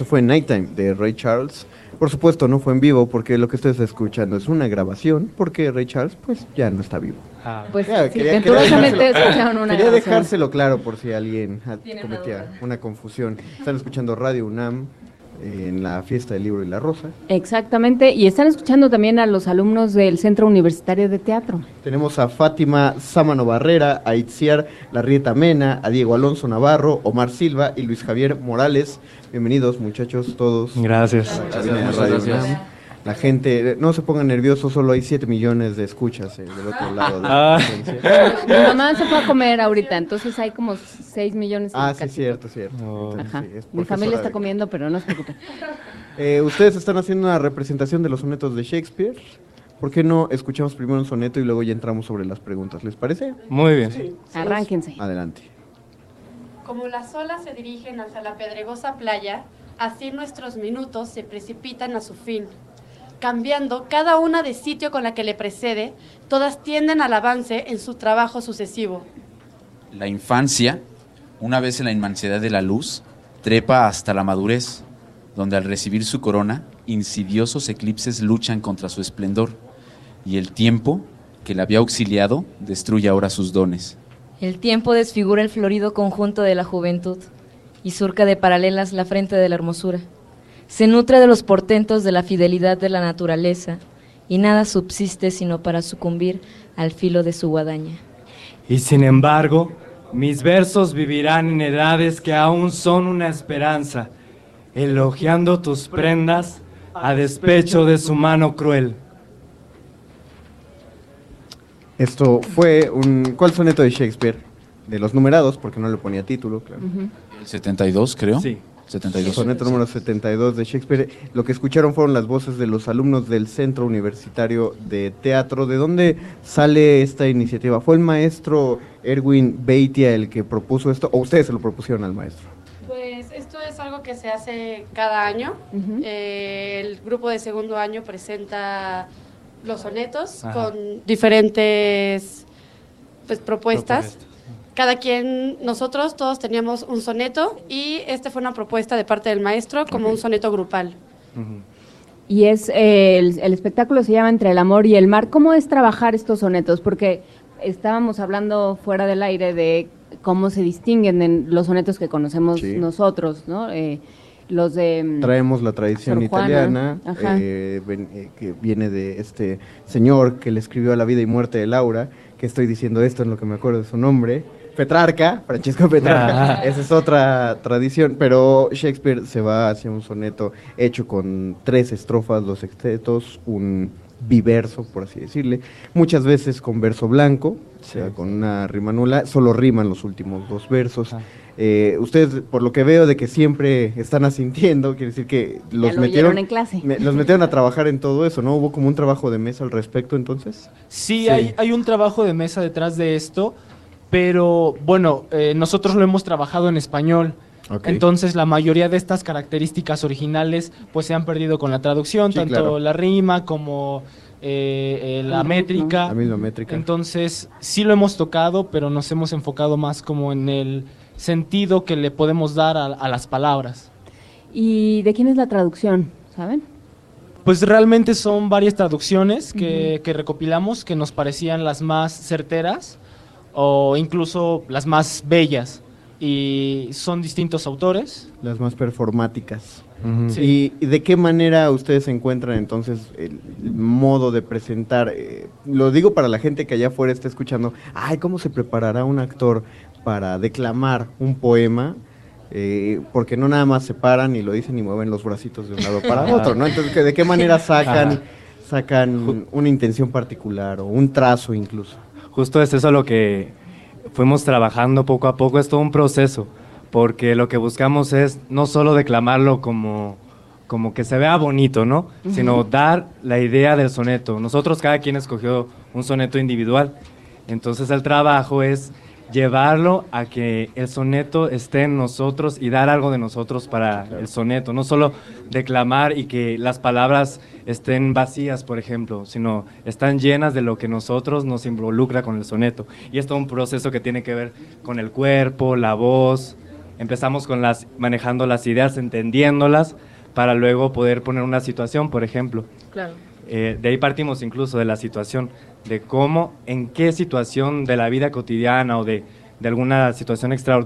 Fue Nighttime de Ray Charles. Por supuesto, no fue en vivo porque lo que ustedes están escuchando es una grabación porque Ray Charles pues ya no está vivo. Pues Ya, sí, quería- escucharon una Quería dejárselo claro por si alguien ah, una cometía una confusión. Están escuchando Radio UNAM en la fiesta del libro y la rosa. Exactamente, y están escuchando también a los alumnos del Centro Universitario de Teatro. Tenemos a Fátima Sámano Barrera, a Itziar Larrieta Mena, a Diego Alonso Navarro, Omar Silva y Luis Javier Morales. Bienvenidos muchachos todos. Gracias. gracias. La gente, no se pongan nerviosos, solo hay 7 millones de escuchas eh, del otro lado. De la Ah. Mi mamá se fue a comer ahorita, entonces hay como 6 millones. Ah, sí, cierto, cierto. Entonces, Ajá. sí, es Mi familia está comiendo, pero no se preocupen. Eh, ustedes están haciendo una representación de los sonetos de Shakespeare. ¿Por qué no escuchamos primero un soneto y luego ya entramos sobre las preguntas? ¿Les parece? Muy bien. Arránquense. Adelante. Como las olas se dirigen hacia la pedregosa playa, así nuestros minutos se precipitan a su fin. Cambiando cada una de sitio con la que le precede, todas tienden al avance en su trabajo sucesivo. La infancia, una vez en la inmensidad de la luz, trepa hasta la madurez, donde al recibir su corona, insidiosos eclipses luchan contra su esplendor, y el tiempo, que la había auxiliado, destruye ahora sus dones. El tiempo desfigura el florido conjunto de la juventud y surca de paralelas la frente de la hermosura. Se nutre de los portentos de la fidelidad de la naturaleza y nada subsiste sino para sucumbir al filo de su guadaña. Y sin embargo, mis versos vivirán en edades que aún son una esperanza, elogiando tus prendas a despecho de su mano cruel. Esto fue un... ¿Cuál soneto de Shakespeare? De los numerados, porque no le ponía título, claro. El 72, creo. Sí. 72. Soneto número 72 de Shakespeare. Lo que escucharon fueron las voces de los alumnos del Centro Universitario de Teatro. ¿De dónde sale esta iniciativa? ¿Fue el maestro Erwin Beitia el que propuso esto o ustedes se lo propusieron al maestro? Pues esto es algo que se hace cada año. Eh, el grupo de segundo año presenta los sonetos Ajá. con diferentes pues, propuestas. Cada quien, nosotros todos teníamos un soneto y este fue una propuesta de parte del maestro como un soneto grupal. Y es eh, el, el espectáculo se llama Entre el amor y el mar. ¿Cómo es trabajar estos sonetos? Porque estábamos hablando fuera del aire de cómo se distinguen en los sonetos que conocemos Sí. nosotros, ¿no? Eh, los de mm, Traemos la tradición italiana eh, ven- eh, que viene de este señor que le escribió La vida y muerte de Laura, que estoy diciendo esto en lo que me acuerdo de su nombre. Petrarca, Francesco Petrarca, Ah. esa es otra tradición, pero Shakespeare se va hacia un soneto hecho con tres estrofas, dos sextetos, un biverso, por así decirle, muchas veces con verso blanco, o sea, con una rima nula, solo riman los últimos dos versos. Eh, ustedes, por lo que veo de que siempre están asintiendo, quiere decir que los lo metieron en clase. me- los metieron a trabajar en todo eso, ¿no? Hubo como un trabajo de mesa al respecto, entonces. Sí, Hay, hay un trabajo de mesa detrás de esto, pero bueno, eh, nosotros lo hemos trabajado en español. Entonces la mayoría de estas características originales pues se han perdido con la traducción, Sí, tanto claro. la rima como eh, eh, la métrica. La misma métrica. Entonces sí lo hemos tocado, pero nos hemos enfocado más como en el sentido que le podemos dar a, a las palabras. ¿Y de quién es la traducción? ¿Saben? Pues realmente son varias traducciones que, que recopilamos que nos parecían las más certeras o incluso las más bellas. Y son distintos autores. Las más performáticas. Sí. ¿Y, y de qué manera ustedes encuentran entonces el, el modo de presentar? eh, lo digo para la gente que allá afuera está escuchando, ay, ¿cómo se preparará un actor para declamar un poema? Eh, porque no nada más se paran y lo dicen y mueven los bracitos de un lado para otro, ¿no? Entonces, ¿de qué manera sacan, sacan una intención particular o un trazo incluso? Justo es eso lo que fuimos trabajando poco a poco, es todo un proceso, porque lo que buscamos es no solo declamarlo como, como que se vea bonito, ¿no? Sino dar la idea del soneto. Nosotros cada quien escogió un soneto individual, entonces el trabajo es llevarlo a que el soneto esté en nosotros y dar algo de nosotros para el soneto, no solo declamar y que las palabras estén vacías, por ejemplo, sino están llenas de lo que nosotros nos involucra con el soneto. Y es todo un proceso que tiene que ver con el cuerpo, la voz, empezamos con las, manejando las ideas, entendiéndolas, para luego poder poner una situación, por ejemplo. Claro. Eh, de ahí partimos incluso de la situación, de cómo, en qué situación de la vida cotidiana o de, de alguna situación extra,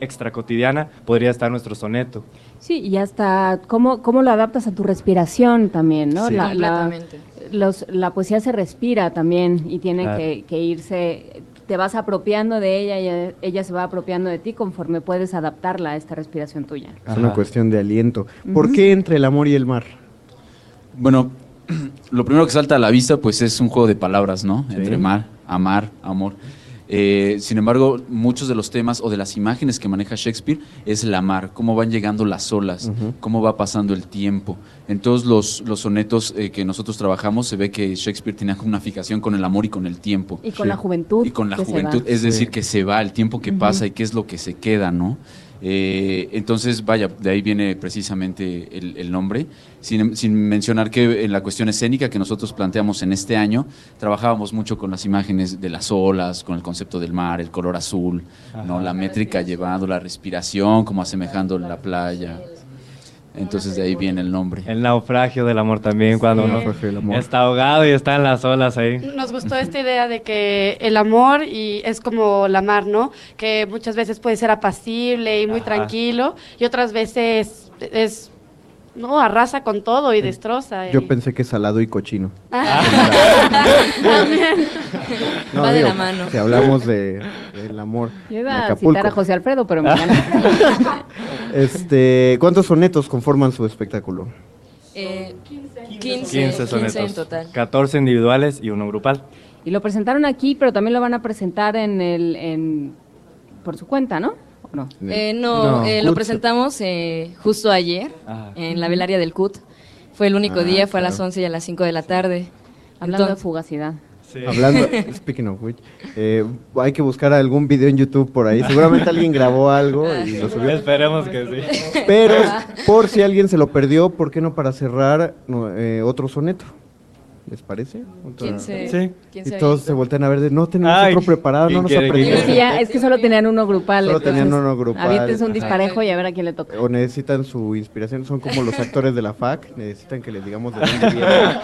extra cotidiana podría estar nuestro soneto. Sí, y hasta cómo, cómo lo adaptas a tu respiración también, ¿no? Sí. La, la- los- la poesía se respira también y tiene Claro. que, que irse, te vas apropiando de ella y ella, se va apropiando de ti conforme puedes adaptarla a esta respiración tuya. Es una cuestión de aliento. ¿Por qué entre el amor y el mar? Bueno, lo primero que salta a la vista pues es un juego de palabras, ¿no? Entre mar, amar, amor. Eh, sin embargo, muchos de los temas o de las imágenes que maneja Shakespeare es la mar, cómo van llegando las olas, cómo va pasando el tiempo. En todos los, los sonetos eh, que nosotros trabajamos se ve que Shakespeare tenía una fijación con el amor y con el tiempo. Y con la juventud. Y con la juventud, es decir, Sí. que se va, el tiempo que pasa y qué es lo que se queda, ¿no? Eh, entonces, vaya, de ahí viene precisamente el, el nombre, sin, sin mencionar que en la cuestión escénica que nosotros planteamos en este año, trabajábamos mucho con las imágenes de las olas, con el concepto del mar, el color azul, ¿no? la métrica llevando la respiración, como asemejando la playa. Entonces de ahí viene el nombre. El naufragio del amor también, cuando Sí. uno amor. está ahogado y está en las olas ahí. Nos gustó esta idea de que el amor y es como la mar, ¿no? Que muchas veces puede ser apacible y muy Ajá. tranquilo y otras veces es no arrasa con todo y destroza. y- Yo pensé que salado y cochino. También. No, Va de digo, la mano. Si hablamos de, del amor. Yo iba a citar a José Alfredo, pero me gana. Este, ¿Cuántos sonetos conforman su espectáculo? Eh, 15, 15 15 sonetos. en total. 14 individuales y uno grupal. Y lo presentaron aquí, pero también lo van a presentar en el, en, por su cuenta, ¿no? ¿O no? Eh, no, No. eh, lo presentamos eh, justo ayer Ah. en la velaria del CUT. Fue el único Ah, día, fue a las claro. 11 y a las 5 de la tarde. Hablando Entonces- de fugacidad. Hablando, speaking of which, eh, hay que buscar algún video en YouTube por ahí. Seguramente alguien grabó algo y lo subió. Esperemos que sí. Pero, por si alguien se lo perdió, ¿por qué no para cerrar no, eh, otro soneto? ¿Les parece? Otra- ¿Quién se- Sí. quién Y se todos se voltean a ver de no tenemos Ay, otro preparado, no ¿quién nos aprendimos. ya- es que solo tenían uno grupal. Solo tenían uno grupal. aviéntense un Ajá. disparejo y a ver a quién le toca. O necesitan su inspiración, son como los actores de la FAC, necesitan que les digamos de dónde vienen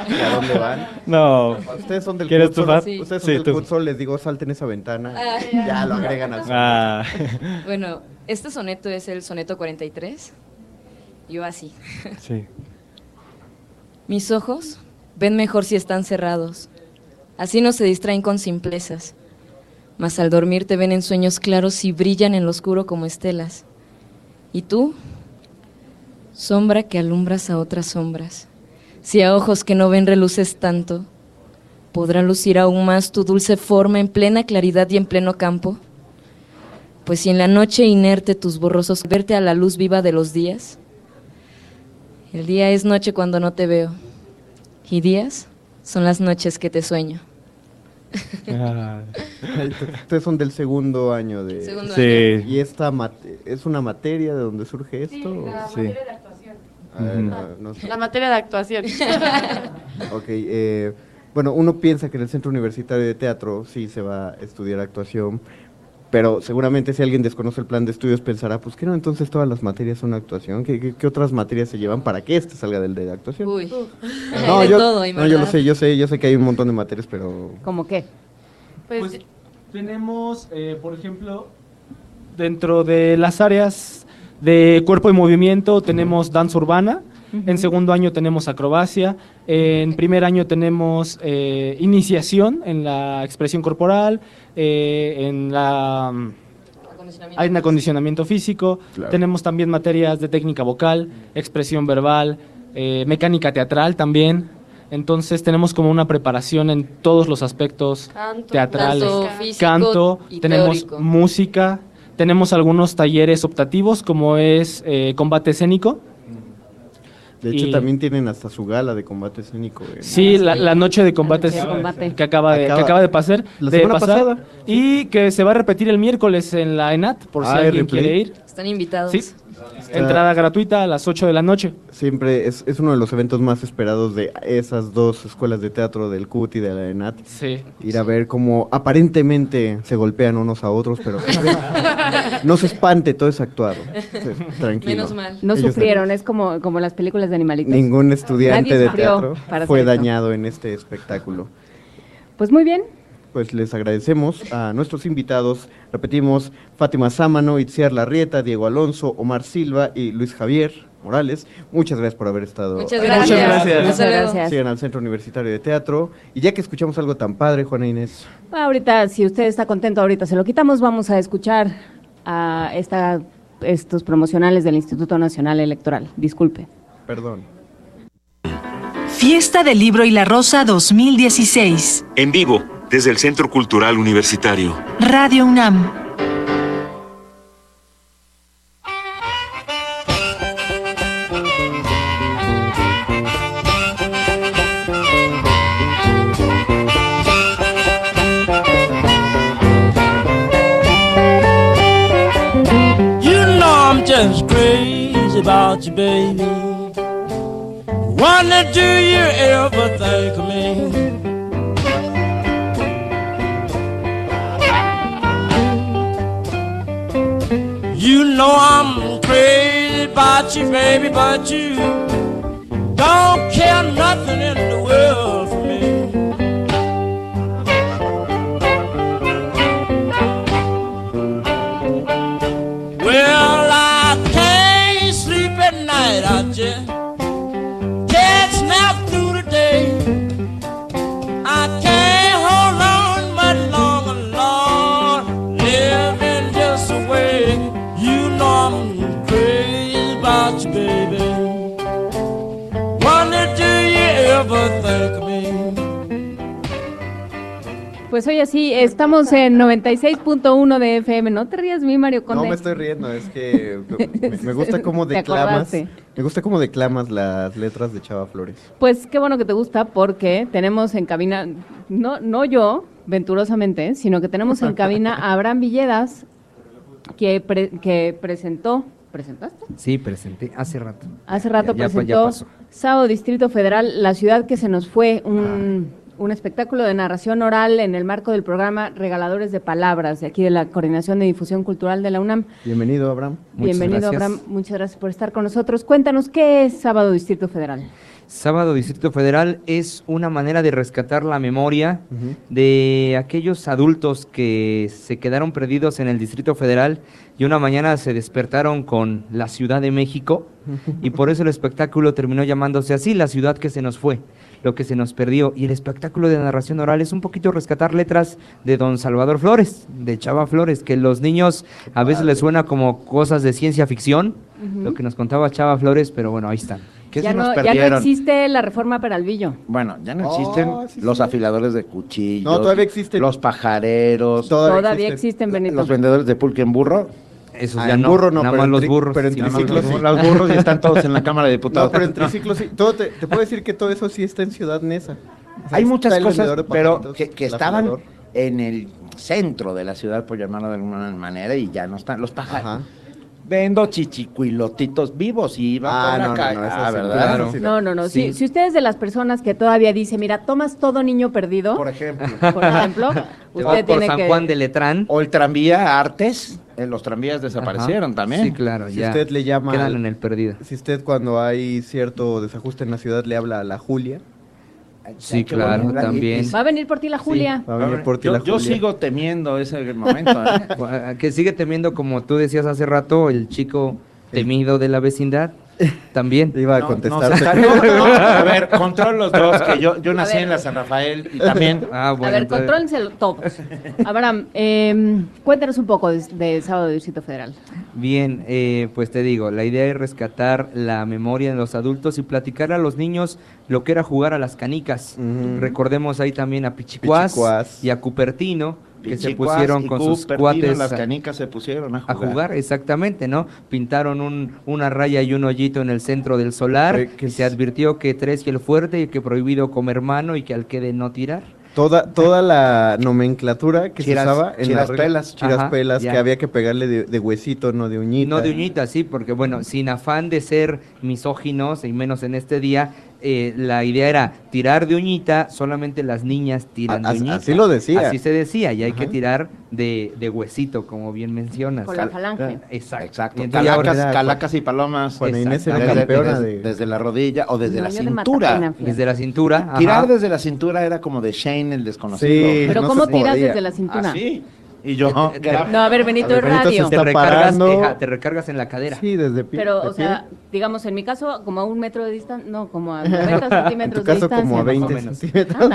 y a dónde van. No. Ustedes son del ¿Quieres ustedes son Sí, del futsal, les digo salten esa ventana, Ah, ya lo agregan al soneto. Ah. Bueno, este soneto es el soneto 43. Yo así. Sí. Mis ojos ven mejor si están cerrados. Así no se distraen con simplezas. Mas al dormir te ven en sueños claros y brillan en lo oscuro como estelas. ¿Y tú? Sombra que alumbras a otras sombras. Si a ojos que no ven reluces tanto, ¿podrá lucir aún más tu dulce forma en plena claridad y en pleno campo? Pues si en la noche inerte tus borrosos verte a la luz viva de los días, el día es noche cuando no te veo, y días son las noches que te sueño. Ustedes son del segundo año de... Segundo Sí. año. ¿Y esta mate- es una materia de donde surge esto? la Sí. materia de actuación. Ah, no, no sé. La materia de actuación. Ok, eh, bueno, uno piensa que en el Centro Universitario de Teatro sí se va a estudiar actuación, pero seguramente si alguien desconoce el plan de estudios pensará, pues que no, entonces todas las materias son actuación, ¿qué, qué, qué otras materias se llevan para que este salga del de actuación? Uy, No, de yo, todo, no, yo lo sé, yo sé, yo sé que hay un montón de materias, pero... ¿Cómo qué? Pues, Pues tenemos, eh, por ejemplo, dentro de las áreas de cuerpo y movimiento tenemos danza urbana, en segundo año tenemos acrobacia, en primer año tenemos eh, iniciación en la expresión corporal, eh, en la... Hay un acondicionamiento físico, Claro. tenemos también materias de técnica vocal, expresión verbal, eh, mecánica teatral también. Entonces tenemos como una preparación en todos los aspectos Canto, teatrales. Físico Canto, y tenemos teórico. música, tenemos algunos talleres optativos como es eh, combate escénico. De hecho, Y- también tienen hasta su gala de combate escénico. en- Sí, la, la noche de combates noche de combate. que acaba de, Acaba- que acaba de pasar, la de semana pasar, pasada. y que se va a repetir el miércoles en la ENAT, por si Ah, alguien replay. quiere ir. Están invitados. Sí. Entrada gratuita a las 8 de la noche. Siempre es, es uno de los eventos más esperados de esas dos escuelas de teatro, del CUT y de la ENAT. Sí. Ir a ver cómo aparentemente se golpean unos a otros, pero no se espante, todo es actuado. Tranquilo. Menos mal. No Ellos- sufrieron, es como, como las películas de animalitos. Ningún estudiante de teatro fue dañado en este espectáculo. Pues muy bien, Pues les agradecemos a nuestros invitados, repetimos, Fátima Sámano, Itziar Larrieta, Diego Alonso, Omar Silva y Luis Javier Morales. Muchas gracias por haber estado. Muchas gracias. Muchas gracias. Sigan al Centro Universitario de Teatro. Y ya que escuchamos algo tan padre, Juana Inés. ahorita, si usted está contento, ahorita se lo quitamos, vamos a escuchar a esta, estos promocionales del Instituto Nacional Electoral. Disculpe. Perdón. Fiesta del Libro y la Rosa 2016. En vivo, desde el Centro Cultural Universitario. Radio UNAM. You know I'm just crazy about you, baby. Wonder do you ever think of me? Know I'm crazy about you, baby, but you don't care nothing in the world Pues oye, sí, estamos en 96.1 de FM. No te rías, mi Mario Conde. No me estoy riendo, es que me, me gusta cómo Te declamas. acordaste. Me gusta cómo declamas las letras de Chava Flores. Pues qué bueno que te gusta porque tenemos en cabina, no, no yo, venturosamente, sino que tenemos en cabina a Abraham Villedas, que, pre- que presentó, ¿presentaste? Sí, presenté hace rato. Hace rato Ya- ya- ya presentó pasó. Sábado Distrito Federal, La Ciudad que se nos fue, un, un espectáculo de narración oral en el marco del programa Regaladores de Palabras, de aquí de la Coordinación de Difusión Cultural de la UNAM. Bienvenido, Abraham. Bienvenido, Abraham. Muchas gracias por estar con nosotros. Cuéntanos, ¿qué es Sábado Distrito Federal? Sábado Distrito Federal es una manera de rescatar la memoria de aquellos adultos que se quedaron perdidos en el Distrito Federal y una mañana se despertaron con la Ciudad de México y por eso el espectáculo terminó llamándose así, la ciudad que se nos fue, lo que se nos perdió. Y el espectáculo de narración oral es un poquito rescatar letras de don Salvador Flores, de Chava Flores, que los niños a veces les suena como cosas de ciencia ficción, lo que nos contaba Chava Flores, pero bueno, ahí están. Ya no, ya no existe la reforma Peralvillo. Bueno, ya no existen Oh, los afiladores de cuchillos. No, todavía existen. Los pajareros. Todavía, existen, Benito. Los vendedores de pulque en burro. Esos Ah, ya en no, burro no, nada pero más los burros. pero en triciclos los, sí. los burros y están todos en la Cámara de Diputados. No, pero en triciclos sí. Todo te, te puedo decir que todo eso sí está en Ciudad. O sea, Hay muchas cosas, pero que, que estaban en el centro de la ciudad, por llamarlo de alguna manera, y ya no están. Los pájaros. Vendo chichicuilotitos vivos y iba Ah, no, no, calle. no, Ah, ¿verdad? claro. No, no, no. Sí. Si, si usted es de las personas que todavía dice, mira, tomas todo niño perdido. Por ejemplo. Por ejemplo, usted por tiene San que... Juan de Letrán. O el tranvía Artes. eh, los tranvías desaparecieron Ajá. también. Sí, claro, Si ya usted le llama... quedan al- en el perdido. Si usted cuando hay cierto desajuste en la ciudad le habla a la Julia. Sí, claro, también. Va a venir por ti la Julia. va a venir por ti yo, la yo Julia. sigo temiendo ese momento. ¿eh? Que sigue temiendo, como tú decías hace rato, el chico temido de la vecindad. También. Iba a No, contestar. no, se- no, no, a ver, control los dos, que yo, yo nací en la San Rafael y también. Ah, a ver, contrólense todos. Abraham, eh, cuéntanos un poco de, de Sábado Distrito Federal. Bien, eh, pues te digo, la idea es rescatar la memoria de los adultos y platicar a los niños lo que era jugar a las canicas. Recordemos ahí también a Pichicuás, Pichicuás. y a Cupertino, que se pusieron y con sus cuates Las a- canicas se pusieron a a jugar. jugar, exactamente, ¿no? Pintaron un, una raya y un hoyito en el centro del solar, Oye, que se advirtió que tres y el fuerte y que prohibido comer mano y que al quede no tirar. Toda, toda la nomenclatura que Chiras- se usaba en chiras la regla- pelas. chiras pelas, que había que pegarle de, de huesito, no de uñita. No de uñita, sí, porque bueno, sin afán de ser misóginos, y menos en este día, eh, la idea era tirar de uñita, solamente las niñas tiran A- de uñita. así lo decía. Así se decía, y hay que tirar de, de huesito, como bien mencionas. Con la falange. Exacto. Entonces Calacas, ahora- calacas y palomas. Juana Inés era Desde- campeona desde, de- desde la rodilla o desde No, la de cintura. Desde la cintura. ajá. Tirar desde la cintura era como de Shane el desconocido. Sí, Pero no ¿cómo tiras podía. desde la cintura? Así. Y yo, era- No, a ver, Benito, A ver, se radio. te recargas, te recargas en la cadera. Sí, desde pie. Pero, de o sea, digamos, en mi caso, como a un metro de distancia, no, como a 90 en centímetros tu de caso distancia. como a más o 20 menos. centímetros.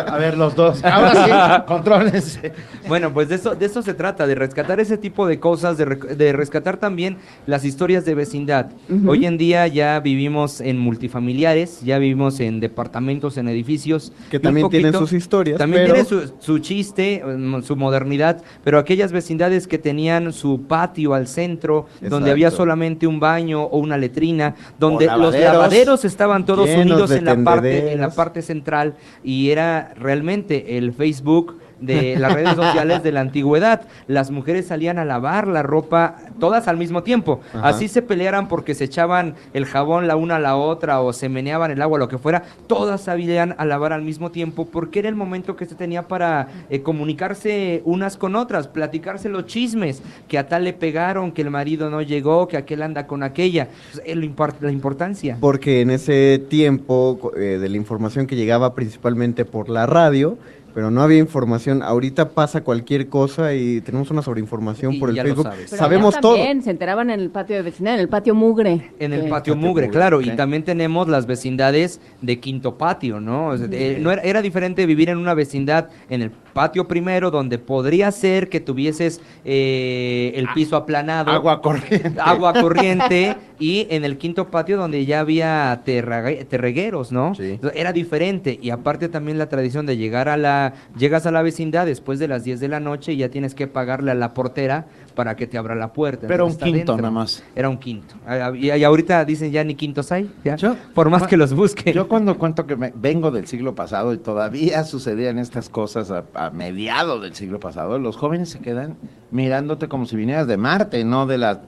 A ver, los dos. Ahora sí, contrólense. Bueno, pues de eso, de eso se trata, de rescatar ese tipo de cosas, de, de rescatar también las historias de vecindad. Hoy en día ya vivimos en multifamiliares, ya vivimos en departamentos, en edificios. Que también tienen sus historias, También pero- tienen su, su chiste, mm, su modernidad, pero aquellas vecindades que tenían su patio al centro, donde había solamente un baño o una letrina, donde los lavaderos estaban todos unidos en la, parte, en la parte central y era realmente el Facebook de las redes sociales de la antigüedad. Las mujeres salían a lavar la ropa todas al mismo tiempo. Ajá. Así se pelearan porque se echaban el jabón la una a la otra o se meneaban el agua, lo que fuera. Todas sabían a lavar al mismo tiempo porque era el momento que se tenía para eh, comunicarse unas con otras, platicarse los chismes, que a tal le pegaron, que el marido no llegó, que aquel anda con aquella. Pues, eh, la importancia. Porque en ese tiempo eh, de la información que llegaba principalmente por la radio, pero no había información. Ahorita pasa cualquier cosa y tenemos una sobreinformación Y por el ya lo Facebook. sabes. Pero Sabemos allá todo. se enteraban en el patio de vecindad, en el patio mugre. En el que- patio Patio mugre, mugre, claro, y también tenemos las vecindades de quinto patio, ¿no? O sea, eh, no era, era diferente vivir en una vecindad en el patio primero, donde podría ser que tuvieses eh, el piso aplanado, Agua corriente. agua corriente, y en el quinto patio donde ya había terregueros, ¿no? Sí. Entonces, Era diferente, y aparte también la tradición de llegar a la, llegas a la vecindad después de las 10 de la noche y ya tienes que pagarle a la portera para que te abra la puerta. Pero un Entonces, quinto dentro. nada más. Era un quinto. Ah, Y, y ahorita dicen ya ni quintos hay, ya. Yo- por más que los busquen. Yo cuando cuento que me- vengo del siglo pasado y todavía sucedían estas cosas a, a mediados del siglo pasado, los jóvenes se quedan mirándote como si vinieras de Marte, no de la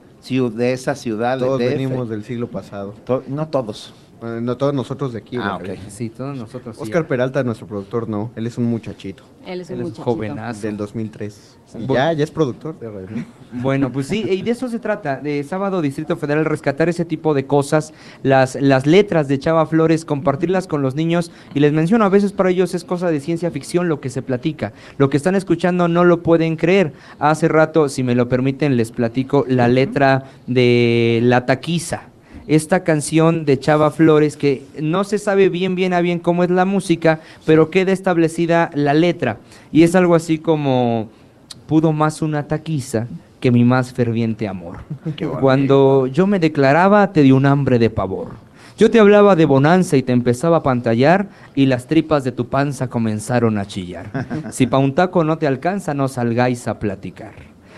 de esa ciudad. Todos de venimos del siglo pasado. To- no todos. Bueno, no todos nosotros de aquí. Ah, ¿verdad? ok. Sí, todos nosotros. sí. Oscar Peralta, nuestro productor, no. Él es un muchachito. Él es un Él muchachito. jovenazo. Del 2003. Y Bu- ya, ya es productor de radio. Bueno, pues sí, y de eso se trata, de Sábado Distrito Federal, rescatar ese tipo de cosas, las, las letras de Chava Flores, compartirlas con los niños, y les menciono, a veces para ellos es cosa de ciencia ficción lo que se platica, lo que están escuchando no lo pueden creer. Hace rato, si me lo permiten, les platico la letra de La Taquiza. Esta canción de Chava Flores que no se sabe bien bien a bien cómo es la música, pero queda establecida la letra. Y es algo así como pudo más una taquiza que mi más ferviente amor. Cuando yo me declaraba, te di un hambre de pavor. Yo te hablaba de bonanza y te empezaba a pantallar y las tripas de tu panza comenzaron a chillar. Si pa' un taco no te alcanza, no salgáis a platicar.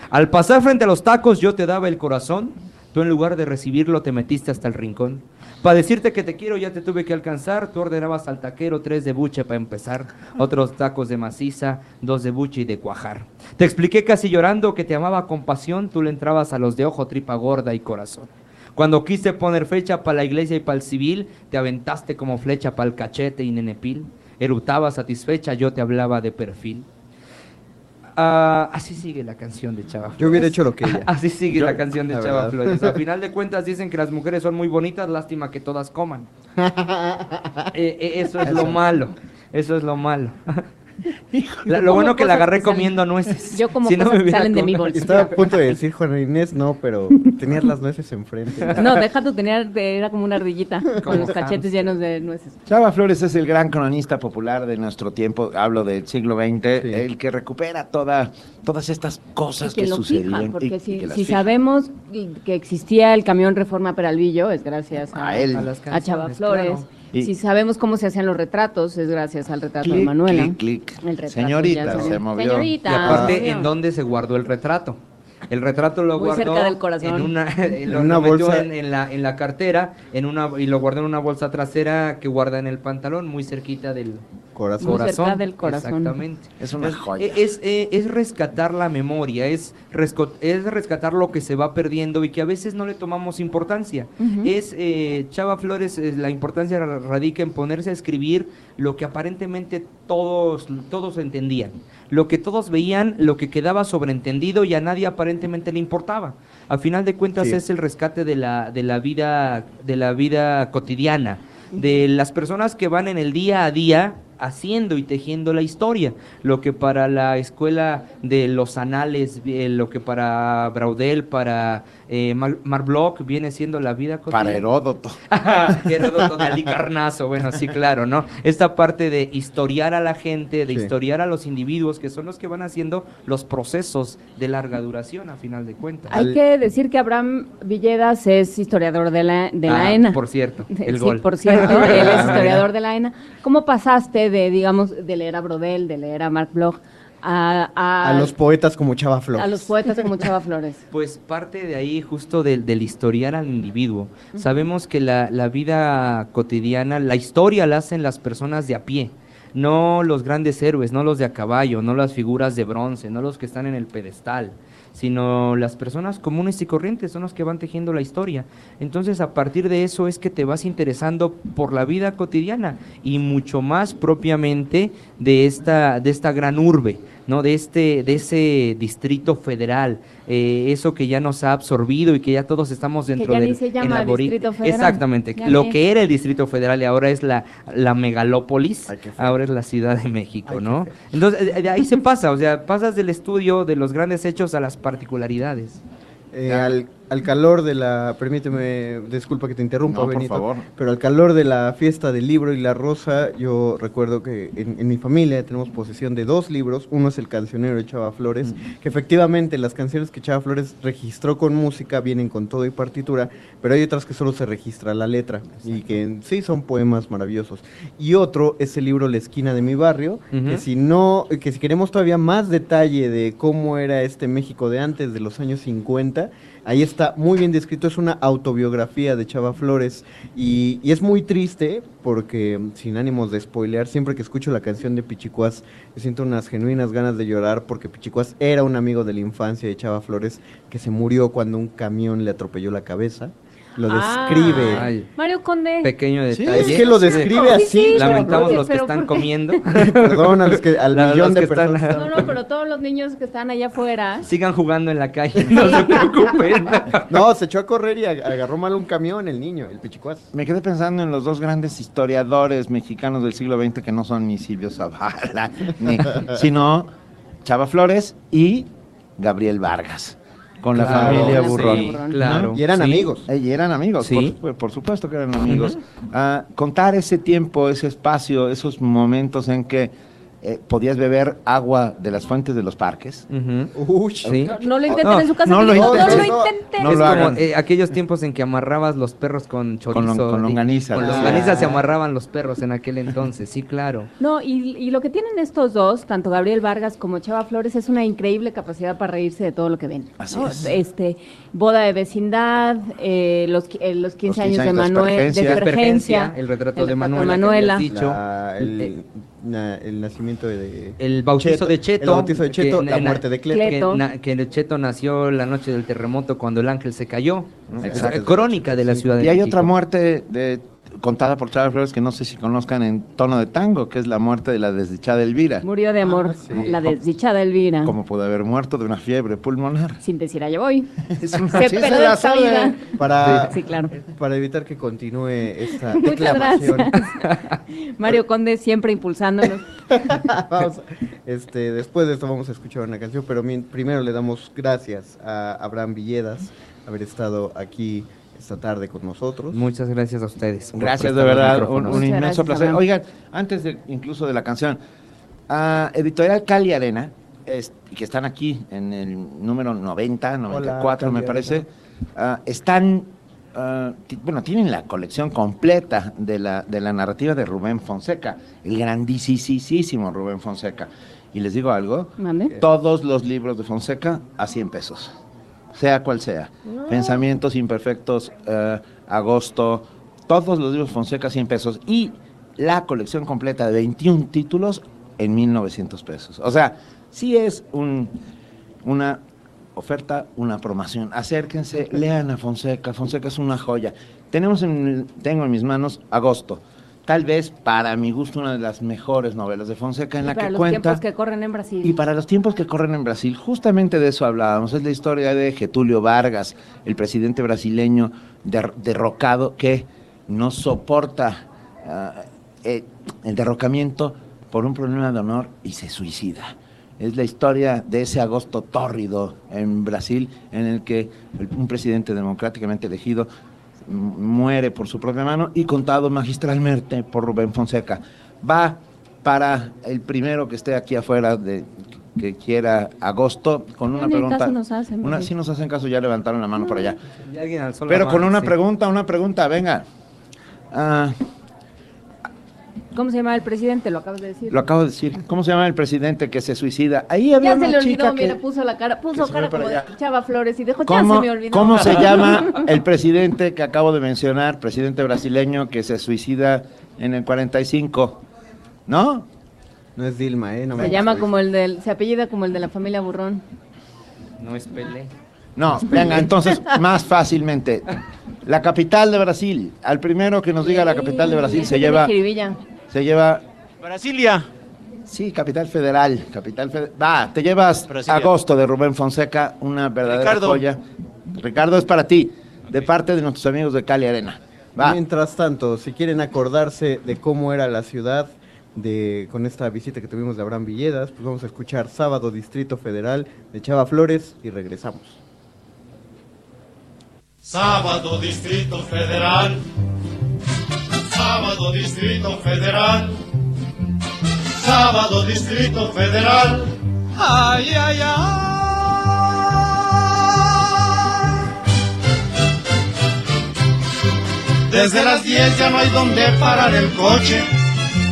Al pasar frente a los tacos yo te daba el corazón, tú en lugar de recibirlo te metiste hasta el rincón. Para decirte que te quiero ya te tuve que alcanzar, tú ordenabas al taquero tres de buche para empezar, otros tacos de maciza, dos de buche y de cuajar. Te expliqué casi llorando que te amaba con pasión, tú le entrabas a los de ojo, tripa gorda y corazón. Cuando quise poner fecha para la iglesia y para el civil, te aventaste como flecha para el cachete y nenepil. Erutaba satisfecha, yo te hablaba de perfil. Ah, así sigue la canción de Chava Yo hubiera hecho lo que ella. Así sigue Yo- la canción de la Chava verdad. Flores. A final de cuentas dicen que las mujeres son muy bonitas, lástima que todas coman. Eh, eh, eso es lo malo. Eso es lo malo. La- lo bueno que la agarré que salen- comiendo nueces. Yo como Si no me que salen de mi bolsa. Estaba a punto de decir Juana Inés, no, pero tenías las nueces enfrente. No, deja tu tener, era como una ardillita, con los cachetes llenos de nueces. Chava Flores es el gran cronista popular de nuestro tiempo, hablo del siglo XX, el que recupera toda, todas estas cosas que lo sucedían. fija, porque y si, que las si fija. sabemos que existía el camión Reforma Peralvillo, es gracias a, A él. a, Chava Flores. claro. Y- Si sabemos cómo se hacían los retratos, es gracias al retrato de Manuela. clic, clic. El retrato Señorita, se movió. Señorita. Y aparte, se ¿en dónde se guardó el retrato? El retrato lo Muy guardó cerca del corazón. en una, en lo- En una lo metió bolsa. en, en la, en la cartera en una, y lo guardó en una bolsa trasera que guarda en el pantalón, muy cerquita del, Corazón. Muy cerca del corazón. Exactamente. Es una Es- joya. Es, eh, es rescatar la memoria, es, resco- es rescatar lo que se va perdiendo y que a veces no le tomamos importancia. Es, eh, Chava Flores, eh, la importancia ra- radica en ponerse a escribir lo que aparentemente todos, todos entendían, lo que todos veían, lo que quedaba sobreentendido y a nadie aparentemente le importaba. A final de cuentas Sí. es el rescate de la, de la vida, de la vida cotidiana, de las personas que van en el día a día haciendo y tejiendo la historia, lo que para la escuela de los anales, eh, lo que para Braudel, para eh, Mar, Marc Bloch viene siendo la vida cotidiana. Para Heródoto. Heródoto de Alicarnaso, bueno, sí, claro, ¿no? Esta parte de historiar a la gente, de Sí. historiar a los individuos, que son los que van haciendo los procesos de larga duración, a final de cuentas. Hay que decir que Abraham Villedas es historiador de la, de la Ah, ENA. Por cierto, el sí, gol. por cierto, él es historiador de la ENA. ¿Cómo pasaste de, digamos, de leer a Brodel, de leer a Marc Bloch, a, a, A los poetas como Chava Flores. a los poetas como Chava Flores? Pues parte de ahí justo del, del historiar al individuo. Sabemos que la, la vida cotidiana, la historia la hacen las personas de a pie, no los grandes héroes, no los de a caballo, no las figuras de bronce, no los que están en el pedestal, sino las personas comunes y corrientes son los que van tejiendo la historia. Entonces a partir de eso es que te vas interesando por la vida cotidiana y mucho más propiamente de esta, de esta gran urbe. ¿No? de este de ese distrito federal eh, eso que ya nos ha absorbido y que ya todos estamos dentro ya ni del se llama en la bori- Distrito Federal. exactamente Ya lo ni que era el distrito federal y ahora es la la megalópolis ahora es la ciudad de México no entonces de- de ahí se pasa o sea pasas del estudio de los grandes hechos a las particularidades Eh, al, al calor de la, permíteme, disculpa que te interrumpa, No, por Benito, favor. pero al calor de la fiesta del libro y la rosa, yo recuerdo que en, en mi familia tenemos posesión de dos libros, uno es El cancionero de Chava Flores, que efectivamente las canciones que Chava Flores registró con música vienen con todo y partitura, pero hay otras que solo se registra la letra y que en sí son poemas maravillosos. Y otro es el libro La esquina de mi barrio, que si no, que si queremos todavía más detalle de cómo era este México de antes de los años 50, ahí está muy bien descrito, es una autobiografía de Chava Flores y, es muy triste porque sin ánimos de spoilear, siempre que escucho la canción de Pichicuás, yo siento unas genuinas ganas de llorar porque Pichicuás era un amigo de la infancia de Chava Flores que se murió cuando un camión le atropelló la cabeza. Lo Ah. describe. Ay. Mario Conde. pequeño Sí, detalle es que lo describe Sí, así. sí, lamentamos pero- los que están comiendo Perdón a los que, al La- millón los de que están- personas. No, no, pero todos los niños que están allá afuera. sigan jugando en la calle no se preocupen No, se echó a correr y ag- agarró mal un camión el niño, el Pichicuás. Me quedé pensando en los dos grandes historiadores mexicanos del siglo XX que no son ni Silvio Zavala, ni- sino Chava Flores y Gabriel Vargas, con la Claro, familia sí, Burrón. claro. Y eran Sí. amigos. Eh, Y eran amigos, Sí. por, por supuesto que eran amigos. Ah, contar ese tiempo, ese espacio, esos momentos en que eh, podías beber agua de las fuentes de los parques. Uy, Sí. No lo intenten No, en su casa. no lo amigos, no, intenten. lo intenten. No es lo como eh, aquellos tiempos en que amarrabas los perros con chorizo. Con con y- longaniza. Con Ah. longaniza se amarraban los perros en aquel entonces, sí, claro. No, y, y lo que tienen estos dos, tanto Gabriel Vargas como Chava Flores, es una increíble capacidad para reírse de todo lo que ven. Así ¿no? es. Este, boda de vecindad, eh, los, eh, los 15 Los 15 años de Manuel, de. Aspergencia, el retrato el de Manuela. de Manuela. dicho. La- el, Eh, na- el nacimiento de... El bautizo de Cheto. El bautizo de Cheto, que- la na- muerte de Cleto. Que, na- Cheto nació la noche del terremoto cuando el ángel se cayó. Exacto. Crónica de la ciudad de Y hay México. otra muerte de, contada por Chava Flores que no sé si conozcan en tono de tango, que es la muerte de la desdichada Elvira. Murió de amor, la desdichada Elvira. Como pudo haber muerto de una fiebre pulmonar. Sin decir, allá voy. Es una- Se perdió esta sabe. vida. Para, Sí, claro. para evitar que continúe esta Muchas declamación. gracias. Mario Conde siempre impulsándonos. Vamos, este, después de esto vamos a escuchar una canción, pero mi- primero le damos gracias a Abraham Villedas haber estado aquí esta tarde con nosotros. Muchas gracias a ustedes. Gracias de verdad, un, inmenso gracias, placer. Abraham. Oigan, antes de, incluso de la canción, ah, Editorial Cali Arena, es- que están aquí en el número 90, 94 me Cali parece, ah, están, ti- bueno, tienen la colección completa de la, de la narrativa de Rubén Fonseca, el grandísimo Rubén Fonseca. Y les digo algo, Mande. todos los libros de Fonseca a 100 pesos, sea cual sea. Pensamientos imperfectos, eh, agosto, todos los libros Fonseca a 100 pesos. Y la colección completa de 21 títulos en 1.900 pesos. O sea, sí es un, una oferta, una promoción. Acérquense, lean a Fonseca. Fonseca es una joya. Tenemos en, tengo en mis manos Agosto. Tal vez, para mi gusto, una de las mejores novelas de Fonseca en Y la para que los cuenta... tiempos que corren en Brasil. Y para los tiempos que corren en Brasil, justamente de eso hablábamos. Es la historia de Getulio Vargas, el presidente brasileño der- derrocado que no soporta ah, eh, el derrocamiento por un problema de honor y se suicida. Es la historia de ese agosto tórrido en Brasil en el que un presidente democráticamente elegido muere por su propia mano y contado magistralmente por Rubén Fonseca. Va para el primero que esté aquí afuera de que quiera agosto con una pregunta. caso nos hacen, una, sí nos hacen caso, ya levantaron la mano por allá. Y alguien alzó la Pero con mano, una sí. pregunta, una pregunta, venga. Ah, ¿Cómo se llama el presidente? Lo acabas de decir. lo acabo de decir. ¿Cómo se llama el presidente que se suicida? Ahí había Ya se una le chica olvidó, que- mira, puso la cara, puso se cara como de. Chava Flores y dijo, ya ¿Cómo, se me olvidó. cómo se llama el presidente que acabo de mencionar, presidente brasileño que se suicida en el 45? ¿No? No es Dilma, ¿eh? No me Se llama como el del, se apellida como el de la familia Burrón. No es Pelé. No, venga, entonces más fácilmente. La capital de Brasil. Al primero que nos diga la capital de Brasil se lleva Se lleva Brasilia. Sí, capital federal, capital federal. Va, te llevas Brasilia. agosto de Rubén Fonseca, una verdadera Ricardo. joya. Ricardo es para ti, de parte de nuestros amigos de Cali Arena. Va. Mientras tanto, si quieren acordarse de cómo era la ciudad de, con esta visita que tuvimos de Abraham Villedas, pues vamos a escuchar Sábado Distrito Federal de Chava Flores y regresamos. Sábado Distrito Federal. Sábado Distrito Federal. Sábado Distrito Federal. Ay, ay, ay. Desde las 10 ya no hay donde parar el coche,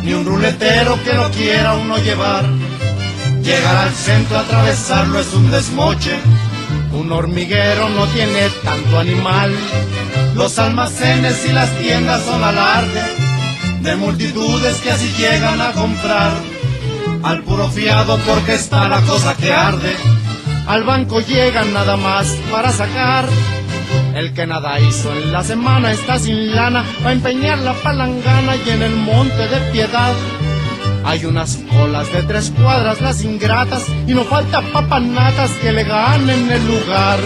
ni un ruletero que lo quiera uno llevar. Llegar al centro, atravesarlo es un desmoche. Un hormiguero no tiene tanto animal. Los almacenes y las tiendas son alarde de multitudes que así llegan a comprar. Al puro fiado porque está la cosa que arde. Al banco llegan nada más para sacar. El que nada hizo en la semana está sin lana para empeñar la palangana y en el monte de piedad. Hay unas colas de tres cuadras, las ingratas, y no falta papanatas que le ganen el lugar.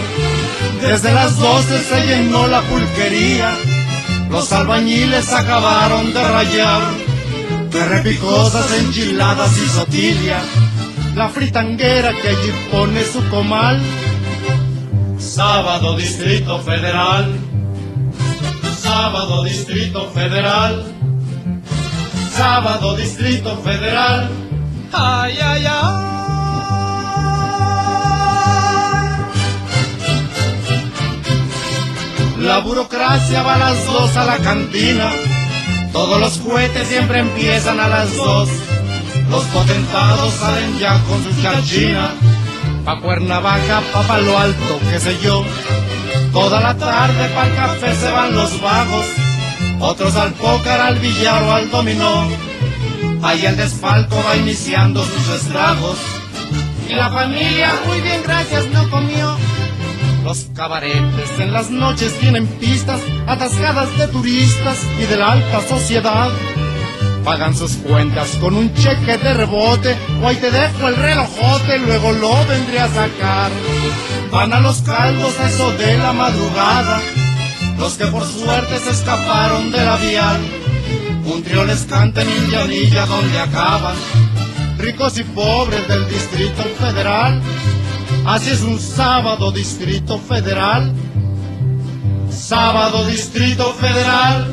Desde las doce se llenó la pulquería, los albañiles acabaron de rayar. De repicosas enchiladas y sotilla, la fritanguera que allí pone su comal. Sábado Distrito Federal, Sábado Distrito Federal. Sábado Distrito Federal. Ay, ay, ay. La burocracia va a las dos a la cantina. Todos los cohetes siempre empiezan a las dos. Los potentados salen ya con su charchina. Pa' Cuernavaca, pa' Palo Alto, qué sé yo. Toda la tarde pa'l café se van los vagos. Otros al pócar, al billar o al dominó. Ahí el desfalco va iniciando sus estragos. Y la familia, muy bien, gracias, no comió. Los cabaretes en las noches tienen pistas atascadas de turistas y de la alta sociedad. Pagan sus cuentas con un cheque de rebote o te dejo el relojote, luego lo vendré a sacar. Van a los caldos a eso de la madrugada, los que por suerte se escaparon de la vial. Un trío les canta en Indianilla donde acaban, ricos y pobres del Distrito Federal. Así es un sábado Distrito Federal. Sábado Distrito Federal.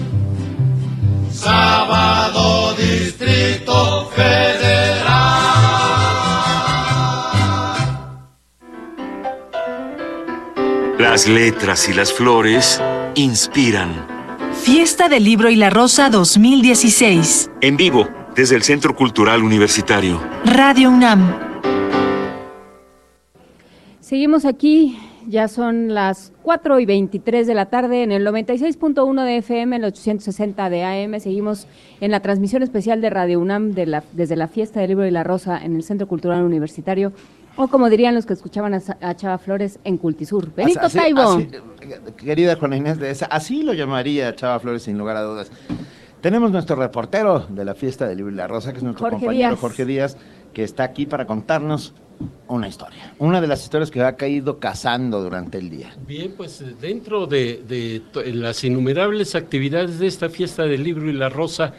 Sábado Distrito Federal. Las letras y las flores inspiran. Fiesta del Libro y la Rosa 2016. En vivo, desde el Centro Cultural Universitario. Radio UNAM. Seguimos aquí Ya son las 4 y 23 de la tarde en el 96.1 de FM, el 860 de AM. Seguimos en la transmisión especial de Radio UNAM de la, desde la Fiesta del Libro y la Rosa en el Centro Cultural Universitario, o como dirían los que escuchaban a, Chava Flores, en Cultisur. Benito Así- Taibo. así- querida Juana Inés de esa, así lo llamaría Chava Flores sin lugar a dudas. Tenemos nuestro reportero de la fiesta del libro y la rosa, que es nuestro Jorge compañero Díaz. Jorge Díaz, que está aquí para contarnos una historia. Una de las historias que ha caído cazando durante el día. Bien, pues eh, dentro de, las innumerables actividades de esta fiesta del libro y la rosa,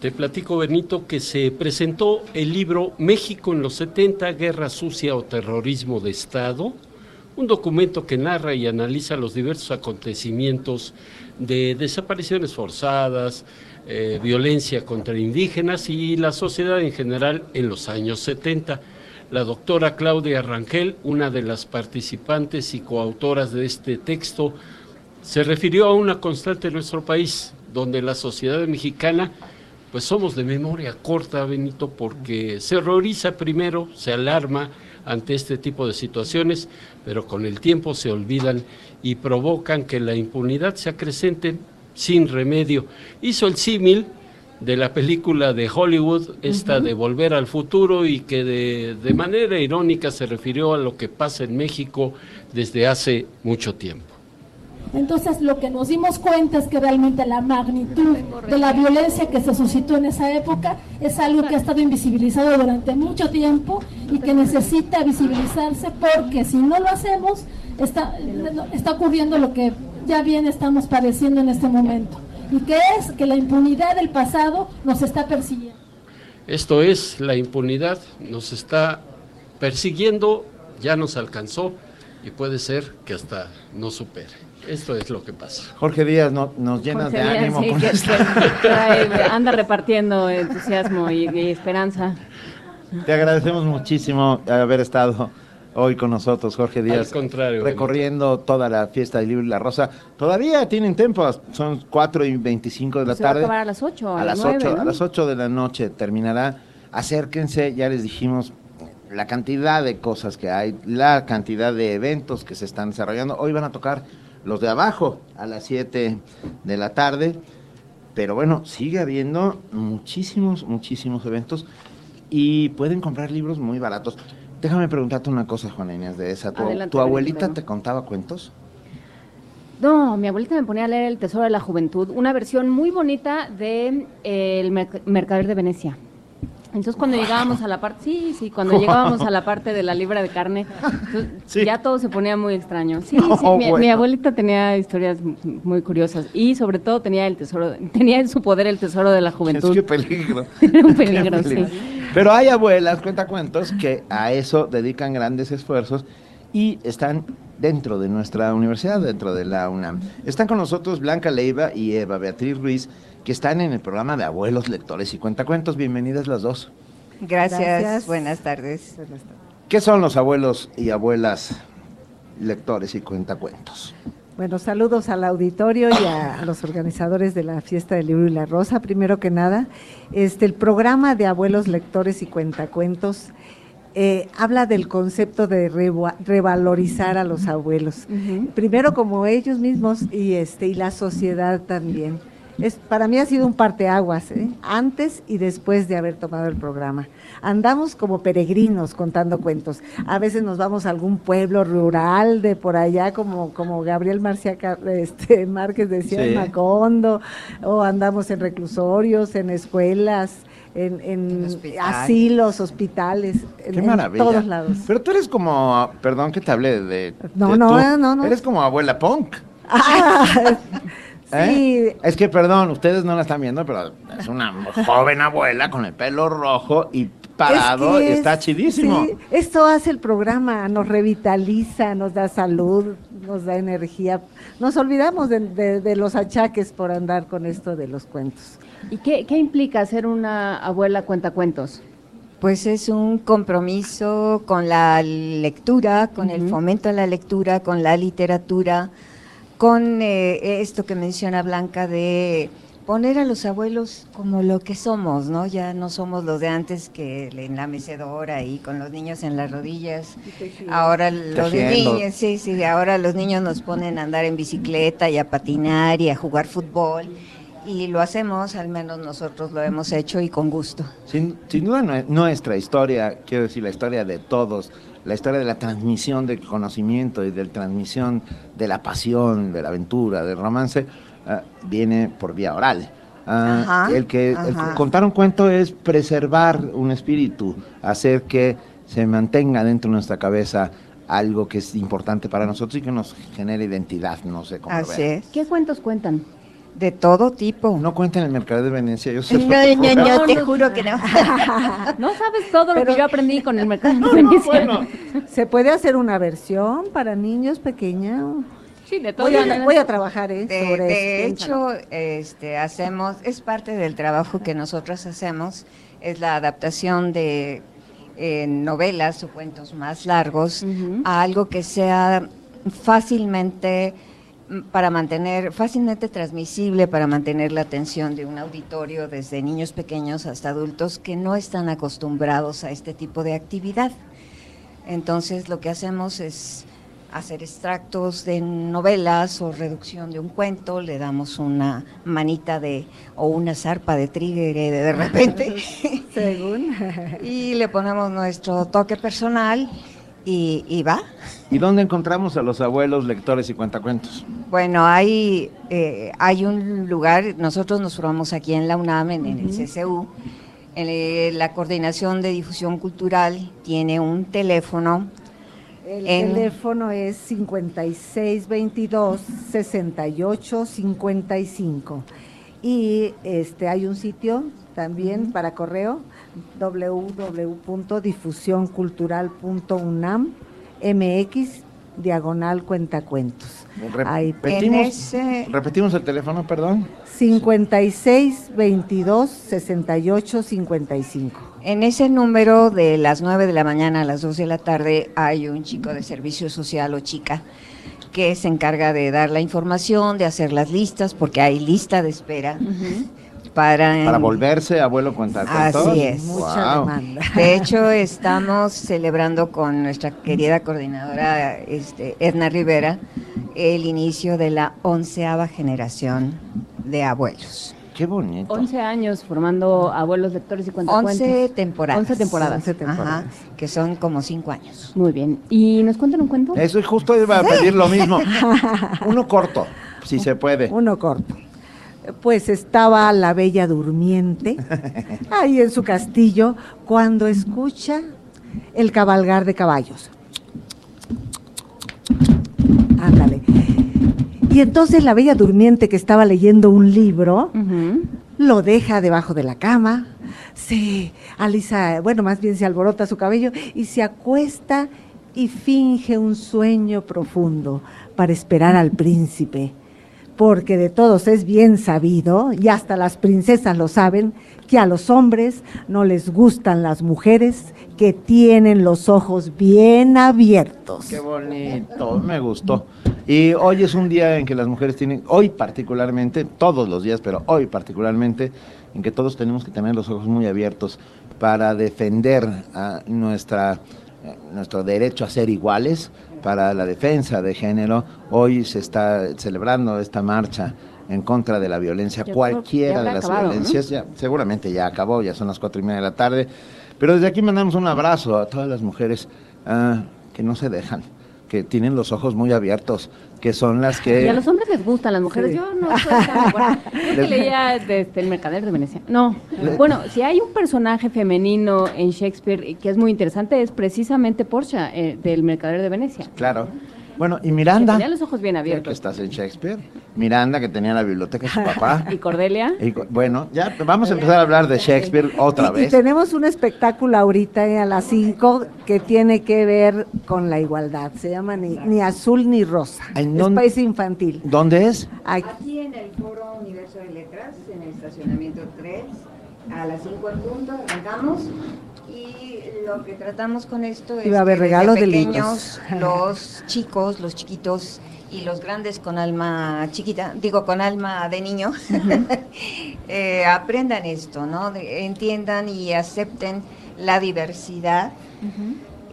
te platico, Benito, que se presentó el libro México en los 70, Guerra Sucia o Terrorismo de Estado, un documento que narra y analiza los diversos acontecimientos de desapariciones forzadas, eh, violencia contra indígenas y la sociedad en general en los años 70. La doctora Claudia Rangel, una de las participantes y coautoras de este texto, se refirió a una constante en nuestro país, donde la sociedad mexicana, pues somos de memoria corta, Benito, porque se horroriza primero, se alarma ante este tipo de situaciones, pero con el tiempo se olvidan y provocan que la impunidad se acrecente sin remedio. Hizo el símil de la película de Hollywood, esta de Volver al Futuro, y que de, de manera irónica se refirió a lo que pasa en México desde hace mucho tiempo. Entonces lo que nos dimos cuenta es que realmente la magnitud de la violencia que se suscitó en esa época es algo que ha estado invisibilizado durante mucho tiempo y que necesita visibilizarse porque si no lo hacemos está, está ocurriendo lo que ya bien estamos padeciendo en este momento y que es que la impunidad del pasado nos está persiguiendo. Esto es, la impunidad nos está persiguiendo, ya nos alcanzó y puede ser que hasta nos supere. Esto es lo que pasa. Jorge Díaz no- nos llenas Jorge de Díaz, ánimo sí, con que- trae- anda repartiendo entusiasmo y, y esperanza. Te agradecemos muchísimo haber estado hoy con nosotros, Jorge Díaz. Al contrario, Recorriendo toda la fiesta del libro y la rosa. Todavía tienen tiempo, son 4 y 25 de la Se va a tarde. acabar a las 8, a, a las 9, 8, ¿no? a las 8 de la noche terminará. Acérquense, ya les dijimos la cantidad de cosas que hay, la cantidad de eventos que se están desarrollando. Hoy van a tocar los de abajo a las 7 de la tarde, pero bueno, sigue habiendo muchísimos, muchísimos eventos y pueden comprar libros muy baratos. Déjame preguntarte una cosa, Juana Inés de esa. ¿Tu, Adelante, tu abuelita te contaba cuentos? No, mi abuelita me ponía a leer El Tesoro de la Juventud, una versión muy bonita de eh, El Merc- Mercader de Venecia. Entonces cuando llegábamos a la parte, sí, sí, cuando llegábamos a la parte de la libra de carne, ya todo se ponía muy extraño. Sí, sí, No, mi, mi bueno. abuelita tenía historias muy curiosas y sobre todo tenía el tesoro, tenía en su poder el tesoro de la juventud. Es que peligro. Era un peligro, sí. Pero hay abuelas, cuentacuentos, que a eso dedican grandes esfuerzos y están dentro de nuestra universidad, dentro de la UNAM. Están con nosotros Blanca Leiva y Eva Beatriz Ruiz, que están en el programa de Abuelos Lectores y Cuentacuentos. Bienvenidas las dos. Gracias. Gracias. buenas tardes. ¿Qué son los abuelos y abuelas lectores y cuentacuentos? Bueno, saludos al auditorio y a, a los organizadores de la Fiesta del Libro y la Rosa. Primero que nada, este, el programa de abuelos lectores y cuentacuentos eh, habla del concepto de reva- revalorizar a los abuelos. Primero como ellos mismos y, este, y la sociedad también. Es, para mí ha sido un parteaguas, ¿eh? antes y después de haber tomado el programa. Andamos como peregrinos contando cuentos. A veces nos vamos a algún pueblo rural de por allá, como, como Gabriel Marcia, este, Márquez decía, Sí. en Macondo, o andamos en reclusorios, en escuelas, en, en asilos, hospitales, en, Qué en maravilla. todos lados. Pero tú eres como, perdón que te hable de... No, de no, tú. eh, no, no. Eres como abuela punk. ¿Eh? Sí. Es que, perdón, ustedes no la están viendo, pero es una joven abuela con el pelo rojo y parado Es que y está es- chidísimo. sí, esto hace el programa, nos revitaliza, nos da salud, nos da energía. Nos olvidamos de, de- de los achaques por andar con esto de los cuentos. ¿Y qué, qué implica ser una abuela cuentacuentos? Pues es un compromiso con la lectura, con el fomento a la lectura, con la literatura, con eh, esto que menciona Blanca de poner a los abuelos como lo que somos, ¿no? Ya no somos los de antes que en la mecedora ahí con los niños en las rodillas. Ahora los niños, sí, sí, ahora los niños nos ponen a andar en bicicleta y a patinar y a jugar fútbol. Y lo hacemos, al menos nosotros lo hemos hecho y con gusto. Sin, sin duda nue- nuestra historia, quiero decir, la historia de todos, la historia de la transmisión del conocimiento y de la transmisión de la pasión, de la aventura, del romance, ah, viene por vía oral. Ah, Ajá, el que el contar un cuento es preservar un espíritu, hacer que se mantenga dentro de nuestra cabeza algo que es importante para nosotros y que nos genere identidad, no sé cómo Así es. ¿Qué cuentos cuentan? De todo tipo. No cuentan el mercado de Venecia, yo sé. No, no, no, te juro que no. No sabes todo lo que yo aprendí con el mercado de No, no, Venecia. bueno. Se puede hacer una versión para niños pequeños. Sí, de Voy a, voy a trabajar ¿eh? De, sobre de esto. hecho, este, hacemos, es parte del trabajo que nosotros hacemos, es la adaptación de eh, novelas o cuentos más largos a algo que sea fácilmente para mantener, fácilmente transmisible para mantener la atención de un auditorio desde niños pequeños hasta adultos que no están acostumbrados a este tipo de actividad. Entonces lo que hacemos es hacer extractos de novelas o reducción de un cuento, le damos una manita de o una zarpa de trigger eh, de repente Según. y le ponemos nuestro toque personal y, y va. ¿Y dónde encontramos a los abuelos, lectores y cuentacuentos? Bueno, hay, eh, hay un lugar, nosotros nos formamos aquí en la UNAM, en, en el CCU, en, eh, la Coordinación de Difusión Cultural tiene un teléfono. El en- teléfono es 5622 6855 y este hay un sitio también para correo www.difusioncultural.unam mx diagonal cuentacuentos. Ahí Repetimos, repetimos el teléfono, perdón. 5622 6855. En ese número de las 9 de la mañana a las 2 de la tarde hay un chico de servicio social o chica que se encarga de dar la información, de hacer las listas, porque hay lista de espera para... Para volverse abuelo cuentacuentos. Así es. Guau. De hecho, estamos celebrando con nuestra querida coordinadora este, Edna Rivera el inicio de la onceava generación de abuelos. Qué bonito. 11 años formando abuelos lectores y cuentacuentos. 11 temporadas. 11 temporadas. 11 temporadas. Ajá, que son como 5 años. Muy bien. ¿Y nos cuentan un cuento? Eso justo iba a pedir lo mismo. Uno corto, si se puede. Uno corto. Pues estaba la bella durmiente ahí en su castillo cuando escucha el cabalgar de caballos. Ándale. Y entonces la bella durmiente que estaba leyendo un libro lo deja debajo de la cama, se alisa, bueno, más bien se alborota su cabello y se acuesta y finge un sueño profundo para esperar al príncipe. Porque de todos es bien sabido, y hasta las princesas lo saben, que a los hombres no les gustan las mujeres que tienen los ojos bien abiertos. Qué bonito, me gustó. Y hoy es un día en que las mujeres tienen, hoy particularmente, todos los días, pero hoy particularmente, en que todos tenemos que tener los ojos muy abiertos para defender a nuestra, eh, nuestro derecho a ser iguales, para la defensa de género. Hoy se está celebrando esta marcha en contra de la violencia, cualquiera de las acabado, ¿no? violencias. Ya, seguramente ya acabó, ya son las cuatro y media de la tarde. Pero desde aquí mandamos un abrazo a todas las mujeres ah, que no se dejan, que tienen los ojos muy abiertos, que son las que... Y a los hombres les gustan las mujeres. Sí. Yo no estoy tan acuerdo. Es que leía desde el Mercader de Venecia. No. Bueno, si hay un personaje femenino en Shakespeare que es muy interesante, es precisamente Portia, eh, del Mercader de Venecia. Claro. Bueno, y Que Miranda, tenía los ojos bien que abiertos. estás en Shakespeare. Miranda, que tenía la biblioteca de su papá. Y Cordelia. Y bueno, ya vamos a empezar a hablar de Shakespeare otra Y, y vez. tenemos un espectáculo ahorita eh, a las 5 que tiene que ver con la igualdad. Se llama Ni, ni Azul ni Rosa. ¿En Es dónde- país infantil. ¿Dónde es? Aquí. Aquí en el Foro Universo de Letras, en el estacionamiento 3, a las 5 en punto, arrancamos. Y lo que tratamos con esto es va a haber que desde regalo de pequeños, los chicos, los chiquitos, y los grandes con alma chiquita, digo con alma de niño, eh, aprendan esto, ¿no? De- entiendan y acepten la diversidad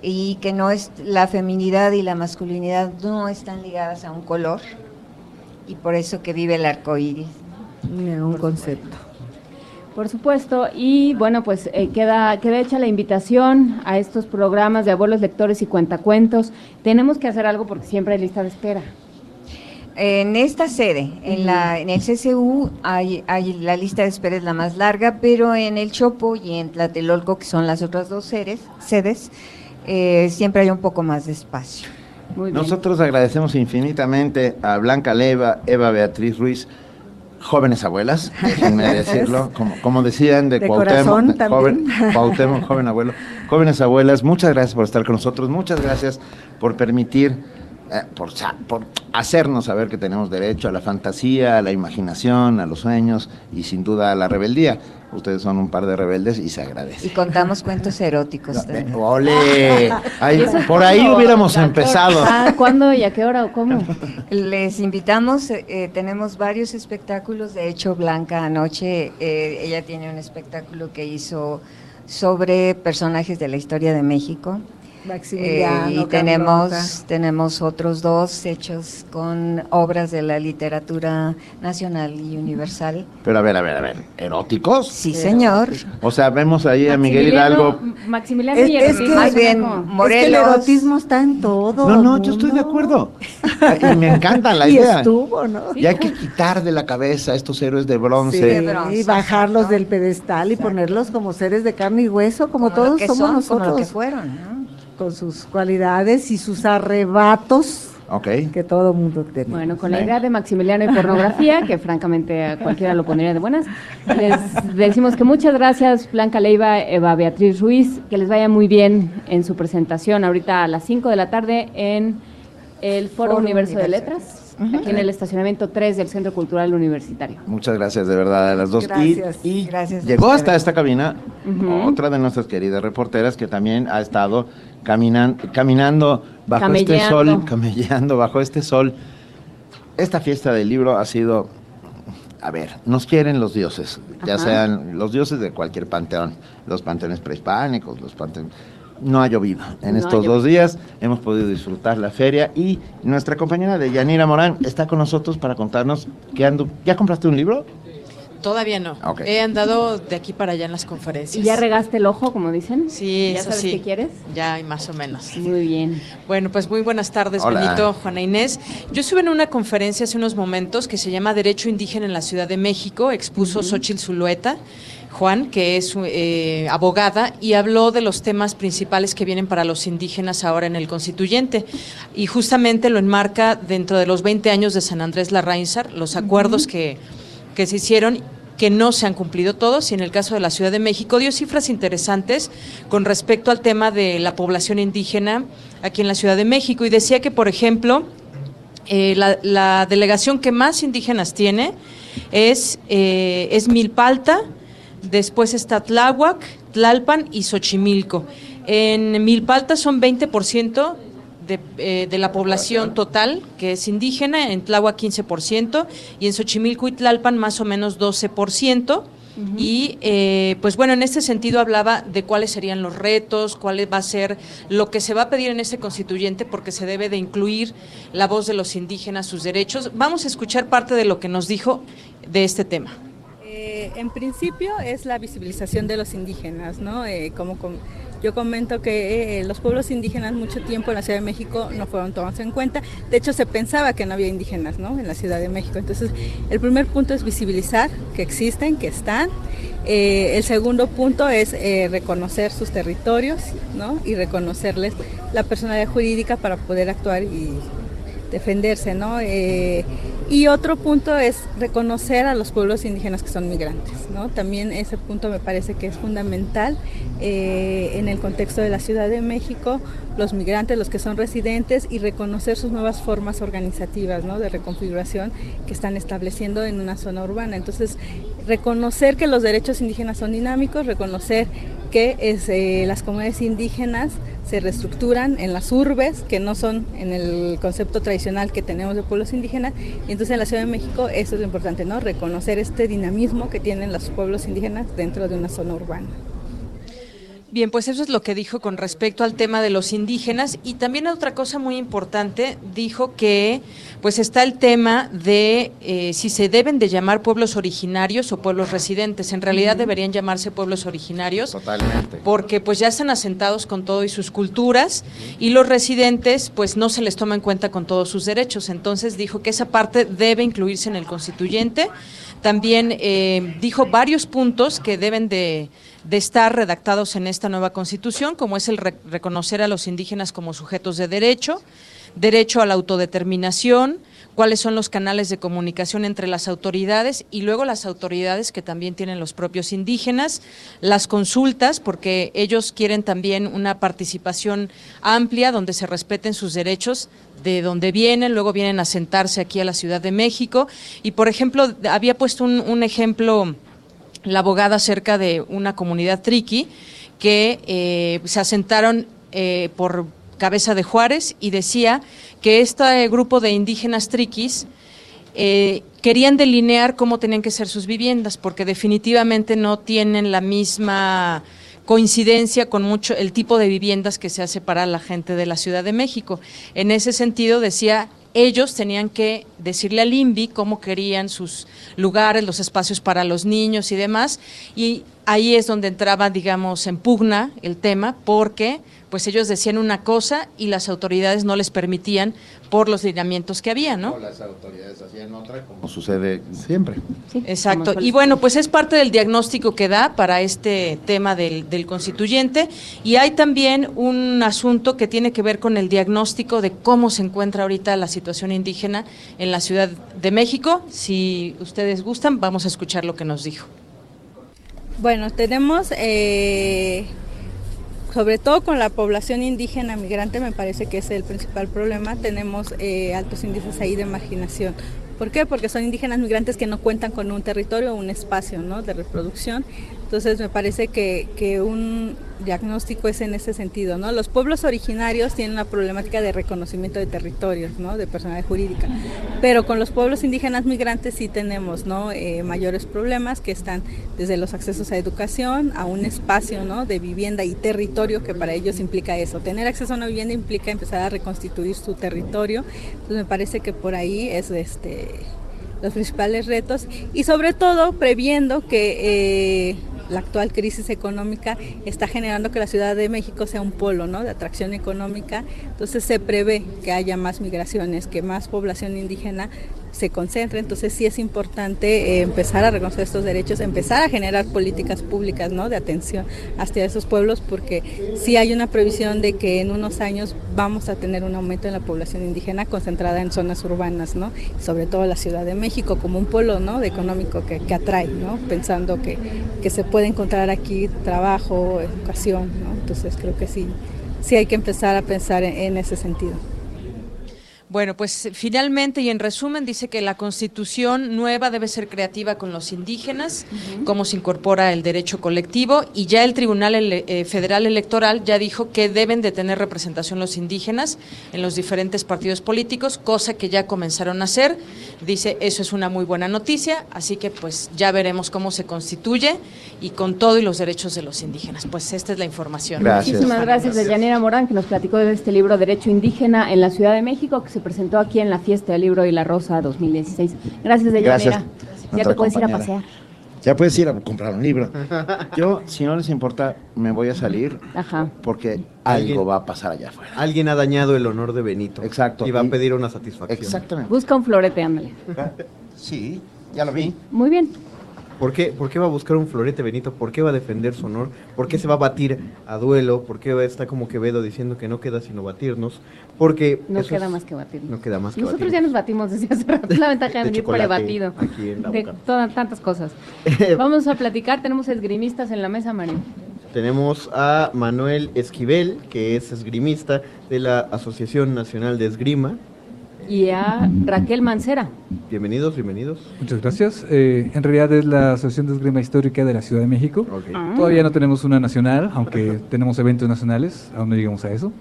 y que no es la feminidad y la masculinidad no están ligadas a un color y por eso que vive el arco iris. un concepto. Por supuesto, y bueno, pues eh, queda, queda hecha la invitación a estos programas de abuelos lectores y cuentacuentos. Tenemos que hacer algo porque siempre hay lista de espera. En esta sede, en, la, en el CCU, hay, hay la lista de espera es la más larga, pero en el Chopo y en Tlatelolco, que son las otras dos sedes, sedes eh, siempre hay un poco más de espacio. Nosotros agradecemos infinitamente a Blanca Leva, Eva Beatriz Ruiz, jóvenes abuelas, déjenme decirlo, como, como decían de, De Cuauhtémoc, joven. Cuauhtémoc, joven abuelo, jóvenes abuelas, muchas gracias por estar con nosotros, muchas gracias por permitir, eh, por, hacernos saber que tenemos derecho a la fantasía, a la imaginación, a los sueños y sin duda a la rebeldía. Ustedes son un par de rebeldes y se agradece. Y contamos cuentos eróticos. también. ¡Ole! Ahí- ¿Y eso por ahí hubiéramos doctor? empezado. Ah, ¿Cuándo y a qué hora o cómo? Les invitamos, eh, eh, tenemos varios espectáculos, de hecho Blanca anoche, eh, ella tiene un espectáculo que hizo sobre personajes de la historia de México. Maximiliano, Eh, y Carlota. tenemos, tenemos otros dos hechos con obras de la literatura nacional y universal. Pero a ver, a ver, a ver, ¿eróticos? Sí, señor. O sea, vemos ahí a Miguel Hidalgo. Maximiliano Es, y es que, Más bien, ¿cómo? es que el Morelos. erotismo está en todo. No, no, yo estoy de acuerdo. Y me encanta la y idea. estuvo, ¿no? Y hay que quitar de la cabeza a estos héroes de Sí, bronce. y bajarlos del pedestal y ponerlos como seres de carne y hueso, como, Como todos somos son, como nosotros. lo que fueron, ¿no? Con sus cualidades y sus arrebatos Ok. que todo mundo tiene. Bueno, con la idea de Maximiliano y pornografía, que francamente a cualquiera lo pondría de buenas, les decimos que muchas gracias, Blanca Leiva, Eva Beatriz Ruiz, que les vaya muy bien en su presentación ahorita a las 5 de la tarde en el Foro, Foro Universo, de. Letras, aquí en el estacionamiento 3 del Centro Cultural Universitario. Muchas gracias de verdad a las dos. Y- Gracias. Y, Gracias a llegó hasta esta cabina Ujú. otra de nuestras queridas reporteras que también ha estado caminan, caminando bajo este sol, camellando bajo este sol. Esta fiesta del libro ha sido, a ver, nos quieren los dioses, ya sean los dioses de cualquier panteón, los panteones prehispánicos, los panteones... No ha llovido. En No estos llovido. dos días hemos podido disfrutar la feria y nuestra compañera de Yanira Morán está con nosotros para contarnos que ando... ¿Ya compraste un libro? Todavía no. Ok. He andado de aquí para allá en las conferencias. ¿Y ya regaste el ojo, como dicen? Sí, ¿Ya eso sabes sí. qué quieres? Ya, más o menos. Muy bien. Bueno, pues muy buenas tardes, Hola. Benito, Juana Inés. Yo estuve en una conferencia hace unos momentos que se llama Derecho Indígena en la Ciudad de México. Expuso Xochitl Zulueta, Juan, que es eh, abogada, y habló de los temas principales que vienen para los indígenas ahora en el constituyente. Y justamente lo enmarca dentro de los 20 años de San Andrés Larrainzar, los acuerdos que, que se hicieron que no se han cumplido todos y en el caso de la Ciudad de México dio cifras interesantes con respecto al tema de la población indígena aquí en la Ciudad de México y decía que, por ejemplo, eh, la, la delegación que más indígenas tiene es, eh, es Milpalta, después está Tláhuac, Tlalpan y Xochimilco. En Milpalta son 20% de, eh, de la población total que es indígena, en Tláhuac 15% y en Xochimilco y Tlalpan más o menos 12%. Y eh, pues bueno, en este sentido hablaba de cuáles serían los retos, cuál va a ser lo que se va a pedir en este constituyente, porque se debe de incluir la voz de los indígenas, sus derechos. Vamos a escuchar parte de lo que nos dijo de este tema. Eh, en principio es la visibilización de los indígenas, ¿no? Eh, como com- yo comento que eh, los pueblos indígenas mucho tiempo en la Ciudad de México no fueron tomados en cuenta. De hecho, se pensaba que no había indígenas, ¿no? En la Ciudad de México. Entonces, el primer punto es visibilizar que existen, que están. Eh, el segundo punto es eh, reconocer sus territorios, ¿no? Y reconocerles la personalidad jurídica para poder actuar y defenderse, ¿no? Eh, y otro punto es reconocer a los pueblos indígenas que son migrantes, ¿no? También ese punto me parece que es fundamental eh, en el contexto de la Ciudad de México, los migrantes, los que son residentes y reconocer sus nuevas formas organizativas, ¿no? De reconfiguración que están estableciendo en una zona urbana. Entonces, reconocer que los derechos indígenas son dinámicos, reconocer que es, eh, las comunidades indígenas se reestructuran en las urbes, que no son en el concepto tradicional que tenemos de pueblos indígenas, y entonces en la Ciudad de México eso es lo importante, ¿no? Reconocer este dinamismo que tienen los pueblos indígenas dentro de una zona urbana. Bien, pues eso es lo que dijo con respecto al tema de los indígenas y también otra cosa muy importante, dijo que pues está el tema de eh, si se deben de llamar pueblos originarios o pueblos residentes. En realidad deberían llamarse pueblos originarios. Totalmente. Porque pues ya están asentados con todo y sus culturas y los residentes pues no se les toma en cuenta con todos sus derechos. Entonces dijo que esa parte debe incluirse en el constituyente. También eh, dijo varios puntos que deben de, de estar redactados en esta nueva constitución, como es el re- reconocer a los indígenas como sujetos de derecho, derecho a la autodeterminación, cuáles son los canales de comunicación entre las autoridades y luego las autoridades que también tienen los propios indígenas, las consultas, porque ellos quieren también una participación amplia donde se respeten sus derechos de donde vienen, luego vienen a sentarse aquí a la Ciudad de México. Y por ejemplo había puesto un, un ejemplo la abogada acerca de una comunidad triqui que eh, se asentaron eh, por cabeza de Juárez y decía que este grupo de indígenas triquis eh, querían delinear cómo tenían que ser sus viviendas, porque definitivamente no tienen la misma coincidencia con mucho el tipo de viviendas que se hace para la gente de la Ciudad de México. En ese sentido decía ellos tenían que decirle al INVI cómo querían sus lugares, los espacios para los niños y demás, y ahí es donde entraba, digamos, en pugna el tema, porque pues ellos decían una cosa y las autoridades no les permitían por los lineamientos que había, ¿no? Las autoridades hacían otra, como sucede siempre. Exacto. Y bueno, pues es parte del diagnóstico que da para este tema del, del constituyente. Y hay también un asunto que tiene que ver con el diagnóstico de cómo se encuentra ahorita la situación indígena en la Ciudad de México. Si ustedes gustan, vamos a escuchar lo que nos dijo. Bueno, tenemos, eh, sobre todo con la población indígena migrante, me parece que es el principal problema, tenemos eh, altos índices ahí de marginación. ¿Por qué? Porque son indígenas migrantes que no cuentan con un territorio o un espacio ¿no? de reproducción. Entonces me parece que, que un diagnóstico es en ese sentido. ¿no? Los pueblos originarios tienen una problemática de reconocimiento de territorios, ¿no? de personalidad jurídica. Pero con los pueblos indígenas migrantes sí tenemos ¿no? Eh, mayores problemas que están desde los accesos a educación, a un espacio ¿no? de vivienda y territorio que para ellos implica eso. Tener acceso a una vivienda implica empezar a reconstituir su territorio. Entonces me parece que por ahí es este los principales retos y sobre todo previendo que eh, la actual crisis económica está generando que la Ciudad de México sea un polo ¿no? de atracción económica, entonces se prevé que haya más migraciones, que más población indígena se concentre, entonces sí es importante eh, empezar a reconocer estos derechos, empezar a generar políticas públicas ¿no? de atención hacia esos pueblos, porque sí hay una previsión de que en unos años vamos a tener un aumento en la población indígena concentrada en zonas urbanas, ¿no? sobre todo la Ciudad de México como un polo ¿no? de económico que, que atrae, ¿no? pensando que, que se puede encontrar aquí trabajo, educación, ¿no? entonces creo que sí, sí hay que empezar a pensar en, en ese sentido. Bueno, pues finalmente y en resumen dice que la constitución nueva debe ser creativa con los indígenas, cómo se incorpora el derecho colectivo y ya el Tribunal Ele- eh, Federal Electoral ya dijo que deben de tener representación los indígenas en los diferentes partidos políticos, cosa que ya comenzaron a hacer. Dice, eso es una muy buena noticia, así que pues ya veremos cómo se constituye y con todo y los derechos de los indígenas. Pues esta es la información. Muchísimas gracias a Yanira Morán, que nos platicó de este libro Derecho Indígena en la Ciudad de México, que se presentó aquí en la Fiesta del Libro y la Rosa 2016. Gracias, Deyanira. Gracias, Ya te puedes ir a pasear. Ya puedes ir a comprar un libro. Yo, si no les importa, me voy a salir Ajá. porque algo va a pasar allá afuera. Alguien ha dañado el honor de Benito. Exacto. Y va a pedir una satisfacción. Exactamente. Busca un florete, ándale. Sí, ya lo vi. Muy bien. ¿Por qué, ¿Por qué va a buscar un florete Benito? ¿Por qué va a defender su honor? ¿Por qué se va a batir a duelo? ¿Por qué está como Quevedo diciendo que no queda sino batirnos? Porque No queda es- más que batir. No queda más que Nosotros ya nos batimos desde hace rato. Es la ventaja de, De venir prebatido. aquí en la De boca. todas, tantas cosas. Vamos a platicar. Tenemos esgrimistas en la mesa, Mario. Tenemos a Manuel Esquivel, que es esgrimista de la Asociación Nacional de Esgrima. Y a Raquel Mancera. Bienvenidos, bienvenidos. Muchas gracias. Eh, en realidad es la Asociación de Esgrima Histórica de la Ciudad de México. Ah. Todavía no tenemos una nacional, aunque tenemos eventos nacionales, aún no llegamos a eso.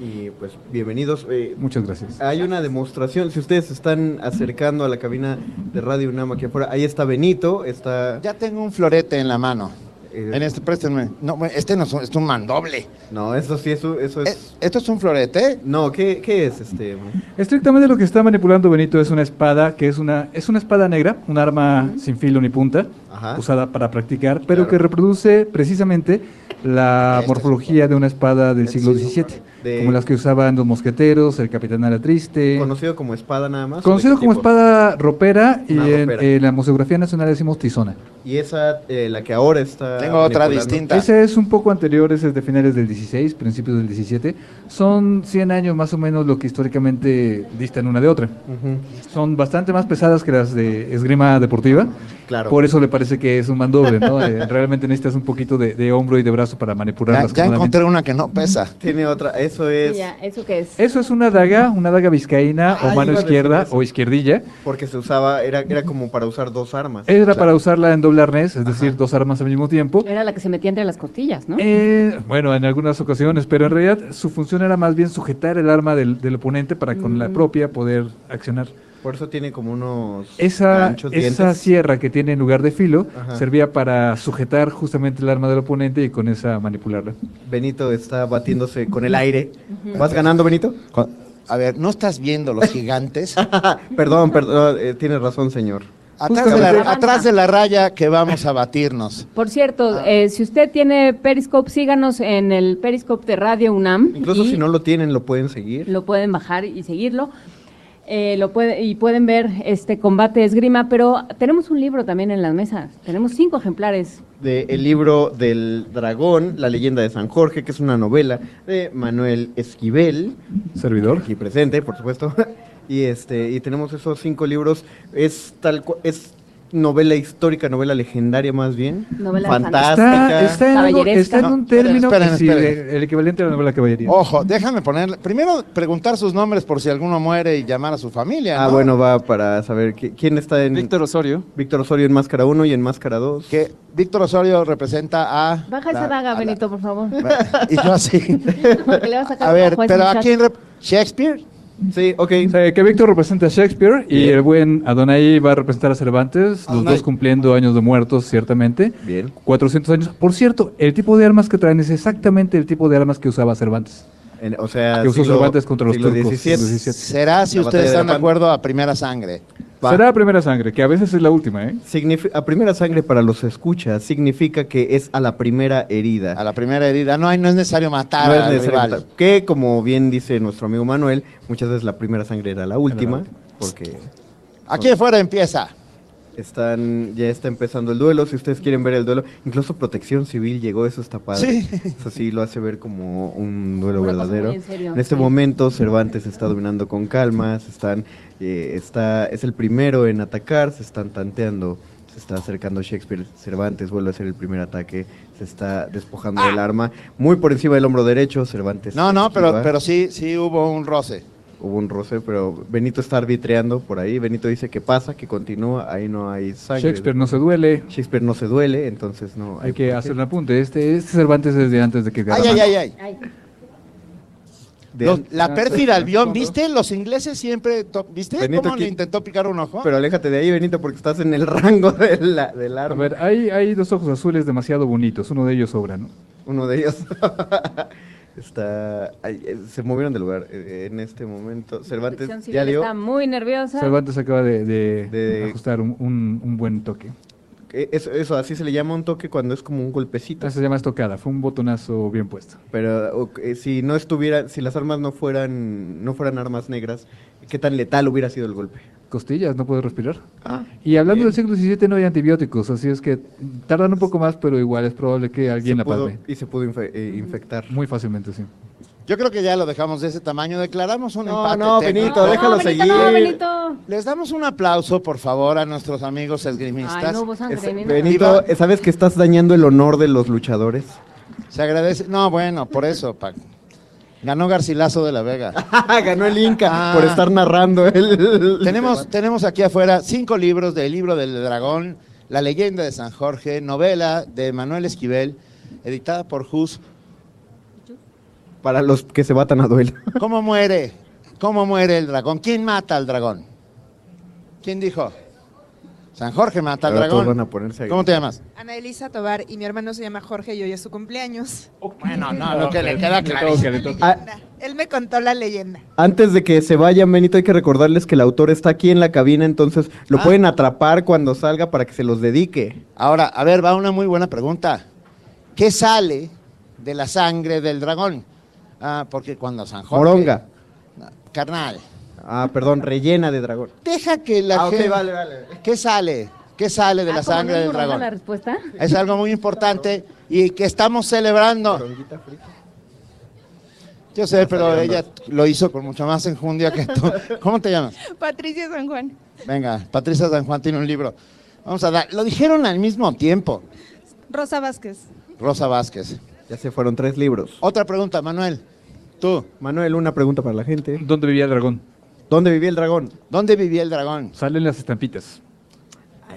Y pues bienvenidos. Eh, Muchas gracias. Hay una demostración, si ustedes se están acercando a la cabina de Radio UNAM aquí afuera, ahí está Benito, está... Ya tengo un florete en la mano. En este, préstenme. No, este no es un, es un mandoble. No, eso sí, eso, eso es... ¿Esto es un florete? No, ¿qué, qué es este? Estrictamente lo que está manipulando Benito es una espada que es una es una espada negra, un arma sin filo ni punta, Ajá. usada para practicar, pero que reproduce precisamente la morfología de una espada del siglo XVII, De- como las que usaban los mosqueteros, el capitán Ala Triste. Conocido como espada nada más. ¿o de Conocido como tipo? espada ropera y en, en la museografía nacional decimos tizona. Y esa, eh, la que ahora está... Tengo otra distinta. Ese es un poco anterior, ese es de finales del 16, principios del 17. Son 100 años más o menos lo que históricamente distan una de otra. Son bastante más pesadas que las de esgrima deportiva. Claro. Por eso le parece que es un mandoble, ¿no? Eh, realmente necesitas un poquito de, de hombro y de brazo para Ya, manipularlas. ya cómodamente. encontré una que no pesa. Tiene otra, eso es... Ya, ¿Eso qué es? Eso es una daga, una daga vizcaína Ah, o mano izquierda o izquierdilla. Porque se usaba, era, era como para usar dos armas. Era para usarla en doble arnés, es decir, dos armas al mismo tiempo. Era la que se metía entre las costillas, ¿no? Eh, bueno, en algunas ocasiones, pero en realidad su función era más bien sujetar el arma del, del oponente para con la Mm. propia poder accionar. Por eso tiene como unos Esa, esa sierra que tiene en lugar de filo Ajá. servía para sujetar justamente el arma del oponente y con esa manipularla. Benito está batiéndose con el aire. ¿Vas ganando, Benito? A ver, ¿no estás viendo los gigantes? perdón, perdón, eh, tienes razón, señor. Atrás de, la, atrás de la raya que vamos a batirnos. Por cierto, eh, si usted tiene Periscope, síganos en el Periscope de Radio UNAM. Incluso si no lo tienen, lo pueden seguir. Lo pueden bajar y seguirlo. Eh, lo puede, y pueden ver este combate esgrima, pero tenemos un libro también en las mesas. Tenemos cinco ejemplares. De el libro del dragón, La leyenda de San Jorge, que es una novela de Manuel Esquivel. Servidor. Aquí presente, por supuesto. y este y tenemos esos cinco libros. Es tal es novela histórica, novela legendaria más bien. Novela fantástica. Está, está en, algo- Caballeresca. está en un No, término esperen, que sí, esperen. de- el equivalente a la novela caballería. Ojo, déjame ponerle. Primero, preguntar sus nombres por si alguno muere y llamar a su familia. Ah, ¿no? bueno, va para saber qui- quién está en. Víctor Osorio. Víctor Osorio en Máscara 1 y en Máscara 2. Que Víctor Osorio representa a. Baja esa daga, Benito, por favor. Y yo así. Porque le va a sacar A ver, pero ¿a quién ¿Shakespeare? Sí, ok. O sea, que Víctor representa a Shakespeare y el buen Adonai va a representar a Cervantes, los dos cumpliendo años de muertos, ciertamente. Bien. 400 años. Por cierto, el tipo de armas que traen es exactamente el tipo de armas que usaba Cervantes. En- o sea, que usó siglo- Cervantes contra los siglo turcos. Será si La ustedes de están de Lepanto. acuerdo a primera sangre. Va. Será primera sangre, que a veces es la última, ¿eh? Signifi- a primera sangre para los escuchas significa que es a la primera herida. A la primera herida. No, hay, no es necesario matar No es al necesario rival. matar. Que como bien dice nuestro amigo Manuel, muchas veces la primera sangre era la última, porque Aquí afuera empieza. están ya está empezando el duelo. Si ustedes quieren ver el duelo, incluso Protección Civil llegó, eso está padre. Sí. Eso sí lo hace ver como un duelo Una verdadero. en serio, en este sí. momento Cervantes está dominando con calma, se están eh, está es el primero en atacar, se están tanteando. Se está acercando Shakespeare, Cervantes vuelve a hacer el primer ataque, se está despojando del arma, muy por encima del hombro derecho, Cervantes. No, no, pero, esquiva. pero sí, sí hubo un roce. Hubo un roce, pero Benito está arbitreando por ahí. Benito dice que pasa, que continúa, ahí no hay sangre. Shakespeare no se duele. Shakespeare no se duele, entonces no Hay que hacer un apunte. Este, este Cervantes es de antes de que Ay, ay, ay, ay. De- Los- la Ah, pérfida albión, ¿viste? Los ingleses siempre, ¿viste Benito, cómo le ¿qué- intentó picar un ojo? Pero aléjate de ahí, Benito, porque estás en el rango de la- del A arma. ver, hay, hay dos ojos azules demasiado bonitos. Uno de ellos sobra, ¿no? Uno de ellos está. ay, eh, se movieron de lugar eh, en este momento. Cervantes ya dio. está muy nerviosa. Cervantes acaba de, de De- ajustar un, un- un buen toque. Eh, Eso, eso, así se le llama un toque cuando es como un golpecito. Esa se llama estocada. Fue un botonazo bien puesto. Pero o- eh, si no estuviera, si las armas no fueran, no fueran armas negras, ¿qué tan letal hubiera sido el golpe? Costillas, no puede respirar. Ah, y hablando del siglo XVII no hay antibióticos, así es que tardan un poco más, pero igual es probable que alguien Se la pudo- palme. y se pudo infe- eh, infectar. Muy fácilmente, sí. Yo creo que ya lo dejamos de ese tamaño. Declaramos un No, empate. no, técnico. Benito, déjalo Benito, seguir. no, Benito. Les damos un aplauso, por favor, a nuestros amigos esgrimistas. Ay, no sangre, Es-. Benito, eh, ¿sabes que estás dañando el honor de los luchadores? Se agradece. No, bueno, por eso, Paco. Ganó Garcilaso de la Vega. Ganó el Inca Ah. por estar narrando el... Tenemos, tenemos aquí afuera cinco libros del libro del dragón, La leyenda de San Jorge, novela de Manuel Esquivel, editada por Hus. Para los que se batan a duelo. ¿Cómo muere? ¿Cómo muere el dragón? ¿Quién mata al dragón? ¿Quién dijo? San Jorge mata al Ahora todos dragón. van a ponerse a ¿Cómo te llamas? Ana Elisa Tobar y mi hermano se llama Jorge y hoy es su cumpleaños. Bueno, no, lo que le queda clarísimo. Ah, Él me contó la leyenda. Antes de que se vayan, Benito, hay que recordarles que el autor está aquí en la cabina, entonces lo Ah. pueden atrapar cuando salga para que se los dedique. Ahora, a ver, va una muy buena pregunta. ¿Qué sale de la sangre del dragón? Ah, porque cuando San Jorge... Moronga. Carnal, Ah, perdón, rellena de dragón. deja que la Ah, ok, gente... vale, vale. ¿Qué sale? ¿Qué sale de la sangre del dragón? la respuesta? Es algo muy importante y que estamos celebrando. Yo sé, pero ella lo hizo con mucho más enjundia que tú. ¿Cómo te llamas? Patricia San Juan. Venga, Patricia San Juan tiene un libro. Vamos a dar. Lo dijeron al mismo tiempo. Rosa Vázquez. Rosa Vázquez. Ya se fueron tres libros. Otra pregunta, Manuel. Tú. Manuel, una pregunta para la gente. ¿Dónde vivía el dragón? ¿Dónde vivía el dragón? ¿Dónde vivía el dragón? Salen las estampitas.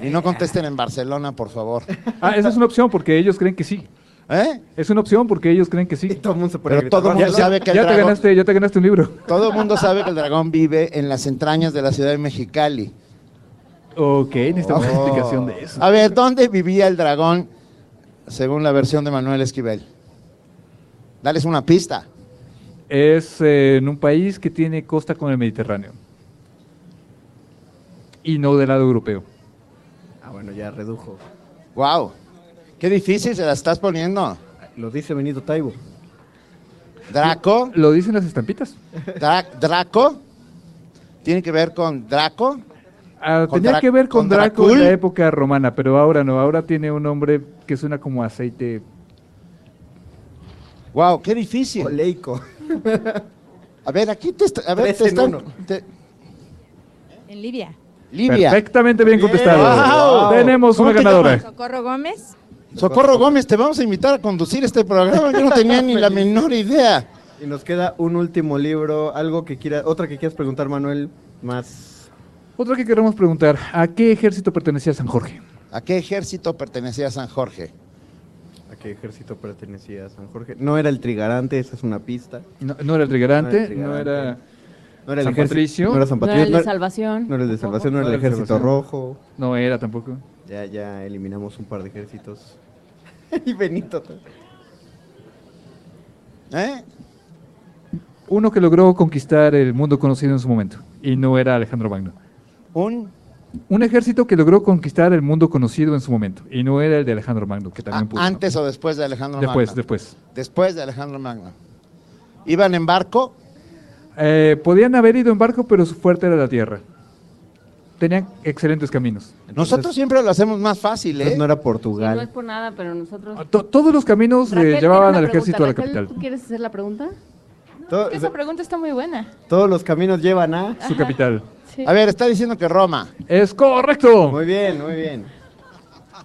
Y no contesten en Barcelona, por favor. Ah, esa es una opción porque ellos creen que sí. ¿Eh? Es una opción porque ellos creen que sí. todo el mundo se Pero todo el mundo ya, sabe que el ya te dragón- ganaste, ya te ganaste un libro. Todo el mundo sabe que el dragón vive en las entrañas de la ciudad de Mexicali. Ok, necesitamos Oh. explicación de eso. A ver, ¿dónde vivía el dragón según la versión de Manuel Esquivel? Dales una pista. Es eh, en un país que tiene costa con el Mediterráneo. Y no del lado europeo. Ah, bueno, ya redujo. Wow. Qué difícil se la estás poniendo. Lo dice Benito Taibo. Draco. Lo dicen las estampitas. Dra- Draco. Tiene que ver con Draco. Ah, Con tenía Dra- que ver con, con Draco en la época romana, pero ahora no. Ahora tiene un nombre que suena como aceite. Wow, qué difícil. Oleico. A ver, aquí te, está- a ver, te en están- te- En Libia. Libia. Perfectamente bien contestado. Wow. Tenemos ¿Cómo una te ganadora. llamas? Socorro Gómez. Socorro Gómez, te vamos a invitar a conducir este programa. Yo no tenía ni la menor idea. Y nos queda un último libro, algo que quiera, otra que quieras preguntar, Manuel, más. Otra que queremos preguntar, ¿a qué ejército pertenecía San Jorge? ¿A qué ejército pertenecía San Jorge? ¿A qué ejército pertenecía San Jorge? No era el Trigarante, esa es una pista. No, no era el Trigarante, el no era No era el San ejército- Patricio. No era San No era Patricio. el de Salvación. No era el de Salvación, no era el ejército rojo. No era tampoco. Ya, ya eliminamos un par de ejércitos. y Benito. ¿Eh? Uno que logró conquistar el mundo conocido en su momento, y no era Alejandro Magno. Un Un ejército que logró conquistar el mundo conocido en su momento, y no era el de Alejandro Magno, que también pudo. antes o después de Alejandro Después, Magno. después. Después de Alejandro Magno. ¿Iban en barco? Eh, podían haber ido en barco, pero su fuerte era la tierra. Tenían excelentes caminos. Nosotros siempre lo hacemos más fácil, ¿eh? No era No Portugal. es por nada, pero nosotros... To- todos los caminos eh, llevaban al ejército a la capital. ¿Tú quieres hacer la pregunta? Todo- Esa pregunta está muy buena. todos los caminos llevan a. Su capital. A ver, está diciendo que Roma. Es correcto. Muy bien, muy bien.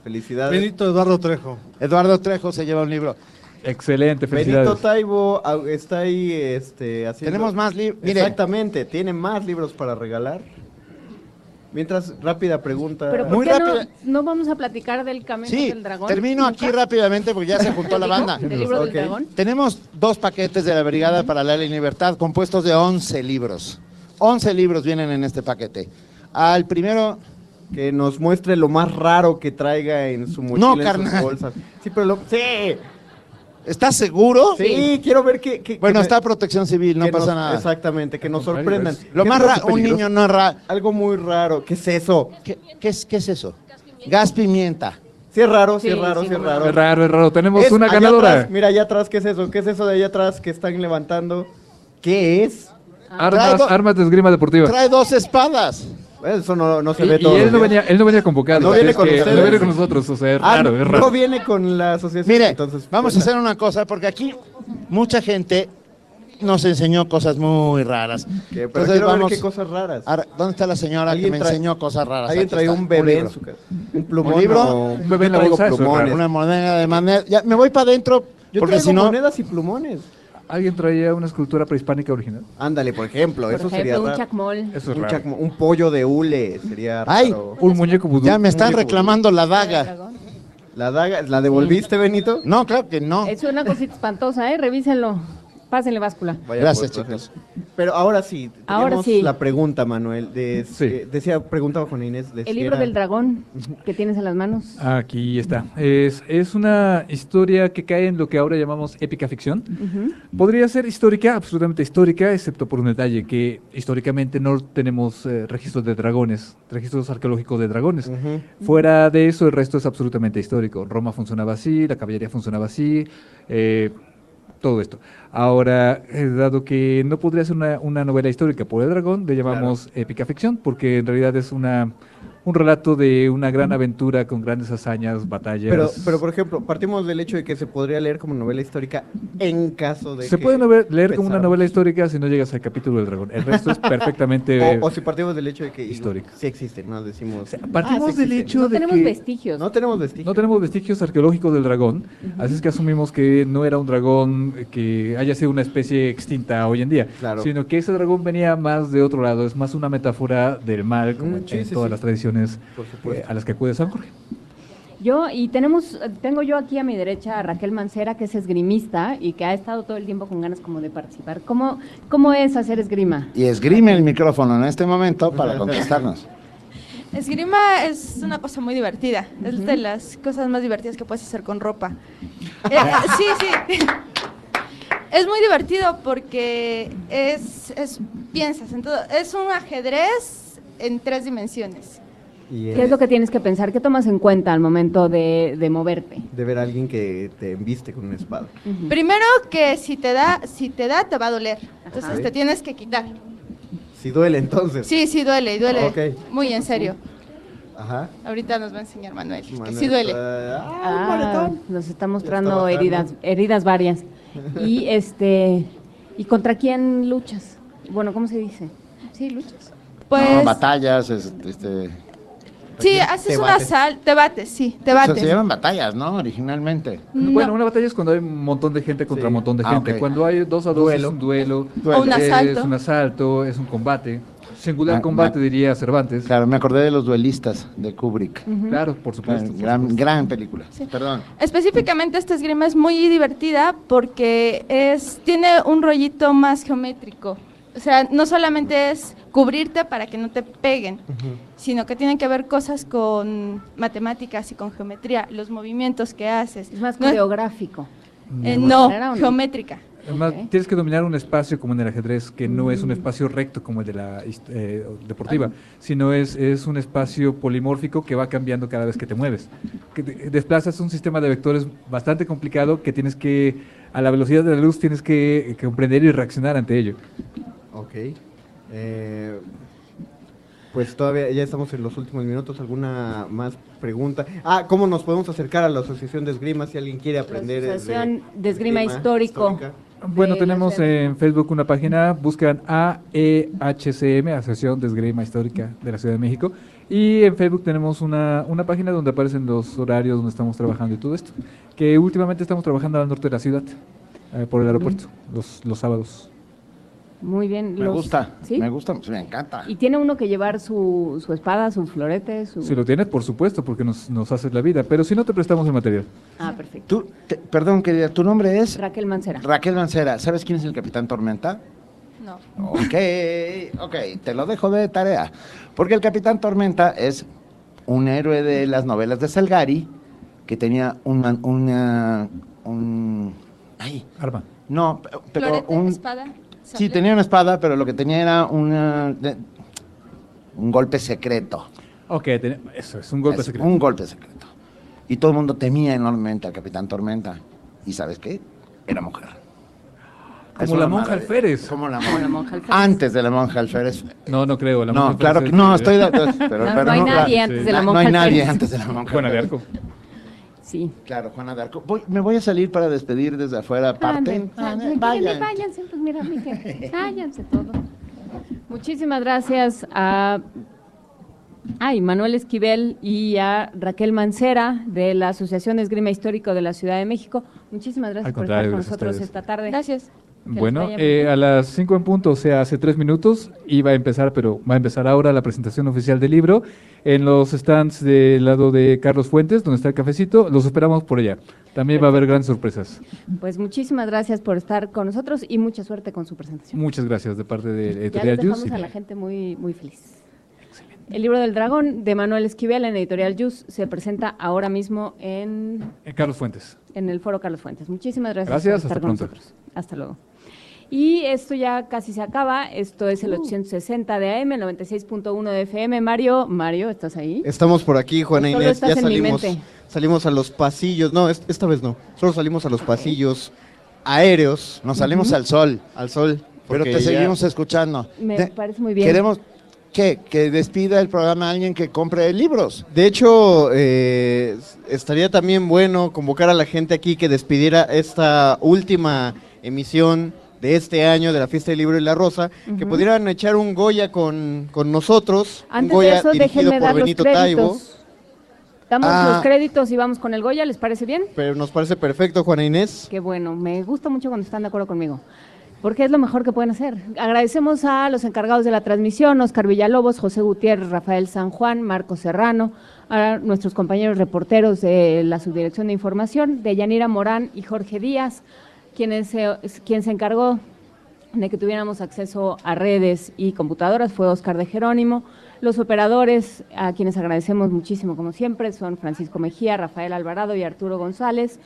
Felicidades. Benito Eduardo Trejo. Eduardo Trejo se lleva un libro. Excelente, Benito felicidades. Taibo au- está ahí este, haciendo... Tenemos más libros. Exactamente, tiene más libros para regalar. Mientras, rápida pregunta. Pero ¿por Muy qué rápida. no, no vamos a platicar del camino Sí, del dragón? termino aquí rápidamente porque ya se juntó la banda. ¿Del libro Ok. del dragón? Tenemos dos paquetes de la Brigada para la Libertad compuestos de 11 libros. 11 libros vienen en este paquete. Al primero, Que nos muestre lo más raro que traiga en su mochila, en sus carnal. bolsas. Sí, pero lo... Sí, ¿estás seguro? sí, quiero ver que... que- Bueno, que me- está protección civil, no que pasa nos- nada. Exactamente, que nos sorprendan. Lo ¿Qué más raro, un niño no es raro. Algo muy raro. ¿Qué es eso? ¿Qué, qué es, ¿Qué es eso? Gas pimienta. Sí es raro, sí, Sí, es raro, sí, sí, es raro. Es raro, es raro. Tenemos Es una allá ganadora. atrás, mira allá atrás, ¿qué es eso? ¿Qué es eso de allá atrás que están levantando? ¿Qué es? Armas, Traigo- armas de esgrima deportiva. Trae dos espadas. Eso no, no se Y, ve y todo. él no venía, él no venía convocado. No viene con que ustedes. no viene con nosotros, o sea, es Ah, raro, es raro. no viene con la asociación. Mire, entonces vamos a pues, hacer una cosa, porque aquí mucha gente nos enseñó cosas muy raras. que- pero Entonces vamos- ver qué cosas raras. Ahora, ¿Dónde está la señora que me trae- enseñó cosas raras? Alguien trae un bebé libro. en su casa. Un plumón. ¿Un libro? Un bebé en la bolsa, plumones. Una moneda de manera. Ya, me voy para adentro, Yo porque traigo si no. monedas y plumones. ¿Alguien traía una escultura prehispánica original? Ándale, por ejemplo, Por eso ejemplo, sería un chacmol. Eso es un, raro. chacmo- un pollo de hule sería Ay, raro. Un muñeco vudú. Ya me están reclamando la daga. La daga, ¿la devolviste, Benito? No, claro que no. Es una cosita espantosa, ¿eh? Revísenlo. Pásenle báscula. Vaya Gracias, chicos. Pero ahora sí, Ahora tenemos sí. la pregunta, Manuel. De, Sí. eh, decía, preguntaba Juana Inés. de El si libro era- del dragón que tienes en las manos. Aquí está. Es, es una historia que cae en lo que ahora llamamos épica ficción. Podría ser histórica, absolutamente histórica, excepto por un detalle, que históricamente no tenemos eh, registros de dragones, registros arqueológicos de dragones. Fuera de eso, el resto es absolutamente histórico. Roma funcionaba así, la caballería funcionaba así, eh, todo esto. Ahora, eh, dado que no podría ser una, una novela histórica por el dragón, le llamamos épica ficción, porque en realidad es una, un relato de una gran aventura con grandes hazañas, batallas. Pero, pero, por ejemplo, partimos del hecho de que se podría leer como novela histórica en caso de Se que puede leer como una novela histórica si no llegas al capítulo del dragón. El resto es perfectamente... O, o si partimos del hecho de que Histórico. sí existe, ¿no? Decimos. Partimos ah, sí del hecho No de tenemos que vestigios. No tenemos vestigios. no tenemos vestigios arqueológicos del dragón, así es que asumimos que no era un dragón que haya sido una especie extinta hoy en día, Claro. sino que ese dragón venía más de otro lado, es más una metáfora del mal, como Mm, en, sí, en sí, todas sí. las tradiciones Eh, a las que acude San Jorge. Yo, y tenemos, tengo yo aquí a mi derecha a Raquel Mancera, que es esgrimista y que ha estado todo el tiempo con ganas como de participar. ¿Cómo, cómo es hacer esgrima? Y esgrime el micrófono en este momento para contestarnos. Esgrima es una cosa muy divertida. Es de las cosas más divertidas que puedes hacer con ropa. Eh, sí, sí. Es muy divertido porque es, es piensas en todo. Es un ajedrez en tres dimensiones. Y ¿Qué es lo que tienes que pensar? ¿Qué tomas en cuenta al momento de, de moverte? de ver a alguien que te embiste con una espada. Primero que si te da, si te da, te va a doler. Entonces Ajá. te tienes que quitar. Si duele entonces. Sí, sí duele, y duele. Muy en serio. Ajá. Ahorita nos va a enseñar Manuel, que Manuel, sí duele. ah, Ah, nos está mostrando heridas, heridas varias. Y este, ¿y contra quién luchas? Bueno, ¿cómo se dice? Sí, luchas. No, Pues batallas, es- este... sí, haces un asalto, te bates, sí, te o sea, bates. se llaman batallas, ¿no? Originalmente. Bueno, una batalla es cuando hay un montón de gente contra un montón de Ah, gente. Cuando hay dos a dos Duelo. es un duelo, O un es asalto. un asalto, es un combate. Singular Ah, combate, diría Cervantes. Claro, me acordé de los duelistas de Kubrick. Claro, por supuesto. por Gran, supuesto. gran película. Perdón. Específicamente esta esgrima es muy divertida porque es tiene un rollito más geométrico. O sea, no solamente es cubrirte para que no te peguen, sino que tiene que ver cosas con matemáticas y con geometría, los movimientos que haces. Es más No- coreográfico. eh, Mm. no, ¿Era o no? geométrica. Además, Ok. tienes que dominar un espacio como en el ajedrez, que no Mm. es un espacio recto como el de la eh, deportiva, sino es, es un espacio polimórfico que va cambiando cada vez que te mueves. Que te- desplazas un sistema de vectores bastante complicado que tienes que, a la velocidad de la luz, tienes que, que comprender y reaccionar ante ello. Ok. Eh, pues todavía ya estamos en los últimos minutos. ¿Alguna más pregunta? Ah, ¿cómo nos podemos acercar a la Asociación de Esgrima si alguien quiere aprender? de- Asociación de Esgrima Histórico. histórica? Bueno, de la tenemos en Facebook una página, buscan AEHCM, Asociación de Esgrima Histórica de la Ciudad de México, y en Facebook tenemos una, una página donde aparecen los horarios donde estamos trabajando y todo esto, que últimamente estamos trabajando al norte de la ciudad, eh, por el aeropuerto, los, los sábados. Muy bien. Me los- gusta, ¿Sí? me gusta, me encanta. Y tiene uno que llevar su, su espada, su florete, su... Si lo tienes, por supuesto, porque nos, nos hace la vida, pero si no te prestamos el material. Ah, perfecto. Tú, te- perdón, querida, tu nombre es Raquel Mancera. Raquel Mancera. ¿Sabes quién es el Capitán Tormenta? No. Ok, ok, te lo dejo de tarea. Porque el Capitán Tormenta es un héroe de las novelas de Salgari que tenía una, una un, ay, Arma. no, pe- pero Florete, un, espada. Sí tenía una espada, pero lo que tenía era una, de- un golpe secreto. Ok, ten- eso es un golpe Es secreto. Un golpe secreto. Y todo el mundo temía enormemente al Capitán Tormenta. ¿Y sabes qué? Era mujer. Como la monja alférez. Como la monja. monja alférez. Antes de la monja alférez. No, no creo. la monja No, claro que no, es- estoy de. Pero, No, pero no hay nadie antes de la monja No hay nadie antes de la monja Juana de. Arco. Sí. Claro, Juana de Arco. Voy- me voy a salir para despedir desde afuera aparte. Váyanse, pues mira, váyanse todos. Muchísimas gracias a ay, Manuel Esquivel y a Raquel Mancera de la Asociación Esgrima Histórico de la Ciudad de México. Muchísimas gracias por estar con a nosotros ustedes. esta tarde. Gracias. Bueno, eh, a las 5 en punto, o sea, hace tres minutos, iba a empezar, pero va a empezar ahora la presentación oficial del libro en los stands del lado de Carlos Fuentes, donde está el cafecito. Los esperamos por allá. También va a haber grandes sorpresas. Pues muchísimas gracias por estar con nosotros y mucha suerte con su presentación. Muchas gracias de parte de Ya Editorial les dejamos Yus. a la gente muy, muy feliz. El libro del dragón de Manuel Esquivel en Editorial Yus se presenta ahora mismo en, Carlos Fuentes. en el foro Carlos Fuentes. Muchísimas gracias, Gracias, por estar hasta con pronto. nosotros. Hasta luego. Y esto ya casi se acaba. Esto es Uh. el 860 de AM, el 96.1 de FM. Mario, Mario, ¿estás ahí? Estamos por aquí, Juana Inés. estás Ya en mi salimos, mente. salimos a los pasillos. No, es- esta vez no. Solo salimos a los pasillos aéreos. Nos salimos al sol. Al sol. Pero te ya- seguimos escuchando. Me De- parece muy bien. Queremos ¿qué? que despida el programa a alguien que compre libros. De hecho, eh, estaría también bueno convocar a la gente aquí que despidiera esta última emisión de este año de la Fiesta del Libro y la Rosa, que pudieran echar un Goya con, con nosotros, Antes un Goya de eso, dirigido déjenme por dar los Benito Taibo. créditos. Damos Ah. los créditos y vamos con el Goya, ¿les parece bien? Pero nos parece perfecto, Juana Inés. Qué bueno, me gusta mucho cuando están de acuerdo conmigo, porque es lo mejor que pueden hacer. Agradecemos a los encargados de la transmisión, Oscar Villalobos, José Gutiérrez, Rafael San Juan, Marco Serrano, a nuestros compañeros reporteros de la Subdirección de Información, de Yanira Morán y Jorge Díaz, quienes se- quien se encargó de que tuviéramos acceso a redes y computadoras fue Oscar de Jerónimo. Los operadores, a quienes agradecemos muchísimo como siempre, son Francisco Mejía, Rafael Alvarado y Arturo González.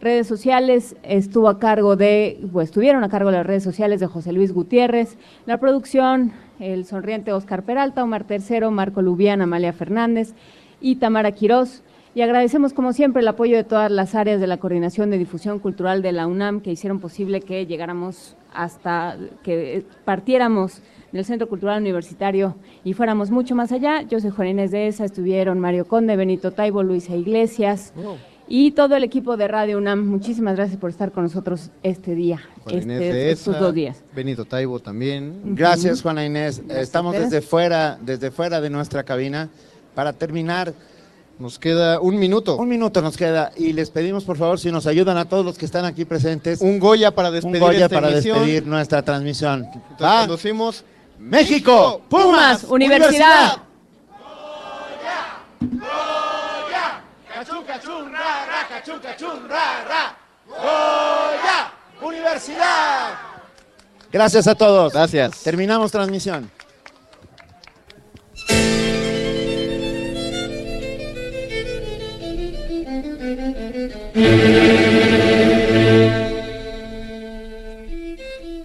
Redes sociales estuvo a cargo de, o estuvieron a cargo de las redes sociales de José Luis Gutiérrez. La producción, el sonriente Oscar Peralta, Omar Tercero, Marco Lubián, Amalia Fernández y Tamara Quirós. Y agradecemos como siempre el apoyo de todas las áreas de la Coordinación de Difusión Cultural de la UNAM que hicieron posible que llegáramos hasta que partiéramos del Centro Cultural Universitario y fuéramos mucho más allá. Yo soy Juan Inés de ESA, estuvieron Mario Conde, Benito Taibo, Luisa Iglesias y todo el equipo de Radio UNAM. Muchísimas gracias por estar con nosotros este día, Juana Inés este- de estos esa, dos días. Benito Taibo también. Gracias, Juana Inés. Gracias, Estamos desde fuera, desde fuera de nuestra cabina. Para terminar, nos queda un minuto. Un minuto nos queda y les pedimos por favor si nos ayudan a todos los que están aquí presentes. Un Goya para despedir un Goya esta para emisión. despedir nuestra transmisión. Entonces, conducimos México, Pumas, Universidad. Cachún, cachún, ra, ra, cachún, cachún, ra, ra. Goya, Universidad. Gracias a todos. Gracias. Terminamos transmisión.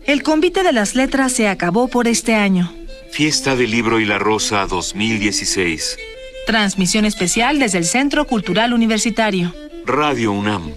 El convite de las letras se acabó por este año. Fiesta del Libro y la Rosa 2016. Transmisión especial desde el Centro Cultural Universitario. Radio UNAM.